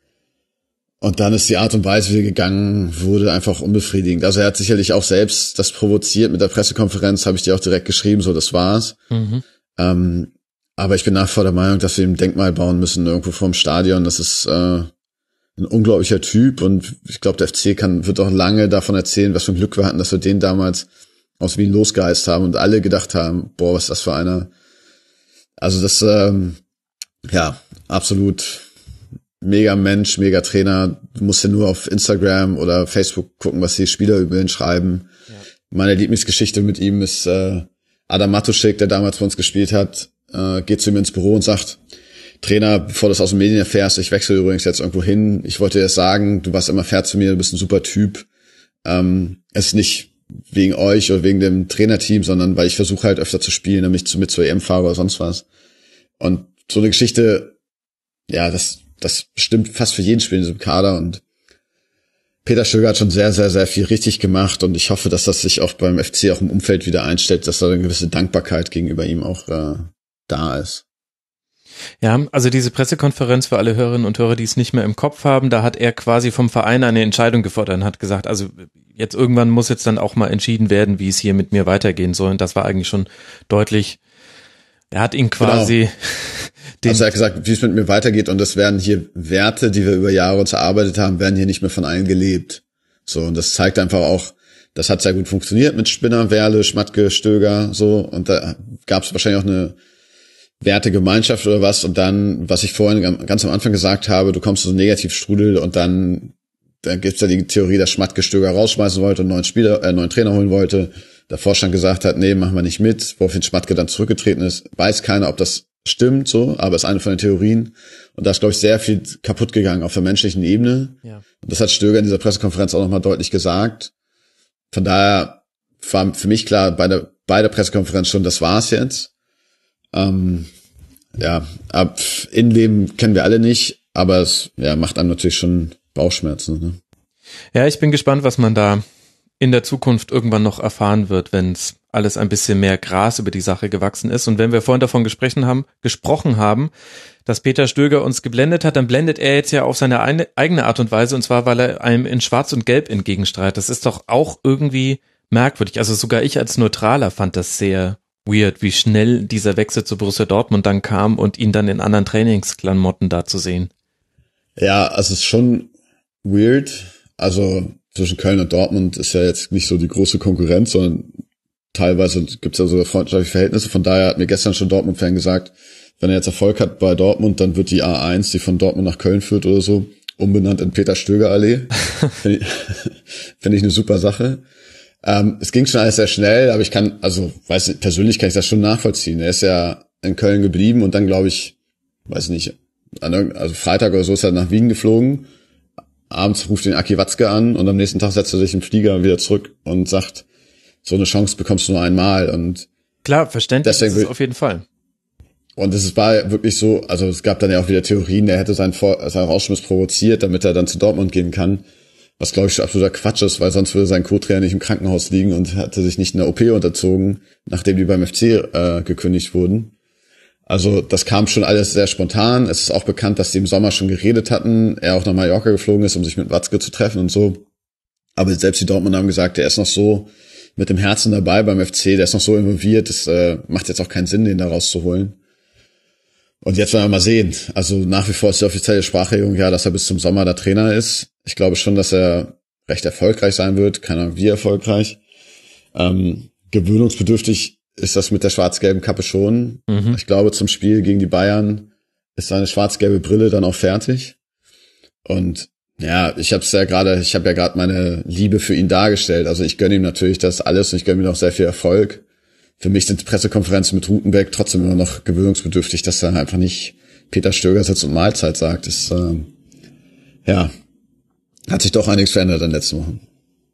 Speaker 3: Und dann ist die Art und Weise, wie er gegangen wurde, einfach unbefriedigend. Also er hat sicherlich auch selbst das provoziert mit der Pressekonferenz, habe ich dir auch direkt geschrieben, so das war's. Mhm. Ähm, aber ich bin nach vor der Meinung, dass wir ihm Denkmal bauen müssen, irgendwo vorm Stadion. Das ist äh, ein unglaublicher Typ und ich glaube, der FC kann, wird auch lange davon erzählen, was für ein Glück wir hatten, dass wir den damals aus Wien losgeheist haben und alle gedacht haben, boah, was ist das für einer also das, ähm, ja, absolut mega Mensch, mega Trainer. Du musst ja nur auf Instagram oder Facebook gucken, was die Spieler über ihn schreiben. Ja. Meine Lieblingsgeschichte mit ihm ist äh, Adam Matuschek, der damals bei uns gespielt hat, äh, geht zu ihm ins Büro und sagt, Trainer, bevor du das aus den Medien erfährst, ich wechsle übrigens jetzt irgendwo hin. Ich wollte dir das sagen, du warst immer fair zu mir, du bist ein super Typ. Ähm, es ist nicht wegen euch oder wegen dem Trainerteam, sondern weil ich versuche halt öfter zu spielen, nämlich zu, mit zur EM fahre oder sonst was. Und so eine Geschichte, ja, das, das stimmt fast für jeden Spiel in diesem Kader und Peter Stöger hat schon sehr, sehr, sehr viel richtig gemacht und ich hoffe, dass das sich auch beim FC auch im Umfeld wieder einstellt, dass da eine gewisse Dankbarkeit gegenüber ihm auch äh, da ist.
Speaker 4: Ja, also diese Pressekonferenz für alle Hörerinnen und Hörer, die es nicht mehr im Kopf haben, da hat er quasi vom Verein eine Entscheidung gefordert und hat gesagt, also jetzt irgendwann muss jetzt dann auch mal entschieden werden, wie es hier mit mir weitergehen soll. Und das war eigentlich schon deutlich. Er hat ihn quasi. Genau.
Speaker 3: Den also er hat gesagt, wie es mit mir weitergeht und das werden hier Werte, die wir über Jahre uns erarbeitet haben, werden hier nicht mehr von allen gelebt. So, und das zeigt einfach auch, Das hat sehr gut funktioniert mit Spinner, Werle, Schmatke, Stöger, so. Und da gab es wahrscheinlich auch eine Wertegemeinschaft oder was. Und dann, was ich vorhin ganz am Anfang gesagt habe, du kommst zu so einem Negativstrudel und dann, dann gibt's ja die Theorie, dass Schmatke Stöger rausschmeißen wollte und einen neuen Spieler, äh, neuen Trainer holen wollte. Der Vorstand gesagt hat, nee, machen wir nicht mit, woraufhin Schmatke dann zurückgetreten ist. Weiß keiner, ob das stimmt so, aber ist eine von den Theorien. Und da ist, glaube ich, sehr viel kaputt gegangen auf der menschlichen Ebene. Ja. Und das hat Stöger in dieser Pressekonferenz auch nochmal deutlich gesagt. Von daher war für mich klar bei der, bei der Pressekonferenz schon, das war's jetzt. Ähm, ja, ab Innenleben kennen wir alle nicht, aber es ja, macht einem natürlich schon Bauchschmerzen. Ne?
Speaker 4: Ja, ich bin gespannt, was man da in der Zukunft irgendwann noch erfahren wird, wenn es alles ein bisschen mehr Gras über die Sache gewachsen ist. Und wenn wir vorhin davon gesprochen haben, gesprochen haben, dass Peter Stöger uns geblendet hat, dann blendet er jetzt ja auf seine eigene Art und Weise, und zwar, weil er einem in Schwarz und Gelb entgegenstrahlt. Das ist doch auch irgendwie merkwürdig. Also sogar ich als Neutraler fand das sehr weird, wie schnell dieser Wechsel zu Borussia Dortmund dann kam und ihn dann in anderen Trainingsklamotten da zu sehen.
Speaker 3: Ja, also es ist schon weird. Also zwischen Köln und Dortmund ist ja jetzt nicht so die große Konkurrenz, sondern teilweise gibt es ja sogar freundschaftliche Verhältnisse. Von daher hat mir gestern schon Dortmund-Fan gesagt, wenn er jetzt Erfolg hat bei Dortmund, dann wird die A1, die von Dortmund nach Köln führt oder so, umbenannt in Peter-Stöger-Allee. Finde ich, find ich eine super Sache. Ähm, es ging schon alles sehr schnell, aber ich kann, also weiß nicht, persönlich kann ich das schon nachvollziehen. Er ist ja in Köln geblieben und dann glaube ich, weiß nicht, also Freitag oder so ist er nach Wien geflogen. Abends ruft ihn Aki Watzke an und am nächsten Tag setzt er sich im Flieger wieder zurück und sagt, so eine Chance bekommst du nur einmal und
Speaker 4: klar, verständlich deswegen, ist auf jeden Fall.
Speaker 3: Und es war wirklich so, also es gab dann ja auch wieder Theorien, er hätte seinen, Vor seinen Rausschmiss provoziert, damit er dann zu Dortmund gehen kann. Was glaube ich absoluter Quatsch ist, weil sonst würde sein Co-Trainer nicht im Krankenhaus liegen und hätte sich nicht in der OP unterzogen, nachdem die beim FC äh, gekündigt wurden. Also das kam schon alles sehr spontan. Es ist auch bekannt, dass die im Sommer schon geredet hatten. Er auch nach Mallorca geflogen ist, um sich mit Watzke zu treffen und so. Aber selbst die Dortmund haben gesagt, er ist noch so mit dem Herzen dabei beim FC, der ist noch so involviert, das äh, macht jetzt auch keinen Sinn, den da rauszuholen. Und jetzt werden wir mal sehen. Also nach wie vor ist die offizielle Sprachregelung ja, dass er bis zum Sommer der Trainer ist. Ich glaube schon, dass er recht erfolgreich sein wird. Keine Ahnung, wie erfolgreich. Ähm, gewöhnungsbedürftig ist das mit der schwarz-gelben Kappe schon. Mhm. Ich glaube, zum Spiel gegen die Bayern ist seine schwarz-gelbe Brille dann auch fertig. Und ja, ich habe ja gerade, ich habe ja gerade meine Liebe für ihn dargestellt. Also ich gönne ihm natürlich das alles und ich gönne ihm auch sehr viel Erfolg für mich sind Pressekonferenzen mit Rutenbeck trotzdem immer noch gewöhnungsbedürftig, dass er einfach nicht Peter Stöger sitzt und Mahlzeit sagt. Ist, äh, ja, hat sich doch einiges verändert in den letzten Wochen.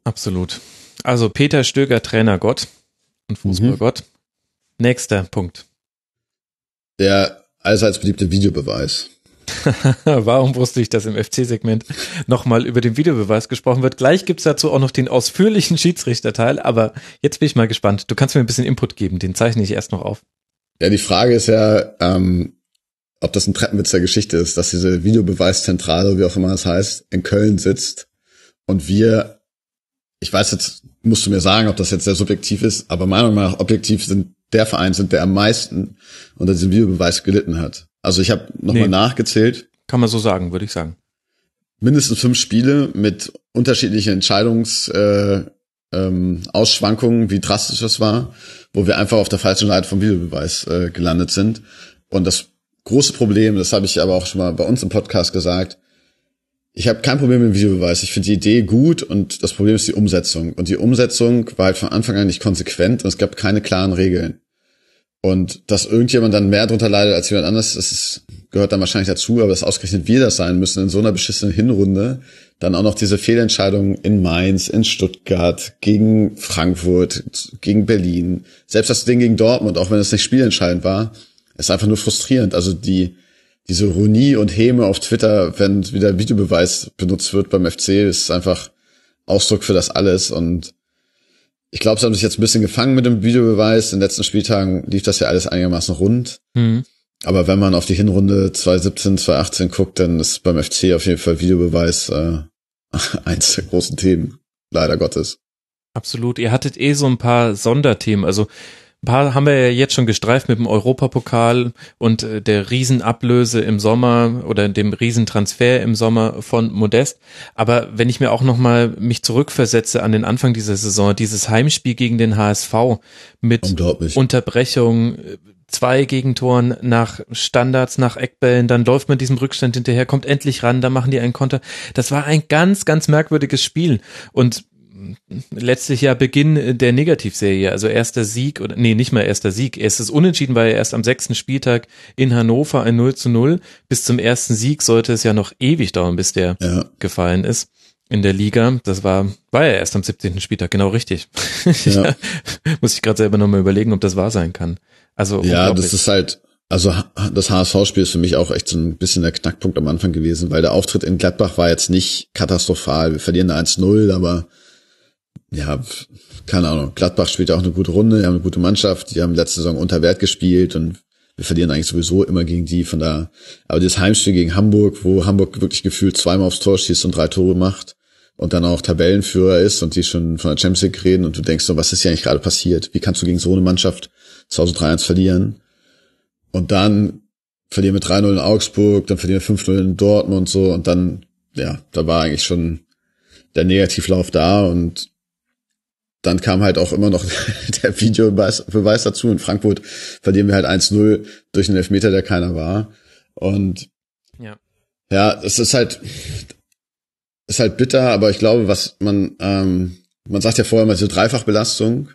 Speaker 4: Absolut. Also Peter Stöger, Trainer Gott und Fußballgott. Mhm. Nächster Punkt.
Speaker 3: Der allseits beliebte Videobeweis.
Speaker 4: Warum wusste ich, dass im FC-Segment nochmal über den Videobeweis gesprochen wird? Gleich gibt's dazu auch noch den ausführlichen Schiedsrichterteil, aber jetzt bin ich mal gespannt. Du kannst mir ein bisschen Input geben, den zeichne ich erst noch auf.
Speaker 3: Ja, die Frage ist ja, ähm, ob das ein Treppenwitz der Geschichte ist, dass diese Videobeweiszentrale, wie auch immer das heißt, in Köln sitzt und wir, ich weiß jetzt, musst du mir sagen, ob das jetzt sehr subjektiv ist, aber meiner Meinung nach objektiv sind der Verein sind, der am meisten unter diesem Videobeweis gelitten hat. Also ich habe nochmal nee, nachgezählt.
Speaker 4: Kann man so sagen, würde ich sagen.
Speaker 3: Mindestens fünf Spiele mit unterschiedlichen Entscheidungs äh, ähm, Ausschwankungen, wie drastisch das war, wo wir einfach auf der falschen Seite vom Videobeweis äh, gelandet sind. Und das große Problem, das habe ich aber auch schon mal bei uns im Podcast gesagt, ich habe kein Problem mit dem Videobeweis. Ich finde die Idee gut und das Problem ist die Umsetzung. Und die Umsetzung war halt von Anfang an nicht konsequent und es gab keine klaren Regeln. Und dass irgendjemand dann mehr drunter leidet als jemand anderes, das ist, gehört dann wahrscheinlich dazu, aber dass ausgerechnet wir das sein müssen in so einer beschissenen Hinrunde, dann auch noch diese Fehlentscheidungen in Mainz, in Stuttgart, gegen Frankfurt, gegen Berlin, selbst das Ding gegen Dortmund, auch wenn es nicht spielentscheidend war, ist einfach nur frustrierend. Also die, diese Ironie und Häme auf Twitter, wenn wieder Videobeweis benutzt wird beim FC, ist einfach Ausdruck für das alles und ich glaube, sie haben sich jetzt ein bisschen gefangen mit dem Videobeweis. In den letzten Spieltagen lief das ja alles einigermaßen rund. Mhm. Aber wenn man auf die Hinrunde 2017, 2018 guckt, dann ist beim FC auf jeden Fall Videobeweis äh, eins der großen Themen. Leider Gottes.
Speaker 4: Absolut. Ihr hattet eh so ein paar Sonderthemen. Also paar haben wir ja jetzt schon gestreift mit dem Europapokal und äh, der Riesenablöse im Sommer oder dem Riesentransfer im Sommer von Modest. Aber wenn ich mir auch nochmal mich zurückversetze an den Anfang dieser Saison, dieses Heimspiel gegen den HSV mit Unterbrechung, zwei Gegentoren nach Standards, nach Eckbällen, dann läuft man diesem Rückstand hinterher, kommt endlich ran, da machen die einen Konter. Das war ein ganz, ganz merkwürdiges Spiel und letztlich ja Beginn der Negativserie, also erster Sieg oder nee, nicht mal erster Sieg, erstes Unentschieden war ja erst am sechsten Spieltag in Hannover ein 0 zu 0. Bis zum ersten Sieg sollte es ja noch ewig dauern, bis der ja. gefallen ist in der Liga. Das war, war ja erst am 17. Spieltag, genau richtig. Ja. Muss ich gerade selber nochmal überlegen, ob das wahr sein kann. Also
Speaker 3: Ja, das ist halt, also das HSV-Spiel ist für mich auch echt so ein bisschen der Knackpunkt am Anfang gewesen, weil der Auftritt in Gladbach war jetzt nicht katastrophal. Wir verlieren 1-0, aber ja, keine Ahnung. Gladbach spielt auch eine gute Runde, die haben eine gute Mannschaft, die haben letzte Saison unter Wert gespielt und wir verlieren eigentlich sowieso immer gegen die, von da. Aber das Heimspiel gegen Hamburg, wo Hamburg wirklich gefühlt zweimal aufs Tor schießt und drei Tore macht und dann auch Tabellenführer ist und die schon von der Champions League reden und du denkst so, was ist hier eigentlich gerade passiert? Wie kannst du gegen so eine Mannschaft zu Hause 3-1 verlieren? Und dann verlieren wir 3-0 in Augsburg, dann verlieren wir 5-0 in Dortmund und so und dann, ja, da war eigentlich schon der Negativlauf da und dann kam halt auch immer noch der Videobeweis dazu. In Frankfurt verlieren wir halt 1-0 durch einen Elfmeter, der keiner war. Und ja, ja, es ist halt, ist halt bitter, aber ich glaube, was man, ähm, man sagt ja vorher mal so Dreifachbelastung.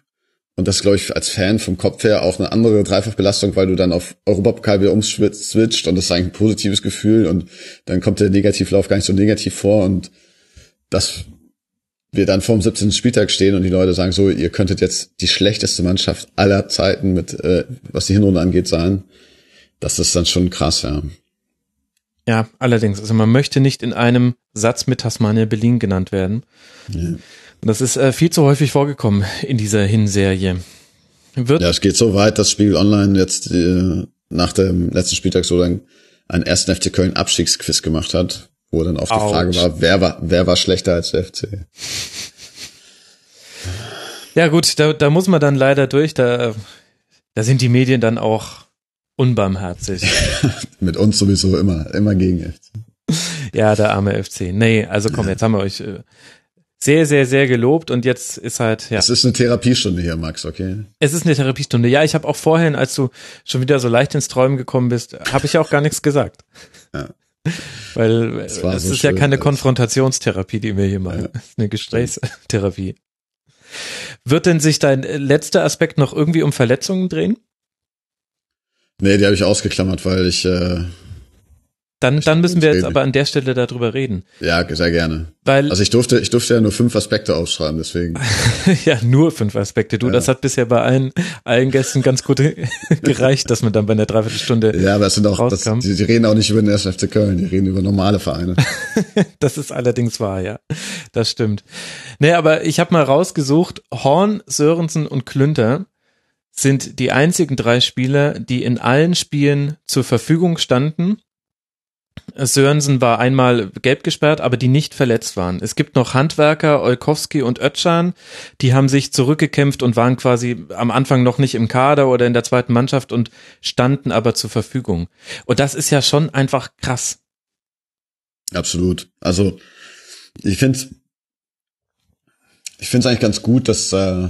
Speaker 3: Und das glaube ich als Fan vom Kopf her auch eine andere Dreifachbelastung, weil du dann auf Europapokal wieder umswitcht und das ist eigentlich ein positives Gefühl und dann kommt der Negativlauf gar nicht so negativ vor und das wir dann vorm 17. Spieltag stehen und die Leute sagen so, ihr könntet jetzt die schlechteste Mannschaft aller Zeiten mit, äh, was die Hinrunde angeht, sein. Das ist dann schon krass, ja.
Speaker 4: Ja, allerdings. Also man möchte nicht in einem Satz mit Tasmania Berlin genannt werden. Ja. Und das ist äh, viel zu häufig vorgekommen in dieser Hinserie.
Speaker 3: Wird ja, es geht so weit, dass Spiegel Online jetzt äh, nach dem letzten Spieltag so ein, einen ersten FC Köln Abstiegsquiz gemacht hat, wo dann auch die Frage war, wer war, wer war schlechter als der FC?
Speaker 4: Ja gut, da, da muss man dann leider durch, da, da sind die Medien dann auch unbarmherzig.
Speaker 3: Mit uns sowieso immer, immer gegen FC.
Speaker 4: Ja, der arme FC. Nee, also komm, jetzt haben wir euch äh, sehr, sehr, sehr gelobt und jetzt ist halt, ja.
Speaker 3: Es ist eine Therapiestunde hier, Max, okay?
Speaker 4: Es ist eine Therapiestunde. Ja, ich habe auch vorhin, als du schon wieder so leicht ins Träumen gekommen bist, habe ich ja auch gar nichts gesagt. Ja. Weil es so ist schön, ja keine Konfrontationstherapie, die wir hier machen. Ja. eine Gesprächstherapie. Wird denn sich dein letzter Aspekt noch irgendwie um Verletzungen drehen?
Speaker 3: Nee, die habe ich ausgeklammert, weil ich äh,
Speaker 4: dann, dann müssen wir jetzt aber an der Stelle darüber reden.
Speaker 3: Ja, sehr gerne. Weil, also ich durfte, ich durfte ja nur fünf Aspekte aufschreiben, deswegen.
Speaker 4: ja, nur fünf Aspekte. Du, ja. das hat bisher bei allen, allen Gästen ganz gut gereicht, dass man dann bei einer Dreiviertelstunde.
Speaker 3: Ja, aber es sind auch, das, die, die, reden auch nicht über den 1. FC Köln, die reden über normale Vereine.
Speaker 4: das ist allerdings wahr, ja. Das stimmt. Nee, aber ich habe mal rausgesucht, Horn, Sörensen und Klünter sind die einzigen drei Spieler, die in allen Spielen zur Verfügung standen Sörensen war einmal gelb gesperrt, aber die nicht verletzt waren. Es gibt noch Handwerker, Olkowski und Ötschan, die haben sich zurückgekämpft und waren quasi am Anfang noch nicht im Kader oder in der zweiten Mannschaft und standen aber zur Verfügung. Und das ist ja schon einfach krass.
Speaker 3: Absolut. Also ich finde ich finde es eigentlich ganz gut, dass äh,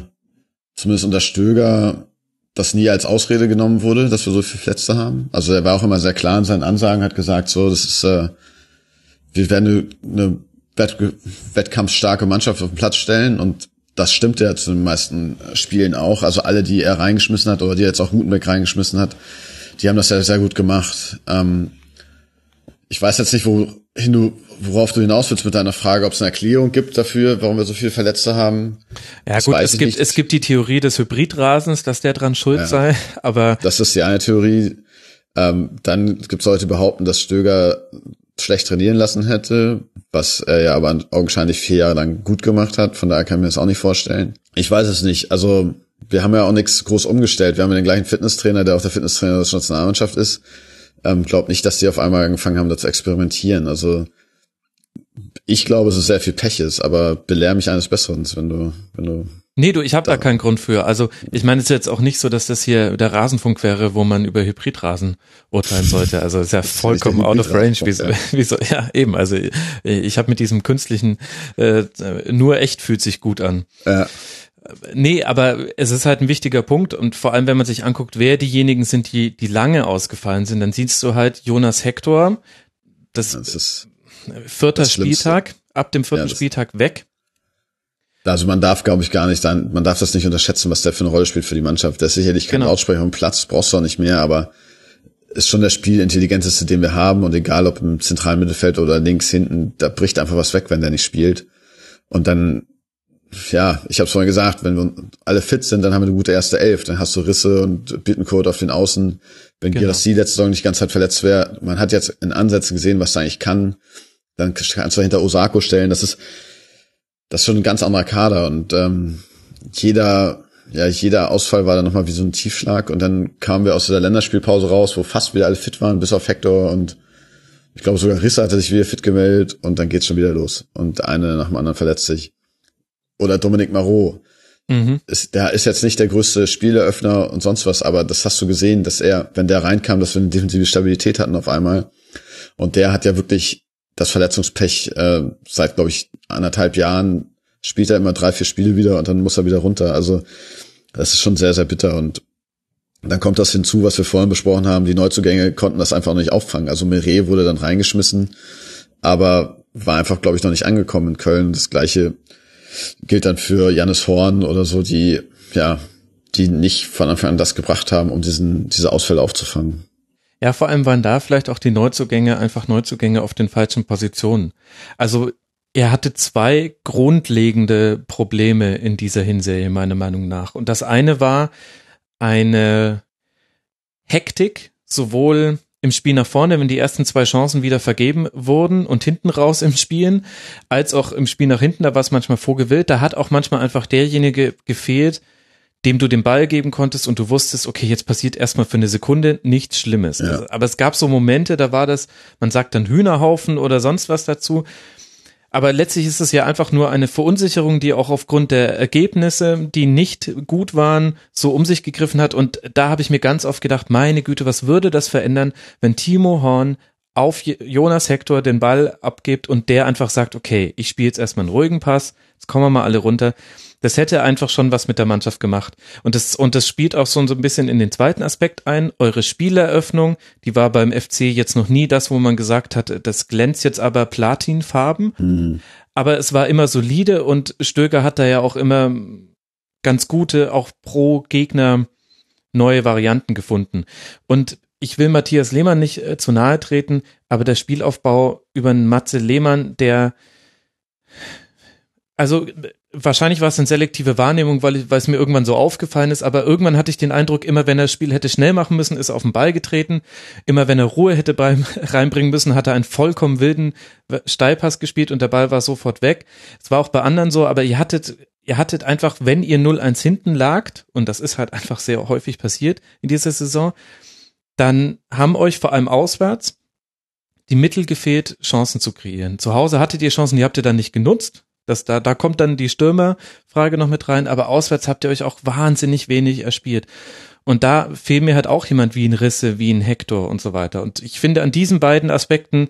Speaker 3: zumindest unter Stöger das nie als Ausrede genommen wurde, dass wir so viele Verletzte haben. Also er war auch immer sehr klar in seinen Ansagen, hat gesagt, so, das ist, äh, wir werden eine, Wett wettkampfstarke Mannschaft auf den Platz stellen und das stimmt ja zu den meisten Spielen auch. Also alle, die er reingeschmissen hat oder die jetzt auch Gutenberg reingeschmissen hat, die haben das ja sehr gut gemacht. Ähm, ich weiß jetzt nicht, wohin du, worauf du hinaus willst mit deiner Frage, ob es eine Erklärung gibt dafür, warum wir so viele Verletzte haben.
Speaker 4: Ja gut, es gibt, es gibt die Theorie des Hybridrasens, dass der dran schuld ja, sei, aber.
Speaker 3: Das ist die eine Theorie. Ähm, dann gibt es Leute, die behaupten, dass Stöger schlecht trainieren lassen hätte, was er ja aber augenscheinlich vier Jahre lang gut gemacht hat. Von daher kann ich mir das auch nicht vorstellen. Ich weiß es nicht. Also wir haben ja auch nichts groß umgestellt. Wir haben ja den gleichen Fitnesstrainer, der auch der Fitnesstrainer der Nationalmannschaft ist. Ähm, glaub nicht, dass die auf einmal angefangen haben, da zu experimentieren. Also ich glaube, es ist sehr viel Pech ist, aber belehr mich eines Besseren, wenn du, wenn du
Speaker 4: Nee, du, ich habe da keinen Grund für. Also ich meine, es ist jetzt auch nicht so, dass das hier der Rasenfunk wäre, wo man über Hybridrasen urteilen sollte. Also es ist ja vollkommen out of range. Wie so, wie so, ja, eben. Also ich habe mit diesem künstlichen äh, nur echt fühlt sich gut an. Ja. Nee, aber es ist halt ein wichtiger Punkt und vor allem, wenn man sich anguckt, wer diejenigen sind, die, die lange ausgefallen sind, dann siehst du halt Jonas Hector, das, das ist vierter Spieltag, ab dem vierten ja, Spieltag weg.
Speaker 3: Also man darf, glaube ich, gar nicht, dann, man darf das nicht unterschätzen, was der für eine Rolle spielt für die Mannschaft. Der ist sicherlich kein genau. Aussprecher am Platz, brauchst du auch nicht mehr, aber ist schon der spielintelligenteste, den wir haben und egal ob im zentralen Mittelfeld oder links hinten, da bricht einfach was weg, wenn der nicht spielt. Und dann, ja, ich habe es vorhin gesagt, wenn wir alle fit sind, dann haben wir eine gute erste Elf. Dann hast du Risse und Bittencode auf den Außen. Wenn genau. Girassi letzte Saison nicht ganz halt verletzt wäre, man hat jetzt in Ansätzen gesehen, was er eigentlich kann. Dann kannst du hinter Osako stellen. Das ist, das ist schon ein ganz anderer Kader und ähm, jeder, ja, jeder Ausfall war dann nochmal wie so ein Tiefschlag und dann kamen wir aus der Länderspielpause raus, wo fast wieder alle fit waren, bis auf Hector und ich glaube sogar Risse hatte sich wieder fit gemeldet und dann geht's schon wieder los und eine nach dem anderen verletzt sich. Oder Dominik Marot. Mhm. Ist, der ist jetzt nicht der größte Spieleröffner und sonst was, aber das hast du gesehen, dass er, wenn der reinkam, dass wir eine defensive Stabilität hatten auf einmal. Und der hat ja wirklich das Verletzungspech äh, seit, glaube ich, anderthalb Jahren spielt er immer drei, vier Spiele wieder und dann muss er wieder runter. Also das ist schon sehr, sehr bitter. Und dann kommt das hinzu, was wir vorhin besprochen haben. Die Neuzugänge konnten das einfach noch nicht auffangen. Also Meret wurde dann reingeschmissen, aber war einfach, glaube ich, noch nicht angekommen in Köln. Das gleiche gilt dann für Jannis Horn oder so, die, ja, die nicht von Anfang an das gebracht haben, um diesen, diese Ausfälle aufzufangen.
Speaker 4: Ja, vor allem waren da vielleicht auch die Neuzugänge einfach Neuzugänge auf den falschen Positionen. Also er hatte zwei grundlegende Probleme in dieser Hinserie, meiner Meinung nach. Und das eine war eine Hektik, sowohl im Spiel nach vorne, wenn die ersten zwei Chancen wieder vergeben wurden und hinten raus im Spielen, als auch im Spiel nach hinten, da war es manchmal vorgewillt. Da hat auch manchmal einfach derjenige gefehlt, dem du den Ball geben konntest und du wusstest, okay, jetzt passiert erstmal für eine Sekunde nichts Schlimmes. Ja. Also, aber es gab so Momente, da war das, man sagt dann Hühnerhaufen oder sonst was dazu. Aber letztlich ist es ja einfach nur eine Verunsicherung, die auch aufgrund der Ergebnisse, die nicht gut waren, so um sich gegriffen hat. Und da habe ich mir ganz oft gedacht, meine Güte, was würde das verändern, wenn Timo Horn auf Jonas Hector den Ball abgibt und der einfach sagt, okay, ich spiele jetzt erstmal einen ruhigen Pass, jetzt kommen wir mal alle runter. Das hätte einfach schon was mit der Mannschaft gemacht. Und das, und das spielt auch so ein bisschen in den zweiten Aspekt ein. Eure Spieleröffnung, die war beim FC jetzt noch nie das, wo man gesagt hat, das glänzt jetzt aber Platinfarben. Mhm. Aber es war immer solide und Stöger hat da ja auch immer ganz gute, auch pro Gegner neue Varianten gefunden. Und ich will Matthias Lehmann nicht äh, zu nahe treten, aber der Spielaufbau über einen Matze Lehmann, der also wahrscheinlich war es eine selektive Wahrnehmung, weil, weil es mir irgendwann so aufgefallen ist, aber irgendwann hatte ich den Eindruck, immer wenn er das Spiel hätte schnell machen müssen, ist er auf den Ball getreten. Immer wenn er Ruhe hätte beim reinbringen müssen, hat er einen vollkommen wilden Steilpass gespielt und der Ball war sofort weg. Es war auch bei anderen so, aber ihr hattet, ihr hattet einfach, wenn ihr 0-1 hinten lagt, und das ist halt einfach sehr häufig passiert in dieser Saison, dann haben euch vor allem auswärts die Mittel gefehlt, Chancen zu kreieren. Zu Hause hattet ihr Chancen, die habt ihr dann nicht genutzt das, da, da kommt dann die Stürmerfrage noch mit rein, aber auswärts habt ihr euch auch wahnsinnig wenig erspielt. Und da fehlt mir halt auch jemand wie ein Risse, wie ein Hector und so weiter. Und ich finde an diesen beiden Aspekten,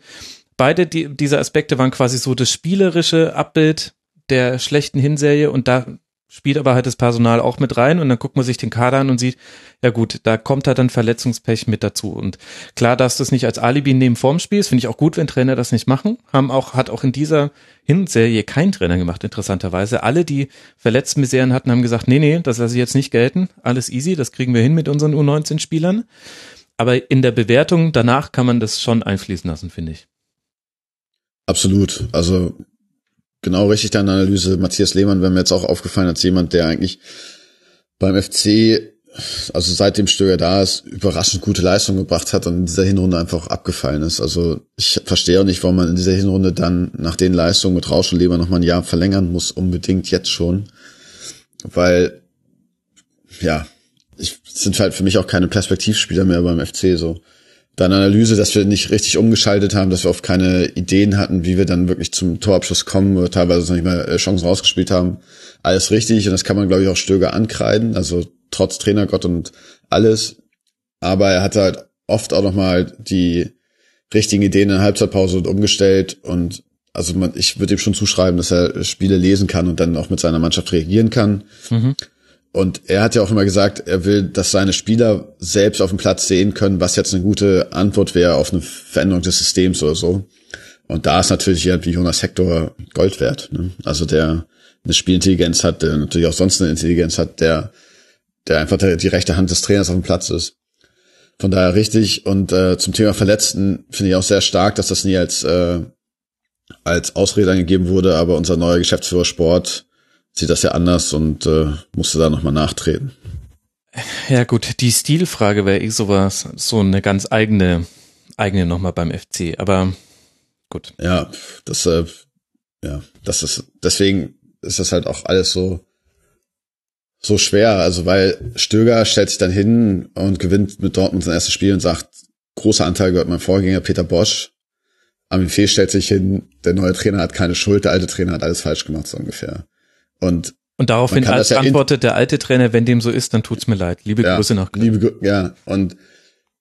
Speaker 4: beide die, diese Aspekte waren quasi so das spielerische Abbild der schlechten Hinserie und da spielt aber halt das Personal auch mit rein und dann guckt man sich den Kader an und sieht, ja gut, da kommt halt dann Verletzungspech mit dazu. Und klar darfst du es nicht als Alibi nehmen vorm Spiel, das finde ich auch gut, wenn Trainer das nicht machen. Haben auch, hat auch in dieser Hinserie kein Trainer gemacht, interessanterweise. Alle, die Verletzten hatten, haben gesagt, nee, nee, das lasse ich jetzt nicht gelten. Alles easy, das kriegen wir hin mit unseren U19-Spielern. Aber in der Bewertung danach kann man das schon einfließen lassen, finde ich.
Speaker 3: Absolut. Also genau richtig deine Analyse. Matthias Lehmann wäre mir jetzt auch aufgefallen als jemand, der eigentlich beim FC, also seit dem Stöger da ist, überraschend gute Leistung gebracht hat und in dieser Hinrunde einfach abgefallen ist. Also ich verstehe auch nicht, warum man in dieser Hinrunde dann nach den Leistungen mit Rausch und Lehmann nochmal ein Jahr verlängern muss, unbedingt jetzt schon. Weil, ja, ich sind halt für mich auch keine Perspektivspieler mehr beim FC so. Deine Analyse, dass wir nicht richtig umgeschaltet haben, dass wir oft keine Ideen hatten, wie wir dann wirklich zum Torabschluss kommen oder teilweise noch nicht mal äh, Chancen rausgespielt haben. Alles richtig und das kann man, glaube ich, auch Stöger ankreiden, also trotz Trainergott und alles. Aber er hat halt oft auch nochmal die richtigen Ideen in der Halbzeitpause umgestellt und also man, ich würde ihm schon zuschreiben, dass er Spiele lesen kann und dann auch mit seiner Mannschaft reagieren kann. Mhm. Und er hat ja auch immer gesagt, er will, dass seine Spieler selbst auf dem Platz sehen können, was jetzt eine gute Antwort wäre auf eine Veränderung des Systems oder so. Und da ist natürlich jemand wie Jonas Hector Gold wert. Ne? Also der eine Spielintelligenz hat, der natürlich auch sonst eine Intelligenz hat, der, der einfach der, die rechte Hand des Trainers auf dem Platz ist. Von daher richtig. Und äh, zum Thema Verletzten finde ich auch sehr stark, dass das nie als, äh, als Ausrede angegeben wurde, aber unser neuer Geschäftsführer Sport sieht das ja anders und äh, musste da nochmal nachtreten.
Speaker 4: Ja gut, die Stilfrage wäre eh sowas, so eine ganz eigene, eigene nochmal beim FC, aber gut.
Speaker 3: Ja, das, äh, ja, das ist, deswegen ist das halt auch alles so, so schwer, also weil Stöger stellt sich dann hin und gewinnt mit Dortmund sein erstes Spiel und sagt, großer Anteil gehört mein Vorgänger Peter Bosch. Armin Fee stellt sich hin, der neue Trainer hat keine Schuld, der alte Trainer hat alles falsch gemacht, so ungefähr. Und,
Speaker 4: und daraufhin ja antwortet der alte Trainer, wenn dem so ist, dann tut's mir leid. Liebe ja, Grüße nach
Speaker 3: Köln. Liebe, ja, und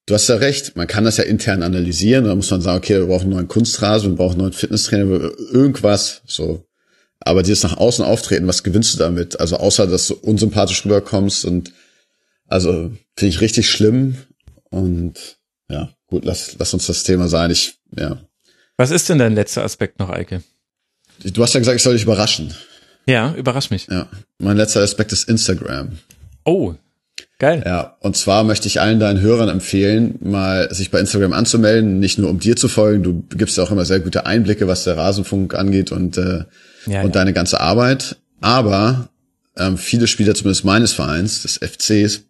Speaker 3: du hast ja recht, man kann das ja intern analysieren, da muss man sagen, okay, wir brauchen einen neuen Kunstrasen, wir brauchen einen neuen Fitnesstrainer, irgendwas, so. Aber dieses nach außen auftreten, was gewinnst du damit? Also außer, dass du unsympathisch rüberkommst und also finde ich richtig schlimm und ja, gut, lass, lass uns das Thema sein. Ich, ja.
Speaker 4: Was ist denn dein letzter Aspekt noch, Eike?
Speaker 3: Du hast ja gesagt, ich soll dich überraschen.
Speaker 4: Ja, überrasch mich.
Speaker 3: Ja. Mein letzter Aspekt ist Instagram.
Speaker 4: Oh, geil.
Speaker 3: Ja, und zwar möchte ich allen deinen Hörern empfehlen, mal sich bei Instagram anzumelden, nicht nur um dir zu folgen, du gibst ja auch immer sehr gute Einblicke, was der Rasenfunk angeht und, äh, ja, und ja. deine ganze Arbeit. Aber ähm, viele Spieler, zumindest meines Vereins, des FCs,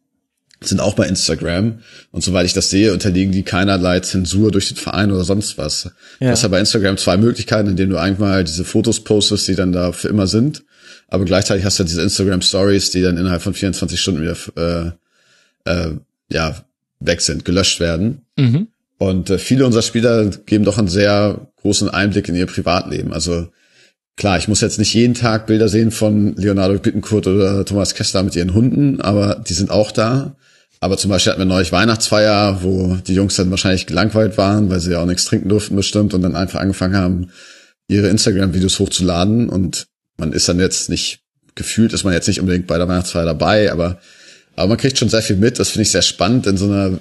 Speaker 3: sind auch bei Instagram. Und soweit ich das sehe, unterliegen die keinerlei Zensur durch den Verein oder sonst was. Ja. Du hast ja bei Instagram zwei Möglichkeiten, in denen du einmal diese Fotos postest, die dann da für immer sind. Aber gleichzeitig hast du ja diese Instagram Stories, die dann innerhalb von 24 Stunden wieder äh, äh, ja, weg sind, gelöscht werden. Mhm. Und äh, viele unserer Spieler geben doch einen sehr großen Einblick in ihr Privatleben. Also klar, ich muss jetzt nicht jeden Tag Bilder sehen von Leonardo Bittencourt oder Thomas Kessler mit ihren Hunden, aber die sind auch da. Aber zum Beispiel hatten wir neulich Weihnachtsfeier, wo die Jungs dann wahrscheinlich gelangweilt waren, weil sie ja auch nichts trinken durften bestimmt und dann einfach angefangen haben, ihre Instagram-Videos hochzuladen. Und man ist dann jetzt nicht, gefühlt ist man jetzt nicht unbedingt bei der Weihnachtsfeier dabei, aber, aber man kriegt schon sehr viel mit. Das finde ich sehr spannend in so einer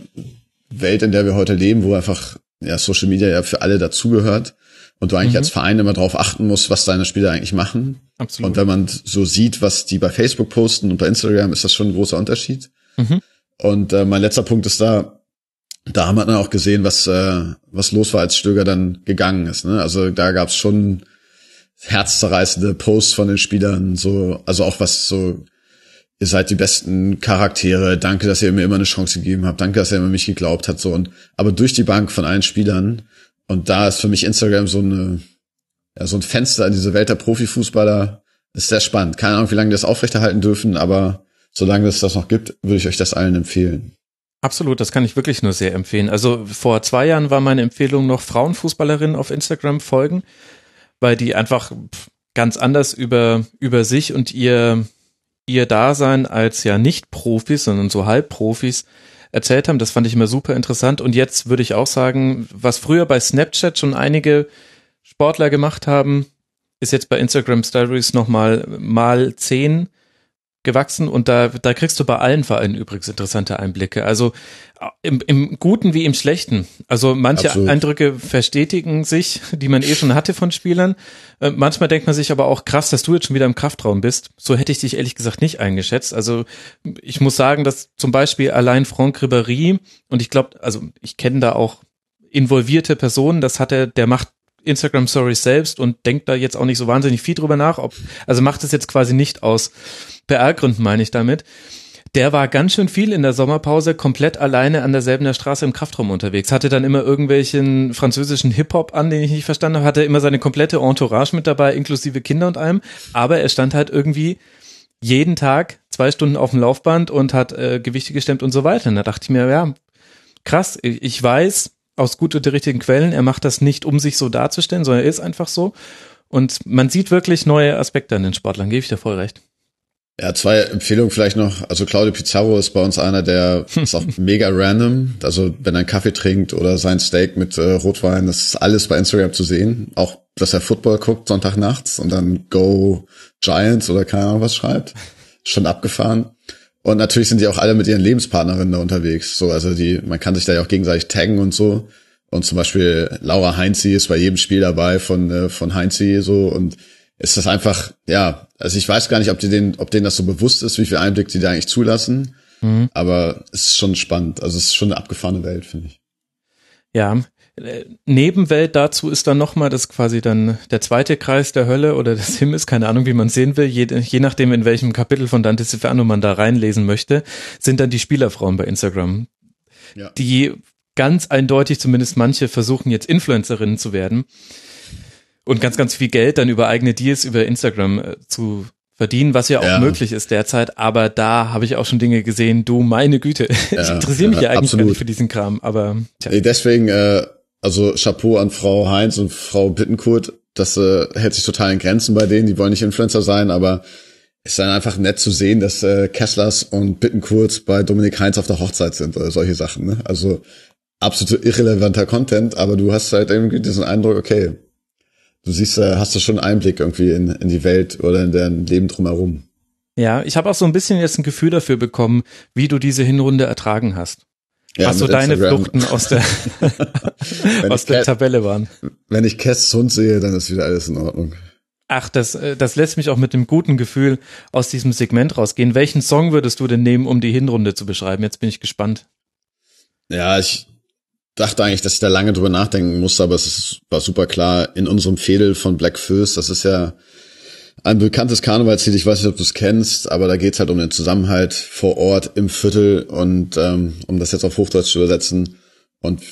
Speaker 3: Welt, in der wir heute leben, wo einfach ja, Social Media ja für alle dazugehört und du eigentlich mhm. als Verein immer darauf achten musst, was deine Spieler eigentlich machen. Absolut. Und wenn man so sieht, was die bei Facebook posten und bei Instagram, ist das schon ein großer Unterschied. Mhm. Und äh, mein letzter Punkt ist da, da haben wir dann auch gesehen, was, äh, was los war, als Stöger dann gegangen ist. Ne? Also da gab es schon herzzerreißende Posts von den Spielern, so, also auch was so, ihr seid die besten Charaktere, danke, dass ihr mir immer eine Chance gegeben habt, danke, dass ihr immer mich geglaubt habt, so und aber durch die Bank von allen Spielern. Und da ist für mich Instagram so eine, ja, so ein Fenster in diese Welt der Profifußballer. Ist sehr spannend. Keine Ahnung, wie lange die das aufrechterhalten dürfen, aber solange es das noch gibt, würde ich euch das allen empfehlen.
Speaker 4: Absolut, das kann ich wirklich nur sehr empfehlen. Also vor zwei Jahren war meine Empfehlung noch Frauenfußballerinnen auf Instagram folgen, weil die einfach ganz anders über, über sich und ihr, ihr Dasein als ja nicht Profis, sondern so Halbprofis erzählt haben. Das fand ich immer super interessant. Und jetzt würde ich auch sagen, was früher bei Snapchat schon einige Sportler gemacht haben, ist jetzt bei Instagram Stories nochmal mal zehn gewachsen und da, da kriegst du bei allen Vereinen übrigens interessante Einblicke. Also im, im Guten wie im Schlechten. Also manche Absolut. Eindrücke verstetigen sich, die man eh schon hatte von Spielern. Äh, manchmal denkt man sich aber auch krass, dass du jetzt schon wieder im Kraftraum bist. So hätte ich dich ehrlich gesagt nicht eingeschätzt. Also ich muss sagen, dass zum Beispiel allein Franck Ribéry und ich glaube, also ich kenne da auch involvierte Personen, das hat er, der macht Instagram Stories selbst und denkt da jetzt auch nicht so wahnsinnig viel drüber nach. Ob, also macht es jetzt quasi nicht aus PR-Gründen, meine ich damit. Der war ganz schön viel in der Sommerpause komplett alleine an derselben der Straße im Kraftraum unterwegs. Hatte dann immer irgendwelchen französischen Hip-Hop an, den ich nicht verstanden habe. Hatte immer seine komplette Entourage mit dabei, inklusive Kinder und allem. Aber er stand halt irgendwie jeden Tag zwei Stunden auf dem Laufband und hat äh, Gewichte gestemmt und so weiter. Und da dachte ich mir, ja, krass. Ich weiß aus gut unterrichteten Quellen, er macht das nicht, um sich so darzustellen, sondern er ist einfach so. Und man sieht wirklich neue Aspekte an den Sportlern, gebe ich dir voll recht.
Speaker 3: Ja, zwei Empfehlungen vielleicht noch. Also Claudio Pizarro ist bei uns einer, der ist auch mega random. Also wenn er einen Kaffee trinkt oder sein Steak mit äh, Rotwein, das ist alles bei Instagram zu sehen. Auch, dass er Football guckt Sonntagnachts und dann Go Giants oder keine Ahnung was schreibt. Schon abgefahren. Und natürlich sind die auch alle mit ihren Lebenspartnerinnen da unterwegs. So, also die, man kann sich da ja auch gegenseitig taggen und so. Und zum Beispiel Laura Heinzi ist bei jedem Spiel dabei von, äh, von Heinzi so und ist das einfach, ja, also ich weiß gar nicht, ob die den, ob denen das so bewusst ist, wie viel Einblick die da eigentlich zulassen. Mhm. Aber es ist schon spannend. Also es ist schon eine abgefahrene Welt, finde ich.
Speaker 4: Ja, Nebenwelt dazu ist dann nochmal, das quasi dann der zweite Kreis der Hölle oder des Himmels, keine Ahnung, wie man sehen will, je, je nachdem, in welchem Kapitel von Dante's Inferno man da reinlesen möchte, sind dann die Spielerfrauen bei Instagram. Ja. Die ganz eindeutig, zumindest manche, versuchen jetzt Influencerinnen zu werden und ganz, ganz viel Geld dann über eigene Deals über Instagram äh, zu verdienen, was ja auch ja. möglich ist derzeit. Aber da habe ich auch schon Dinge gesehen, du meine Güte. Ja, ich interessiere mich ja, ja eigentlich gar nicht für diesen Kram, aber
Speaker 3: tja. Deswegen, äh, also Chapeau an Frau Heinz und Frau Bittenkurt, das äh, hält sich total in Grenzen bei denen, die wollen nicht Influencer sein, aber ist dann einfach nett zu sehen, dass äh, Kesslers und Bittenkurt bei Dominik Heinz auf der Hochzeit sind oder solche Sachen. Ne? Also absolut irrelevanter Content, aber du hast halt irgendwie diesen Eindruck, okay, du siehst, äh, hast du schon Einblick irgendwie in, in die Welt oder in dein Leben drumherum.
Speaker 4: Ja, ich habe auch so ein bisschen jetzt ein Gefühl dafür bekommen, wie du diese Hinrunde ertragen hast. Ja, was so deine Instagram. Fluchten aus der, aus der Tabelle waren.
Speaker 3: Wenn ich Kess Hund sehe, dann ist wieder alles in Ordnung.
Speaker 4: Ach, das, äh, das lässt mich auch mit dem guten Gefühl aus diesem Segment rausgehen. Welchen Song würdest du denn nehmen, um die Hinrunde zu beschreiben? Jetzt bin ich gespannt.
Speaker 3: Ja, ich dachte eigentlich, dass ich da lange drüber nachdenken musste, aber es ist, war super klar. In unserem Fädel von Black First, das ist ja ein bekanntes Karnevalslied, ich weiß nicht, ob du es kennst, aber da geht's halt um den Zusammenhalt vor Ort im Viertel und ähm, um das jetzt auf Hochdeutsch zu übersetzen. Und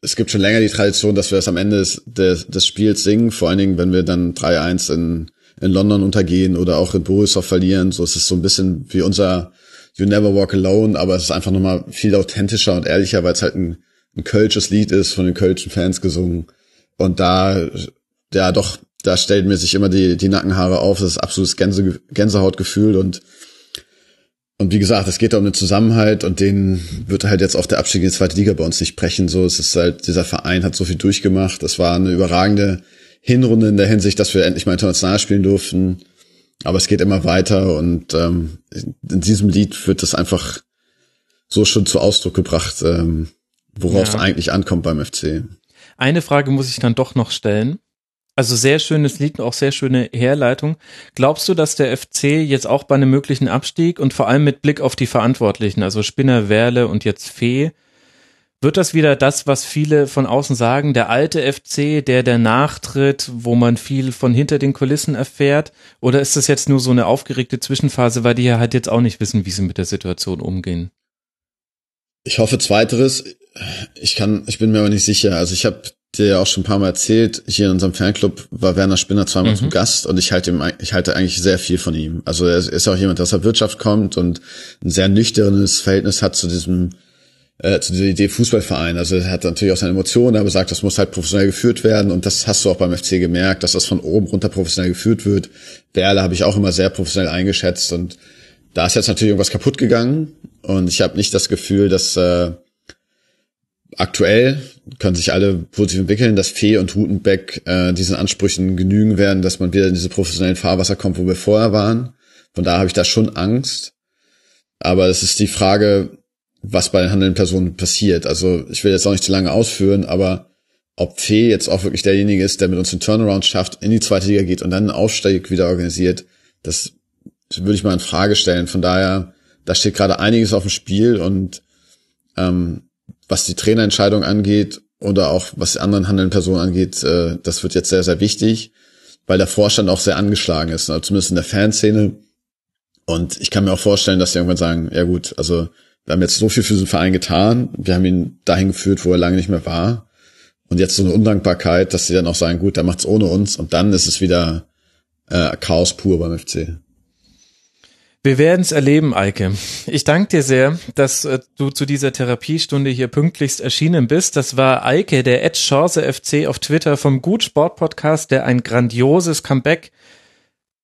Speaker 3: es gibt schon länger die Tradition, dass wir das am Ende des, des, des Spiels singen, vor allen Dingen, wenn wir dann 3-1 in, in London untergehen oder auch in Borisov verlieren. So ist es so ein bisschen wie unser You Never Walk Alone, aber es ist einfach nochmal viel authentischer und ehrlicher, weil es halt ein, ein kölsches Lied ist, von den kölschen Fans gesungen. Und da, ja doch, da stellt mir sich immer die, die Nackenhaare auf. Das ist absolutes Gänse, Gänsehautgefühl und und wie gesagt, es geht da um den Zusammenhalt und den wird halt jetzt auch der Abstieg in die zweite Liga bei uns nicht brechen. So, es ist halt, dieser Verein hat so viel durchgemacht. Das war eine überragende Hinrunde in der Hinsicht, dass wir endlich mal international spielen durften. Aber es geht immer weiter und ähm, in diesem Lied wird das einfach so schon zu Ausdruck gebracht, ähm, worauf ja. es eigentlich ankommt beim FC.
Speaker 4: Eine Frage muss ich dann doch noch stellen. Also sehr schönes Lied und auch sehr schöne Herleitung. Glaubst du, dass der FC jetzt auch bei einem möglichen Abstieg und vor allem mit Blick auf die Verantwortlichen, also Spinner, Werle und jetzt Fee, wird das wieder das, was viele von außen sagen, der alte FC, der der nachtritt, wo man viel von hinter den Kulissen erfährt? Oder ist das jetzt nur so eine aufgeregte Zwischenphase, weil die ja halt jetzt auch nicht wissen, wie sie mit der Situation umgehen?
Speaker 3: Ich hoffe zweiteres. Ich kann, ich bin mir aber nicht sicher. Also ich habe dir ja auch schon ein paar Mal erzählt, hier in unserem Fanclub war Werner Spinner zweimal mhm. zum Gast und ich halte ihm, ich halte eigentlich sehr viel von ihm. Also er ist auch jemand, der aus der Wirtschaft kommt und ein sehr nüchternes Verhältnis hat zu diesem, äh, zu dieser Idee Fußballverein. Also er hat natürlich auch seine Emotionen, aber sagt, das muss halt professionell geführt werden und das hast du auch beim FC gemerkt, dass das von oben runter professionell geführt wird. Werle habe ich auch immer sehr professionell eingeschätzt und da ist jetzt natürlich irgendwas kaputt gegangen und ich habe nicht das Gefühl, dass äh, aktuell können sich alle positiv entwickeln, dass Fee und Rutenbeck äh, diesen Ansprüchen genügen werden, dass man wieder in diese professionellen Fahrwasser kommt, wo wir vorher waren. Von daher habe ich da schon Angst. Aber es ist die Frage, was bei den handelnden Personen passiert. Also ich will jetzt auch nicht zu lange ausführen, aber ob Fee jetzt auch wirklich derjenige ist, der mit uns den Turnaround schafft, in die zweite Liga geht und dann einen Aufstieg wieder organisiert, das würde ich mal in Frage stellen. Von daher, da steht gerade einiges auf dem Spiel und ähm, was die Trainerentscheidung angeht oder auch was die anderen handelnden Personen angeht, äh, das wird jetzt sehr, sehr wichtig, weil der Vorstand auch sehr angeschlagen ist, also zumindest in der Fanszene. Und ich kann mir auch vorstellen, dass sie irgendwann sagen, ja gut, also wir haben jetzt so viel für diesen Verein getan, wir haben ihn dahin geführt, wo er lange nicht mehr war. Und jetzt so eine Undankbarkeit, dass sie dann auch sagen, gut, der macht's ohne uns und dann ist es wieder äh, Chaos pur beim FC.
Speaker 4: Wir werden es erleben, Eike. Ich danke dir sehr, dass äh, du zu dieser Therapiestunde hier pünktlichst erschienen bist. Das war Eike, der Ed Chance FC auf Twitter vom Gut Sport Podcast, der ein grandioses Comeback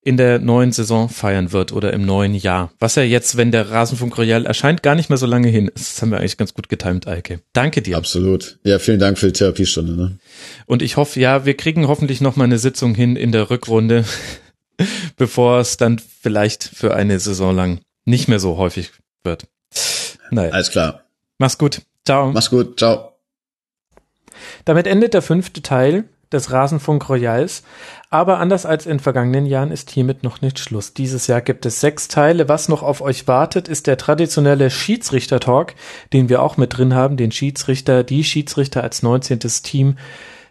Speaker 4: in der neuen Saison feiern wird oder im neuen Jahr. Was ja jetzt, wenn der Rasenfunk Royal erscheint, gar nicht mehr so lange hin ist. Das haben wir eigentlich ganz gut getimt, Eike. Danke dir.
Speaker 3: Absolut. Ja, vielen Dank für die Therapiestunde. Ne?
Speaker 4: Und ich hoffe, ja, wir kriegen hoffentlich noch mal eine Sitzung hin in der Rückrunde. bevor es dann vielleicht für eine Saison lang nicht mehr so häufig wird.
Speaker 3: Naja. Alles klar.
Speaker 4: Mach's gut. Ciao.
Speaker 3: Mach's gut. Ciao.
Speaker 4: Damit endet der fünfte Teil des Rasenfunk Royals. Aber anders als in vergangenen Jahren ist hiermit noch nicht Schluss. Dieses Jahr gibt es sechs Teile. Was noch auf euch wartet, ist der traditionelle Schiedsrichter-Talk, den wir auch mit drin haben. Den Schiedsrichter, die Schiedsrichter als 19. Team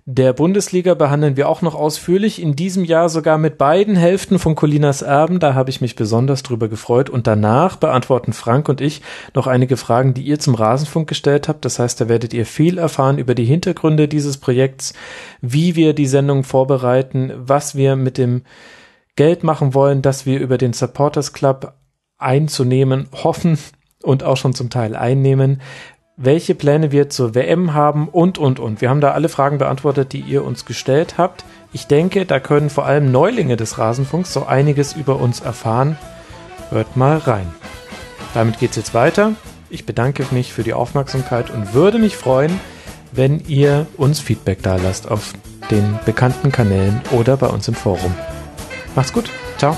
Speaker 4: der Bundesliga behandeln wir auch noch ausführlich. In diesem Jahr sogar mit beiden Hälften von Colinas Erben. Da habe ich mich besonders drüber gefreut. Und danach beantworten Frank und ich noch einige Fragen, die ihr zum Rasenfunk gestellt habt. Das heißt, da werdet ihr viel erfahren über die Hintergründe dieses Projekts, wie wir die Sendung vorbereiten, was wir mit dem Geld machen wollen, dass wir über den Supporters Club einzunehmen hoffen und auch schon zum Teil einnehmen, welche Pläne wir zur WM haben und, und, und. Wir haben da alle Fragen beantwortet, die ihr uns gestellt habt. Ich denke, da können vor allem Neulinge des Rasenfunks so einiges über uns erfahren. Hört mal rein. Damit geht's jetzt weiter. Ich bedanke mich für die Aufmerksamkeit und würde mich freuen, wenn ihr uns Feedback da lasst auf den bekannten Kanälen oder bei uns im Forum. Macht's gut. Ciao.